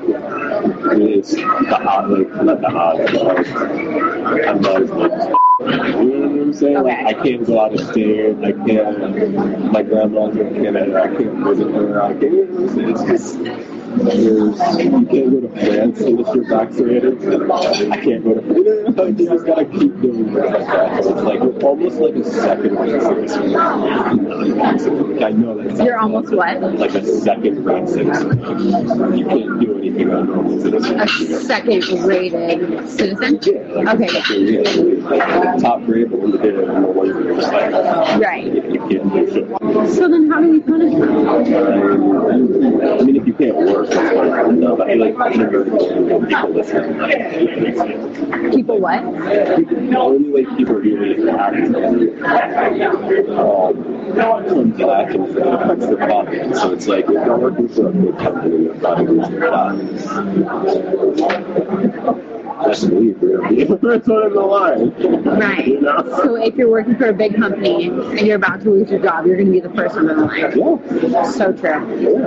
I mean, it's the hot, like not the hot, but I'm not as like. You know what I'm saying? Like, I can't go out upstairs. I can't. My grandma's in Canada. I can't visit her. I can't. It's just. You can't go to France unless you're vaccinated. I can't go to France. You just gotta keep doing that. It's like you're almost like a second rate citizen. I know that. You're almost what? Like a second rate citizen. You can't do anything on normal citizen. A second rated citizen? Okay. Top grade, but when you did it, like, Right. you can't do shit. So then how do we punish them? I mean, if you can't work, that's fine. No, but I like people listen. People what? The only way people really act um, comes back and affects their pocket. So it's like if you're working for a big company, you're probably losing. That's weird, really. That's what I'm lying. Right. You know? So if you're working for a big company and you're about to lose your job, you're going to be the first one in the line. So true.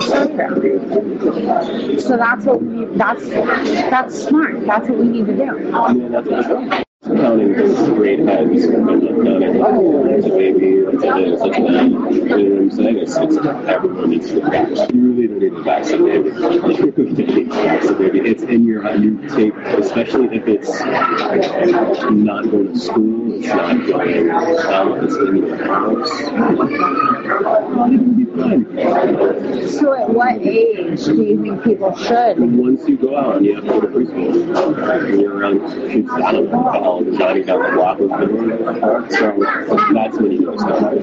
So true. So that's what we. That's that's smart. That's what we need to do. Yeah, that's what I'm saying. Counting those great heads and like counting, a baby, it's a this, it's that. You know what I'm saying? It's, it's everyone needs to vaccinated. You really don't need to vaccinate baby. You really don't need to vaccinate baby. It's in your uh, you take, especially if it's not going to school, it's not going out, it's in your house. You'll be fine. So at what age do you think people should? Once you go out and you have to go to preschool, and you're around kids, I don't know down the block doing. So that's you go start.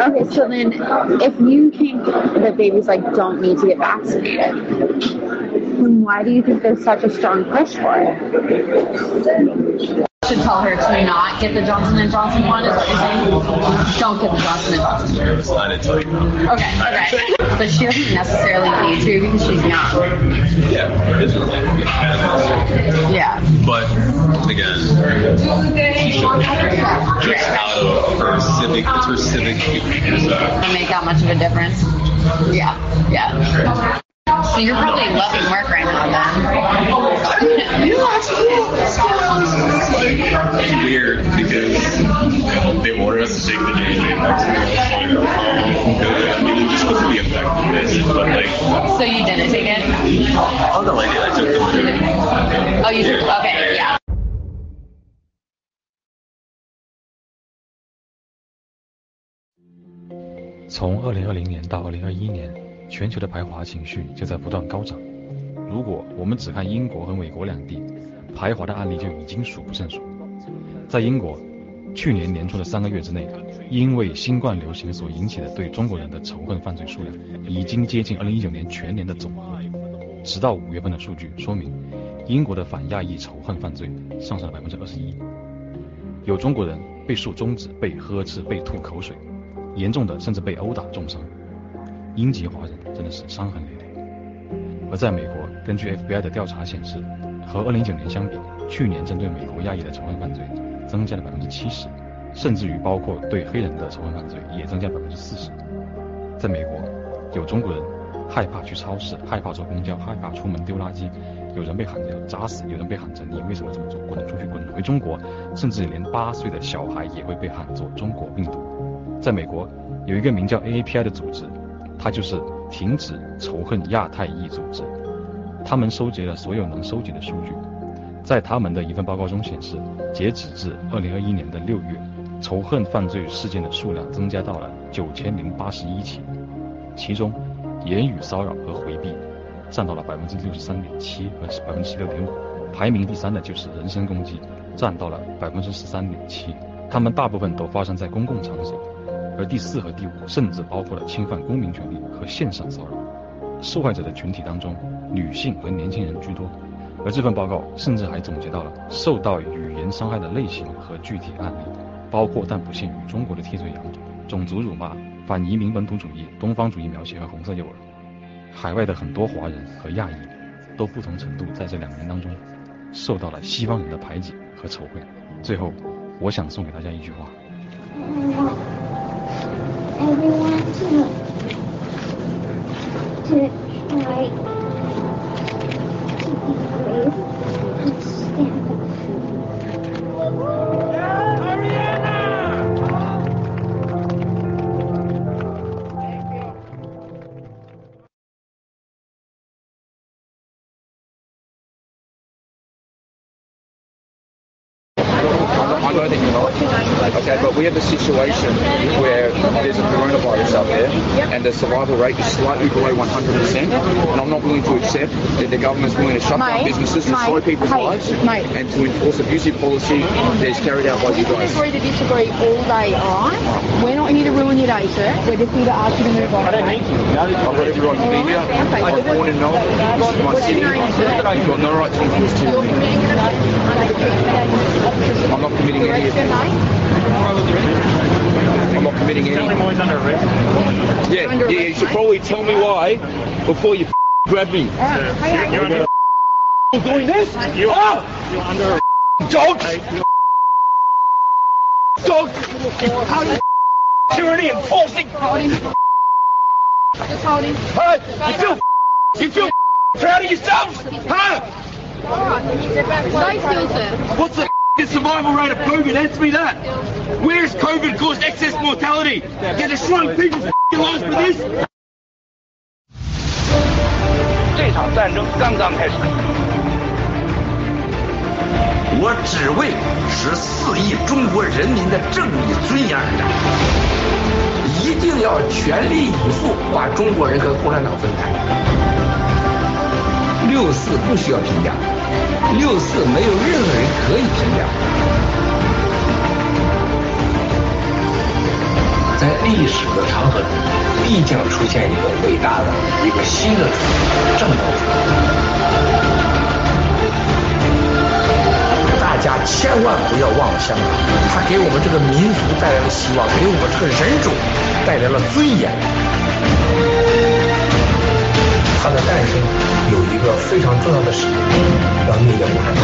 Okay, so then if you think that babies like don't need to get vaccinated, then why do you think there's such a strong push for it? Should tell her to not get the Johnson and Johnson one. Is what you're saying? Don't get the Johnson and Johnson. Didn't tell you. Okay, okay. But she doesn't necessarily need to because she's young. Yeah, Yeah. But again, she should just out of her civic, it's her civic duty. Doesn't make that much of a difference. Yeah, yeah. So you're probably loving work right now then. It's weird because they ordered us to take the JJ vaccine. I mean, it was supposed to be effective, but like, So you didn't take it? oh no, I did. I took the Oh, you took, okay, yeah. 从二零二零年到二零二一年，全球的排华情绪就在不断高涨。如果我们只看英国和美国两地，排华的案例就已经数不胜数。在英国，去年年初的三个月之内，因为新冠流行所引起的对中国人的仇恨犯罪数量，已经接近二零一九年全年的总和。直到五月份的数据说明，英国的反亚裔仇恨犯罪上升了百分之二十一，有中国人被竖中指、被呵斥、被吐口水，严重的甚至被殴打重伤。英籍华人真的是伤痕累累。而在美国，根据 FBI 的调查显示，和2019年相比，去年针对美国亚裔的仇恨犯罪增加了百分之七十，甚至于包括对黑人的仇恨犯罪也增加百分之四十。在美国，有中国人害怕去超市，害怕坐公交，害怕出门丢垃圾，有人被喊着砸死，有人被喊着你为什么这么做，滚出去，滚回中国，甚至连八岁的小孩也会被喊作中国病毒。在美国，有一个名叫 AAPI 的组织。它就是停止仇恨亚太裔组织，他们收集了所有能收集的数据，在他们的一份报告中显示，截止至二零二一年的六月，仇恨犯罪事件的数量增加到了九千零八十一起，其中言语骚扰和回避占到了百分之六十三点七和百分之十六点五，排名第三的就是人身攻击，占到了百分之十三点七，他们大部分都发生在公共场所。而第四和第五甚至包括了侵犯公民权利和线上骚扰。受害者的群体当中，女性和年轻人居多。而这份报告甚至还总结到了受到语言伤害的类型和具体案例，包括但不限于中国的替罪羊、种族辱骂、反移民本土主义、东方主义描写和红色诱饵。海外的很多华人和亚裔都不同程度在这两年当中受到了西方人的排挤和仇恨。最后，我想送给大家一句话。Everyone to to try to be brave and stand up. Okay, but we have a situation where there's a coronavirus out there and the survival rate is slightly below 100%, and I'm not willing to accept that the government's willing to shut down Mate, businesses, mate, destroy people's hey, lives, mate. and to enforce abusive policy that is carried out by We you can guys. disagree to disagree all day, alright? We're not here to ruin your day, sir. We're just here to ask you to move on. I don't need to. I've got every right to be here. I was born in Melbourne. This is my city. I've got no right to enforce tyranny. I'm not committing any of I'm not committing any. Yeah, yeah, you should probably tell me why before you grab me. You're under doing this? You are. Ah! You're under dogs. Dogs. Tyranny enforcing. Just hold him. Hey, you feel you feel proud of yourselves? Huh? Stay still, sir. What's the The survival rate of COVID? Answer me that. Where has COVID caused excess mortality? Get a shrunk people's f***ing lives for this? 这场战争刚刚开始。我只为十四亿中国人民的正义尊严而战，一定要全力以赴把中国人和共产党分开。六四不需要评价，六四没有任何人可以评价。在历史的长河中，必将出现一个伟大的、一个新的主义，正道。大家千万不要忘了香港，它给我们这个民族带来了希望，给我们这个人种带来了尊严。它的诞生有一个非常重要的使命，让你也不害怕。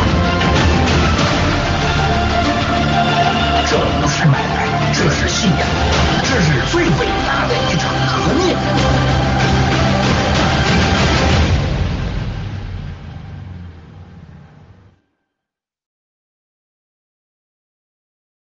这不是买卖，这是信仰，这是最伟大的一场革命。